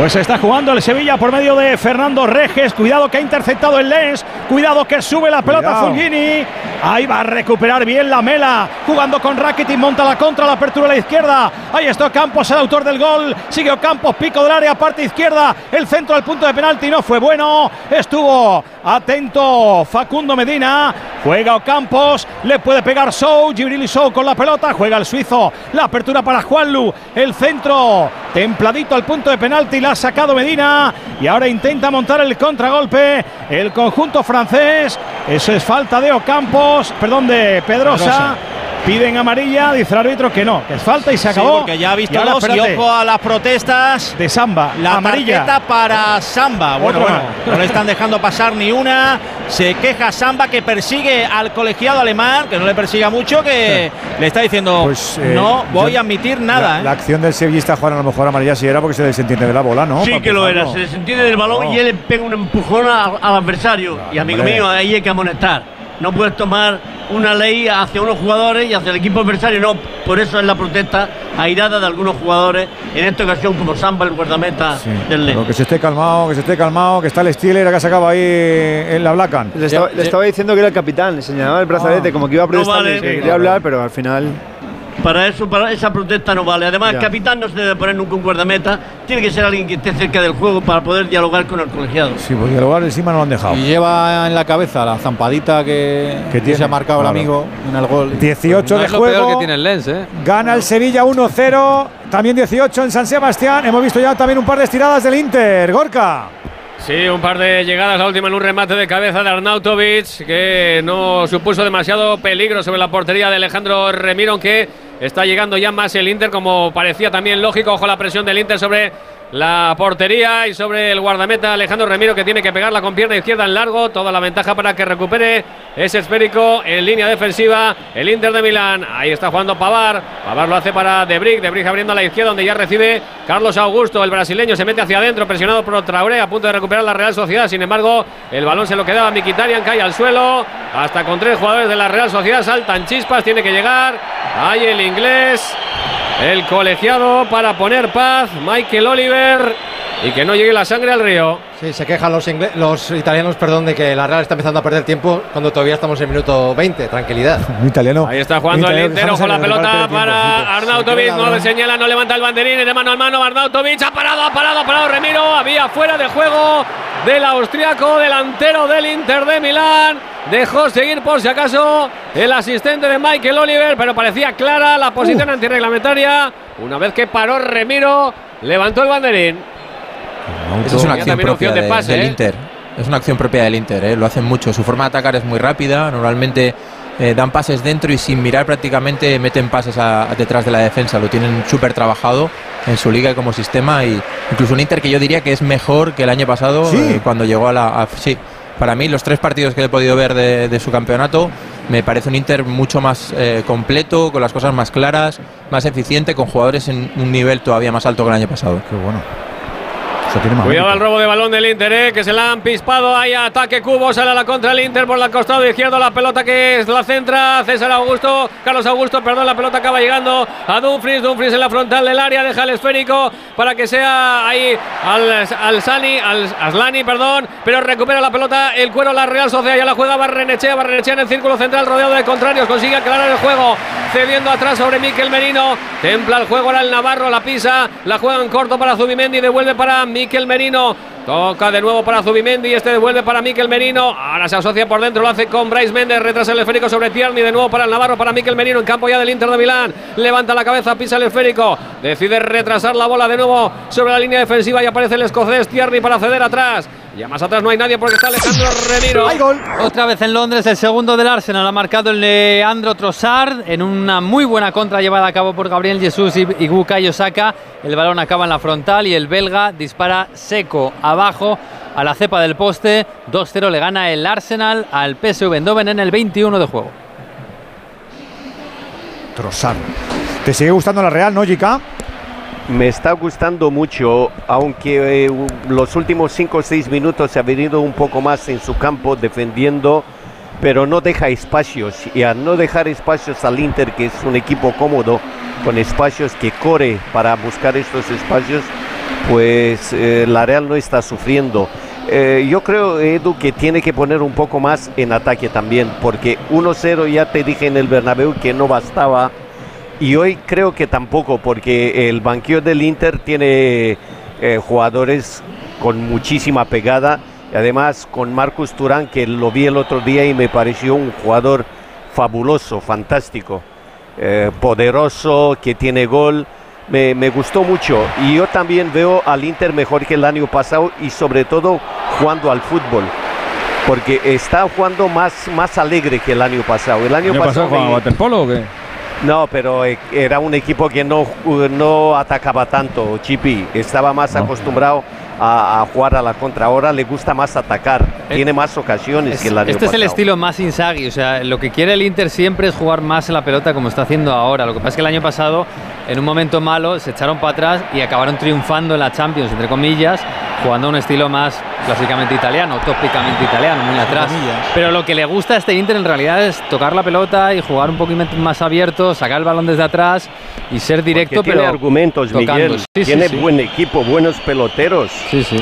Pues está jugando el Sevilla por medio de Fernando Reges. Cuidado que ha interceptado el Lens. Cuidado que sube la pelota Cuidado. Fulgini. Ahí va a recuperar bien la mela. Jugando con Rakitic, monta la contra, la apertura a la izquierda. Ahí está Campos, el autor del gol. Sigue Campos, pico del área, parte izquierda. El centro al punto de penalti no fue bueno. Estuvo atento Facundo Medina. Juega Ocampos, le puede pegar Sou, Gibril Sou con la pelota. Juega el suizo. La apertura para Juanlu. El centro templadito al punto de penalti. La ha sacado Medina. Y ahora intenta montar el contragolpe. El conjunto francés. Eso es falta de Ocampos. Perdón, de Pedrosa. Pedrosa. Piden amarilla, dice el árbitro que no, que es falta y se Sí, acabó. porque ya ha visto Y ahora, dos y espérate, ojo a las protestas. de Samba, La amarilla. tarjeta para Samba. Bueno, Otro bueno, no le están dejando pasar ni una. Se queja Samba que persigue al colegiado alemán, que no le persiga mucho, que le está diciendo eh, no voy yo- a admitir nada. La, ¿eh? la acción del sevillista Juan a lo mejor amarilla sí era porque se desentiende de la bola, ¿no? sí que lo era, se desentiende del balón No. y él pega un empujón al, al adversario. y amigo hombre. mío, ahí hay que amonestar. No puedes tomar una ley hacia unos jugadores y hacia el equipo adversario, no. Por eso es la protesta airada de algunos jugadores, en esta ocasión como Samba, el guardameta del Lens. Que se esté calmado, que se esté calmado, que está el Steeler que ha sacado ahí en la Blacan. Le estaba, le estaba diciendo que era el capitán, le señalaba el brazalete, Ah. como que iba a No protestar, vale, le- sí, quería claro. hablar, pero al final. Para eso, para esa protesta no vale. Además, Ya. el capitán no se debe poner nunca un guardameta, tiene que ser alguien que esté cerca del juego para poder dialogar con el colegiado. Sí, porque el lugar encima no lo han dejado. Y lleva en la cabeza la zampadita que, que tiene, se ha marcado claro. el amigo en el gol. 18 No de es lo juego. peor que tiene el Lens, ¿eh? Gana el Sevilla 1-0. También 18 en San Sebastián. Hemos visto ya también un par de estiradas del Inter. Gorka. Sí, un par de llegadas, la última en un remate de cabeza de Arnautovic, que no supuso demasiado peligro sobre la portería de Alejandro Remiro, aunque está llegando ya más el Inter, como parecía también lógico, ojo la presión del Inter sobre la portería y sobre el guardameta Alejandro Remiro, que tiene que pegarla con pierna izquierda en largo, toda la ventaja para que recupere ese esférico en línea defensiva, el Inter de Milán, ahí está jugando Pavar, Pavar lo hace para Debrick, Debrick abriendo a la izquierda, donde ya recibe Carlos Augusto, el brasileño se mete hacia adentro, presionado por Traoré, a punto de recuperar la Real Sociedad. Sin embargo, el balón se lo quedaba a Mikitarian, cae al suelo. Hasta con tres jugadores de la Real Sociedad. Saltan chispas, tiene que llegar. Ahí el inglés, el colegiado para poner paz, Michael Oliver. Y que no llegue la sangre al río. Sí, se quejan los, los italianos perdón, de que la Real está empezando a perder tiempo cuando todavía estamos en el minuto 20. Tranquilidad. Un italiano. Ahí está jugando el Inter, ojo la pelota para. Arnautovic, no le señala, no levanta el banderín, es de mano a mano Arnautovic, ha parado, ha parado, ha parado Remiro, había fuera de juego del austriaco, delantero del Inter de Milán, dejó seguir por si acaso el asistente de Michael Oliver, pero parecía clara la posición Uh. antirreglamentaria, una vez que paró Remiro, levantó el banderín. Es una acción propia opción de de- pase, del ¿eh? Inter. Es una acción propia del Inter, ¿eh? lo hacen mucho. Su forma de atacar es muy rápida, normalmente eh, dan pases dentro y sin mirar prácticamente meten pases a- a detrás de la defensa. Lo tienen súper trabajado en su liga y como sistema. Y incluso un Inter que yo diría que es mejor que el año pasado Sí. eh, cuando llegó a la... a- sí, para mí los tres partidos que he podido ver de, de su campeonato me parece un Inter mucho más eh, completo, con las cosas más claras, más eficiente, con jugadores en un nivel todavía más alto que el año pasado. Qué bueno. Cuidado al robo de balón del Inter, eh, que se la han pispado. Hay ataque Cubo, sale a la contra el Inter por el costado izquierdo. La pelota que es la centra. César Augusto, Carlos Augusto, perdón, la pelota acaba llegando a Dumfries. Dumfries en la frontal del área, deja el esférico para que sea ahí al, al Sani, al Aslani, perdón. Pero recupera la pelota el cuero la Real Sociedad. Ya la juega Barrenechea, Barrenechea en el círculo central, rodeado de contrarios. Consigue aclarar el juego, cediendo atrás sobre Miquel Merino. Templa el juego ahora el Navarro, la pisa, la juega en corto para Zubimendi, devuelve para Miquel Merino. Toca de nuevo para Zubimendi, este devuelve para Miquel Merino. Ahora se asocia por dentro, lo hace con Bryce Méndez, retrasa el esférico sobre Tierney, de nuevo para el Navarro, para Miquel Merino en campo ya del Inter de Milán. Levanta la cabeza, pisa el esférico, decide retrasar la bola de nuevo sobre la línea defensiva y aparece el escocés Tierney para ceder atrás. Ya más atrás no hay nadie porque está Alejandro Remiro. Otra vez en Londres, el segundo del Arsenal ha marcado el Leandro Trossard en una muy buena contra llevada a cabo por Gabriel Jesús y, y Bukayo Saka. El balón acaba en la frontal y el belga dispara seco abajo a la cepa del poste. 2-0 le gana el Arsenal al PSV Eindhoven en el 21 de juego. Trossard. ¿Te sigue gustando la Real, no, Jica? Me está gustando mucho, aunque eh, los últimos 5 o 6 minutos se ha venido un poco más en su campo defendiendo, pero no deja espacios. Y al no dejar espacios al Inter, que es un equipo cómodo, con espacios que corre para buscar estos espacios, pues eh, la Real no está sufriendo. Eh, yo creo, Edu, que tiene que poner un poco más en ataque también, porque 1-0 ya te dije en el Bernabéu que no bastaba. Y hoy creo que tampoco, porque el banquillo del Inter tiene eh, jugadores con muchísima pegada. Además con Marcus Turán, que lo vi el otro día y me pareció un jugador fabuloso, fantástico, eh, poderoso, que tiene gol. Me, me gustó mucho. Y yo también veo al Inter mejor que el año pasado y sobre todo jugando al fútbol. Porque está jugando más, más alegre que el año pasado. El año, ¿Qué pasó pasado me- waterpolo o qué? no, pero eh, era un equipo que no, no atacaba tanto, Chipi. Estaba más acostumbrado a, jugar a la contra. Ahora le gusta más atacar. Tiene más ocasiones Es- que el año este es el pasado. estilo más Inzaghi, o sea, lo que quiere el Inter siempre es jugar más en la pelota como está haciendo ahora. Lo que pasa es que el año pasado, en un momento malo, se echaron para atrás y acabaron triunfando en la Champions, entre comillas, jugando un estilo más clásicamente italiano, tópicamente italiano, muy atrás. Pero lo que le gusta a este Inter en realidad es tocar la pelota y jugar un poquito más abierto, sacar el balón desde atrás y ser directo, Que tiene pero argumentos, tocando. Miguel. Sí, tiene sí. buen equipo, buenos peloteros.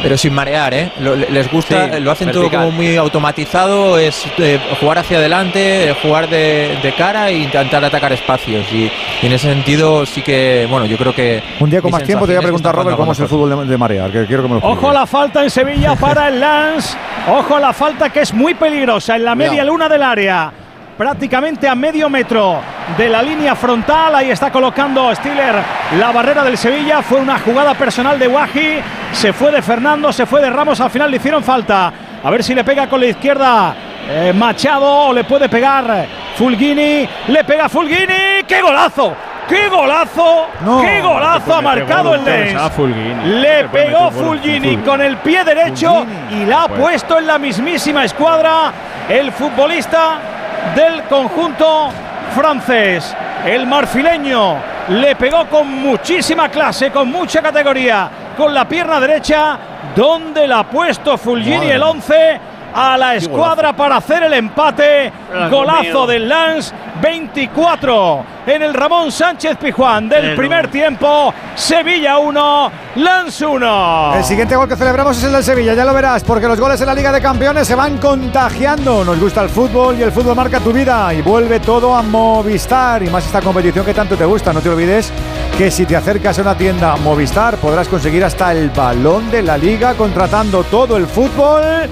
Pero sin marear, ¿eh? Lo- le- les gusta, Sí, lo hacen todo. Como muy automatizado, es eh, jugar hacia adelante, eh, jugar de, de cara e intentar atacar espacios. Y Y en ese sentido sí que, bueno, yo creo que... Un día con más tiempo te voy a preguntar, Robert, cómo es el fútbol de, de Marea, que quiero que me lo. Ojo a la falta en Sevilla *laughs* para el Lance. Ojo a la falta que es muy peligrosa en la media Cuidado. luna del área. Prácticamente a medio metro de la línea frontal. Ahí está colocando Stiller la barrera del Sevilla. Fue una jugada personal de Waji. Se fue de Fernando, se fue de Ramos. Al final le hicieron falta. A ver si le pega con la izquierda eh, Machado o le puede pegar Fulgini. Le pega Fulgini. ¡Qué golazo! ¡Qué golazo! No. ¡Qué golazo ha marcado el Lens! Le pegó Fulgini con el pie derecho y la ha puesto en la mismísima escuadra el futbolista del conjunto francés. El marfileño le pegó con muchísima clase, con mucha categoría, con la pierna derecha, donde la ha puesto Fulgini el mía. 11 a la escuadra para hacer el empate. Pero, Golazo del Lens, 24 en el Ramón Sánchez Pijuán del primer tiempo. Sevilla 1, Lens 1. El siguiente gol que celebramos es el del Sevilla, ya lo verás, porque los goles en la Liga de Campeones se van contagiando. Nos gusta el fútbol y el fútbol marca tu vida y vuelve todo a Movistar y más esta competición que tanto te gusta. No te olvides que si te acercas a una tienda Movistar podrás conseguir hasta el balón de la Liga contratando todo el fútbol.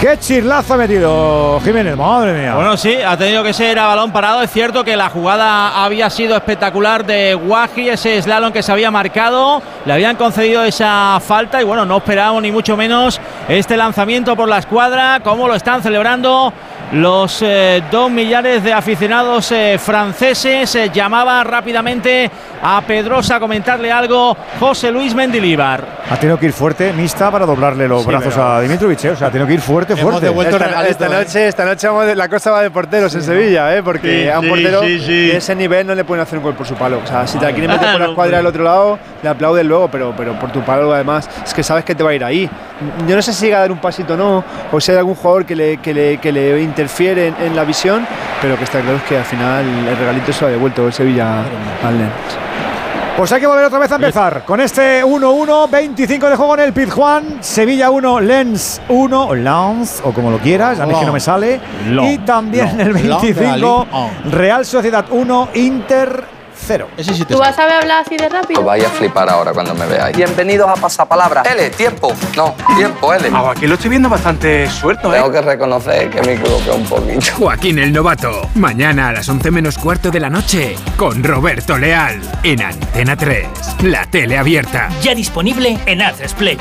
¡Qué chirlazo ha metido Jiménez! ¡Madre mía! Bueno, sí, ha tenido que ser a balón parado. Es cierto que la jugada había sido espectacular de Guaji, ese slalom que se había marcado. Le habían concedido esa falta y bueno, no esperábamos ni mucho menos este lanzamiento por la escuadra, como lo están celebrando los eh, dos millares de aficionados eh, franceses. Eh, llamaba rápidamente a Pedrosa a comentarle algo José Luis Mendilíbar. Ha tenido que ir fuerte, mixta, para doblarle los Sí, brazos pero- a Dimitrovic. O sea, ha tenido que ir fuerte, fuerte. esta, esta noche, esta noche vamos de- la cosa va de porteros en Sevilla, ¿eh? porque Sí, a un portero sí, sí. de ese nivel no le pueden hacer un gol por su palo. O sea, si te la quieren *laughs* meter por la escuadra del otro lado, le aplauden luego, pero, pero por tu palo además es que sabes que te va a ir ahí. Yo no sé si llega a dar un pasito o no, o si hay algún jugador que le, que le, que le interfiere en, en la visión, pero que está claro es que al final el regalito se lo ha devuelto el Sevilla al Lens. Pues hay que volver otra vez a empezar con este 1-1, 25 de juego en el Pizjuán, Sevilla 1, Lens 1, o Lens, o como lo quieras, a mí que no me sale. Lens, y también en el Lens, 25, Lens. Real Sociedad 1, Inter 0. Ese sí ¿Tú vas a saber hablar así de rápido? Os vais a flipar ahora cuando me veáis. Bienvenidos a Pasapalabra. L, tiempo. No, tiempo, L. aquí lo estoy viendo bastante suelto, Tengo que reconocer que me equivoqué un poquito. Joaquín el Novato, mañana a las 11 menos cuarto de la noche, con Roberto Leal, en Antena 3, la tele abierta. Ya disponible en Access Play.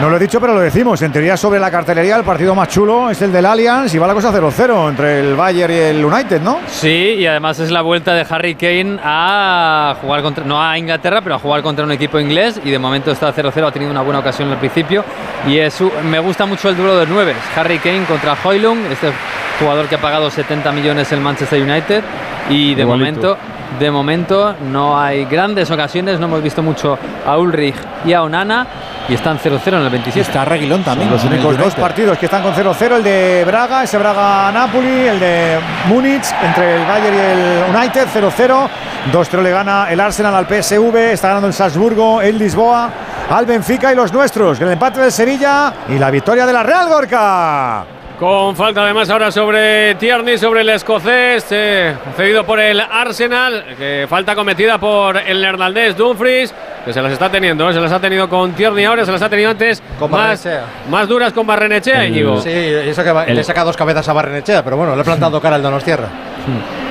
No lo he dicho, pero lo decimos. En teoría, sobre la cartelería, el partido más chulo es el del Allianz y va la cosa 0-0 entre el Bayern y el United, ¿no? Sí, y además es la vuelta de Harry Kane a jugar contra, no a Inglaterra, pero a jugar contra un equipo inglés. Y de momento está 0-0, ha tenido una buena ocasión al principio. Y es, me gusta mucho el duelo de nueve. Harry Kane contra Hoylund, este jugador que ha pagado 70 millones el Manchester United. Y de Igualito. momento, de momento no hay grandes ocasiones. No hemos visto mucho a Ulrich y a Onana. Y están 0-0 en el 27. Está Reguilón también. Los únicos dos partidos que están con 0-0, el de Braga, ese Braga-Napoli, el de Múnich, entre el Bayern y el United, 0-0. 2-0 le gana el Arsenal al PSV, está ganando el Salzburgo, el Lisboa, al Benfica y los nuestros. El empate del Sevilla y la victoria de la Real Gorka. Con falta además ahora sobre Tierney, sobre el escocés, eh, cedido por el Arsenal, que falta cometida por el neerlandés Dumfries, que se las está teniendo, ¿eh? se las ha tenido con Tierney ahora, se las ha tenido antes Con más, Barrenechea. más duras con Barrenechea, Íñigo. Sí, y eso que va- El- le saca dos cabezas a Barrenechea, pero bueno, le he plantado cara al Donostierra.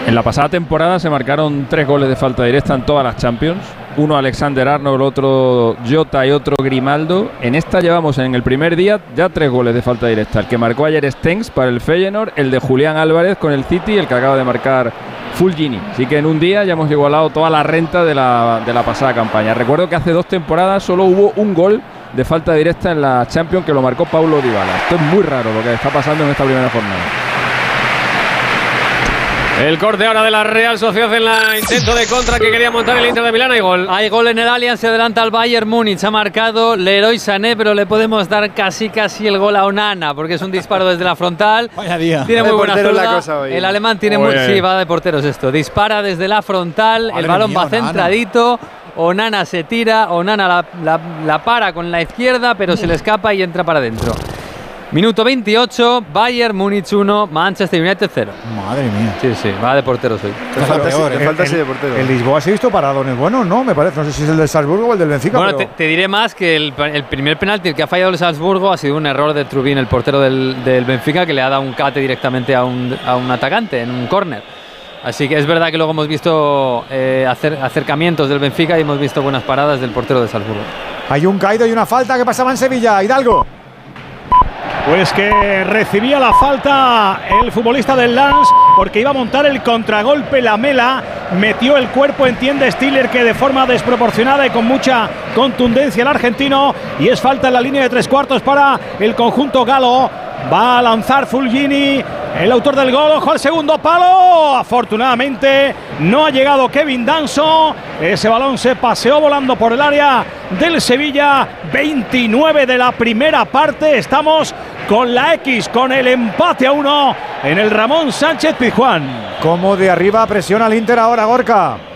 En la pasada temporada se marcaron tres goles de falta directa en todas las Champions. Uno Alexander Arnold, otro Jota y otro Grimaldo. En esta llevamos en el primer día ya tres goles de falta directa. El que marcó ayer Stengs para el Feyenoord, el de Julián Álvarez con el City y el que acaba de marcar Fulgini. Así que en un día ya hemos igualado toda la renta de la, de la pasada campaña. Recuerdo que hace dos temporadas solo hubo un gol de falta directa en la Champions que lo marcó Paulo Dybala. Esto es muy raro lo que está pasando en esta primera jornada. El corte ahora de la Real Sociedad en la intento de contra que quería montar el Inter de Milán y gol. Hay gol en el Allianz, se adelanta al Bayern Múnich. Ha marcado Leroy Sané, pero le podemos dar casi casi el gol a Onana, porque es un disparo desde la frontal. *laughs* Vaya día. Tiene de muy buena zurda. cosa hoy. El alemán tiene muy. Oye. Sí, va de porteros esto. Dispara desde la frontal, Madre el balón mía, va Onana. centradito. Onana se tira, Onana la, la- la para con la izquierda, pero se le escapa y entra para adentro. Minuto 28, Bayern Múnich 1, Manchester United 0. Madre mía. Sí, sí, va de porteros hoy. falta te el- falta el- de portero. El Lisboa se ha visto paradones buenos, ¿no? Me parece. No sé si es el del Salzburgo o el del Benfica. Bueno, te, pero- te diré más que el, el primer penalti que ha fallado el Salzburgo ha sido un error de Trubin, el portero del, del Benfica, que le ha dado un cate directamente a un, a un atacante en un córner. Así que es verdad que luego hemos visto eh, acercamientos del Benfica y hemos visto buenas paradas del portero del Salzburgo. Hay un caído y una falta que pasaba en Sevilla. Hidalgo. Pues que recibía la falta el futbolista del Lens porque iba a montar el contragolpe la mela, metió el cuerpo, entiende Stiller que de forma desproporcionada y con mucha contundencia el argentino y es falta en la línea de tres cuartos para el conjunto galo. Va a lanzar Fulgini, el autor del gol, ojo al segundo palo. Afortunadamente no ha llegado Kevin Danso. Ese balón se paseó volando por el área del Sevilla. 29 de la primera parte. Estamos con la X, con el empate a uno en el Ramón Sánchez Pizjuán. Como de arriba presiona al Inter ahora, Gorka.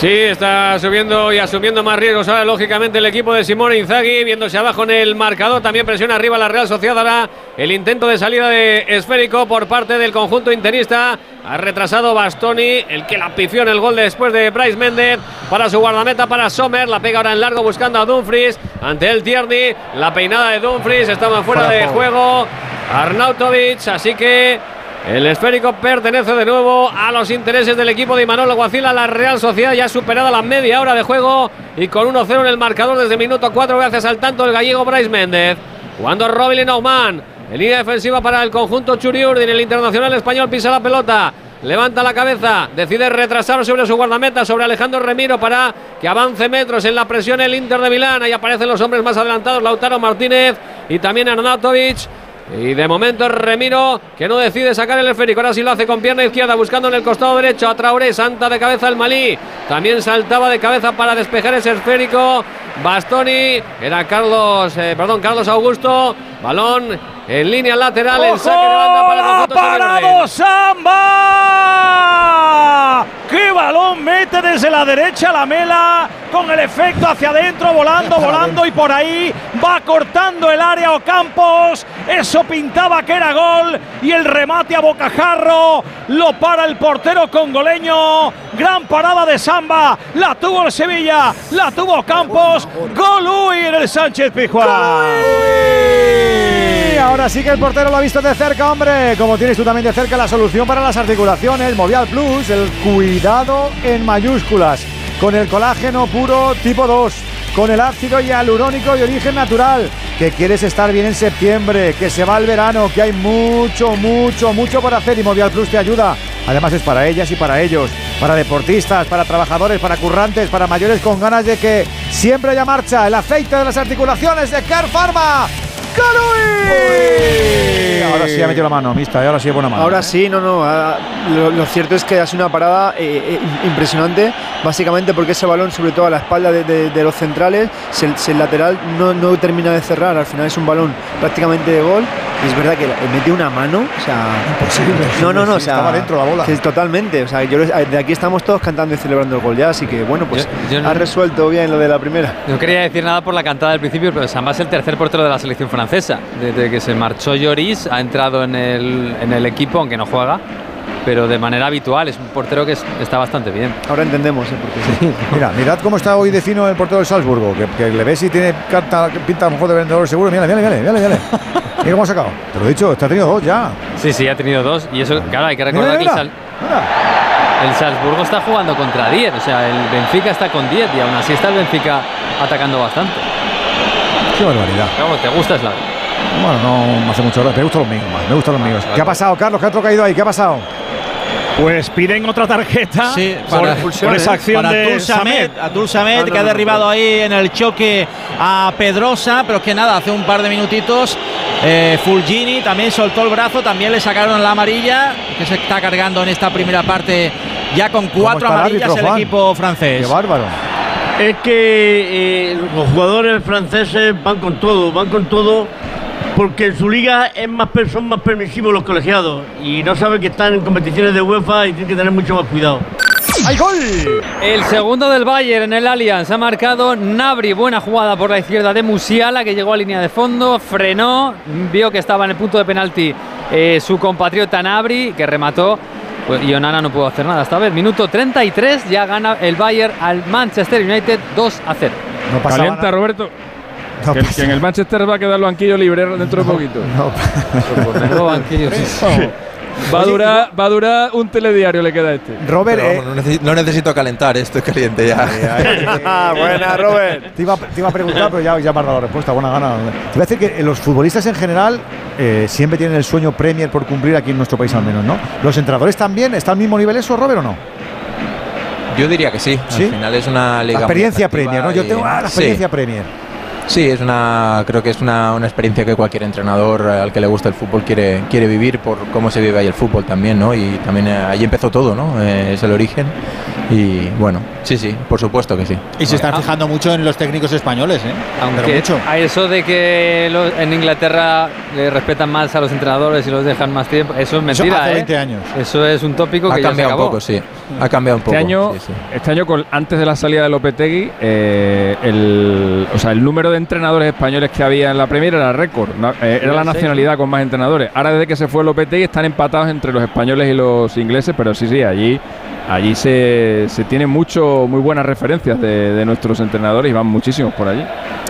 Sí, está subiendo y asumiendo más riesgos ahora, lógicamente, el equipo de Simone Inzaghi, viéndose abajo en el marcador. También presiona arriba la Real Sociedad. Ahora el intento de salida de esférico por parte del conjunto interista. Ha retrasado Bastoni, el que la pifió en el gol después de Bryce Méndez. Para su guardameta, para Sommer. La pega ahora en largo buscando a Dumfries. Ante el Tierney. La peinada de Dumfries estaba fuera Fuera de de juego. Arnautovic, así que el esférico pertenece de nuevo a los intereses del equipo de Imanol Alguacil, a la Real Sociedad, ya superada la media hora de juego y con 1-0 en el marcador desde minuto 4 gracias al tanto del gallego Bryce Méndez. Jugando Robin Naumann, en línea defensiva para el conjunto Churiurdin, el internacional español pisa la pelota. Levanta la cabeza, decide retrasar sobre su guardameta, sobre Alejandro Remiro para que avance metros en la presión el Inter de Milán. Ahí aparecen los hombres más adelantados, Lautaro Martínez y también Arnautovic. Y de momento Remiro que no decide sacar el esférico. Ahora sí lo hace con pierna izquierda, buscando en el costado derecho a Traoré. Santa de cabeza el Malí. También saltaba de cabeza para despejar ese esférico. Bastoni. Era Carlos, eh, perdón, Carlos Augusto. Balón en línea lateral. El saque de banda para el ¡Ha conjunto parado Samba! ¡Qué balón mete desde la derecha la mela! Con el efecto hacia adentro, volando, volando y por ahí va cortando el área Ocampos. Eso pintaba que era gol y el remate a bocajarro lo para el portero congoleño. Gran parada de Samba. La tuvo el Sevilla, la tuvo Campos. Gol Uy en el Sánchez Pizjuán. Ahora sí que el portero lo ha visto de cerca, hombre. Como tienes tú también de cerca la solución para las articulaciones, Movial Plus, el cuidado en mayúsculas, con el colágeno puro tipo 2, con el ácido hialurónico de origen natural, que quieres estar bien en septiembre, que se va el verano, que hay mucho, mucho, mucho por hacer y Movial Plus te ayuda. Además es para ellas y para ellos, para deportistas, para trabajadores, para currantes, para mayores con ganas de que siempre haya marcha. El aceite de las articulaciones de Care Pharma. ¡Carui! Ahora sí ha metido la mano, mista, y ahora sí es buena mano. Ahora sí, no, no. ah, Lo, lo cierto es que hace una parada eh, eh, impresionante, básicamente porque ese balón, sobre todo a la espalda de, de- de los centrales, se- se- el lateral no, no termina de cerrar. Al final es un balón prácticamente de gol. Y es verdad que mete una mano, o sea. Imposible. *laughs* No, no, no, o sea. estaba dentro la bola. que totalmente. O sea, yo, de aquí estamos todos cantando y celebrando el gol ya, así que bueno, pues Yo- yo no- ha resuelto bien lo de la primera. No quería decir nada por la cantada del principio, pero Samba es el tercer portero de la selección francesa. Desde que se marchó Lloris, ha entrado en el, en el equipo, aunque no juega, pero de manera habitual. Es un portero que es- está bastante bien. Ahora entendemos, ¿eh? Porque Mira, mirad cómo está hoy de fino el portero del Salzburgo, que, que le ves y tiene carta, pinta mejor de vendedor seguro. Mira, mira, mira, mira, mira. Mira cómo ha sacado. Te lo he dicho, te ha tenido dos ya. Sí, sí, ha tenido dos. Y eso, claro, hay que recordar Mira, que el, mira, Sal- el Salzburgo está jugando contra 10. O sea, el Benfica está con 10 y aún así está el Benfica atacando bastante. Qué barbaridad. Vamos, te gusta Slav. Bueno, no hace mucho gracia. Me gustan los míos más. Me gustan los míos. vale. ¿Qué ha pasado, Carlos? ¿Qué ha otro caído ahí? ¿Qué ha pasado? Pues piden otra tarjeta Sí, por, para- por esa acción para de Abdul Samed, Samed. Abdul Samed, No, no, que ha no, derribado no. ahí en el choque a Pedrosa, pero es que nada, hace un par de minutitos eh, Fulgini también soltó el brazo, también le sacaron la amarilla, que se está cargando en esta primera parte ya con cuatro el amarillas árbitro, el equipo francés. Qué bárbaro. Es que eh, los jugadores franceses van con todo, van con todo, porque en su liga es más, son más permisivos los colegiados y no saben que están en competiciones de UEFA y tienen que tener mucho más cuidado. ¡Hay gol! El segundo del Bayern en el Allianz ha marcado Nabri. Buena jugada por la izquierda de Musiala que llegó a línea de fondo, frenó, vio que estaba en el punto de penalti eh, su compatriota Nabri que remató. Pues, y Onana no pudo hacer nada esta vez. Minuto 33, ya gana el Bayern al Manchester United 2 a 0. No Calienta, nada. Roberto. No que, que en el Manchester va a quedar el banquillo libre dentro de poquito. Menudo banquillo, *laughs* sí. Va a, durar, va a durar un telediario, le queda a este. Robert, Pero eh, no, necesito, no necesito calentar, eh, estoy caliente ya. *laughs* Buena, Robert. Te iba, te iba a preguntar, pero ya, ya me has dado la respuesta. Buena gana. Te iba a decir que los futbolistas en general eh, siempre tienen el sueño Premier por cumplir aquí en nuestro país al menos, ¿no? ¿Los entrenadores también? ¿Está al mismo nivel eso, Robert, o no? Yo diría que sí. ¿Sí? Al final es una liga. La experiencia Premier, ¿no? Yo y- tengo ah, la Sí. experiencia Premier. Sí, es una, creo que es una, una experiencia que cualquier entrenador eh, al que le gusta el fútbol quiere, quiere vivir por cómo se vive ahí el fútbol también, ¿no? Y también eh, ahí empezó todo, ¿no? Eh, es el origen. Y bueno, sí, sí, por supuesto que sí. Y se están fijando mucho en los técnicos españoles, ¿eh? Aunque mucho. a eso de que lo- en Inglaterra le respetan más a los entrenadores y los dejan más tiempo, eso es mentira. hace ¿eh? 20 años. Eso es un tópico Ha que ya se cambiado un acabó. poco, sí. Ha cambiado un poco. Este año, sí, sí. este año con- antes de la salida de Lopetegui, eh, el, o sea, el número de entrenadores españoles que había en la Premier era récord. Eh, era la nacionalidad con más entrenadores. Ahora desde que se fue Lopetegui están empatados entre los españoles y los ingleses, pero sí, sí, allí, allí se, se tienen mucho, muy buenas referencias de, de nuestros entrenadores y van muchísimos por allí.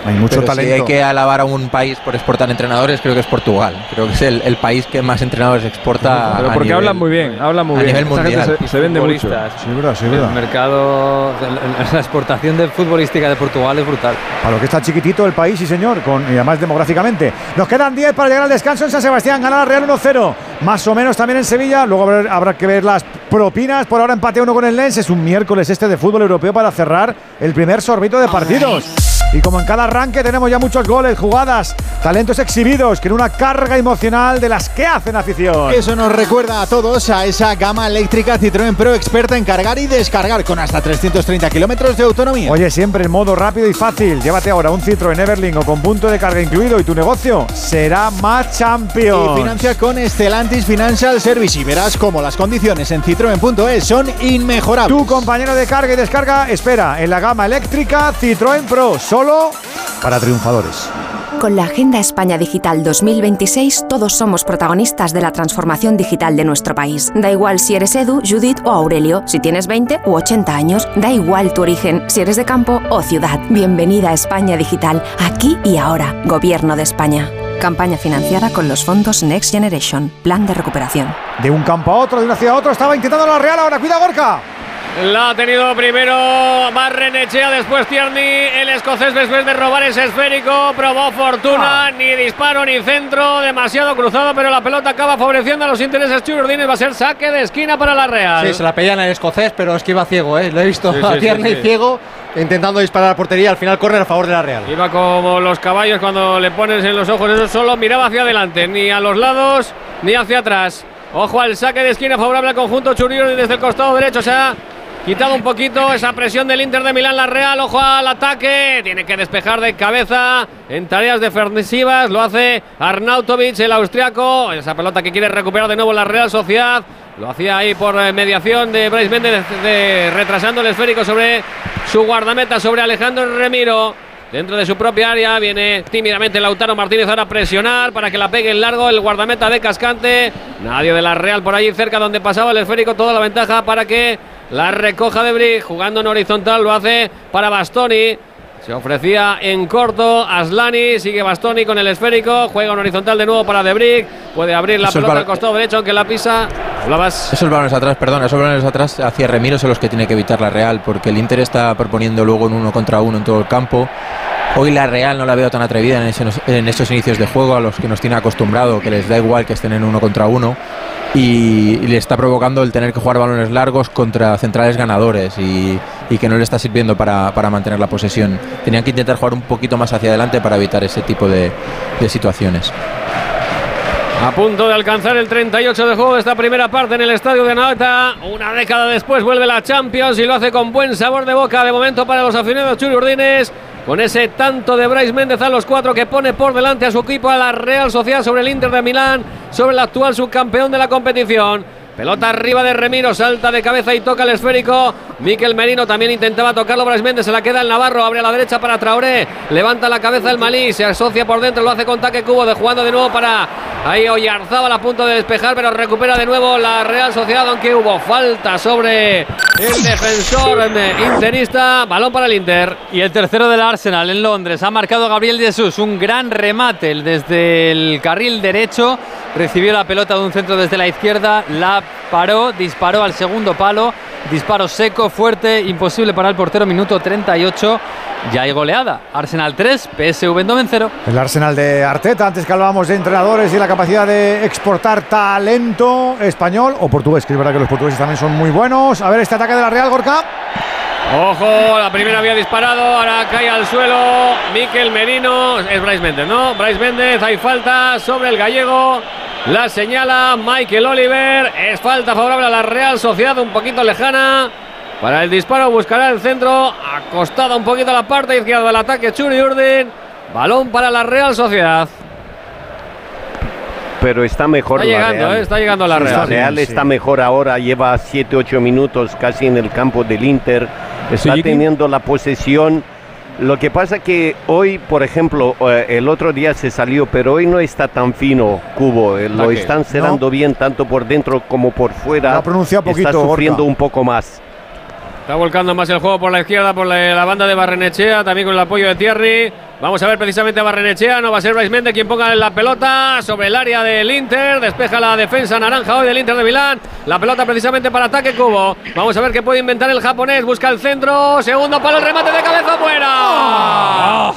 Hay mucho Pero talento. Si hay que alabar a un país por exportar entrenadores, creo que es Portugal. Creo que es el, el país que más entrenadores exporta. Pero a porque nivel- hablan muy bien, hablan muy a bien. nivel mundial. se, se vende mucho. Sí, verdad, sí, es El verdad. mercado, *laughs* la- exportación de futbolística de Portugal es brutal. A lo que está chiquitito el país, sí señor, con, y además demográficamente. Nos quedan 10 para llegar al descanso en San Sebastián, ganar la Real 1-0. Más o menos también en Sevilla, luego habrá, habrá que ver las propinas. Por ahora empate uno con el Lens, es un miércoles este de fútbol europeo para cerrar el primer sorbito de partidos. Y como en cada arranque tenemos ya muchos goles, jugadas, talentos exhibidos, que en una carga emocional de las que hacen afición. Eso nos recuerda a todos a esa gama eléctrica Citroën Pro experta en cargar y descargar con hasta 330 kilómetros de autonomía. Oye, siempre en modo rápido y fácil. Llévate ahora un Citroën Everling o con punto de carga incluido y tu negocio será más champion. Y financia con Stellantis Financial Service y verás cómo las condiciones en citroen.es son inmejorables. Tu compañero de carga y descarga espera en la gama eléctrica Citroën Pro, solo para triunfadores. Con la Agenda España Digital 2026, todos somos protagonistas de la transformación digital de nuestro país. Da igual si eres Edu, Judith o Aurelio, si tienes 20 u 80 años, da igual tu origen, si eres de campo o ciudad. Bienvenida a España Digital, aquí y ahora. Gobierno de España. Campaña financiada con los fondos Next Generation, Plan de Recuperación. De un campo a otro, de una ciudad a otro, estaba intentando la Real, ahora cuida Gorka. La ha tenido primero Barrenechea, después Tierney, el escocés después de robar ese esférico, probó fortuna, ni disparo ni centro, demasiado cruzado, pero la pelota acaba favoreciendo a los intereses chururdines, va a ser saque de esquina para la Real. Sí, se la pedían al escocés, pero es que iba ciego, ¿eh? Lo he visto Sí, a sí, Tierney sí, ciego intentando disparar a la portería. Al final corre a favor de la Real. Iba como los caballos cuando le pones en los ojos eso, solo miraba hacia adelante, ni a los lados ni hacia atrás. Ojo al saque de esquina favorable al conjunto Churiurdi desde el costado derecho, se ha quitado un poquito esa presión del Inter de Milán, la Real, ojo al ataque, tiene que despejar de cabeza en tareas defensivas, lo hace Arnautovic, el austriaco, esa pelota que quiere recuperar de nuevo la Real Sociedad, lo hacía ahí por eh, mediación de Bryce Méndez, de- retrasando el esférico sobre su guardameta, sobre Alejandro Remiro. Dentro de su propia área viene tímidamente Lautaro Martínez ahora a presionar para que la pegue en largo el guardameta de Cascante. Nadie de la Real por allí cerca donde pasaba el esférico. Toda la ventaja para que la recoja de Brick. Jugando en horizontal lo hace para Bastoni. Se ofrecía en corto Aslani, sigue Bastoni con el esférico, juega en horizontal de nuevo para Debrick, puede abrir la pelota al costado derecho aunque la pisa. Hablabas Esos balones atrás, perdón, esos balones atrás hacia Remiro son los que tiene que evitar la Real, porque el Inter está proponiendo luego en uno contra uno en todo el campo. Hoy la Real no la veo tan atrevida en, ese- estos inicios de juego a los que nos tiene acostumbrado, que les da igual que estén en uno contra uno. Y, le está provocando el tener que jugar balones largos contra centrales ganadores y, que no le está sirviendo para, mantener la posesión. Tenían que intentar jugar un poquito más hacia adelante para evitar ese tipo de, situaciones. A punto de alcanzar el 38 de juego de esta primera parte en el estadio de Anoeta. Una década después vuelve la Champions y lo hace con buen sabor de boca de momento para los aficionados churiurdines. Con ese tanto de Bryce Méndez a los cuatro que pone por delante a su equipo a la Real Sociedad sobre el Inter de Milán, sobre el actual subcampeón de la competición. Pelota arriba de Remiro, salta de cabeza y toca el esférico. Miquel Merino también intentaba tocarlo. Bras Méndez se la queda el Navarro, abre a la derecha para Traoré. Levanta la cabeza el Malí, se asocia por dentro, lo hace con Taque Cubo, de jugando de nuevo para ahí Oyarzábal a punto de despejar, pero recupera de nuevo la Real Sociedad, aunque hubo falta sobre el defensor interista. Balón para el Inter. Y el tercero del Arsenal en Londres. Ha marcado Gabriel Jesús. Un gran remate desde el carril derecho. Recibió la pelota de un centro desde la izquierda. La paró, disparó al segundo palo. Disparo seco, fuerte, imposible para el portero. Minuto 38. Ya hay goleada. Arsenal 3, PSV 0. El Arsenal de Arteta, antes que hablábamos de entrenadores y la capacidad de exportar talento español o portugués, que es verdad que los portugueses también son muy buenos. A ver este ataque de la Real Gorka. Ojo, la primera había disparado, ahora cae al suelo Miquel Merino, es Bryce Méndez, ¿no? Bryce Méndez, hay falta sobre el gallego, la señala Michael Oliver, es falta favorable a la Real Sociedad, un poquito lejana. Para el disparo buscará el centro, acostada un poquito a la parte izquierda del ataque Churi Urdin. Balón para la Real Sociedad. Pero está mejor Está la llegando, Real. eh, está llegando la Real. La Real Sí. está mejor ahora, lleva 7-8 minutos casi en el campo del Inter. Está Sí, teniendo la posesión. Lo que pasa que hoy, por ejemplo, eh, el otro día se salió, pero hoy no está tan fino Cubo. eh, Lo están cerrando bien tanto por dentro como por fuera. Lo ha pronunciado poquito, Está sufriendo un poco más. Está volcando más el juego por la izquierda, por la, banda de Barrenechea, también con el apoyo de Thierry. Vamos a ver precisamente a Barrenechea, no va a ser Bryce Méndez quien ponga la pelota sobre el área del Inter. Despeja la defensa naranja hoy del Inter de Milán. La pelota precisamente para ataque Cubo. Vamos a ver qué puede inventar el japonés. Busca el centro. Segundo palo, el remate de cabeza fuera.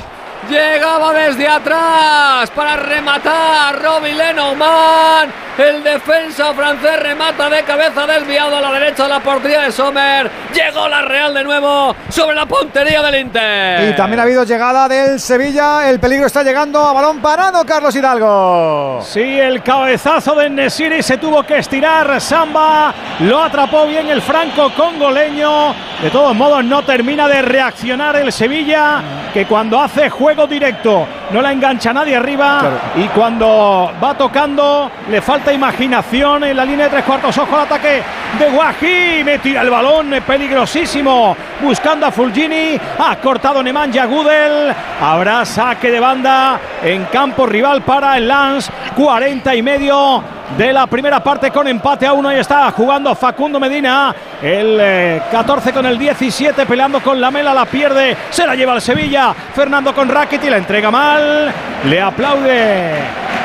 Llegaba desde atrás para rematar Robin Lenormand. El defensa francés remata de cabeza desviado a la derecha de la portería de Sommer. Llegó la Real de nuevo sobre la puntería del Inter. Y también ha habido llegada del Sevilla. El peligro está llegando a balón parado, Carlos Hidalgo. Sí, el cabezazo de Nesiri se tuvo que estirar. Samba lo atrapó bien el franco congoleño. De todos modos, no termina de reaccionar el Sevilla, que cuando hace juego directo no la engancha nadie arriba. Y cuando va tocando, le falta imaginación en la línea de tres cuartos. Ojo al ataque de Guají. Me tira el balón, peligrosísimo. Buscando a Fulgini. Ha cortado Nemanja Gudel. Habrá saque de banda en campo rival para el Lance. 40 y medio de la primera parte con empate a uno. Ahí está jugando Facundo Medina. El eh, 14 con el 17 peleando con la mela. La pierde. Se la lleva al Sevilla. Fernando con Rackety. La entrega mal. Le aplaude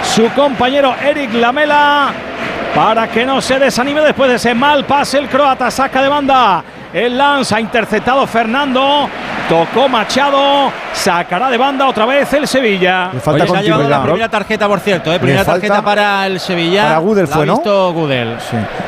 su compañero Eric Lamela para que no se desanime después de ese mal pase el croata saca de banda el Lance ha interceptado Fernando tocó Machado sacará de banda otra vez el Sevilla Le falta Oye, se ha llevado la primera tarjeta, por cierto, ¿eh? primera tarjeta para el Sevilla. Para Gudel fue, ¿no? visto Gudel.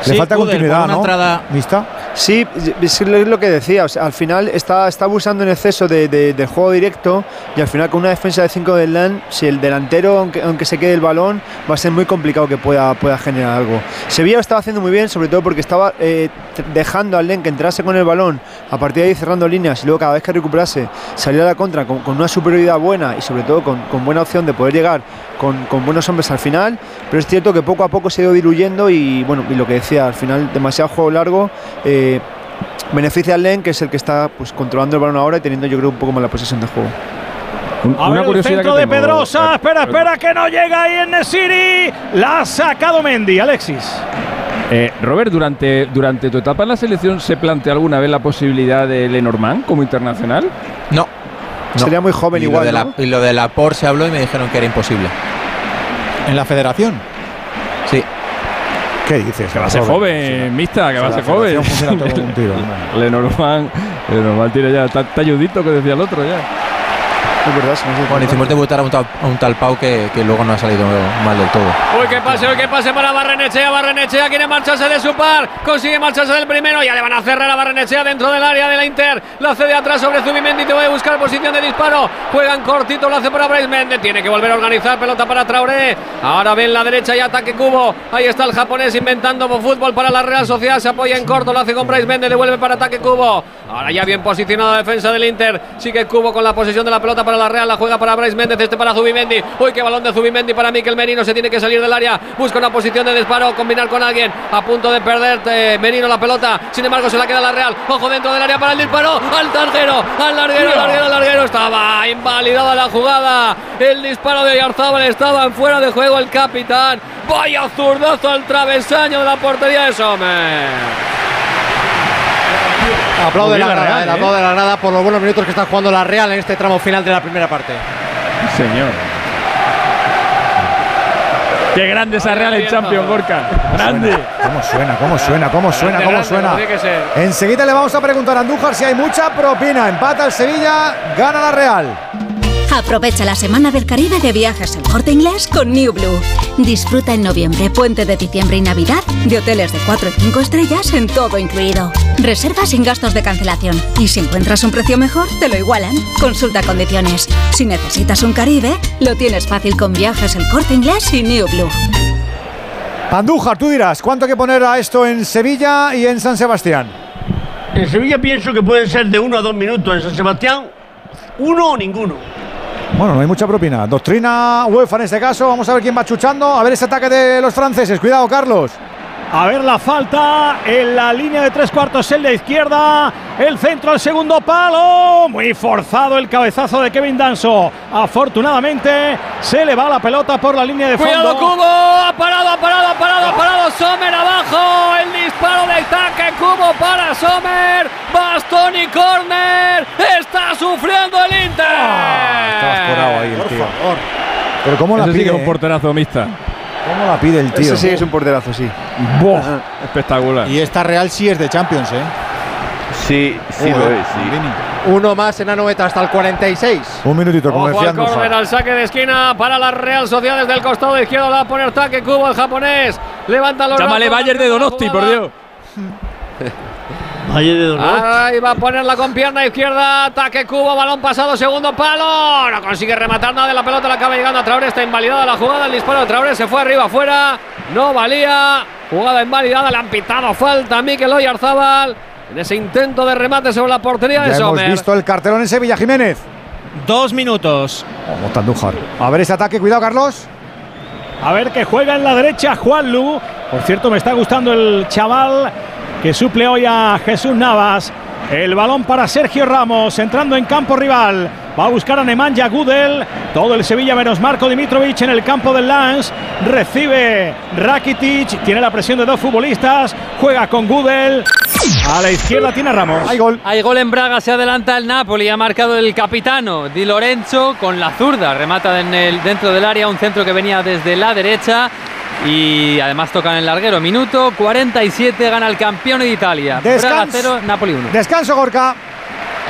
Le falta Gudel, continuidad, una ¿no? entrada ¿Mista? Sí, es lo que decía. al final está, está abusando en exceso de, juego directo y al final con una defensa de 5 del LAN, si el delantero, aunque, aunque se quede el balón, va a ser muy complicado que pueda, pueda generar algo. Sevilla lo estaba haciendo muy bien, sobre todo porque estaba eh, dejando al LEN que entrase con el balón, a partir de ahí cerrando líneas y luego cada vez que recuperase salir a la contra con, con una superioridad buena y sobre todo con, con buena opción de poder llegar con, con buenos hombres al final. Pero es cierto que poco a poco se ha ido diluyendo y bueno, y lo que decía, al final demasiado juego largo. eh, beneficia al Len, que es el que está pues, controlando el balón ahora y teniendo yo creo un poco más la posesión de juego. A ver el centro de Pedrosa espera espera que no llega ahí en Nesiri la ha sacado Mendy Alexis Eh, Robert, durante, durante tu etapa en la selección, ¿se planteó alguna vez la posibilidad de Lenormand como internacional? No. Sería muy joven y igual, Lo de ¿no? la, y lo de la POR se habló y me dijeron que era imposible. ¿En la federación? Sí. ¿Qué dices? Que va a ser joven, mista, que va a ser joven. *laughs* Lenormand, Lenormand tiene ya, está, está ayudito que decía el otro ya. Es verdad, Bueno, hicimos debutar a un tal, a un tal Pau que, que luego no ha salido mal del todo. Uy, que pase, uy, que pase para Barrenechea. Barrenechea quiere marcharse de su par. Consigue marcharse del primero. Ya le van a cerrar a Barrenechea dentro del área de la Inter. La hace de atrás sobre Zubimendi. Te voy a buscar posición de disparo. Juegan cortito, lo hace para Bryce Méndez. Tiene que volver a organizar. Pelota para Traoré. Ahora ven la derecha y ataque Cubo. Ahí está el japonés inventando fútbol para la Real Sociedad. Se apoya en corto, lo hace con Bryce Méndez. Devuelve para ataque Cubo. Ahora ya bien posicionada la defensa del Inter. Sigue Cubo con la posesión de la pelota para la Real, la juega para Bryce Méndez, este para Zubimendi. Uy, qué balón de Zubimendi para Miquel Merino, se tiene que salir del área, busca una posición de disparo, combinar con alguien, a punto de perder eh, Merino la pelota, sin embargo se la queda la Real, ojo dentro del área para el disparo, al larguero, al larguero, al larguero, al larguero, estaba invalidada la jugada, el disparo de Yarzábal estaba en fuera de juego el capitán, vaya zurdazo al travesaño de la portería de Sommer. Aplaude la grada, Real, eh, ¿eh? aplaude la grada por los buenos minutos que está jugando la Real en este tramo final de la primera parte. Señor. Qué grande esa Real en Champions, Gorka. Grande. ¿Cómo suena? ¿Cómo suena? ¿Cómo suena? ¿Cómo suena? que ser. Enseguida le vamos a preguntar a Andújar si hay mucha propina. Empata el Sevilla, gana la Real. Aprovecha la semana del Caribe de viajes El Corte Inglés con New Blue. Disfruta en noviembre, puente de diciembre y Navidad de hoteles de 4 y 5 estrellas en todo incluido. Reserva sin gastos de cancelación y si encuentras un precio mejor, te lo igualan. Consulta condiciones. Si necesitas un Caribe, lo tienes fácil con viajes El Corte Inglés y New Blue. Andújar, tú dirás, ¿cuánto hay que poner a esto en Sevilla y en San Sebastián? En Sevilla pienso que pueden ser de uno a dos minutos. En San Sebastián, uno o ninguno. Bueno, no hay mucha propina. Doctrina UEFA en este caso. Vamos a ver quién va chuchando. A ver ese ataque de los franceses. Cuidado, Carlos. A ver la falta en la línea de tres cuartos en la izquierda. El centro al segundo palo. Muy forzado el cabezazo de Kevin Danso. Afortunadamente se le va la pelota por la línea de fondo. Cuidado Cubo, ha parado, ha parado, ha parado, ha parado Sommer abajo, el disparo de ataque Cubo para Sommer, bastón y córner, está sufriendo el Inter. Está escorado ahí el tío. Pero ¿cómo la sí pide? que es un eh? porterazo mixta. ¿Cómo la pide el tío? Ese sí es un porterazo, sí. Buah, espectacular. Y esta Real sí es de Champions, ¿eh? Sí, sí lo es, sí. Uno más en Anoeta hasta el 46. Un minutito, como Ojo decía al al saque de esquina para la Real Sociedad desde el costado izquierdo, la va a poner Take Cubo el japonés, levanta los Llámale brazos, Bayer de Donosti, por. Dios. *laughs* Valle de. Ahí va a ponerla con pierna izquierda. Ataque Cubo, balón pasado, segundo palo. No consigue rematar nada de la pelota, la acaba llegando a Traoré. Está invalidada la jugada. El disparo de Traoré se fue arriba, afuera. No valía. Jugada invalidada, le han pitado falta a Mikel Oyarzábal. En ese intento de remate sobre la portería de Ya hemos Sommer. visto el cartelón en Sevilla, Jiménez. Dos minutos. A ver ese ataque, cuidado, Carlos. A ver que juega en la derecha Juan Lu. Por cierto, me está gustando el chaval que suple hoy a Jesús Navas. El balón para Sergio Ramos, entrando en campo rival. Va a buscar a Nemanja Gudel. Todo el Sevilla menos Marco Dimitrovic en el campo del Lens. Recibe Rakitic. Tiene la presión de dos futbolistas. Juega con Gudel. A la izquierda tiene a Ramos. Hay gol. Hay gol en Braga, se adelanta el Napoli, ha marcado el capitano Di Lorenzo con la zurda, remata en el, dentro del área un centro que venía desde la derecha y además toca en el larguero. Minuto 47, gana el campeón de Italia. Descanso. 0, Napoli 1. Descanso, Gorka.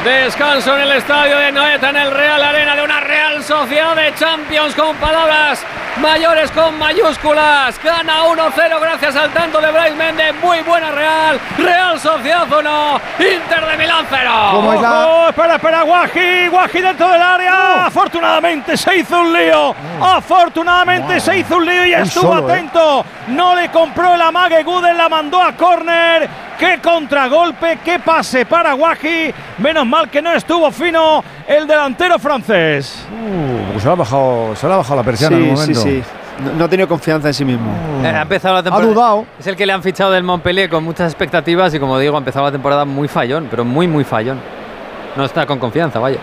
Descanso en el estadio de Noeta, en el Real Arena de una Real Sociedad de Champions con palabras mayores con mayúsculas. Gana 1-0 gracias al tanto de Bryce Méndez. Muy buena Real. Real Sociedad 1, Inter de Milán 0. ¿Cómo es la- Ojo, espera, espera, Guaji, Guaji dentro del área. Afortunadamente se hizo un lío. Afortunadamente se hizo un lío y Muy estuvo solo, ¿eh? atento. No le compró el amague Gudel, la mandó a córner. Qué contragolpe, qué pase para Guaji. Menos mal que no estuvo fino el delantero francés. Uh, se le ha bajado, se le ha bajado la persiana en un Sí, sí, momento. sí. No, no ha tenido confianza en sí mismo. Eh, ha empezado la temporada. dudado. Es el que le han fichado del Montpellier con muchas expectativas y como digo, ha empezado la temporada muy fallón, pero muy, muy fallón. No está con confianza, vaya.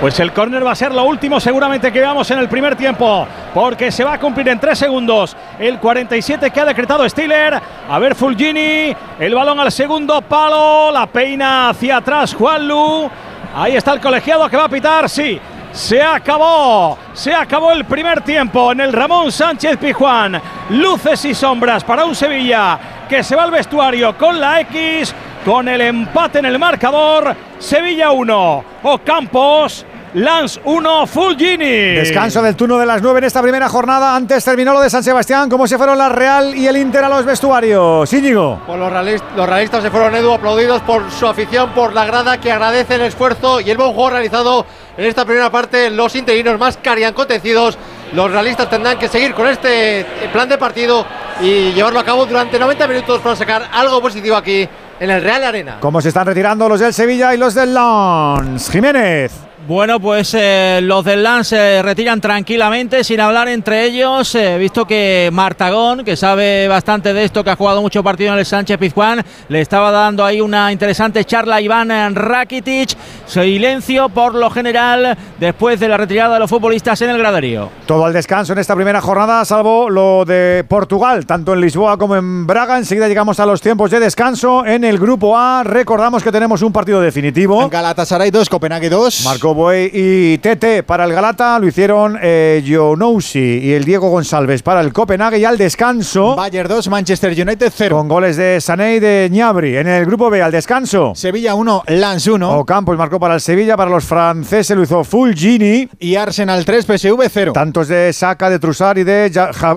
Pues el córner va a ser lo último seguramente que veamos en el primer tiempo, porque se va a cumplir en tres segundos el 47 que ha decretado Stiller. A ver Fulgini, el balón al segundo palo, la peina hacia atrás Juanlu. Ahí está el colegiado que va a pitar, sí. Se acabó, se acabó el primer tiempo en el Ramón Sánchez Pijuán. Luces y sombras para un Sevilla que se va al vestuario con la X, con el empate en el marcador. Sevilla 1, Ocampos, Lance 1, Fulgini. Descanso del turno de las 9 en esta primera jornada. Antes terminó lo de San Sebastián. ¿Cómo se fueron la Real y el Inter a los vestuarios? Íñigo. Pues los, realis- los realistas se fueron, Edu, aplaudidos por su afición, por la grada que agradece el esfuerzo y el buen juego realizado en esta primera parte. Los interinos más cariacontecidos. Los realistas tendrán que seguir con este plan de partido y llevarlo a cabo durante 90 minutos para sacar algo positivo aquí en el Real Arena. ¿Cómo se están retirando los del Sevilla y los del Lens? Jiménez. Bueno, pues eh, los del Lance se retiran tranquilamente, sin hablar entre ellos. He visto que Martagón, que sabe bastante de esto, que ha jugado mucho partido en el Sánchez Pizjuán, le estaba dando ahí una interesante charla a Iván Rakitic. Silencio por lo general después de la retirada de los futbolistas en el graderío. Todo al descanso en esta primera jornada, salvo lo de Portugal, tanto en Lisboa como en Braga. Enseguida llegamos a los tiempos de descanso en el grupo A. Recordamos que tenemos un partido definitivo. Galatasaray 2, Copenhague 2. Marco Boy y Tete para el Galata. Lo hicieron eh, Jonousi y el Diego González para el Copenhague. Y al descanso. Bayern 2, Manchester United 0. Con goles de Sané y de Ñabri. En el grupo B, al descanso. Sevilla 1, Lens 1. Ocampos marcó para el Sevilla. Para los franceses lo hizo Fulgini. Y Arsenal 3, PSV 0. Tantos de Saca, de Trussard y de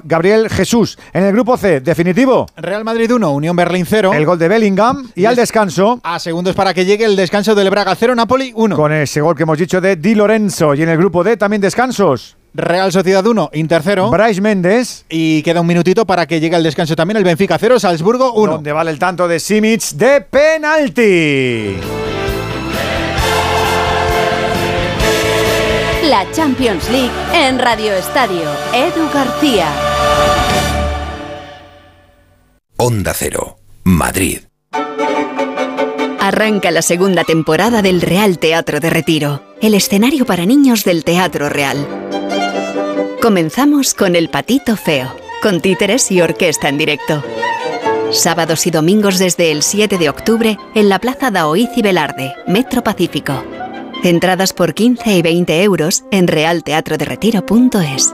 Gabriel Jesús. En el grupo C, definitivo. Real Madrid 1, Unión Berlín 0. El gol de Bellingham. Y al descanso. A segundos para que llegue el descanso del Braga 0, Napoli 1. Con ese gol que hemos dicho de Di Lorenzo. Y en el grupo D también descansos. Real Sociedad 1, Inter 0. Bryce Méndez. Y queda un minutito para que llegue el descanso también el Benfica 0, Salzburgo 1. Donde vale el tanto de Simic de penalti. La Champions League en Radio Estadio. Edu García. Onda Cero, Madrid. Arranca la segunda temporada del Real Teatro de Retiro, el escenario para niños del Teatro Real. Comenzamos con El Patito Feo, con títeres y orquesta en directo. Sábados y domingos desde el 7 de octubre en la Plaza Daoiz y Velarde, Metro Pacífico. Entradas por 15 y 20 euros en realteatroderetiro.es.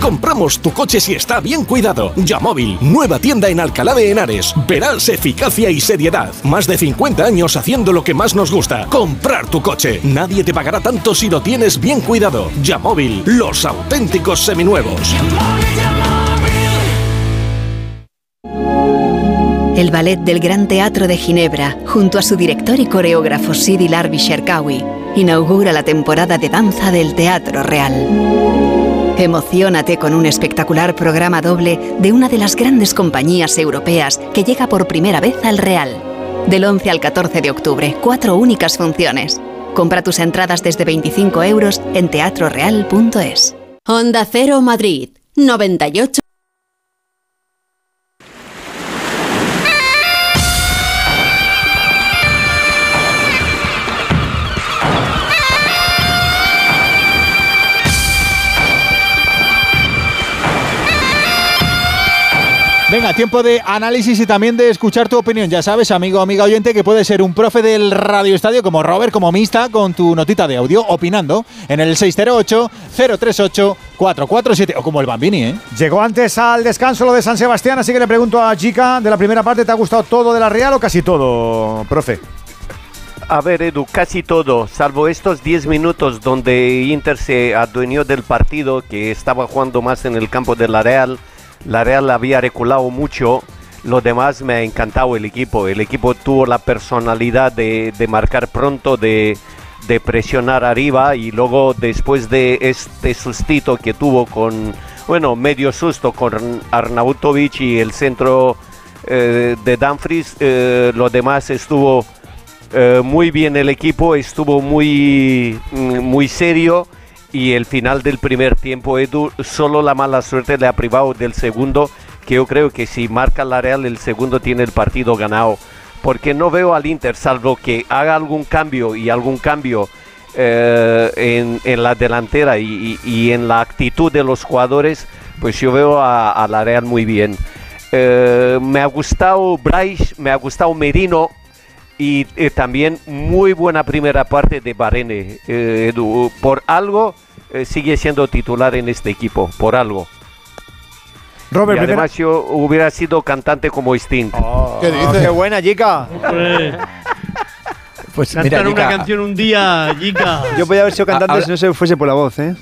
Compramos tu coche si está bien cuidado. Yamóvil, nueva tienda en Alcalá de Henares. Verás eficacia y seriedad. Más de 50 años haciendo lo que más nos gusta. Comprar tu coche. Nadie te pagará tanto si lo tienes bien cuidado. Yamóvil, los auténticos seminuevos. El ballet del Gran Teatro de Ginebra, junto a su director y coreógrafo Sidi Larbi Sherkawi, inaugura la temporada de danza del Teatro Real. Emocionate con un espectacular programa doble de una de las grandes compañías europeas que llega por primera vez al Real. Del 11 al 14 de octubre, cuatro únicas funciones. Compra tus entradas desde 25 euros en teatroreal.es. Onda Cero Madrid 98. Venga, tiempo de análisis y también de escuchar tu opinión. Ya sabes, amigo, amiga oyente, que puede ser un profe del Radio Estadio como Robert, como Mista, con tu notita de audio, opinando en el 608-038-447 o como el Bambini, ¿eh? Llegó antes al descanso lo de San Sebastián, así que le pregunto a Chica de la primera parte, ¿te ha gustado todo de la Real o casi todo, profe? A ver, Edu, casi todo, salvo estos 10 minutos donde Inter se adueñó del partido, que estaba jugando más en el campo de la Real. La Real había reculado mucho. Lo demás me ha encantado el equipo. El equipo tuvo la personalidad de, de marcar pronto, de, de presionar arriba y luego después de este sustito que tuvo con, bueno, medio susto con Arnautovic y el centro eh, de Dumfries, eh, lo demás estuvo eh, muy bien el equipo, estuvo muy, mm, muy serio y el final del primer tiempo, Edu, solo la mala suerte le ha privado del segundo, que yo creo que si marca la Real el segundo tiene el partido ganado, porque no veo al Inter, salvo que haga algún cambio y algún cambio eh, en, en la delantera y, en la actitud de los jugadores, pues yo veo a, a la Real muy bien. Eh, me ha gustado Bryce, me ha gustado Merino y eh, también muy buena primera parte de Barene. Eh, Edu. por algo eh, sigue siendo titular en este equipo, por algo. Robert, y primera- además yo hubiera sido cantante como Sting. ¿Qué dices? Qué buena, chica. Pues Cantar una canción un día, Jica. *laughs* Yo podía haber sido cantante Ahora- si no se fuese por la voz, ¿eh?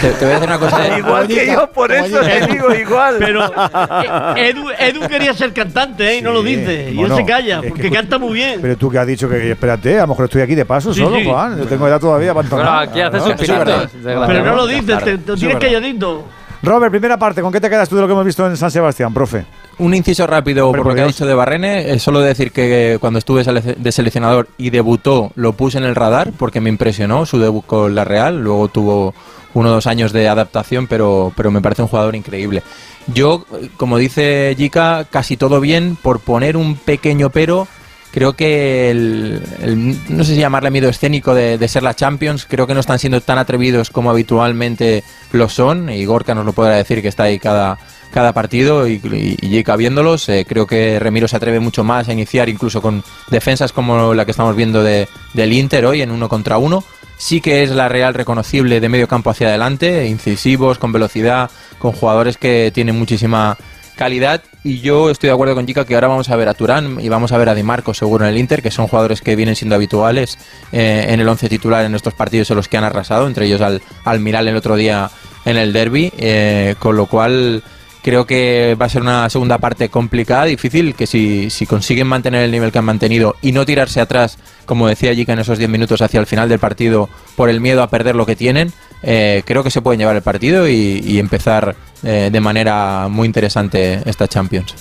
Te, te voy a decir una cosa. *laughs* Igual que yo, por eso te digo igual. Pero *laughs* eh, Edu, Edu quería ser cantante, ¿eh? Y no lo dice. Y bueno, él se calla, es que porque canta muy bien. Pero tú que has dicho que espérate, a lo mejor estoy aquí de paso Sí, solo, sí. Juan. Yo tengo edad todavía para entonar. Bueno, aquí haces es verdad. Pero no lo dices, te, te tienes calladito. Robert, primera parte, ¿con qué te quedas tú de lo que hemos visto en San Sebastián, profe? Un inciso rápido Hombre, por lo por que ha dicho de Barrene. Es solo decir que cuando estuve de seleccionador y debutó, lo puse en el radar porque me impresionó su debut con la Real. Luego tuvo uno o dos años de adaptación, pero, pero me parece un jugador increíble. Yo, eh, como dice Jica, casi todo bien. Por poner un pequeño pero, creo que el, no sé si llamarle miedo escénico de, ser la Champions, creo que no están siendo tan atrevidos como habitualmente lo son, y Gorka nos lo podrá decir que está ahí cada, cada partido y, y, y viéndolos, eh, creo que Remiro se atreve mucho más a iniciar incluso con defensas como la que estamos viendo de, del Inter hoy en uno contra uno. Sí que es la Real reconocible de medio campo hacia adelante, incisivos, con velocidad, con jugadores que tienen muchísima calidad y yo estoy de acuerdo con Chica que ahora vamos a ver a Turán y vamos a ver a Di Marco seguro en el Inter, que son jugadores que vienen siendo habituales eh, en el once titular en estos partidos en los que han arrasado, entre ellos al, al Miral el otro día en el derby, eh, con lo cual creo que va a ser una segunda parte complicada, difícil, que si, si consiguen mantener el nivel que han mantenido y no tirarse atrás, como decía Jica en esos 10 minutos hacia el final del partido, por el miedo a perder lo que tienen, eh, creo que se pueden llevar el partido y, empezar eh, de manera muy interesante esta Champions.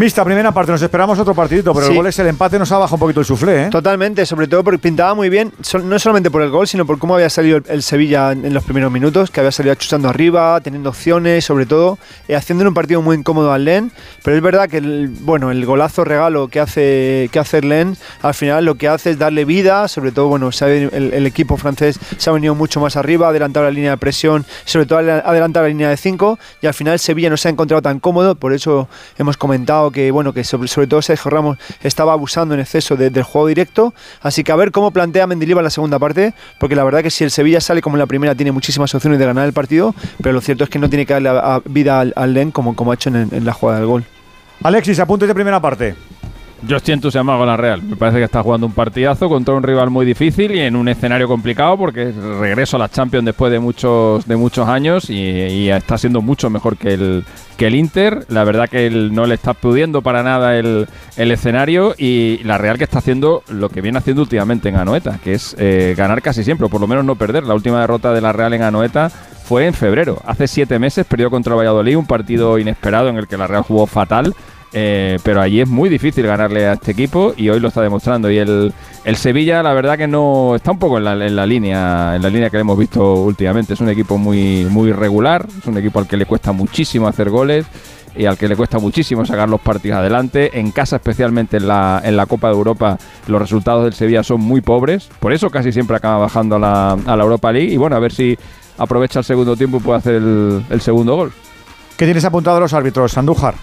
Mista, primera parte, nos esperamos otro partidito, pero el gol es el empate, nos ha bajado un poquito el suflé, ¿eh? Totalmente, sobre todo porque pintaba muy bien, no solamente por el gol, sino por cómo había salido el, Sevilla en, los primeros minutos, que había salido achusando arriba, teniendo opciones, sobre todo, eh, haciendo un partido muy incómodo al Len. Pero es verdad que el, bueno, el golazo regalo que hace, que hace Len, al final lo que hace es darle vida, sobre todo, bueno, se ha venido- el, el equipo francés se ha venido mucho más arriba, ha adelantado la línea de presión, sobre todo ha adelantado la línea de 5, y al final Sevilla no se ha encontrado tan cómodo, por eso hemos comentado que, bueno, que sobre, sobre todo Sergio Ramos estaba abusando en exceso de- del juego directo. Así que a ver cómo plantea Mendilibar la segunda parte, porque la verdad que si el Sevilla sale como en la primera, tiene muchísimas opciones de ganar el partido, pero lo cierto es que no tiene que darle vida al, al Len como, como ha hecho en, en la jugada del gol. Alexis, apuntes de primera parte. Yo estoy entusiasmado con la Real. Me parece que está jugando un partidazo contra un rival muy difícil y en un escenario complicado porque regreso a la Champions después de muchos de muchos años y, está siendo mucho mejor que el que el Inter. La verdad que él no le está pudiendo para nada el, el escenario y la Real que está haciendo lo que viene haciendo últimamente en Anoeta, que es eh, ganar casi siempre, o por lo menos no perder. La última derrota de la Real en Anoeta fue en febrero. Hace siete meses perdió contra Valladolid, un partido inesperado en el que la Real jugó fatal. Eh, pero allí es muy difícil ganarle a este equipo y hoy lo está demostrando. Y el, el Sevilla, la verdad que no está un poco en la, en la línea, en la línea que le hemos visto últimamente. Es un equipo muy, muy regular, es un equipo al que le cuesta muchísimo hacer goles y al que le cuesta muchísimo sacar los partidos adelante. En casa, especialmente en la, en la Copa de Europa, los resultados del Sevilla son muy pobres. Por eso casi siempre acaba bajando a la, a la Europa League. Y bueno, a ver si aprovecha el segundo tiempo y puede hacer el, el segundo gol. ¿Qué tienes apuntado de los árbitros, Andújar?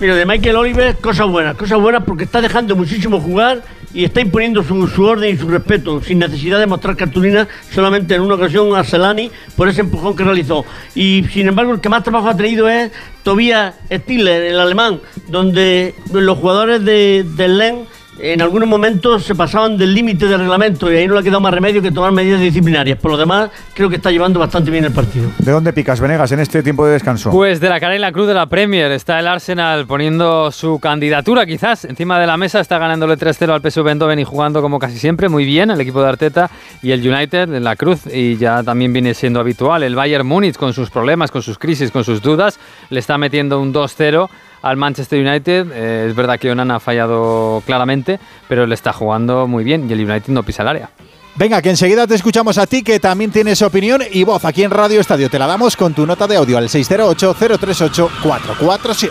Mira, de Michael Oliver, cosas buenas, cosas buenas porque está dejando muchísimo jugar y está imponiendo su, su orden y su respeto, sin necesidad de mostrar cartulina, solamente en una ocasión a Celani por ese empujón que realizó. Y sin embargo, el que más trabajo ha traído es Tobias Stiller, el alemán, donde los jugadores de, del LEN en algunos momentos se pasaban del límite del reglamento y ahí no le ha quedado más remedio que tomar medidas disciplinarias. Por lo demás, creo que está llevando bastante bien el partido. ¿De dónde picas, Venegas, en este tiempo de descanso? Pues de la cara y la cruz de la Premier. Está el Arsenal poniendo su candidatura, quizás. Encima de la mesa está ganándole 3-0 al PSV Eindhoven y jugando como casi siempre muy bien el equipo de Arteta y el United en la cruz. Y ya también viene siendo habitual. El Bayern Múnich con sus problemas, con sus crisis, con sus dudas, le está metiendo un 2-0 al Manchester United. Eh, es verdad que Onan ha fallado claramente, pero le está jugando muy bien y el United no pisa el área. Venga, que enseguida te escuchamos a ti, que también tienes opinión y voz aquí en Radio Estadio. Te la damos con tu nota de audio al 608-038-447.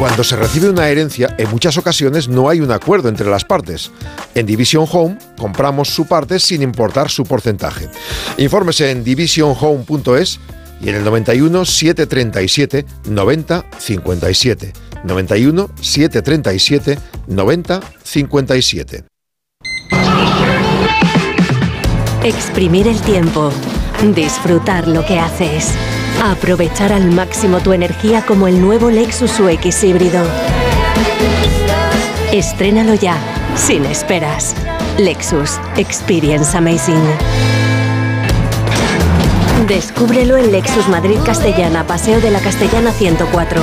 Cuando se recibe una herencia, en muchas ocasiones no hay un acuerdo entre las partes. En Division Home compramos su parte sin importar su porcentaje. Infórmese en divisionhome.es y en el 91 737 90 57. 91 737 90 57. Exprimir el tiempo. Disfrutar lo que haces. Aprovechar al máximo tu energía como el nuevo Lexus UX híbrido. Estrénalo ya, sin esperas. Lexus Experience Amazing. Descúbrelo en Lexus Madrid Castellana, Paseo de la Castellana 104.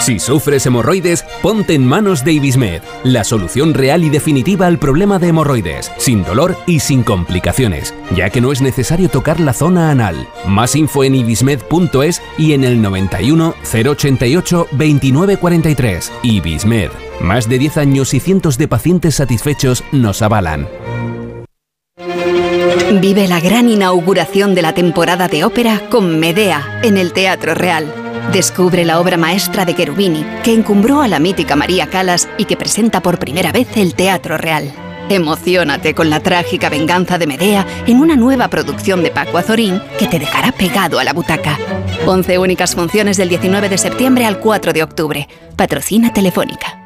Si sufres hemorroides, ponte en manos de Ibismed, la solución real y definitiva al problema de hemorroides, sin dolor y sin complicaciones, ya que no es necesario tocar la zona anal. Más info en ibismed.es y en el 91 088 2943. Ibismed. Más de 10 años y cientos de pacientes satisfechos nos avalan. Vive la gran inauguración de la temporada de ópera con Medea en el Teatro Real. Descubre la obra maestra de Cherubini, que encumbró a la mítica María Calas y que presenta por primera vez el Teatro Real. Emocionate con la trágica venganza de Medea en una nueva producción de Paco Azorín que te dejará pegado a la butaca. 11 únicas funciones del 19 de septiembre al 4 de octubre. Patrocina Telefónica.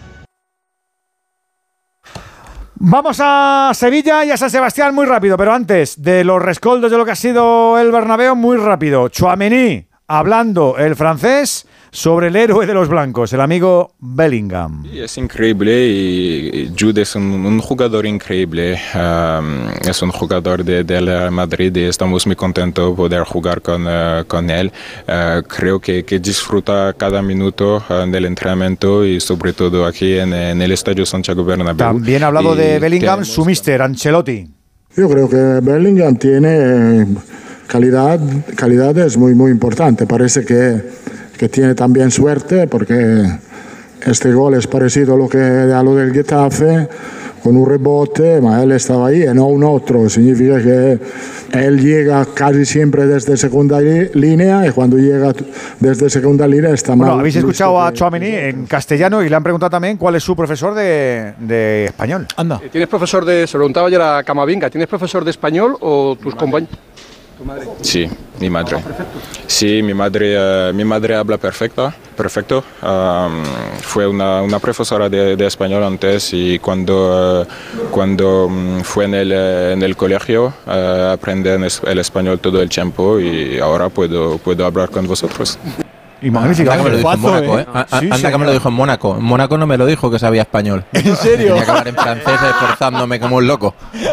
Vamos a Sevilla y a San Sebastián muy rápido, pero antes de los rescoldos de lo que ha sido el Bernabéu, muy rápido. Chouameni hablando el francés sobre el héroe de los blancos, el amigo Bellingham. Sí, es increíble y Jude es un, un jugador increíble, um, es un jugador de, del Madrid y estamos muy contentos de poder jugar con, uh, con él. Uh, creo que, que, disfruta cada minuto uh, del entrenamiento y sobre todo aquí en, en, el Estadio Santiago Bernabéu. También ha hablado de Bellingham, su mister Ancelotti. Yo creo que Bellingham tiene calidad, calidad es muy, muy importante. Parece que que tiene también suerte porque este gol es parecido a lo, que, a lo del Getafe con un rebote, ma él estaba ahí y no un otro. Significa que él llega casi siempre desde segunda línea y cuando llega desde segunda línea está bueno, mal. Habéis escuchado a Chouameni en castellano y le han preguntado también cuál es su profesor de, de español. Anda. ¿Tienes profesor de, se preguntaba ayer a Camavinga, ¿tienes profesor de español o tus compañeros? Sí, mi madre. Sí, mi madre, eh, mi madre habla perfecta, perfecto. Fue una, una profesora de, de español antes y cuando, eh, cuando mm, fue en el, eh, en el colegio eh, aprendí el español todo el tiempo y ahora puedo, puedo hablar con vosotros. Y magnífica. Anda que me lo dijo en Mónaco, ¿eh? ¿eh? A- a- Sí, Anda que me señor. lo dijo en Mónaco. En Mónaco no me lo dijo que sabía español. *laughs* ¿En serio? Tenía que hablar en francés esforzándome como un loco. *laughs*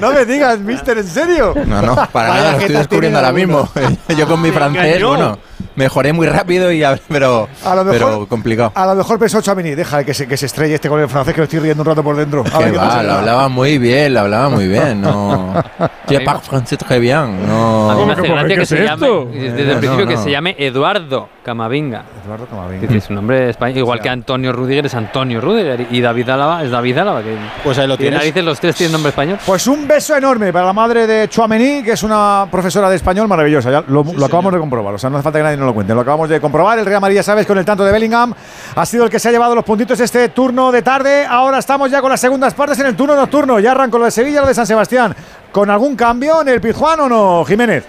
No me digas, mister, ¿en serio? No, no, para Vaya nada, lo jeta estoy descubriendo tiene ahora mismo. *laughs* Yo con mi francés, engañó. bueno, mejoré muy rápido y a- pero, A lo mejor- pero complicado. A lo mejor pensó Chamini, deja que se, que se estrelle este con el francés que lo estoy riendo un rato por dentro. A ver va, lo hablaba muy bien, lo hablaba muy bien. No. *laughs* Je parle français très bien. No. A mí me hace gracia que se llame, desde el no, principio que se llame Eduardo Camavinga. Eduardo Camavinga. Que tiene su nombre español, igual que Antonio Rudiger es Antonio Rudiger y David Álava es David Álava. Que Pues ahí lo tienes. narices los tres tienen nombre español. Pues un beso enorme para la madre de Chuamení, que es una profesora de español maravillosa. Ya lo, lo acabamos de comprobar, o sea, no hace falta que nadie nos lo cuente. Lo acabamos de comprobar. El Real Madrid, ya sabes, con el tanto de Bellingham, ha sido el que se ha llevado los puntitos este turno de tarde. Ahora estamos ya con las segundas partes en el turno nocturno. Ya arrancó lo de Sevilla, lo de San Sebastián. ¿Con algún cambio en el Pizjuán o no, Jiménez?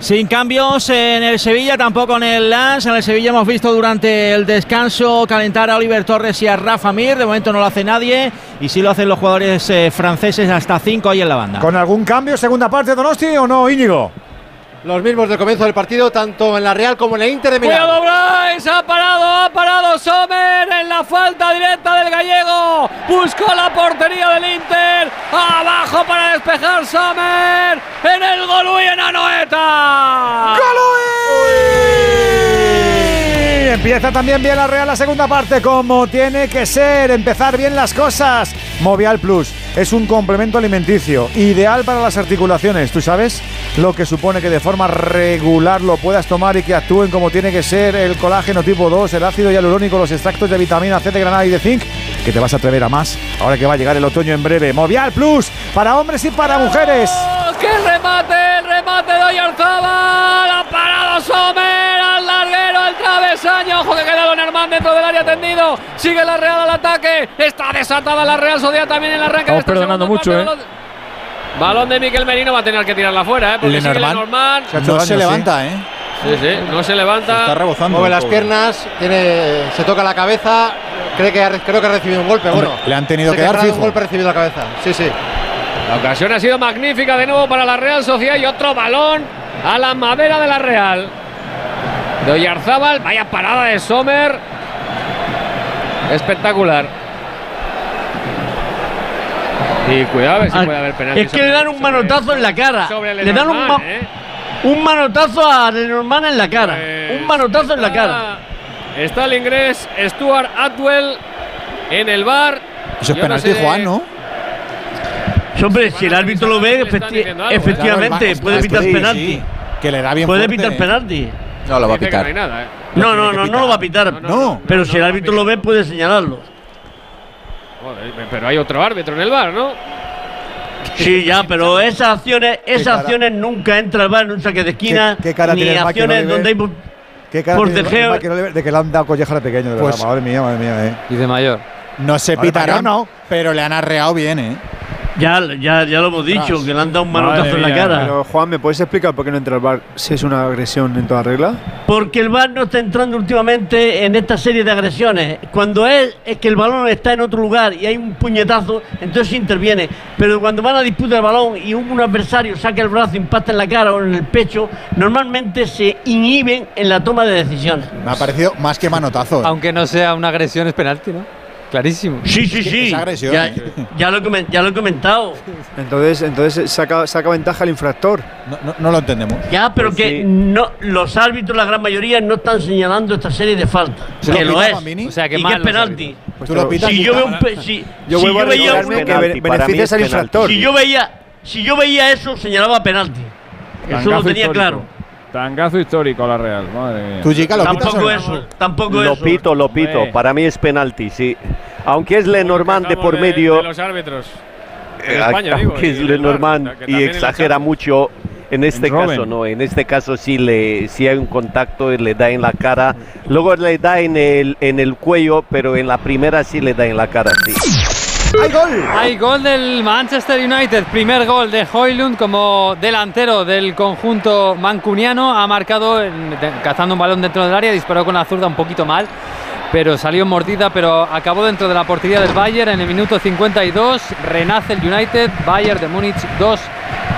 Sin cambios en el Sevilla, tampoco en el Lens. En el Sevilla hemos visto durante el descanso calentar a Oliver Torres y a Rafa Mir. De momento no lo hace nadie. Y sí lo hacen los jugadores eh, franceses, hasta cinco ahí en la banda. ¿Con algún cambio, segunda parte, Donosti o no, Íñigo? Los mismos del comienzo del partido, tanto en la Real como en la Inter de Milán. Cuidado Bryce, ha parado, ha parado Sommer en la falta directa del gallego. Buscó la portería del Inter. Abajo para despejar Sommer. En el Golui en Anoeta. Y empieza también bien la Real la segunda parte, como tiene que ser, empezar bien las cosas. Movial Plus es un complemento alimenticio ideal para las articulaciones. ¿Tú sabes lo que supone que de forma regular lo puedas tomar y que actúen como tiene que ser el colágeno tipo 2, el ácido hialurónico, los extractos de vitamina C de granada y de zinc? Que te vas a atrever a más ahora que va a llegar el otoño en breve. Movial Plus para hombres y para mujeres. ¡Qué remate! El remate de Oyarzábal. Ha parado Sommer travesaño. Ojo que queda Don Hermán dentro del área tendido. Sigue la Real al ataque. Está desatada la Real Sociedad también en el arranque. de Estamos esta perdonando mucho, parte. ¿eh? Balón- de Miquel Merino va a tener que tirarla fuera, ¿eh? Porque sigue Lenormand. Se No daño, se sí. levanta, ¿eh? Sí, sí, no se levanta. Está rebozando. Mueve las piernas, tiene, se toca la cabeza. Cree que ha, creo que ha recibido un golpe. Hombre, bueno, le han tenido se que dar fijo. Un golpe recibido la cabeza. Sí, sí. La ocasión ha sido magnífica de nuevo para la Real Sociedad y otro balón a la madera de la Real. De Oyarzábal, vaya parada de Sommer. Espectacular. Y cuidado a ver si Ah, puede haber penalti. Es que le dan un manotazo en la cara. sobre Le dan un, ma- ¿eh? un manotazo a Lenormand en la cara. un manotazo en la cara. Está el inglés Stuart Atwell en el bar. Eso es Yo no penalti, sé- Juan, ¿no? Hombre, si el árbitro lo ve, efecti- algo, ¿eh? efectivamente, Claro, puede pitar penalti. sí. Que le da bien Puede pitar ¿eh? penalti. No lo va a no pitar. hay nada, ¿eh? No, no, no, no lo va a pitar. No. Pero si el árbitro lo ve, puede señalarlo. Joder, pero hay otro árbitro en el bar, ¿no? Sí, ya, pero *laughs* esas acciones, esas acciones nunca entra al bar en un saque de esquina, ¿Qué- qué cara ni tiene el acciones donde hay por- ¿Qué cara tiene el de que le han dado colleja de pequeño, de Pues- verdad. Madre mía, madre mía, eh. Y de mayor. No se pitará, no. pero le han arreado bien, ¿eh? Ya, ya, ya lo hemos dicho, que le han dado un Madre manotazo en la mía, cara. Pero Juan, ¿me puedes explicar por qué no entra al bar si es una agresión en toda regla? Porque el VAR no está entrando últimamente en esta serie de agresiones. Cuando es, es que el balón está en otro lugar y hay un puñetazo, entonces interviene. Pero cuando van a disputar el balón y un, un adversario saca el brazo, impacta en la cara o en el pecho, normalmente se inhiben en la toma de decisiones. Me ha parecido más que manotazo. Aunque no sea una agresión, es penalti, ¿no? Clarísimo. Sí, sí, sí. Es agresión, ya, ya lo he comen- ya lo he comentado. Entonces, entonces saca, saca ventaja el infractor. No, no- no lo entendemos. Ya, pero Pues que sí. no, los árbitros, la gran mayoría, no están señalando esta serie de faltas. ¿Se que lo es. O sea, que y que mal es penalti. Pues. Si yo veo un pe- si, Yo si vuelvo yo a veía uno- que beneficias al infractor. si yo veía si yo veía eso señalaba penalti. Eso lo tenía histórico. claro. Tangazo histórico a la Real, madre mía. ¿Tú, Jica, lo pitas Tampoco no? eso, tampoco Lo eso. pito, lo pito. Hombre. Para mí es penalti, sí. Aunque es Lenormand de por medio. De los árbitros. En Eh, España, digo, aunque es bar, Lenormand que y exagera mucho. En este En caso no, en este caso sí le sí hay un contacto, le da en la cara, luego le da en el en el cuello, pero en la primera sí le da en la cara, sí. ¡Hay gol! Hay gol del Manchester United. Primer gol de Hoylund como delantero del conjunto mancuniano. Ha marcado cazando un balón dentro del área, disparó con la zurda un poquito mal. Pero salió mordida, pero acabó dentro de la portería del Bayern en el minuto 52. Renace el United, Bayern de Múnich 2,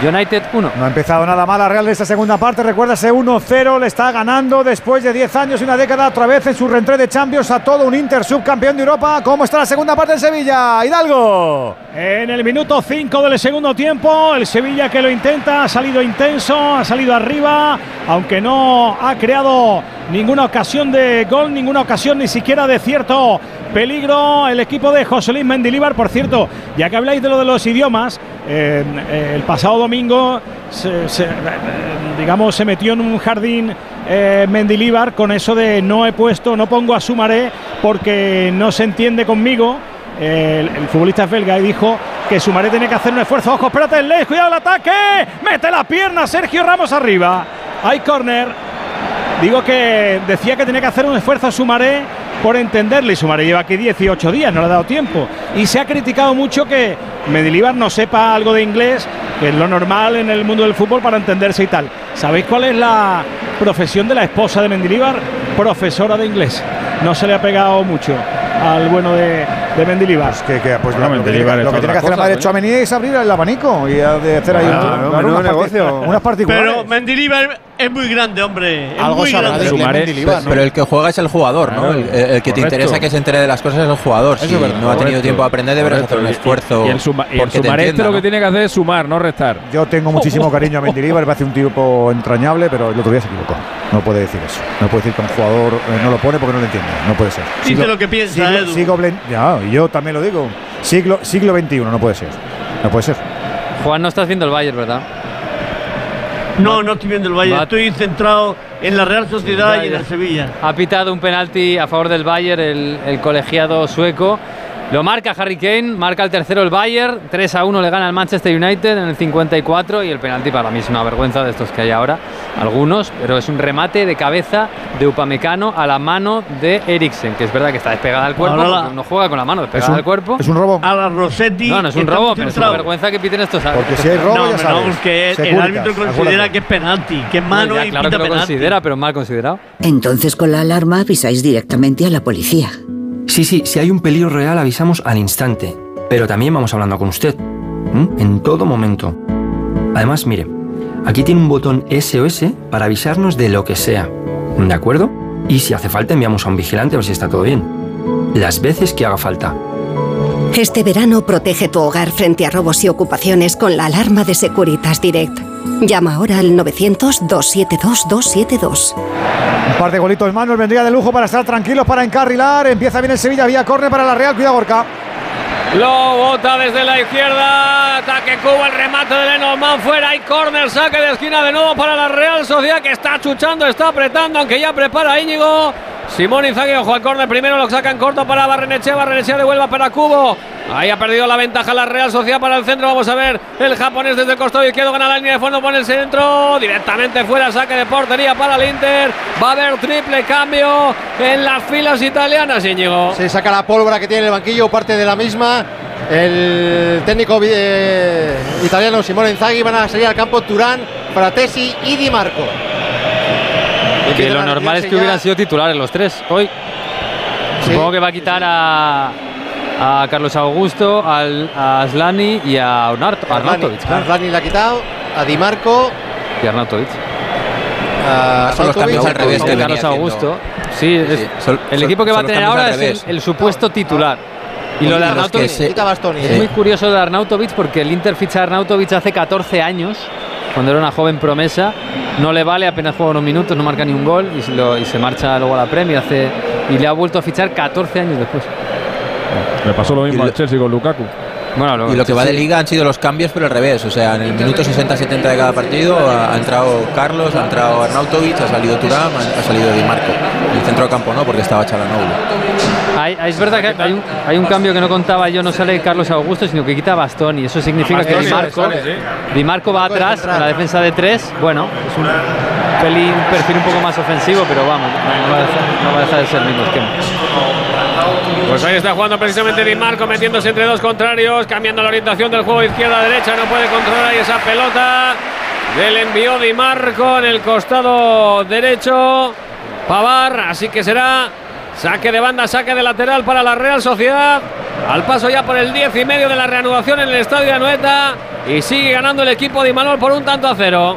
United 1. No ha empezado nada mal la Real de esta segunda parte. Recuerda ese 1-0. Le está ganando después de 10 años y una década otra vez en su reentré de Champions a todo un Inter subcampeón de Europa. ¿Cómo está la segunda parte en Sevilla? Hidalgo. En el minuto 5 del segundo tiempo, el Sevilla que lo intenta, ha salido intenso, ha salido arriba, aunque no ha creado ninguna ocasión de gol, ninguna ocasión ni siquiera de cierto peligro. El equipo de José Luis Mendilíbar, por cierto, ya que habláis de lo de los idiomas, eh, eh, el pasado domingo, se- eh, digamos, se metió en un jardín eh, Mendilíbar con eso de no he puesto, no pongo a Sumaré porque no se entiende conmigo. El, el futbolista es belga y dijo que Sumaré tenía que hacer un esfuerzo. Ojo, espérate, el Leis, cuidado el ataque. Mete la pierna Sergio Ramos arriba. Hay córner. Digo que decía que tenía que hacer un esfuerzo Sumaré por entenderle. Y Sumaré lleva aquí 18 días, no le ha dado tiempo. Y se ha criticado mucho que Medilíbar no sepa algo de inglés, que es lo normal en el mundo del fútbol para entenderse y tal. ¿Sabéis cuál es la profesión de la esposa de Mendilíbar? Profesora de inglés. No se le ha pegado mucho al bueno de, de Mendilíbar. que, pues lo, lo que tiene, lo que tiene que hacer la madre Chouameni es abrir el abanico y ha de hacer ahí Claro, un- negocio. unas particulares. Pero Mendilibar es muy grande, hombre. Es Algo muy sabrá grande. de Sumaré, pero, pero el que juega es el jugador, ¿no? Claro, El, el que te interesa que se entere de las cosas es el jugador. Eso Si verdad, no ha tenido correcto, tiempo de aprender, deberás correcto. hacer un Y- esfuerzo. Y, el, suma, y el sumareste entienda, lo que ¿no? tiene que hacer es sumar, no restar. Yo tengo muchísimo cariño a Mendilibar, me parece un tipo entrañable, pero el otro día se equivocó. No puede decir eso. No puede decir que un jugador eh, no lo pone porque no lo entiende. No puede ser. Dice lo que piensa, siglo, Edu. siglo ya, yo también lo digo. Siglo, siglo XXI, no puede ser. No puede ser. Juan, no estás viendo el Bayern, ¿verdad? No, no estoy viendo el Bayern. Va- Estoy centrado en la Real Sociedad y en el Sevilla. Ha pitado un penalti a favor del Bayern, el, el colegiado sueco. Lo marca Harry Kane, marca el tercero el Bayern, 3 a 1 le gana al Manchester United en el 54 y el penalti para mí es una vergüenza de estos que hay ahora, algunos, pero es un remate de cabeza de Upamecano a la mano de Eriksen, que es verdad que está despegada del cuerpo, la- uno juega con la mano despegada Es un- del cuerpo. Es un robo. A la Rossetti. No, no es un robo, pero es una vergüenza que piten estos Porque si hay robo, no, ya no, sabes. porque el Securitas, árbitro considera acuérdate. que es penalti, que es mano Ya, y claro pita que lo penalti. considera, pero mal considerado. Entonces con la alarma avisáis directamente a la policía. Sí, sí, si hay un peligro real avisamos al instante. Pero también vamos hablando con usted. En todo momento. Además, mire, aquí tiene un botón SOS para avisarnos de lo que sea. ¿De acuerdo? Y si hace falta enviamos a un vigilante a ver si está todo bien. Las veces que haga falta. Este verano protege tu hogar frente a robos y ocupaciones con la alarma de Securitas Direct. Llama ahora al 900-272-272. Un par de golitos manos vendría de lujo para estar tranquilos, para encarrilar. Empieza bien el Sevilla, vía córner para la Real. Cuidado, Gorka. Lo bota desde la izquierda. Ataque Cuba, el remate de Lenormand fuera. Hay córner, saque de esquina de nuevo para la Real Sociedad que está chuchando, está apretando, aunque ya prepara Íñigo. Simón Inzaghi, ojo al córner, primero lo saca en corto para Barrenechea, Barrenechea devuelve para Cubo. Ahí ha perdido la ventaja la Real Sociedad para el centro. Vamos a ver el japonés desde el costado izquierdo, gana la línea de fondo, pone el centro. Directamente fuera, saque de portería para el Inter. Va a haber triple cambio en las filas italianas, Íñigo. Se saca la pólvora que tiene el banquillo, parte de la misma. El técnico eh, italiano Simone Inzaghi van a salir al campo Turán, Fratesi y Di Marco. Que lo normal es que hubieran sido titulares los tres hoy. Supongo que va a quitar a, a Carlos Augusto, al, a Slani y a Arnaut- Arnautovic. Arlani, Arlani la ha quitado, a Di Marco, Y Arnautovic. a Son los cambios al revés que Carlos. Augusto. Sí, es- Sí, son- el equipo que va a tener ahora es el supuesto titular. Y lo de Arnautovic se- Bastoni. es eh. muy curioso de Arnautovic porque el Inter ficha a Arnautovic hace 14 años, cuando era una joven promesa. No le vale, apenas juega unos minutos, no marca ni un gol y se, lo- y se marcha luego a la Premier. Hace, y le ha vuelto a fichar 14 años después. Le pasó lo mismo al Chelsea con Lukaku. Bueno, Y lo que va de liga han sido los cambios, pero al revés. O sea, en el minuto 60-70 de cada partido ha, ha entrado Carlos, ha entrado Arnautovic, ha salido Turam, ha, ha salido Di Marco. El centro de campo no, porque estaba Chalanoglu. Hay- hay- es verdad que hay un, hay un cambio que no contaba yo, no sale Carlos Augusto, sino que quita Bastoni. Eso significa que Di Marco, Di Marco va atrás en la defensa de tres. Bueno, es un pelín, un perfil un poco más ofensivo, pero vamos, no, va a dejar, no va a dejar de ser el mismo esquema. Pues ahí está jugando precisamente Di Marco, metiéndose entre dos contrarios, cambiando la orientación del juego de izquierda a derecha. No puede controlar ahí esa pelota. Del envío Di Marco en el costado derecho. Pavar, así que será saque de banda, saque de lateral para la Real Sociedad. Al paso ya por el 10 y medio de la reanudación en el estadio de. Y sigue ganando el equipo de Imanol por un tanto a cero.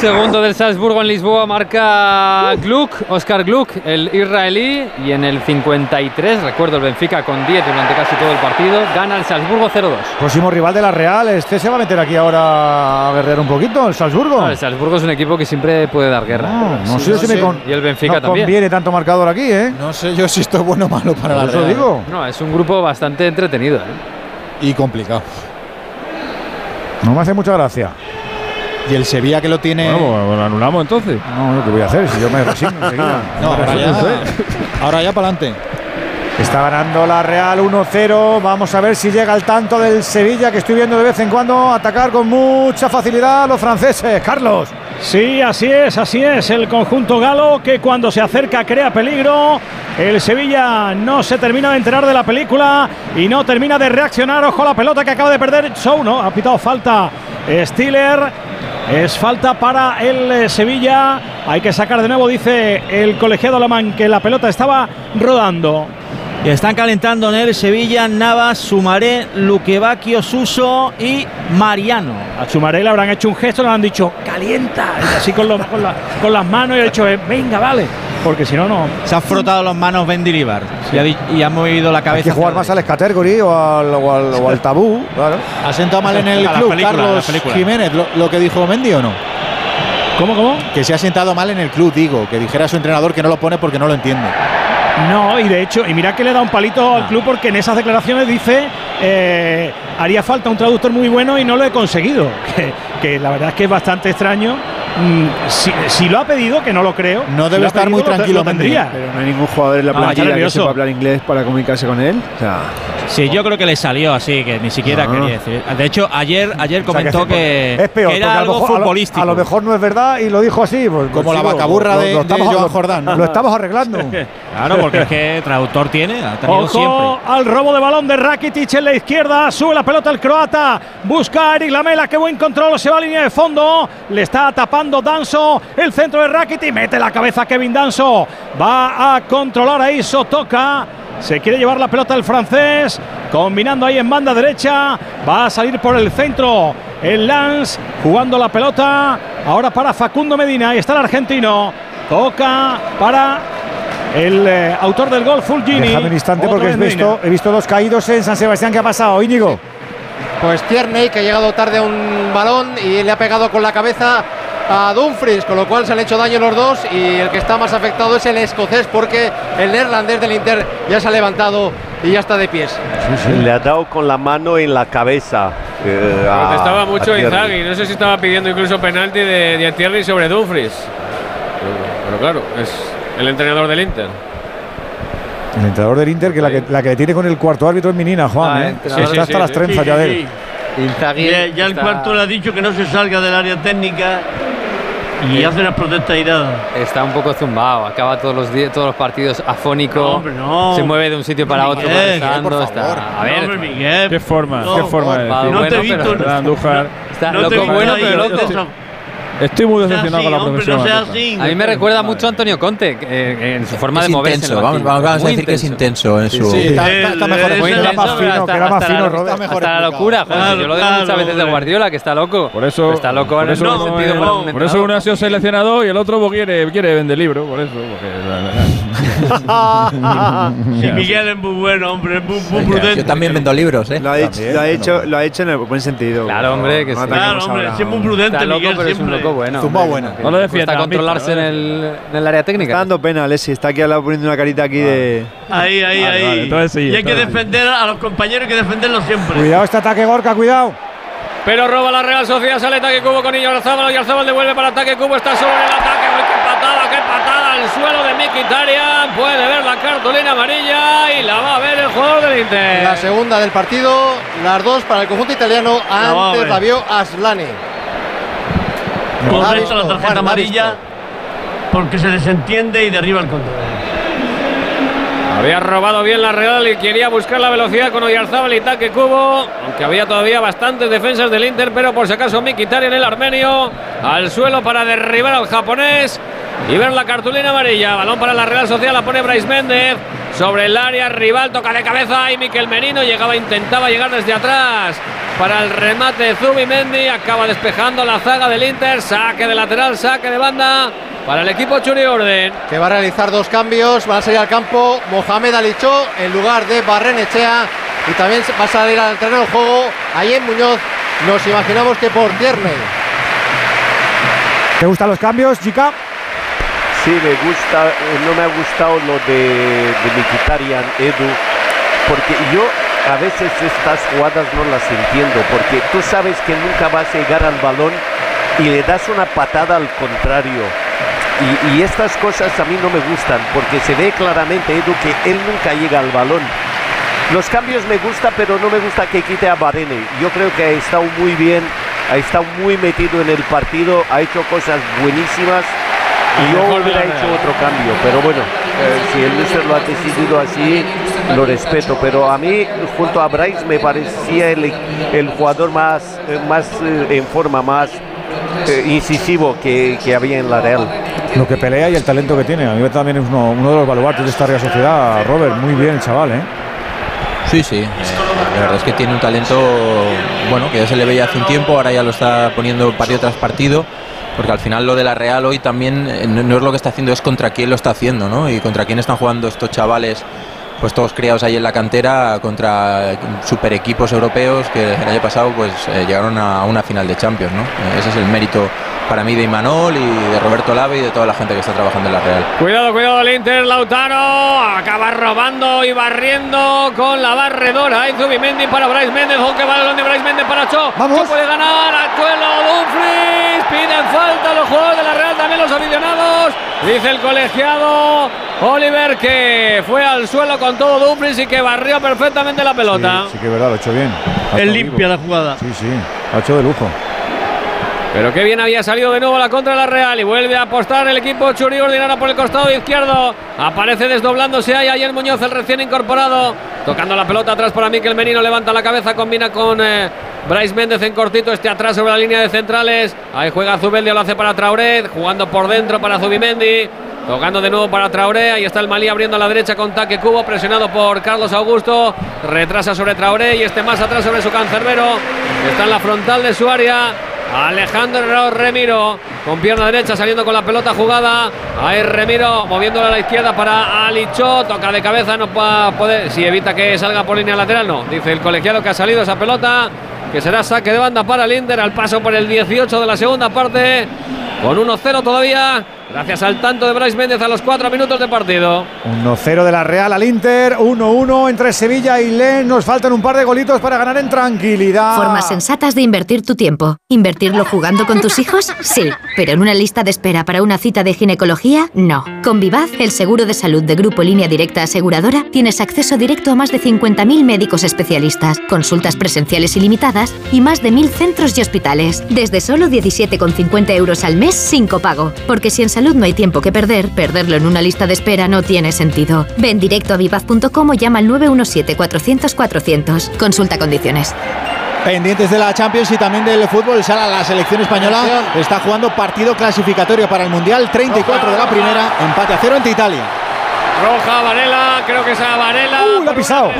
Segundo del Salzburgo en Lisboa marca Gluck, Oscar Gluck, el israelí. Y en el 53, recuerdo el Benfica con 10 durante casi todo el partido, gana el Salzburgo 0-2. Próximo rival de la Real, este se va a meter aquí ahora a guerrear un poquito, el Salzburgo. No, el Salzburgo es un equipo que siempre puede dar guerra. No, no sé si me con- Y el Benfica no también. conviene tanto marcador aquí, ¿eh? No sé yo si esto es bueno o malo para la Real. digo. No, es un grupo bastante entretenido. ¿eh? Y complicado. No me hace mucha gracia. Y el Sevilla que lo tiene. Bueno, pues lo anulamos entonces. No, ¿qué voy a hacer? Si yo me resigno *laughs* enseguida. No, ahora ya, resigno. ahora ya para adelante. Está ganando la Real 1-0. Vamos a ver si llega al tanto del Sevilla, que estoy viendo de vez en cuando atacar con mucha facilidad a los franceses. Carlos. Sí, así es, así es. El conjunto galo que cuando se acerca crea peligro. El Sevilla no se termina de enterar de la película y no termina de reaccionar. Ojo a la pelota que acaba de perder Show, ¿no? Ha pitado falta Stiller. Es falta para el eh, Sevilla. Hay que sacar de nuevo, dice el colegiado alemán, que la pelota estaba rodando. Y están calentando en el Sevilla Navas, Sumaré, Luquevaquio, Suso y Mariano. A Chumaré le habrán hecho un gesto, le han dicho calienta, así con, los- con la- con las manos y ha dicho eh, venga, vale. Porque si no, no. Se han frotado las manos Bendilibar y, ha, di- y ha movido la Hay cabeza. que jugar más al category o al, o al- o al tabú, claro. ¿Ha sentado mal en *laughs* el A club película, Carlos. Jiménez lo, lo que dijo Mendy o no? ¿Cómo, cómo? Que se ha sentado mal en el club, digo. Que dijera a su entrenador que no lo pone porque no lo entiende. No, y de hecho, y mira que le da un palito al club porque en esas declaraciones dice eh, haría falta un traductor muy bueno y no lo he conseguido. *laughs* Que, que la verdad es que es bastante extraño. Mm, si, si lo ha pedido, que no lo creo. No debe estar pedido, muy tranquilo lo tendría. Pero no hay ningún jugador en la está plantilla que nervioso. sepa hablar inglés para comunicarse con él. O sea, Sí, yo creo que le salió así, que ni siquiera Ah. quería decir. De hecho, ayer, ayer O sea, que comentó que, es peor, que era a algo mejor- a lo- futbolístico. A lo, mejor no es verdad y lo dijo así. pues- Como pues, la vacaburra de- lo de estamos- Joan lo- Jordán, ¿no? Lo estamos arreglando. *laughs* Claro, porque es que traductor tiene, ha Ojo siempre. al robo de balón de Rakitic en la izquierda. Sube la pelota el croata. Busca a Eric Lamela. Qué buen control. Se va a línea de fondo. Le está tapando Danso. El centro de Rakitic. Mete la cabeza Kevin Danso. Va a controlar ahí Sotoka. Se quiere llevar la pelota el francés. Combinando ahí en banda derecha. Va a salir por el centro. El Lance jugando la pelota. Ahora para Facundo Medina. Ahí está el argentino. Toca para el eh, autor del gol, Fulgini. Déjame un instante porque he visto, he visto dos caídos en San Sebastián. ¿Qué ha pasado, Íñigo? Pues Tierney, que ha llegado tarde a un balón y le ha pegado con la cabeza a Dumfries, con lo cual se han hecho daño los dos y el que está más afectado es el escocés porque el neerlandés del Inter ya se ha levantado y ya está de pies. Le ha dado con la mano en la cabeza. eh, a- Protestaba mucho a Tierney. Inzaghi. No sé si estaba pidiendo incluso penalti de, de Thierry sobre Dumfries. Pero, pero claro, es el entrenador del Inter. El entrenador del Inter, que la que, la que tiene con el cuarto árbitro es Minina, Juan. Ah, ¿eh? Está Sí, hasta sí, las trenzas Sí, ya sí, de él. Ya, ya el está- cuarto le ha dicho que no se salga del área técnica y hace unas protestas airadas. Está un poco zumbado, acaba todos los días, todos los partidos afónico. No, hombre, no. Se mueve de un sitio para otro Miguel, protestando, por está-. A ver, No, hombre, Miguel. Qué forma, No, qué forma de va, decir. No te he bueno, visto. está no loco bueno, pero no loco. Estoy muy decepcionado con la hombre, profesión. A mí me recuerda mucho a Antonio Conte eh, en su forma Es de moverse. intenso, vamos, a decir que es intenso en su. Sí, está, Eh, está- está mejor Era más fino, hasta- que era más hasta fino, la-. Está Hasta locura. Claro, yo lo digo muchas veces de. Guardiola, que está loco. Por eso, está loco por en el eso, no, uno sentido por eso uno ha sido seleccionado y el otro pues, quiere, quiere vender libro, por eso. Porque, *laughs* Sí, Miguel es muy bueno, hombre, es muy, muy prudente. Yo también vendo libros, ¿eh? lo ha, dicho, lo, ha hecho, lo ha hecho en el buen sentido. Claro, hombre, que No sí. Claro, hombre, es muy prudente, Está loco, Miguel, pero es un siempre. loco bueno. Zumba bueno. No lo defienda, Víctor, controlarse en el, en el área Está técnica. dando pena, Alessi. Está aquí al lado poniendo una carita aquí de. Ahí, ahí, Vale, ahí. vale, entonces sí, y hay que defender a los compañeros, hay que defenderlos siempre. Cuidado este ataque, Gorka, cuidado. Pero roba la Real Sociedad, sale ataque cubo con Arzábal y Arzábal devuelve para ataque cubo, está sobre el ataque, ¡Ay, qué patada, qué patada al suelo de Mkhitaryan, puede ver la cartulina amarilla y la va a ver el jugador del Inter. La segunda del partido, las dos para el conjunto italiano La va a ante ver. Fabio Aslani. La ha Correcta visto, la tarjeta la amarilla porque se desentiende y derriba el control. Había robado bien la Real y quería buscar la velocidad con Oyarzábal y Taque Cubo, aunque había todavía bastantes defensas del Inter, pero por si acaso Mikitarian el armenio al suelo para derribar al japonés y ver la cartulina amarilla. Balón para la Real Social, la pone Bryce Méndez. Sobre el área rival, toca de cabeza y Miquel Menino llegaba, intentaba llegar desde atrás. Para el remate Zubimendi, acaba despejando la zaga del Inter, saque de lateral, saque de banda para el equipo Churi Orden. Que va a realizar dos cambios, va a salir al campo Mohamed Alichó en lugar de Barrenechea y también va a salir al terreno de juego en Muñoz, nos imaginamos que por Tierney. ¿Te gustan los cambios, chica? Sí, me gusta, eh, no me ha gustado lo de, de Mikitarian, Edu, porque yo a veces estas jugadas no las entiendo, porque tú sabes que nunca vas a llegar al balón y le das una patada al contrario. Y, y, estas cosas a mí no me gustan, porque se ve claramente, Edu, que él nunca llega al balón. Los cambios me gusta, pero no me gusta que quite a Barene. Yo creo que ha estado muy bien, ha estado muy metido en el partido, ha hecho cosas buenísimas. Y yo hubiera hecho otro cambio, pero bueno, eh, si el mister lo ha decidido así, lo respeto. Pero a mí, junto a Bryce, me parecía el, el jugador más, eh, más eh, en forma, más eh, incisivo que, que, había en la Real. Lo que pelea y el talento que tiene. A mí también es uno, uno de los baluartes de esta Real Sociedad, Robert. Muy bien el chaval, ¿eh? Sí, sí. Eh, la verdad es que tiene un talento, bueno, que ya se le veía hace un tiempo, ahora ya lo está poniendo partido tras partido porque al final lo de la Real hoy también eh, no, es lo que está haciendo, es contra quién lo está haciendo, ¿no? Y contra quién están jugando estos chavales, pues todos criados ahí en la cantera, contra super equipos europeos que el año pasado pues eh, llegaron a una final de Champions, ¿no? Eh, ese es el mérito para mí de Imanol y de Roberto Lave y de toda la gente que está trabajando en la Real. Cuidado, cuidado el Inter, Lautaro acaba robando y barriendo con la barredora. Hay Zubimendi para Bryce Méndez, que el de Bryce Méndez para Cho. Vamos. Cho puede ganar, Achuelo, Dumfries, piden falta los jugadores de la Real, también los aficionados. Dice el colegiado Oliver que fue al suelo con todo Dumfries y que barrió perfectamente la pelota. Sí, sí que es verdad, lo ha hecho bien. Es limpia la jugada. Sí, sí, lo ha hecho de lujo. Pero qué bien había salido de nuevo la contra de la Real y vuelve a apostar el equipo Churi Ordinara por el costado izquierdo. Aparece desdoblándose ahí ayer Muñoz, el recién incorporado. Tocando la pelota atrás para Miquel Menino, levanta la cabeza, combina con eh, Bryce Méndez en cortito, este atrás sobre la línea de centrales. Ahí juega Zubeldia, lo hace para Traoré, jugando por dentro para Zubimendi. Tocando de nuevo para Traoré. Ahí está el Malí abriendo a la derecha con Taque Cubo. Presionado por Carlos Augusto. Retrasa sobre Traoré. Y este más atrás sobre su cancerbero. Está en la frontal de su área. Alejandro Remiro con pierna derecha saliendo con la pelota jugada. Ahí Remiro moviéndola a la izquierda para Alicho. Toca de cabeza, no va poder. Si evita que salga por línea lateral, no. Dice el colegiado que ha salido esa pelota. Que será saque de banda para el Inter al paso por el 18 de la segunda parte. Con 1-0 todavía. Gracias al tanto de Bryce Méndez a los 4 minutos de partido. 1-0 de la Real al Inter, 1-1 entre Sevilla y Lens. Nos faltan un par de golitos para ganar en tranquilidad. Formas sensatas de invertir tu tiempo. ¿Invertirlo jugando con tus hijos? Sí. Pero en una lista de espera para una cita de ginecología, no. Con Vivaz, el seguro de salud de Grupo Línea Directa Aseguradora, tienes acceso directo a más de 50.000 médicos especialistas, consultas presenciales ilimitadas y más de 1.000 centros y hospitales. Desde solo 17,50 euros al mes sin copago. Porque si en salud no hay tiempo que perder, perderlo en una lista de espera no tiene sentido. Ven directo a vivaz.com o llama al 917-400-400. Consulta condiciones. Pendientes de la Champions y también del fútbol, Sala, la selección española está jugando partido clasificatorio para el Mundial, 34 de la primera, empate a cero ante Italia. Roja, Varela, creo que es a Varela. Uh, le ha pisado.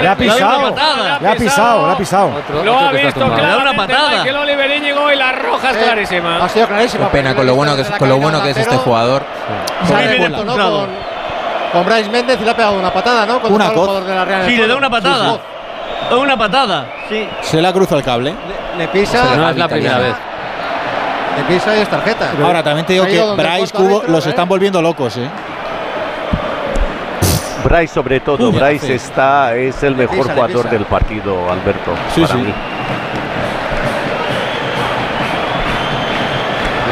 le ha pisado. Le ha pisado, le ha pisado. Lo ha visto claro. una patada. Michael Oliver Íñigo y la roja es clarísima. Ha sido clarísima. Qué pena con lo bueno que es, con lo bueno que es este jugador. Con Bryce Méndez y le ha pegado una patada, ¿no? Una la Sí, le da una patada. Una patada, sí. Se la cruza el cable. Le, le pisa. No es la primera vez. Le pisa y es tarjeta. Ahora también te digo que Bryce Cubo los ¿eh? están volviendo locos, ¿eh? Bryce sobre todo, Bryce sí. está, es el mejor pisa, jugador del partido, Alberto. Sí, para sí. mí.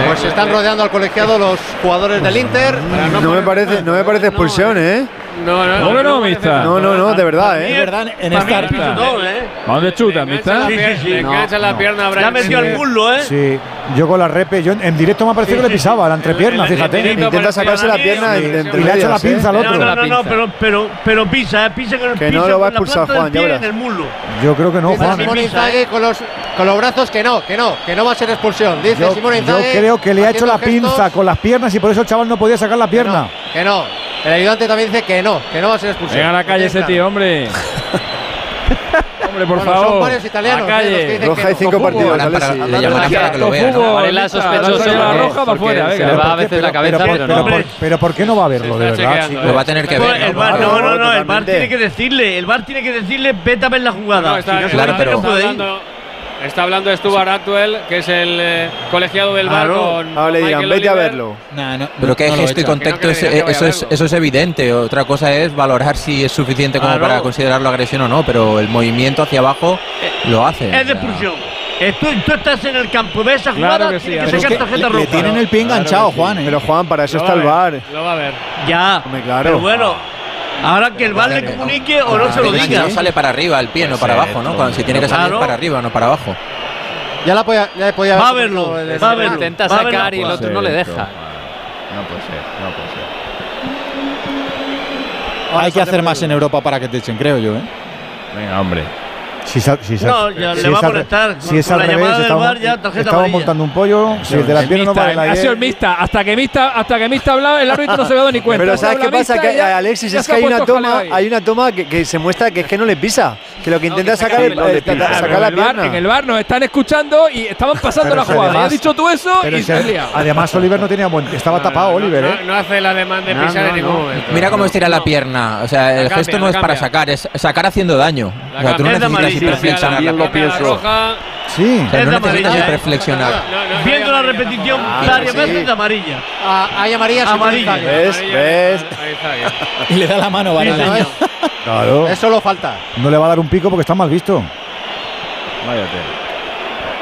Pues se están rodeando al colegiado los jugadores del Inter. para No me parece, no me parece expulsión, ¿eh? No, no, no. No, no, no, de verdad, ¿eh? Verdad, en esta amistad. ¿A dónde chuta, amistad? Sí, sí, sí. Le la pierna, Brian. Ya el muslo, ¿eh? Sí. Yo con la repe, yo en directo me ha parecido que le pisaba la entrepierna, fíjate. Intenta sacarse la pierna y le ha hecho la pinza al otro. No, no, no, pero, pero, pisa, pisa con el Que no lo va a expulsar Juan, ya. Yo creo que no, Juan. Simón Inzague con los, con los brazos que no, que no, que no va a ser expulsión. Dice Simón Inzague. Yo creo que le ha hecho la pinza con las piernas y por eso el chaval no podía sacar la pierna. Que no. El ayudante también dice que no, que no va a ser expulsado. Venga a la calle ese tío, hombre. *laughs* hombre, por favor. Son varios italianos. La ¿eh? calle. Roja y cinco partidos. Le llamarán para que lo vean. ¿no? Varela sospechoso. La ¿eh? roja para afuera. ¿eh? Se le va a veces la cabeza, pero, no. Pero ¿por qué no va a verlo, de verdad? Lo va a tener que ver. No, no, no. El bar tiene que decirle. El bar tiene que decirle, vete a ver la jugada. Claro, pero. Está hablando Stuart Atwell, que es el eh, colegiado del ah, bar con Ahora le dirán, vete a verlo. Nah, no, Pero que no gesto he y contexto, es, eso, es, eso es evidente. Otra cosa es valorar si es suficiente como ah, para considerarlo agresión o no, pero el movimiento hacia abajo eh, lo hace. Es de expulsión. Tú, tú, estás en el campo de esa jugada, claro que sí, tiene que tarjeta roja. Le tienen el pie enganchado, claro Juan. Eh. Pero Juan, para eso lo está el bar. Lo va a ver. Ya. Claro. Pero bueno, ah. Ahora que el VAR le comunique o no se lo diga. No sale para arriba el pie, no para abajo, ¿no? Cuando si tiene que salir para arriba, no para abajo. Ya la podía, ya podía va a verlo, va a verlo. Intenta sacar y el otro no le deja. No puede ser, no puede ser. Hay que hacer más en Europa para que te echen, creo yo, ¿eh? Venga, hombre. Si es, si es, no, ya le va a molestar. Si es al revés, del estamos, montando un pollo. Si de la pierna no vale la mixta. Hasta que mixta, hasta que mixta hablaba, el árbitro no se había dado ni *laughs* cuenta. Pero ¿sabes qué pasa? Que eh, Alexis, es que hay una toma, hay una toma que, se muestra que es que no le pisa. Que lo que intenta no, que sacar es eh, sacar la pierna. En el bar nos están escuchando y estaban pasando la jugada. Has dicho tú eso y Además, Oliver no tenía buen. Estaba tapado, Oliver. ¿eh? No hace la demanda de pisar en ningún momento. Mira cómo estira la pierna. O sea, el gesto no es para sacar, es sacar haciendo daño sí, reflexionar. También lo pienso. Sí, es no amarilla, ¿eh? reflexionar. No, no, Viendo la repetición varias veces, es amarilla. Ah, hay amarilla, amarilla. ¿Ves? ¿Ves? y le da la mano, *laughs* claro. Eso lo falta. No le va a dar un pico porque está mal visto. Váyate.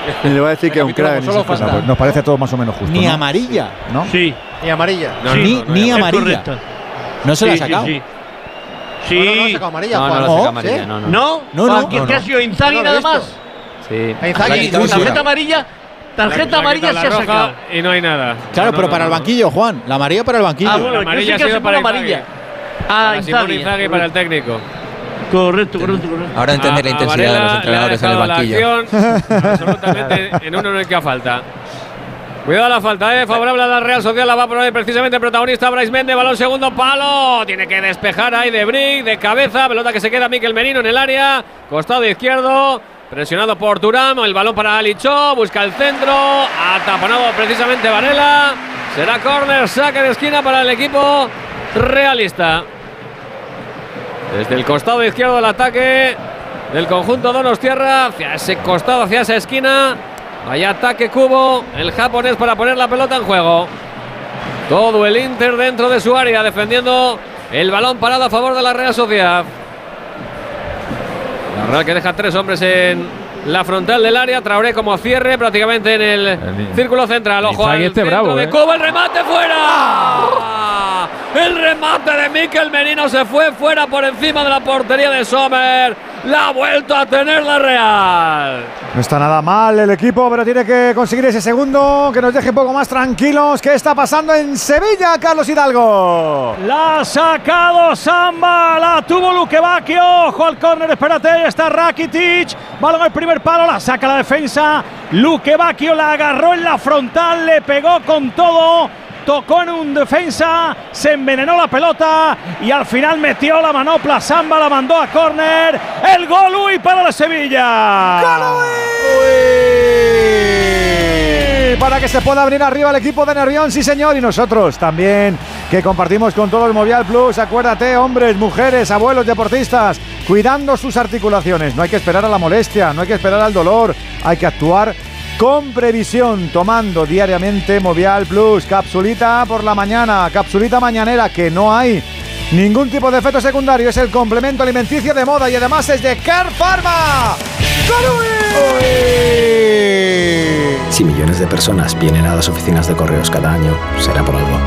*laughs* Y le voy a decir que un crack nos parece todo más o menos justo. Ni ¿no? amarilla, ¿no? Sí. Ni amarilla. No, sí, no, ni, ni amarilla. No se sí, la ha sacado. Sí, Sí. No, no, no ha sacado amarilla, no, Juan. No, no, no, nada? Sí. Tarjeta amarilla. Tarjeta amarilla se ha sacado. Y no hay nada. Claro, pero para el banquillo, Juan. La amarilla para el banquillo. Ah, bueno, la amarilla sí que ha sido para amarilla. Ah, Inzaghi. para el técnico. Correcto, correcto, correcto. Ahora entender la ah, intensidad de los entrenadores en el banquillo. absolutamente en uno no hay que falta. Cuidado la falta, ¿eh? favorable a la Real Sociedad. La va a poner precisamente el protagonista Bryce Méndez. Balón segundo palo. Tiene que despejar ahí de Brick, de cabeza. Pelota que se queda Miquel Merino en el área. Costado izquierdo. Presionado por Turam. El balón para Alichó. Busca el centro. Atapanado precisamente Varela. Será córner. Saque de esquina para el equipo realista. Desde el costado izquierdo del ataque del conjunto Donos Tierra. Hacia ese costado, hacia esa esquina. Vaya ataque cubo el japonés para poner la pelota en juego. Todo el Inter dentro de su área defendiendo el balón parado a favor de la Real Sociedad. La Real que deja tres hombres en la frontal del área. Traoré como cierre prácticamente en el, círculo central. Ojo al este bravo, de eh. El remate fuera. El remate de Mikel Merino se fue fuera por encima de la portería de Sommer la ha vuelto a tener la Real. No está nada mal el equipo, pero tiene que conseguir ese segundo que nos deje un poco más tranquilos. ¿Qué está pasando en Sevilla, Carlos Hidalgo? La ha sacado Samba, la tuvo Luquevaque. Ojo al córner, espérate, ahí está Rakitic. Balón el primer palo, la saca la defensa. Luquevaquio la agarró en la frontal, le pegó con todo tocó en un defensa, se envenenó la pelota y al final metió la manopla. Samba la mandó a córner. El gol Uy para la Sevilla. Para que se pueda abrir arriba el equipo de Nervión, sí señor, y nosotros también, que compartimos con todo el Movial Plus. Acuérdate, hombres, mujeres, abuelos, deportistas, cuidando sus articulaciones. No hay que esperar a la molestia, no hay que esperar al dolor, hay que actuar con previsión, tomando diariamente Movial Plus, capsulita por la mañana, capsulita mañanera que no hay. Ningún tipo de efecto secundario, es el complemento alimenticio de moda y además es de Car Pharma. Si millones de personas vienen a las oficinas de correos cada año, será por algo.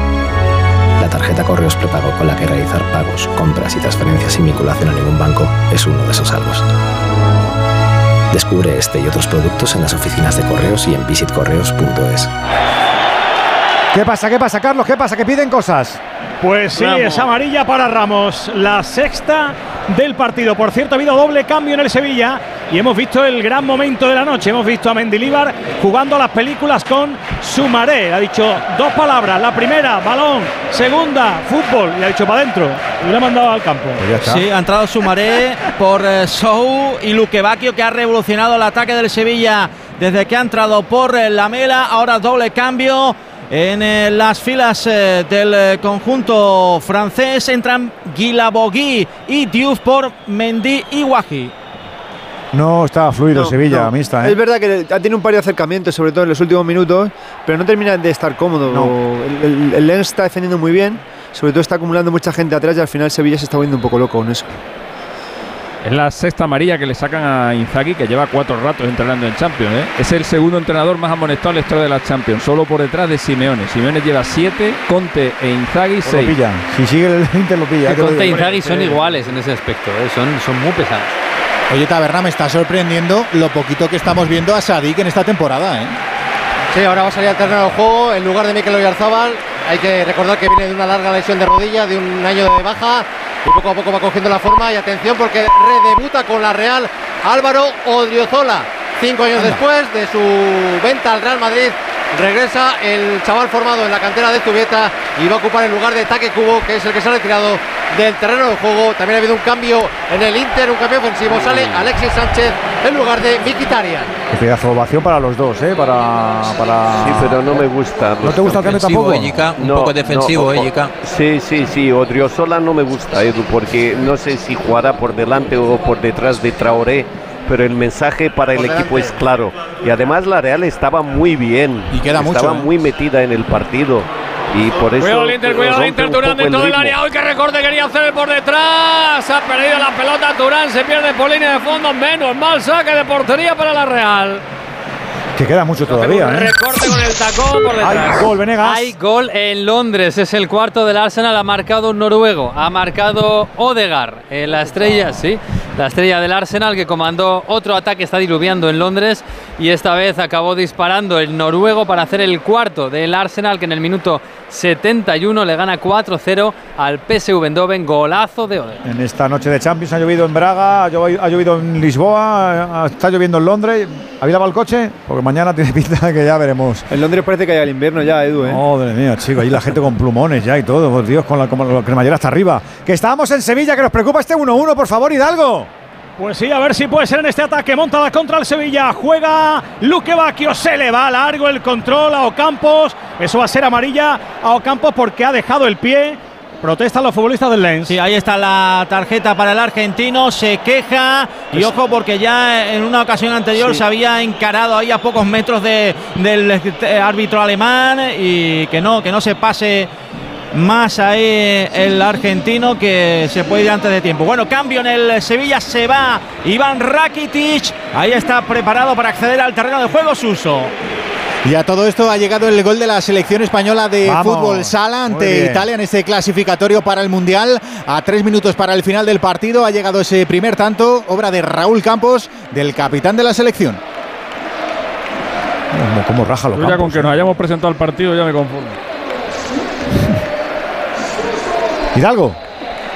La tarjeta correos prepago con la que realizar pagos, compras y transferencias sin vinculación a ningún banco es uno de esos salvos. Descubre este y otros productos en las oficinas de correos y en visitcorreos.es. ¿Qué pasa? ¿Qué pasa, Carlos? ¿Qué pasa? ¿Que piden cosas? Pues sí, Ramos. es amarilla para Ramos, la sexta del partido. Por cierto, ha habido doble cambio en el Sevilla y hemos visto el gran momento de la noche. Hemos visto a Mendilíbar jugando a las películas con Sumaré. Ha dicho dos palabras. La primera, balón. Segunda, fútbol. Y ha dicho para adentro. Y lo ha mandado al campo. Sí, ha entrado Sumaré *laughs* por eh, Sou y Luque Bacchio, que ha revolucionado el ataque del Sevilla desde que ha entrado por eh, Lamela. Ahora doble cambio. En eh, las filas eh, del eh, conjunto francés entran Guilabogui y Diouf por Mendy y Wahi. No está fluido No, Sevilla, no. mixta. ¿eh? Es verdad que ha tenido un par de acercamientos, sobre todo en los últimos minutos, pero no termina de estar cómodo. El, el- el Lens está defendiendo muy bien, sobre todo está acumulando mucha gente atrás y al final Sevilla se está volviendo un poco loco con eso. Es la sexta amarilla que le sacan a Inzaghi, que lleva cuatro ratos entrenando en Champions. ¿eh? Es el segundo entrenador más amonestado en la historia de la Champions, solo por detrás de Simeone. Simeone lleva siete, Conte e Inzaghi Pues seis. lo pillan. Si sigue el *laughs* Inter lo pilla. Conte e. Inzaghi son iguales en ese aspecto, ¿eh? son, son muy pesados. Oye, Taberna, me está sorprendiendo lo poquito que estamos viendo a Sadik en esta temporada, ¿eh? Sí, ahora va a salir al terreno del juego en lugar de Mikel Oyarzabal. Hay que recordar que viene de una larga lesión de rodilla, de un año de baja y poco a poco va cogiendo la forma. Y atención porque redebuta con la Real Álvaro Odriozola. Cinco años después de su venta al Real Madrid, regresa el chaval formado en la cantera de Zubieta y va a ocupar el lugar de Taque Cubo, que es el que se ha retirado del terreno del juego. También ha habido un cambio en el Inter, un cambio ofensivo. Sale Alexis Sánchez en lugar de Mkhitaryan. Qué pedazo de ovación para los dos, ¿eh? Para, para... Sí, pero no me gusta. ¿No te gusta el cambio tampoco? un poco defensivo, no, Yeka. Sí, sí, sí. Odriozola no me gusta, Edu, porque no sé si jugará por delante o por detrás de Traoré, pero el mensaje para el equipo es claro. Y además la Real estaba muy bien. Y queda mucho, Estaba ¿eh? muy metida en el partido. Y por eso. Cuidado el Inter, cuidado el Inter, Turán dentro del área. Hoy que recorte quería hacer por detrás. Ha perdido la pelota Turán, se pierde por línea de fondo. Menos mal saque de portería para la Real. Que queda mucho todavía, Un ¿eh? recorte con el tacón por detrás. Hay gol, Venegas. Hay gol en Londres, es el cuarto del Arsenal, ha marcado un noruego, ha marcado Odegar, eh, la estrella, sí, la estrella del Arsenal que comandó otro ataque, está diluviando en Londres y esta vez acabó disparando el noruego para hacer el cuarto del Arsenal que en el minuto 71 le gana 4-0 al PSV Eindhoven, golazo de Odegar. En esta noche de Champions ha llovido en Braga, ha llovi- ha llovido en Lisboa, está lloviendo en Londres. ¿Habéis lavado el coche? Porque mañana tiene pinta de que ya veremos. En Londres parece que haya el invierno ya, Edu. ¿eh? Madre mía, chico, ahí la gente con plumones ya y todo, por Dios, con la, con la cremallera hasta arriba. Que estábamos en Sevilla, que nos preocupa este 1-1, por favor, Hidalgo. Pues sí, a ver si puede ser en este ataque. Monta la contra el Sevilla. Juega Luque Bacchio. Se le va largo el control a Ocampos. Eso va a ser amarilla a Ocampos porque ha dejado el pie. Protestan los futbolistas del Lens. Sí, ahí está la tarjeta para el argentino, se queja y ojo porque ya en una ocasión anterior Sí. se había encarado ahí a pocos metros de- del eh, árbitro alemán y que no, que no se pase más ahí el argentino que se puede ir antes de tiempo. Bueno, cambio en el Sevilla, se va Iván Rakitic, ahí está preparado para acceder al terreno de juego Suso. Y a todo esto ha llegado el gol de la selección española de Vamos. fútbol sala ante. Italia en este clasificatorio para el Mundial. A tres minutos para el final del partido ha llegado ese primer tanto, obra de Raúl Campos, del capitán de la selección. Como, como raja los Yo ya con que ¿eh? nos hayamos presentado al partido ya me conformo. Hidalgo.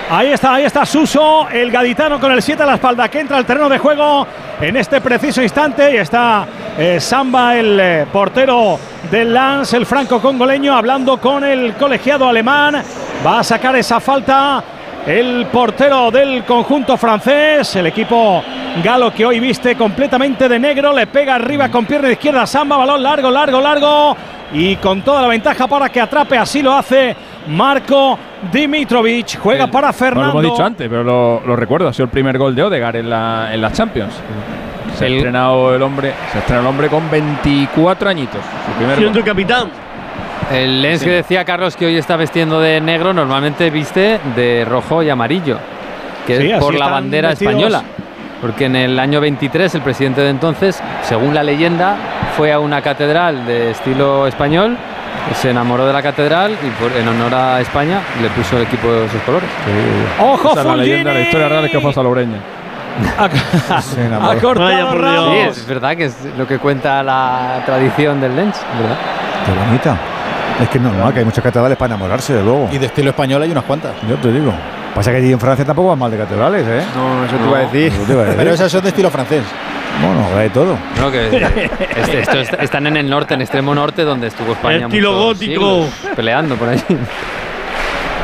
Ahí está, ahí está Suso, el gaditano con el 7 a la espalda que entra al terreno de juego en este preciso instante. Y está eh, Samba, el eh, portero del Lance, el franco congoleño, hablando con el colegiado alemán. Va a sacar esa falta el portero del conjunto francés, el equipo galo que hoy viste completamente de negro. Le pega arriba con pierna izquierda Samba, balón largo, largo, largo. Y con toda la ventaja para que atrape, así lo hace Marco Dimitrovic. Juega para No Fernando. lo hemos dicho antes, pero lo, lo recuerdo. Ha sido el primer gol de Odegar en la, en la Champions. Se ha estrenado el hombre, se ha estrenado el hombre con 24 añitos. Su primer Siendo gol. capitán. El Lens que decía Carlos que hoy está vestiendo de negro, normalmente viste de rojo y amarillo, que Sí, es por la bandera vestidos. española. Porque en el año 23 el presidente de entonces, según la leyenda, fue a una catedral de estilo español Se enamoró de la catedral y por- en honor a España le puso el equipo de esos colores. ¡Ojo, Esa es la leyenda, la historia real es que fue a Salobreña. Ha *laughs* cortado Ramos. Sí, es verdad que es lo que cuenta la tradición del Lens, ¿verdad? Qué bonita. Es que es normal que hay muchas catedrales para enamorarse, de luego. Y de estilo español hay unas cuantas. Yo te digo. Pasa que allí en Francia tampoco van mal de catedrales, ¿eh? No, eso te iba a decir. Eso te iba a decir. Pero esas son de estilo francés. Bueno, hay de todo. No, que este- están en el norte, en extremo norte, donde estuvo España. Estilo gótico. siglos, peleando por ahí.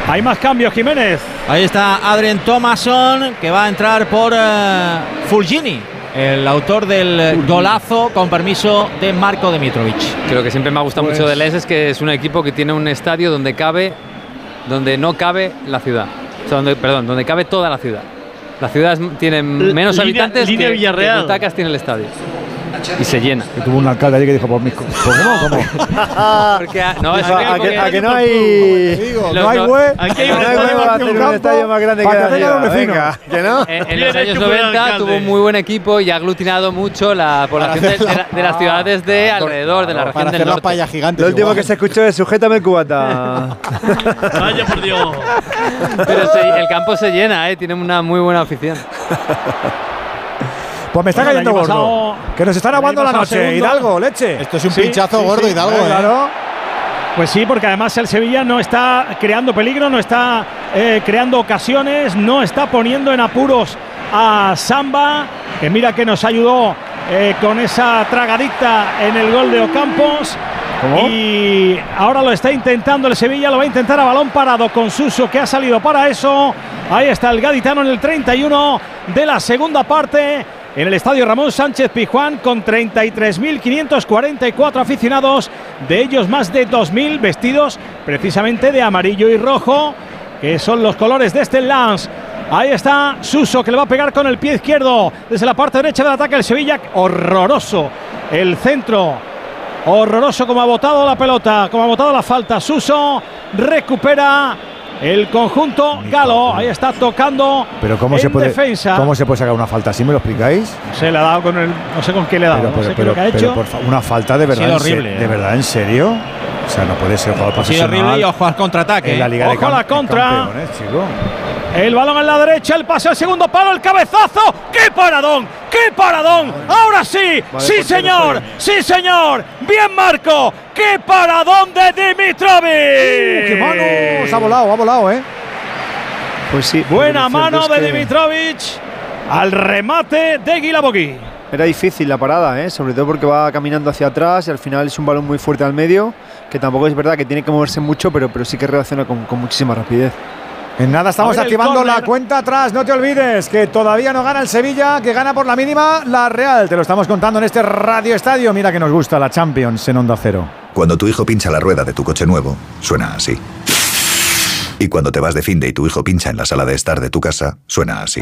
Hay más cambios, Jiménez. Ahí está Adrien Thomason, que va a entrar por eh, Fulgini, el autor del golazo con permiso de Marco Dimitrovic. Creo que siempre me ha gustado Pues- mucho del Lens es que es un equipo que tiene un estadio donde cabe, donde no cabe la ciudad. Donde, perdón, donde cabe toda la ciudad. La ciudad tiene menos Línea- habitantes línea que, que butacas tiene el estadio. Y se llena. Que tuvo un alcalde allí que dijo, pues, mis co- pues ¿cómo? ¿Cómo? *laughs* Porque, ah, no, es ¿A, que- a que, a no hay. Digo, no hay hay No un hay estadio huevo a más hacer un estadio más grande que para la. Venga, que no. En, en los años hecho por el 90 alcalde. tuvo un muy buen equipo y ha aglutinado mucho la población de, de la- de las ciudades de alrededor, de la región Para del norte. gigantes. Lo último igual. que se escuchó es sujétame el cubata. *laughs* Vaya por Dios. Pero se- el campo se llena, ¿eh? tiene una muy buena afición. *laughs* Pues me está Bueno, cayendo gordo. pasado- que nos están aguando la noche. segundo. Hidalgo, leche. Esto es un Sí, pinchazo Sí, gordo, sí, Hidalgo. ¿eh? Claro. Pues sí, porque además el Sevilla no está creando peligro, no está eh, creando ocasiones, no está poniendo en apuros a Samba, que mira que nos ayudó eh, con esa tragadicta en el gol de Ocampos. Y ahora lo está intentando el Sevilla, lo va a intentar a balón parado con Suso, que ha salido para eso. Ahí está el gaditano en el 31 de la segunda parte. En el estadio Ramón Sánchez Pizjuán con 33.544 aficionados, de ellos más de 2.000 vestidos precisamente de amarillo y rojo, que son los colores de este Lance. Ahí está Suso que le va a pegar con el pie izquierdo desde la parte derecha del ataque del Sevilla. Horroroso el centro Horroroso como ha botado la pelota, como ha botado la falta. Suso recupera el conjunto Galo. Ahí está tocando Pero ¿cómo en se puede defensa. cómo se puede sacar una falta así? ¿Me lo explicáis? Se le ha dado con el. No sé con qué le ha dado. Pero, no pero, sé qué pero, lo que ha hecho. por una falta de verdad, en se- horrible, de ¿eh? verdad, en serio. O sea, no puede ser jugador Ha sido profesional. horrible y ojo al contraataque. en la. Liga de Ojo a la contra. Campeones, chico. El balón en la derecha, el pase al segundo palo, el cabezazo. ¡Qué paradón! ¡Qué paradón! Ahora sí, Vale, sí señor, sí señor. Bien Marco, qué paradón de Dimitrovic. Uh, ¡Qué mano! Se ha volado, ha volado, ¿eh? Pues sí. Buena mano de que Dimitrovic al remate de Guilabogui. Era difícil la parada, ¿eh? sobre todo porque va caminando hacia atrás y al final es un balón muy fuerte al medio, que tampoco es verdad que tiene que moverse mucho, pero, pero sí que reacciona con, con muchísima rapidez. En nada estamos activando la cuenta atrás. No te olvides que todavía no gana el Sevilla, que gana por la mínima la Real. Te lo estamos contando en este Radio Estadio. Mira que nos gusta la Champions en Onda Cero. Cuando tu hijo pincha la rueda de tu coche nuevo, suena así. Y cuando te vas de fin de y tu hijo pincha en la sala de estar de tu casa, suena así.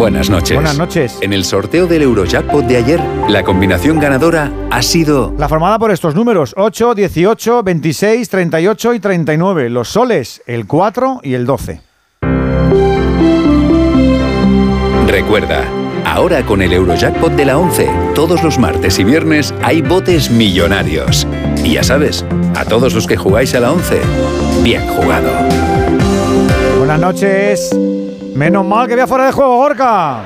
Buenas noches. Buenas noches. En el sorteo del Eurojackpot de ayer, la combinación ganadora ha sido La formada por estos números: 8, 18, 26, 38 y 39. Los soles, el 4 y el 12. Recuerda, ahora con el Eurojackpot de la 11, todos los martes y viernes hay botes millonarios. Y ya sabes, a todos los que jugáis a la 11, bien jugado. Buenas noches. Menos mal que había fuera de juego, Gorka.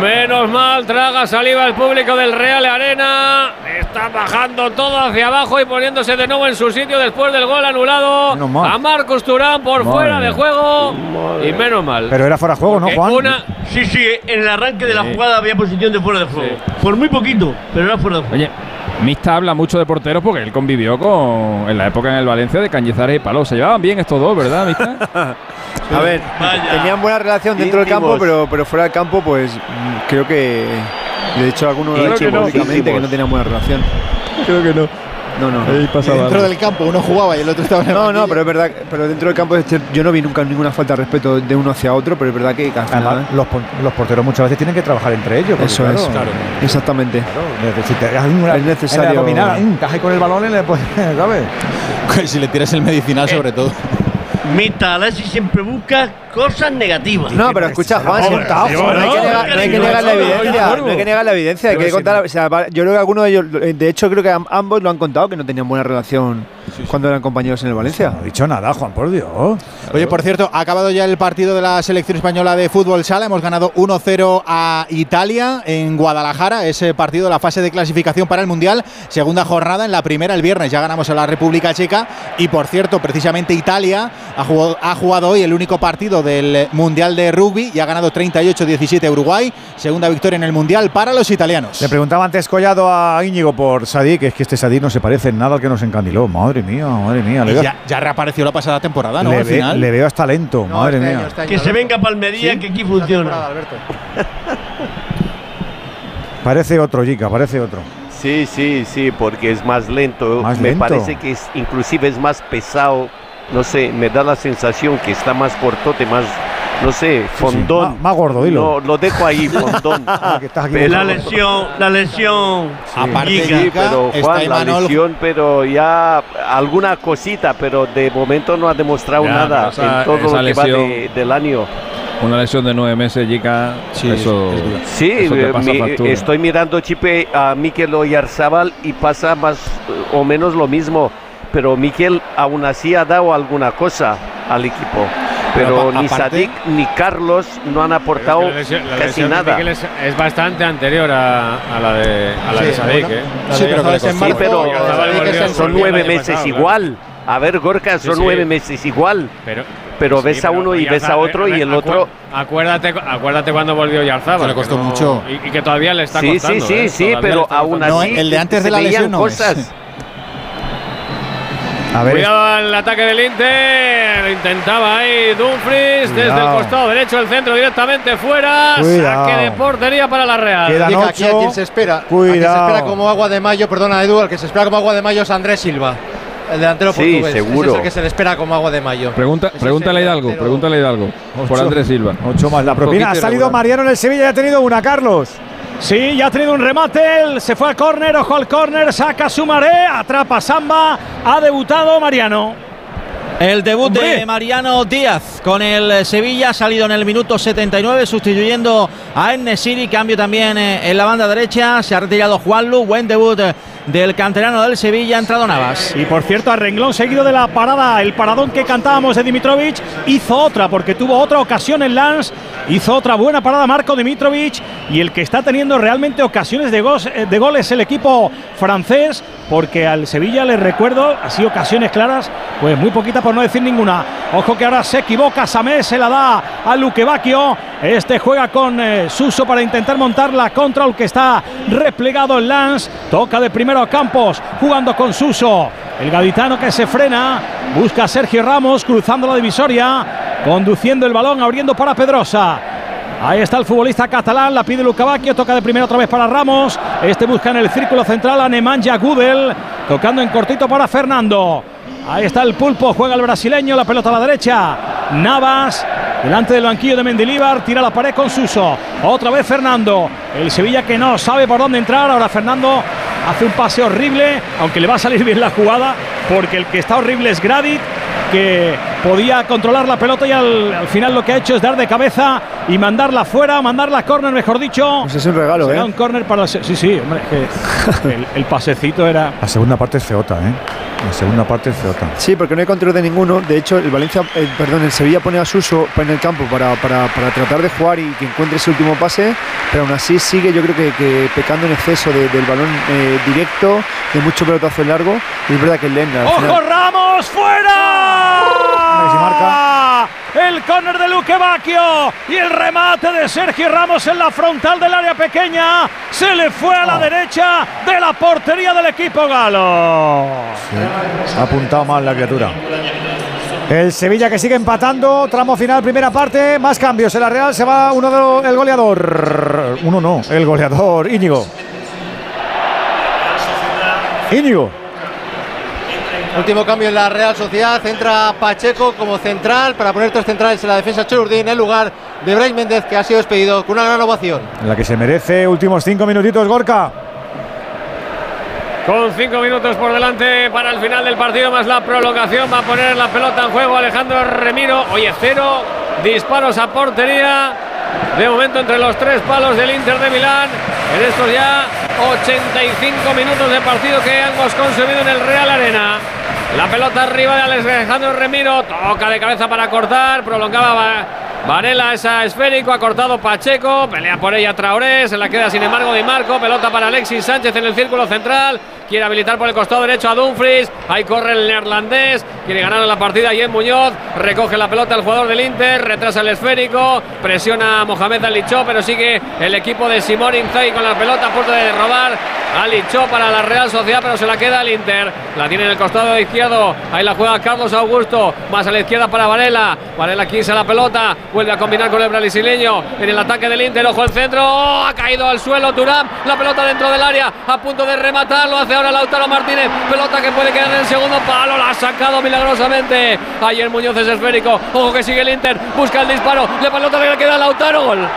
Menos mal, traga saliva el público del Real Arena. Está bajando todo hacia abajo y poniéndose de nuevo en su sitio después del gol anulado. Menos mal. A Marcos Turán por Madre fuera de juego. Y menos mal. Pero era fuera de juego, ¿no, Juan? Una, Sí, sí, en el arranque de la jugada había posición de fuera de juego. Por muy poquito, pero era fuera de juego. Oye, Mista habla mucho de porteros porque él convivió con en la época en el Valencia de Cañizares y Paló. Se llevaban bien estos dos, ¿verdad, Mista? *laughs* A ver, tenían buena relación dentro del campo, pero, pero fuera del campo, pues creo que. De hecho, alguno lo ha Creo dicho que no. públicamente que no tenían buena relación. Creo que no. No, no. Ahí pasaba Dentro algo. del campo uno jugaba y el otro estaba en el No, no, pero es verdad, que- pero dentro del campo este, yo no vi nunca ninguna falta de respeto de uno hacia otro, pero es verdad que, Además, los, los porteros muchas veces tienen que trabajar entre ellos. eso claro, es, exactamente. Si te das una- Es necesario- En la con el balón y le puedes, *laughs* ¿sabes? *laughs* si le tiras el medicinal sobre todo. *laughs* Mita Alessi siempre busca cosas negativas. No, pero escucha, Juan, se si- no, hay que negar- no hay que negar la evidencia, no hay que negar la evidencia, hay que contar, o sea, yo creo que algunos de ellos, eh, de hecho creo que am- ambos lo han contado que no tenían buena relación cuando eran compañeros en el Valencia. No he dicho nada, Juan, por Dios. Oye, por cierto, ha acabado ya el partido de la selección española de fútbol sala. Hemos ganado 1-0 a Italia en Guadalajara. Ese partido de la fase de clasificación para el Mundial. Segunda jornada en la primera el viernes. Ya ganamos a la República Checa. Y por cierto, precisamente Italia ha jugado, ha jugado hoy el único partido del Mundial de Rugby y ha ganado 38-17 a Uruguay. Segunda victoria en el Mundial para los italianos. Le preguntaba antes Collado a Íñigo por Sadik, es que este Sadik no se parece en nada al que nos encandiló. Madre mía, madre mía. Le Y veo, ya, ya reapareció la pasada temporada, ¿no? le Al ve- final. le veo hasta lento, madre este mía. año, este año, Que se ¿no? venga Palmería, Sí, que aquí funciona. *laughs* Parece otro, Jica, parece otro. Sí, sí, sí, porque es más lento. Más me lento. parece que es, inclusive es más pesado. No sé, me da la sensación que está más cortote, más, no sé, fondón. Más, más gordo, dilo. No, lo dejo ahí, *laughs* fondón. que estás aquí Pero- La lesión, la lesión. Aparte. Sí, pero está Juan, la Imanol- lesión, pero ya alguna cosita, pero de momento no ha demostrado Ya, nada esa- en todo lo que va de- del año. Una lesión de nueve meses, Jica, eso, Sí, eso te eh, pasa mi- estoy mirando Chipe a Mikel Oyarzabal y pasa más eh, o menos lo mismo, pero Mikel aún así ha dado alguna cosa al equipo. Pero ni aparte- Sadik ni Carlos no han aportado Pero es que la lesión- la casi de nada. Mikel es, es bastante anterior a, a la de, a la Sí, de Sadik, ¿eh? Sí, de pero. Sí, pero de Sadik son nueve meses pasado, igual. A ver, Gorka, son sí. nueve meses igual. Pero, Pero sí, ves a uno y ves a otro y el otro... Acuérdate, acuérdate cuando volvió Yarzabal. Que le costó no- mucho. Y, y que todavía le está Sí, costando. sí, sí, ¿eh? sí, Todavía pero aún así No, el de antes de la lesión no es. *laughs* A ver, Cuidado al ataque del Inter. Lo intentaba ahí Dumfries desde el Cuidado. costado derecho del centro directamente fuera. Cuidado. Saque de portería para la Real. Quedan Diga, aquí a ocho. quien se espera. A quien se Cuidado. espera como agua de mayo, perdona Edu, al que se espera como agua de mayo es Andrés Silva. El delantero Sí, portugués. seguro. Ese es el que se le espera como agua de mayo. Pregunta, pregúntale a el Hidalgo, pregúntale a Hidalgo. Por Ocho. Andrés Silva. Ocho más la propina. Ha salido. Mariano en el Sevilla y ha tenido una, Carlos. Sí, ya ha tenido un remate. Se fue al córner, ojo al córner, saca su maré, atrapa Samba. Ha debutado Mariano. El debut Hombre. de Mariano Díaz con el Sevilla ha salido en el minuto 79 sustituyendo a Enesiri, cambio también eh, en la banda derecha, se ha retirado Juanlu, buen debut eh, del canterano del Sevilla, entrado Navas. Y por cierto, a renglón seguido de la parada, el paradón que cantábamos de Dimitrovic, hizo otra, porque tuvo otra ocasión en Lens, hizo otra buena parada Marco Dimitrovic, y el que está teniendo realmente ocasiones de, gos- eh, de el equipo francés, porque al Sevilla, les recuerdo, así ocasiones claras, pues muy poquita por no decir ninguna. Ojo que ahora se equivoca, Samé se la da a Luque Bacchio, este juega con eh, Suso para intentar montar la contra, el que está replegado en Lens, toca de Campos, jugando con Suso. El gaditano que se frena, busca a Sergio Ramos cruzando la divisoria, conduciendo el balón, abriendo para Pedrosa. Ahí está el futbolista catalán, la pide Lucabacchio, toca de primero otra vez para Ramos. Este busca en el círculo central a Nemanja Gudel, tocando en cortito para Fernando. Ahí está el pulpo, juega el brasileño, la pelota a la derecha. Navas, delante del banquillo de Mendilíbar, tira la pared con Suso. Otra vez Fernando. El Sevilla que no sabe por dónde entrar. Ahora Fernando hace un pase horrible, aunque le va a salir bien la jugada, porque el que está horrible es Gradit, que podía controlar la pelota y al, al final lo que ha hecho es dar de cabeza y mandarla fuera, mandarla a córner, mejor dicho. Pues es un regalo, Será ¿eh? un córner para... Sí, sí, hombre, que *laughs* el, el pasecito era... La segunda parte es feota, ¿eh? La segunda parte es feota. Sí, porque no hay control de ninguno. De hecho, el Valencia, eh, perdón, el Sevilla pone a Suso en el campo para, para, para tratar de jugar y que encuentre ese último pase, pero aún así sigue, yo creo que, que pecando en exceso de- del balón eh, directo, de mucho pelotazo en largo. Y es verdad que el Lenda. al ¡Ojo final- Ramos! ¡Fuera! El córner de Luque Bacchio y el remate de Sergio Ramos en la frontal del área pequeña. Se le fue a la derecha de la portería del equipo galo. Ha apuntado mal la criatura. El Sevilla que sigue empatando, tramo final, primera parte, más cambios. En la Real se va uno de los- el goleador. Uno no, el goleador, Íñigo. Íñigo. Último cambio en la Real Sociedad. Entra Pacheco como central para poner tres centrales en la defensa Cherurdín en lugar de Brais Méndez, que ha sido despedido con una gran ovación. La que se merece. Últimos cinco minutitos, Gorka. Con cinco minutos por delante para el final del partido, más la prolongación. Va a poner la pelota en juego Alejandro Remiro. Oye, cero disparos a portería. De momento entre los tres palos del Inter de Milán. En estos ya 85 minutos de partido que hemos consumido en el Real Arena. La pelota arriba de Alejandro Remiro. Toca de cabeza para cortar. Prolongaba Varela esa esférico, ha cortado Pacheco, pelea por ella Traoré, se la queda sin embargo Di Marco, pelota para Alexis Sánchez en el círculo central, quiere habilitar por el costado derecho a Dumfries, ahí corre el neerlandés, quiere ganar la partida y en Muñoz, recoge la pelota el jugador del Inter, retrasa el esférico, presiona a Mohamed Alichó, pero sigue el equipo de Simón Inzaghi con la pelota a punto de robar, Alichó para la Real Sociedad, pero se la queda el Inter, la tiene en el costado izquierdo, ahí la juega Carlos Augusto, más a la izquierda para Varela, Varela quise la pelota, vuelve a combinar con el brasileño en el ataque del Inter, ojo el centro, ¡Oh! ha caído al suelo Turán, la pelota dentro del área, a punto de rematar, lo hace ahora Lautaro Martínez, pelota que puede quedar en el segundo palo, la ha sacado milagrosamente, ayer Muñoz es esférico, ojo que sigue el Inter, busca el disparo, la pelota le queda a Lautaro, gol.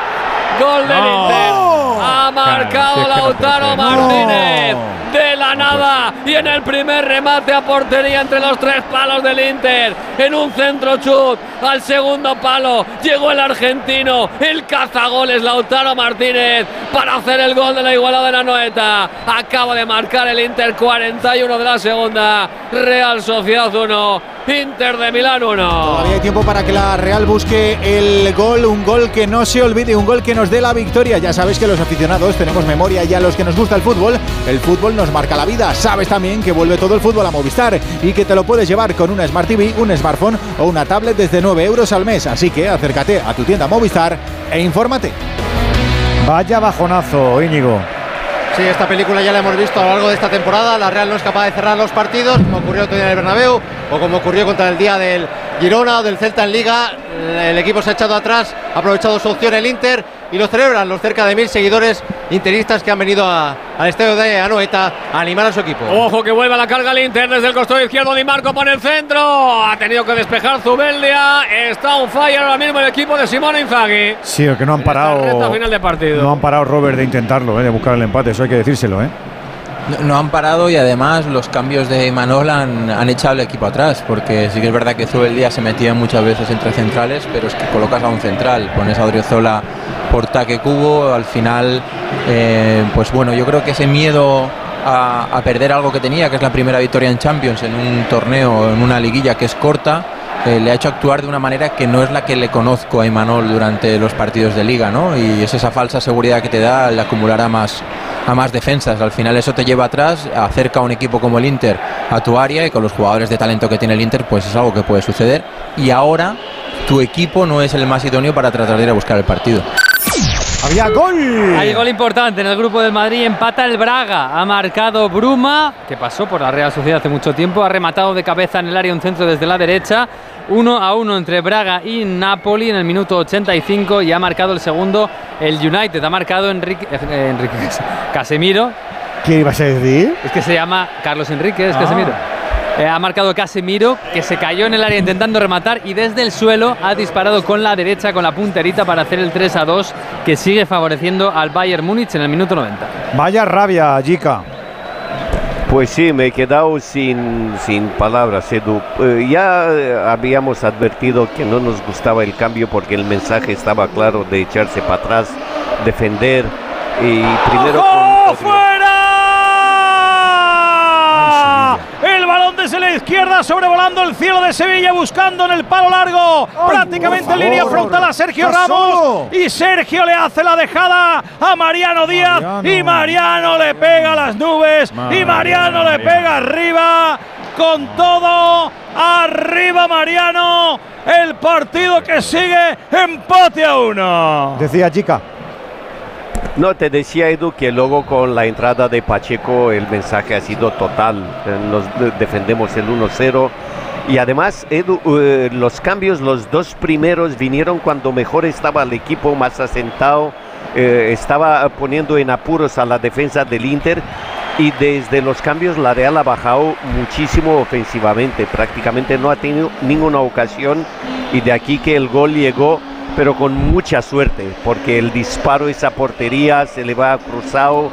Gol del Inter. Ha marcado Lautaro Martínez de la nada y en el primer remate a portería entre los tres palos del Inter. En un centro chut al segundo palo llegó el argentino, el cazagoles Lautaro Martínez para hacer el gol de la igualada de la Noeta. Acaba de marcar el Inter 41 de la segunda. Real Sociedad 1, Inter de Milán 1. Todavía hay tiempo para que la Real busque el gol, un gol que no se olvide, un gol que nos dé la victoria. Ya sabes que los aficionados tenemos memoria y a los que nos gusta el fútbol, el fútbol nos marca la vida. Sabes también que vuelve todo el fútbol a Movistar y que te lo puedes llevar con una Smart TV, un smartphone o una tablet desde 9 euros al mes. Así que acércate a tu tienda Movistar e infórmate. Vaya bajonazo, Íñigo. Sí, esta película ya la hemos visto a lo largo de esta temporada. La Real no es capaz de cerrar los partidos, como ocurrió otro día en el Bernabéu o como ocurrió contra el día del Girona o del Celta en Liga. El equipo se ha echado atrás, ha aprovechado su opción el Inter y lo celebran los cerca de mil seguidores interistas que han venido a- al estadio de Anoeta a animar a su equipo. Ojo que vuelve a la carga el Inter desde el costado izquierdo. Di Marco pone el centro. Ha tenido que despejar Zubeldia. Está on fire ahora mismo el equipo de Simone Inzaghi. Sí, que no han parado. final de partido. No han parado Robert de intentarlo, eh, de buscar el empate, eso hay que decírselo, ¿eh? No, han parado y además los cambios de Imanol han, han echado el equipo atrás, porque sí que es verdad que Zubeldía se metía muchas veces entre centrales, pero es que colocas a un central, pones a Odriozola por taque cubo, al final, eh, pues bueno, yo creo que ese miedo a, a perder algo que tenía, que es la primera victoria en Champions, en un torneo, en una liguilla que es corta, eh, le ha hecho actuar de una manera que no es la que le conozco a Imanol durante los partidos de liga, ¿no? Y es esa falsa seguridad que te da el acumular a más, a más defensas. Al final eso te lleva atrás, acerca a un equipo como el Inter a tu área y con los jugadores de talento que tiene el Inter, pues es algo que puede suceder. Y ahora tu equipo no es el más idóneo para tratar de ir a buscar el partido. Había gol. Hay gol importante en el grupo del Madrid, empata el Braga, ha marcado Bruma, que pasó por la Real Sociedad hace mucho tiempo, ha rematado de cabeza en el área un centro desde la derecha, 1 a 1 entre Braga y Napoli en el minuto 85 y ha marcado el segundo el United, ha marcado Enrique, eh, Enrique *laughs* Casemiro, ¿Qué ibas a decir? es que se llama Carlos Enrique, es Ah. Casemiro. Eh, ha marcado Casemiro, que se cayó en el área intentando rematar y desde el suelo ha disparado con la derecha, con la punterita para hacer el 3 a 2, que sigue favoreciendo al Bayern Múnich en el minuto 90. Vaya rabia, Jica. Pues sí, me he quedado sin, sin palabras, Edu. Eh, ya eh, habíamos advertido que no nos gustaba el cambio porque el mensaje estaba claro de echarse para atrás, defender y primero con ¡Fuera! El balón desde la izquierda sobrevolando el cielo de Sevilla buscando en el palo largo prácticamente en línea frontal a Sergio Ramos y Sergio le hace la dejada a Mariano Díaz y Mariano. Le pega a las nubes y Mariano le pega arriba con todo arriba Mariano el partido que sigue empate a uno. Decía Jica. No, te decía Edu que luego con la entrada de Pacheco el mensaje ha sido total. Nos de- defendemos el 1-0. Y además, Edu, eh, los cambios, los dos primeros vinieron cuando mejor estaba el equipo, más asentado. eh, estaba poniendo en apuros a la defensa del Inter. y desde los cambios la Real ha bajado muchísimo ofensivamente, prácticamente no ha tenido ninguna ocasión y de aquí que el gol llegó pero con mucha suerte, porque el disparo esa portería se le va cruzado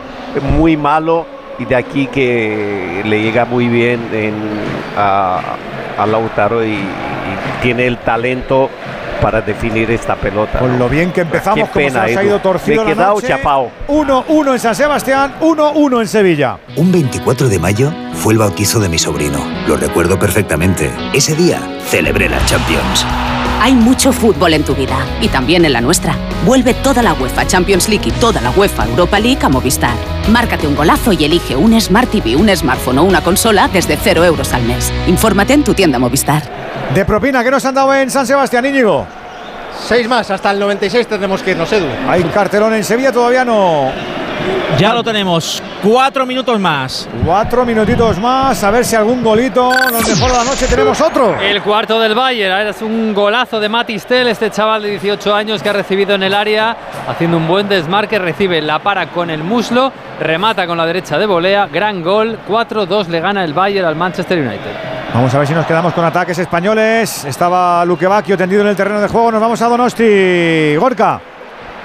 muy malo y de aquí que le llega muy bien en, a, a Lautaro y, y tiene el talento para definir esta pelota. Con lo bien que empezamos, Qué como se pena, nos ha ido torcido Me he la quedado noche. chapao. 1-1 en San Sebastián, 1-1 en Sevilla. Un 24 de mayo fue el bautizo de mi sobrino. Lo recuerdo perfectamente. Ese día celebré la Champions. Hay mucho fútbol en tu vida y también en la nuestra. Vuelve toda la UEFA Champions League y toda la UEFA Europa League a Movistar. Márcate un golazo y elige un Smart TV, un smartphone o una consola desde 0 euros al mes. Infórmate en tu tienda Movistar. De propina, ¿qué nos han dado en San Sebastián, Íñigo? Seis más, hasta el 96 tendremos que irnos, Edu. Hay cartelón en Sevilla, todavía no. Ya lo tenemos. Cuatro minutos más. Cuatro minutitos más, a ver si algún golito nos mejora la noche. Tenemos otro. El cuarto del Bayern, es un golazo de Matistel, este chaval de 18 años que ha recibido en el área, haciendo un buen desmarque, recibe la para con el muslo, remata con la derecha de volea, gran gol, 4-2 le gana el Bayern al Manchester United. Vamos a ver si nos quedamos con ataques españoles. Estaba Luque Bacchio tendido en el terreno de juego. Nos vamos a Donosti. Gorka.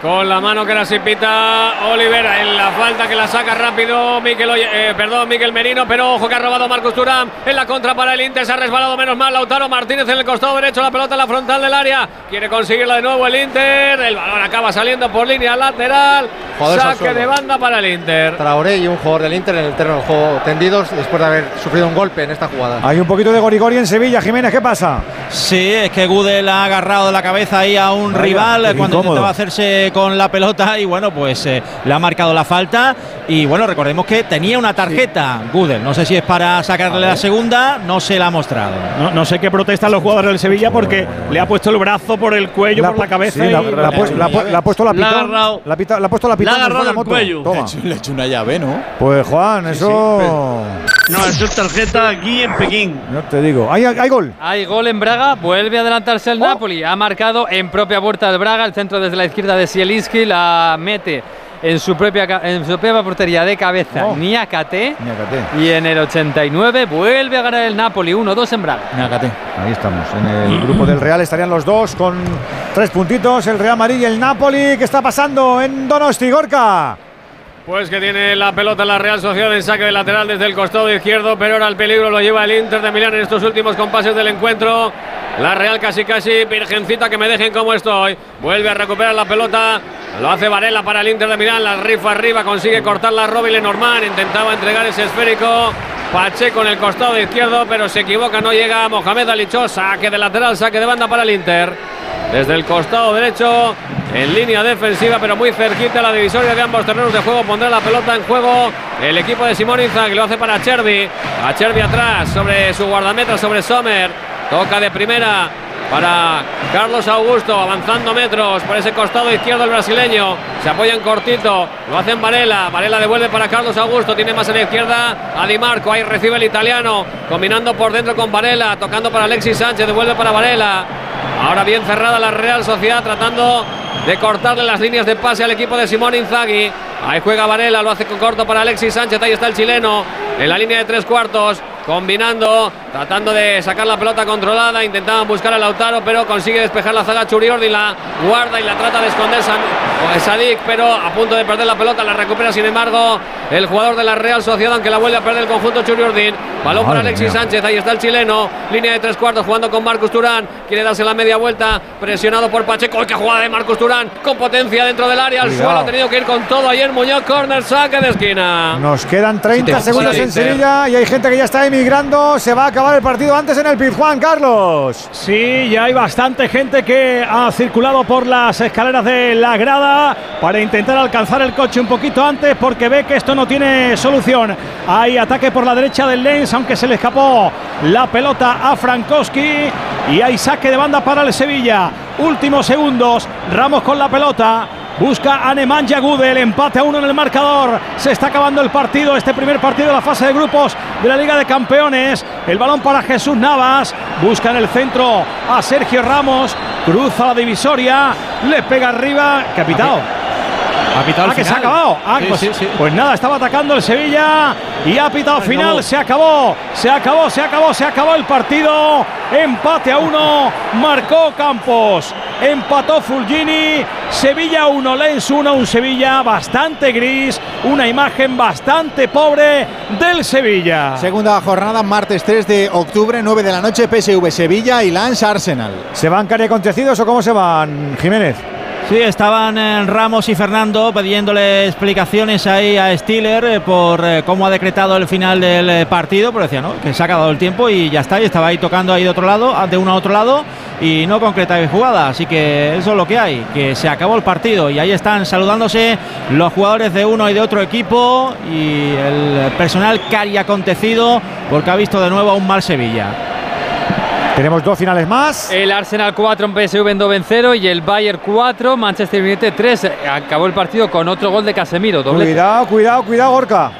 Con la mano que la pita Olivera en la falta que la saca rápido Miquel, Oye- eh, perdón, Miquel Merino, pero ojo que ha robado Marcos Turán en la contra para el Inter, se ha resbalado menos mal Lautaro Martínez en el costado derecho, la pelota en la frontal del área, quiere conseguirla de nuevo el Inter, el balón acaba saliendo por línea lateral, saque de banda para el Inter. Traoré y un jugador del Inter en el terreno del juego tendidos después de haber sufrido un golpe en esta jugada. Hay un poquito de gorigori en Sevilla. Jiménez, ¿qué pasa? Sí, es que Gudel ha agarrado de la cabeza ahí a un rival cuando incómodo. intentaba hacerse con la pelota y bueno, pues eh, le ha marcado la falta y bueno, recordemos que tenía una tarjeta Gudel, no sé si es para sacarle la segunda, no se la ha mostrado. No, no sé qué protestan los jugadores del Sevilla porque le ha puesto el brazo por el cuello, por la cabeza. Sí, la, y- la ha puesto- la ha pu- la ha puesto la pitón. agarrado. La, pita- la ha puesto la Le ha pitón. agarrado la el moto. cuello. Toma. Le ha hecho- una llave, ¿no? Pues Juan, eso. No, eso es tarjeta aquí en Pekín. No te digo. ¿Hay, hay gol? Hay gol en Braga, vuelve a adelantarse el Napoli. Ha marcado en propia puerta del Braga, el centro desde la izquierda de Zielinski, la mete en su propia, en su propia portería de cabeza Niakate. Y en el 89 vuelve a ganar el Napoli, 1-2 en Braga. Ahí estamos. En el grupo del Real estarían los dos con tres puntitos. El Real Madrid y el Napoli. ¿Qué está pasando en Donosti, Gorka? Pues que tiene la pelota la Real Sociedad en saque de lateral desde el costado izquierdo, pero ahora el peligro lo lleva el Inter de Milán en estos últimos compases del encuentro. La Real casi casi, virgencita que me dejen como estoy. Vuelve a recuperar la pelota. Lo hace Varela para el Inter de Milán. La rifa arriba, consigue cortar la Robin Lenormand. Intentaba entregar ese esférico. Pacheco en el costado izquierdo, pero se equivoca, no llega Mohamed Alichó. Saque de lateral, saque de banda para el Inter. Desde el costado derecho, en línea defensiva, pero muy cerquita la divisoria de ambos terrenos de juego. Pondrá la pelota en juego el equipo de Simón Inzaghi. Lo hace para Chervi. A Chervi atrás, sobre su guardameta, sobre Sommer. Toca de primera para Carlos Augusto, avanzando metros por ese costado izquierdo el brasileño. Se apoya en cortito, lo hace en Varela. Varela devuelve para Carlos Augusto, tiene más a la izquierda a Di Marco. Ahí recibe el italiano, combinando por dentro con Varela, tocando para Alexis Sánchez, devuelve para Varela. Ahora bien cerrada la Real Sociedad, tratando de cortarle las líneas de pase al equipo de Simón Inzaghi. Ahí juega Varela, lo hace con corto para Alexis Sánchez. Ahí está el chileno en la línea de tres cuartos, combinando, tratando de sacar la pelota controlada. Intentaban buscar a Lautaro, pero consigue despejar la zaga Churiordi. La guarda y la trata de esconder o Sadik, pero a punto de perder la pelota. La recupera, sin embargo, el jugador de la Real Sociedad, aunque la vuelve a perder el conjunto Churiordin. Balón para Alexis mía. Sánchez. Ahí está el chileno, línea de tres cuartos, jugando con Marcus Turán. Quiere darse la media vuelta, presionado por Pacheco. ¡Qué jugada de Marcus Turán! Con potencia dentro del área, al Cuidado. suelo ha tenido que ir con todo ayer Muñoz, corner, saque de esquina. Nos quedan 30 Sí, segundos sí, en sí. Sevilla y hay gente que ya está emigrando. Se va a acabar el partido antes en el Pizjuán, Carlos. Sí, ya hay bastante gente que ha circulado por las escaleras de la grada para intentar alcanzar el coche un poquito antes porque ve que esto no tiene solución. Hay ataque por la derecha del Lens, aunque se le escapó la pelota a Frankowski y hay saque de banda para el Sevilla. Últimos segundos, Ramos con la pelota. Busca a Nemanja Gudel, empate a uno en el marcador. Se está acabando el partido, este primer partido de la fase de grupos de la Liga de Campeones. El balón para Jesús Navas. Busca en el centro a Sergio Ramos. Cruza la divisoria. Le pega arriba. Capitao. Ha pitado Ah, que se ha acabado. Ah, Sí, pues, sí, sí. pues nada, estaba atacando el Sevilla y ha pitado Se final. acabó. Se acabó, se acabó, se acabó, se acabó el partido. Empate a uno. Marcó Campos. Empató Fulgini. Sevilla 1, Lens 1. Un Sevilla bastante gris. Una imagen bastante pobre del Sevilla. Segunda jornada, martes 3 de octubre, 9 de la noche, PSV Sevilla y Lance Arsenal. ¿Se van cari acontecidos o cómo se van, Jiménez? Sí, estaban eh, Ramos y Fernando pidiéndole explicaciones ahí a Stiller eh, por eh, cómo ha decretado el final del partido, pero decía, ¿no? Que se ha acabado el tiempo y ya está, y estaba ahí tocando ahí de otro lado, ah, de uno a otro lado, y no concretaba jugada. Así que eso es lo que hay, que se acabó el partido y ahí están saludándose los jugadores de uno y de otro equipo y el personal cari acontecido porque ha visto de nuevo a un mal Sevilla. Tenemos dos finales más. El Arsenal 4 en PSV en 0 y el Bayern 4, Manchester United 3. Acabó el partido con otro gol de Casemiro. doblete. Cuidado, cuidado, cuidado, Gorka.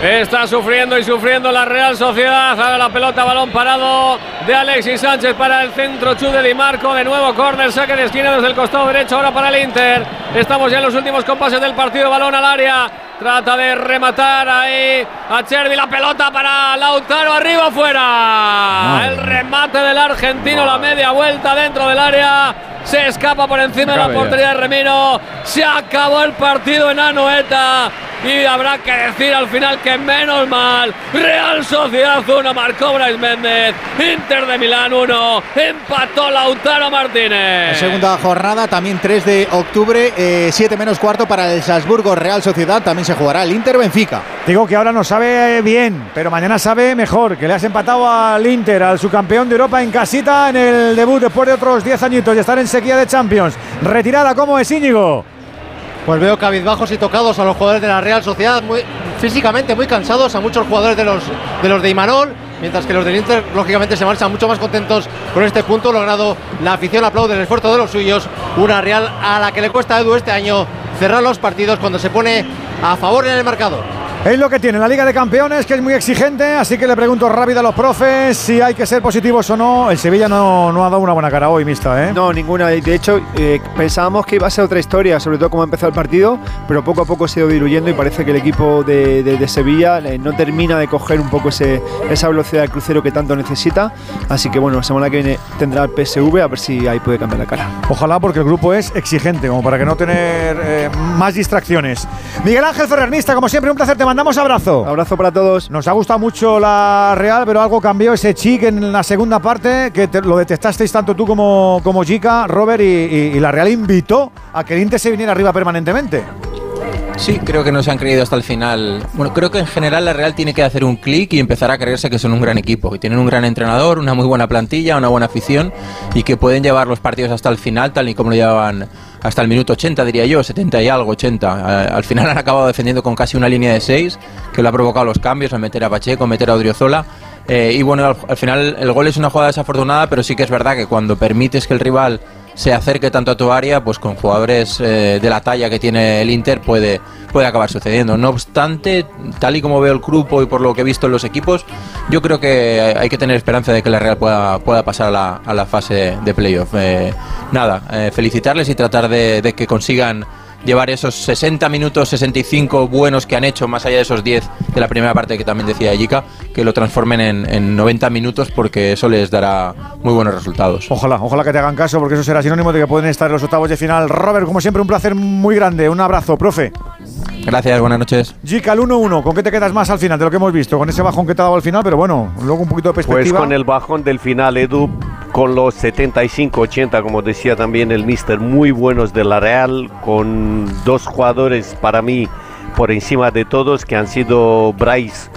Está sufriendo y sufriendo la Real Sociedad. Ahora la pelota, balón parado de Alexis Sánchez para el centro. Chu de Di Marco. De nuevo córner, saque de esquina desde el costado derecho. Ahora para el Inter. Estamos ya en los últimos compases del partido. Balón al área. Trata de rematar ahí a Chervi. La pelota para Lautaro. Arriba, fuera. El remate del argentino. La media vuelta dentro del área. Se escapa por encima de la ya. portería de Remiro. Se acabó el partido en Anoeta. Y habrá que decir al final que menos mal. Real Sociedad 1 marcó Brais Méndez. Inter de Milán 1. Empató Lautaro Martínez. La segunda jornada, también 3 de octubre, 7 menos cuarto para el Salzburgo Real Sociedad. También se jugará el Inter Benfica. Digo que ahora no sabe bien, pero mañana sabe mejor. Que le has empatado al Inter, al subcampeón de Europa en casita en el debut después de otros 10 añitos de estar en sequía de Champions. Retirada, ¿cómo es Íñigo? Pues veo cabizbajos y tocados a los jugadores de la Real Sociedad, muy, físicamente muy cansados, a muchos jugadores de los, de los de Imanol, mientras que los del Inter, lógicamente, se marchan mucho más contentos con este punto logrado. La afición aplaude el esfuerzo de los suyos. Una Real a la que le cuesta a Edu este año cerrar los partidos cuando se pone a favor en el marcador. Es lo que tiene la Liga de Campeones, que es muy exigente, así que le pregunto rápido a los profes si hay que ser positivos o no. El Sevilla no, no ha dado una buena cara hoy, mista, ¿eh? No, ninguna. De hecho, eh, pensábamos que iba a ser otra historia, sobre todo cómo empezó el partido, pero poco a poco se ha ido diluyendo y parece que el equipo de, de- de Sevilla eh, no termina de coger un poco ese, esa velocidad del crucero que tanto necesita. Así que bueno, semana que viene tendrá el PSV a ver si ahí puede cambiar la cara. Ojalá porque el grupo es exigente, como para que no tener eh, más distracciones. Miguel Ángel Ferrernista, como siempre, un placer, te mandamos abrazo. Abrazo para todos. Nos ha gustado mucho la Real, pero algo cambió ese chic en la segunda parte, que te- lo detestasteis tanto tú como, como Chica, Robert, y, y- y la Real invitó a que el Inter se viniera arriba permanentemente. Sí, creo que no se han creído hasta el final. Bueno, creo que en general la Real tiene que hacer un clic y empezar a creerse que son un gran equipo, que tienen un gran entrenador, una muy buena plantilla, una buena afición y que pueden llevar los partidos hasta el final, tal y como lo llevaban hasta el minuto 80, diría yo, 70 y algo, 80. Eh, Al final han acabado defendiendo con casi una línea de 6, que lo ha provocado los cambios, al meter a Pacheco, meter a Odriozola. Eh, y bueno, al, al final el gol es una jugada desafortunada, pero sí que es verdad que cuando permites que el rival se acerque tanto a tu área, pues con jugadores eh, de la talla que tiene el Inter puede, puede acabar sucediendo. No obstante, tal y como veo el grupo y por lo que he visto en los equipos, yo creo que hay que tener esperanza de que la Real pueda, pueda pasar a la, a la fase de playoff. Eh, nada, eh, felicitarles y tratar de, de que consigan llevar esos 60 minutos, 65 buenos que han hecho, más allá de esos 10 de la primera parte que también decía Yika, que lo transformen en, en 90 minutos porque eso les dará muy buenos resultados. Ojalá, ojalá que te hagan caso, porque eso será sinónimo de que pueden estar en los octavos de final. Robert, como siempre, un placer muy grande. Un abrazo, profe. Gracias, buenas noches. Chica, el 1-1, ¿con qué te quedas más al final de lo que hemos visto? Con ese bajón que te ha dado al final, pero bueno, luego un poquito de Pues perspectiva. con el bajón del final, Edu, con los 75-80, como decía también el mister, muy buenos de la Real, con dos jugadores para mí por encima de todos, que han sido Bryce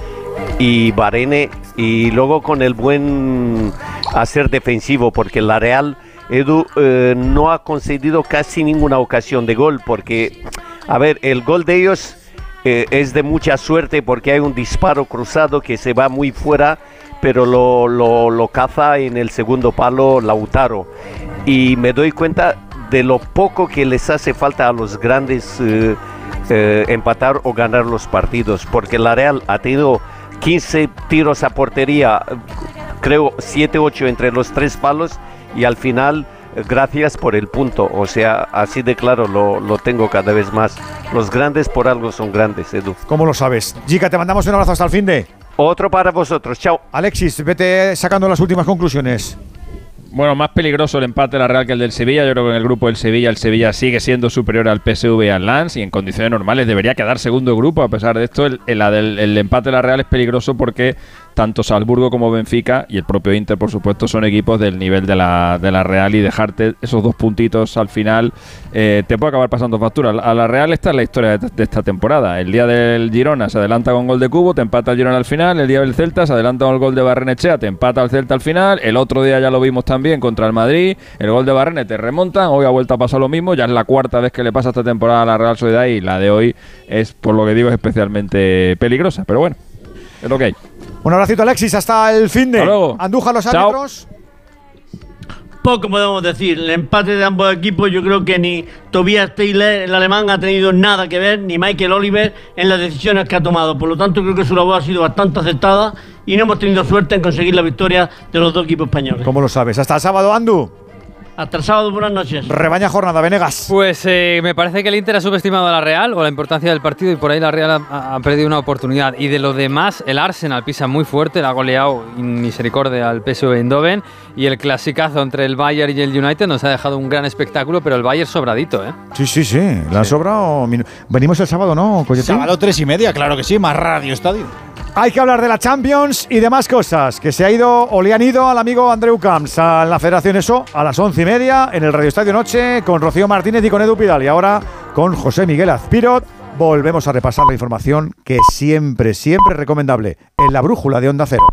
y Barene, y luego con el buen hacer defensivo, porque la Real, Edu, eh, no ha concedido casi ninguna ocasión de gol, porque, a ver, el gol de ellos eh, es de mucha suerte porque hay un disparo cruzado que se va muy fuera, pero lo, lo, caza en el segundo palo Lautaro. Y me doy cuenta de lo poco que les hace falta a los grandes eh, eh, empatar o ganar los partidos, porque la Real ha tenido 15 tiros a portería, creo 7-8 entre los tres palos, y al final gracias por el punto. O sea, así de claro lo, lo tengo cada vez más. Los grandes por algo son grandes, Edu. ¿Cómo lo sabes? Jica, te mandamos un abrazo hasta el fin de. Otro para vosotros, chao. Alexis, vete sacando las últimas conclusiones. Bueno, más peligroso el empate de la Real que el del Sevilla. Yo creo que en el grupo del Sevilla el Sevilla sigue siendo superior al PSV y al Lens y en condiciones normales debería quedar segundo grupo. A pesar de esto, el, el- el empate de la Real es peligroso porque tanto Salzburgo como Benfica y el propio Inter, por supuesto, son equipos del nivel de la, de la Real y dejarte esos dos puntitos al final eh, te puede acabar pasando factura. A la Real esta es la historia de, esta temporada. El día del Girona se adelanta con gol de Cubo, te empata el Girona al final. El día del Celta se adelanta con el gol de Barrenechea, te empata el Celta al final. El otro día ya lo vimos también contra el Madrid. El gol de Barrene te remontan. Hoy ha vuelto a pasar lo mismo. Ya es la cuarta vez que le pasa esta temporada a la Real Sociedad y la de hoy es, por lo que digo, es especialmente peligrosa. Pero bueno, es lo que hay. Un abracito, Alexis, hasta el fin de. Hasta luego. Andújar los Chao. árbitros. Poco podemos decir. El empate de ambos equipos, yo creo que ni Tobias Taylor, el alemán, ha tenido nada que ver, ni Michael Oliver en las decisiones que ha tomado. Por lo tanto, creo que su labor ha sido bastante aceptada y no hemos tenido suerte en conseguir la victoria de los dos equipos españoles. ¿Cómo lo sabes? Hasta el sábado, Andu. Hasta el sábado, buenas noches. Rebaña jornada, Venegas. Pues eh, me parece que el Inter ha subestimado a la Real o la importancia del partido y por ahí la Real ha, ha perdido una oportunidad. Y de lo demás, el Arsenal pisa muy fuerte, le ha goleado en misericordia al PSV Eindhoven y el clasicazo entre el Bayern y el United nos ha dejado un gran espectáculo, pero el Bayern sobradito, ¿eh? Sí, sí, sí. ¿Le ha sobrado? minu- Venimos el sábado, ¿no, Coyetín? Sábado tres y media, claro que sí, más Radio Estadio. Hay que hablar de la Champions y demás cosas. Que se ha ido o le han ido al amigo Andreu Camps a la Federación Eso a las once y media en el Radio Estadio Noche con Rocío Martínez y con Edu Pidal. Y ahora con José Miguel Azpirot. Volvemos a repasar la información que siempre, siempre es recomendable en la brújula de Onda Cero.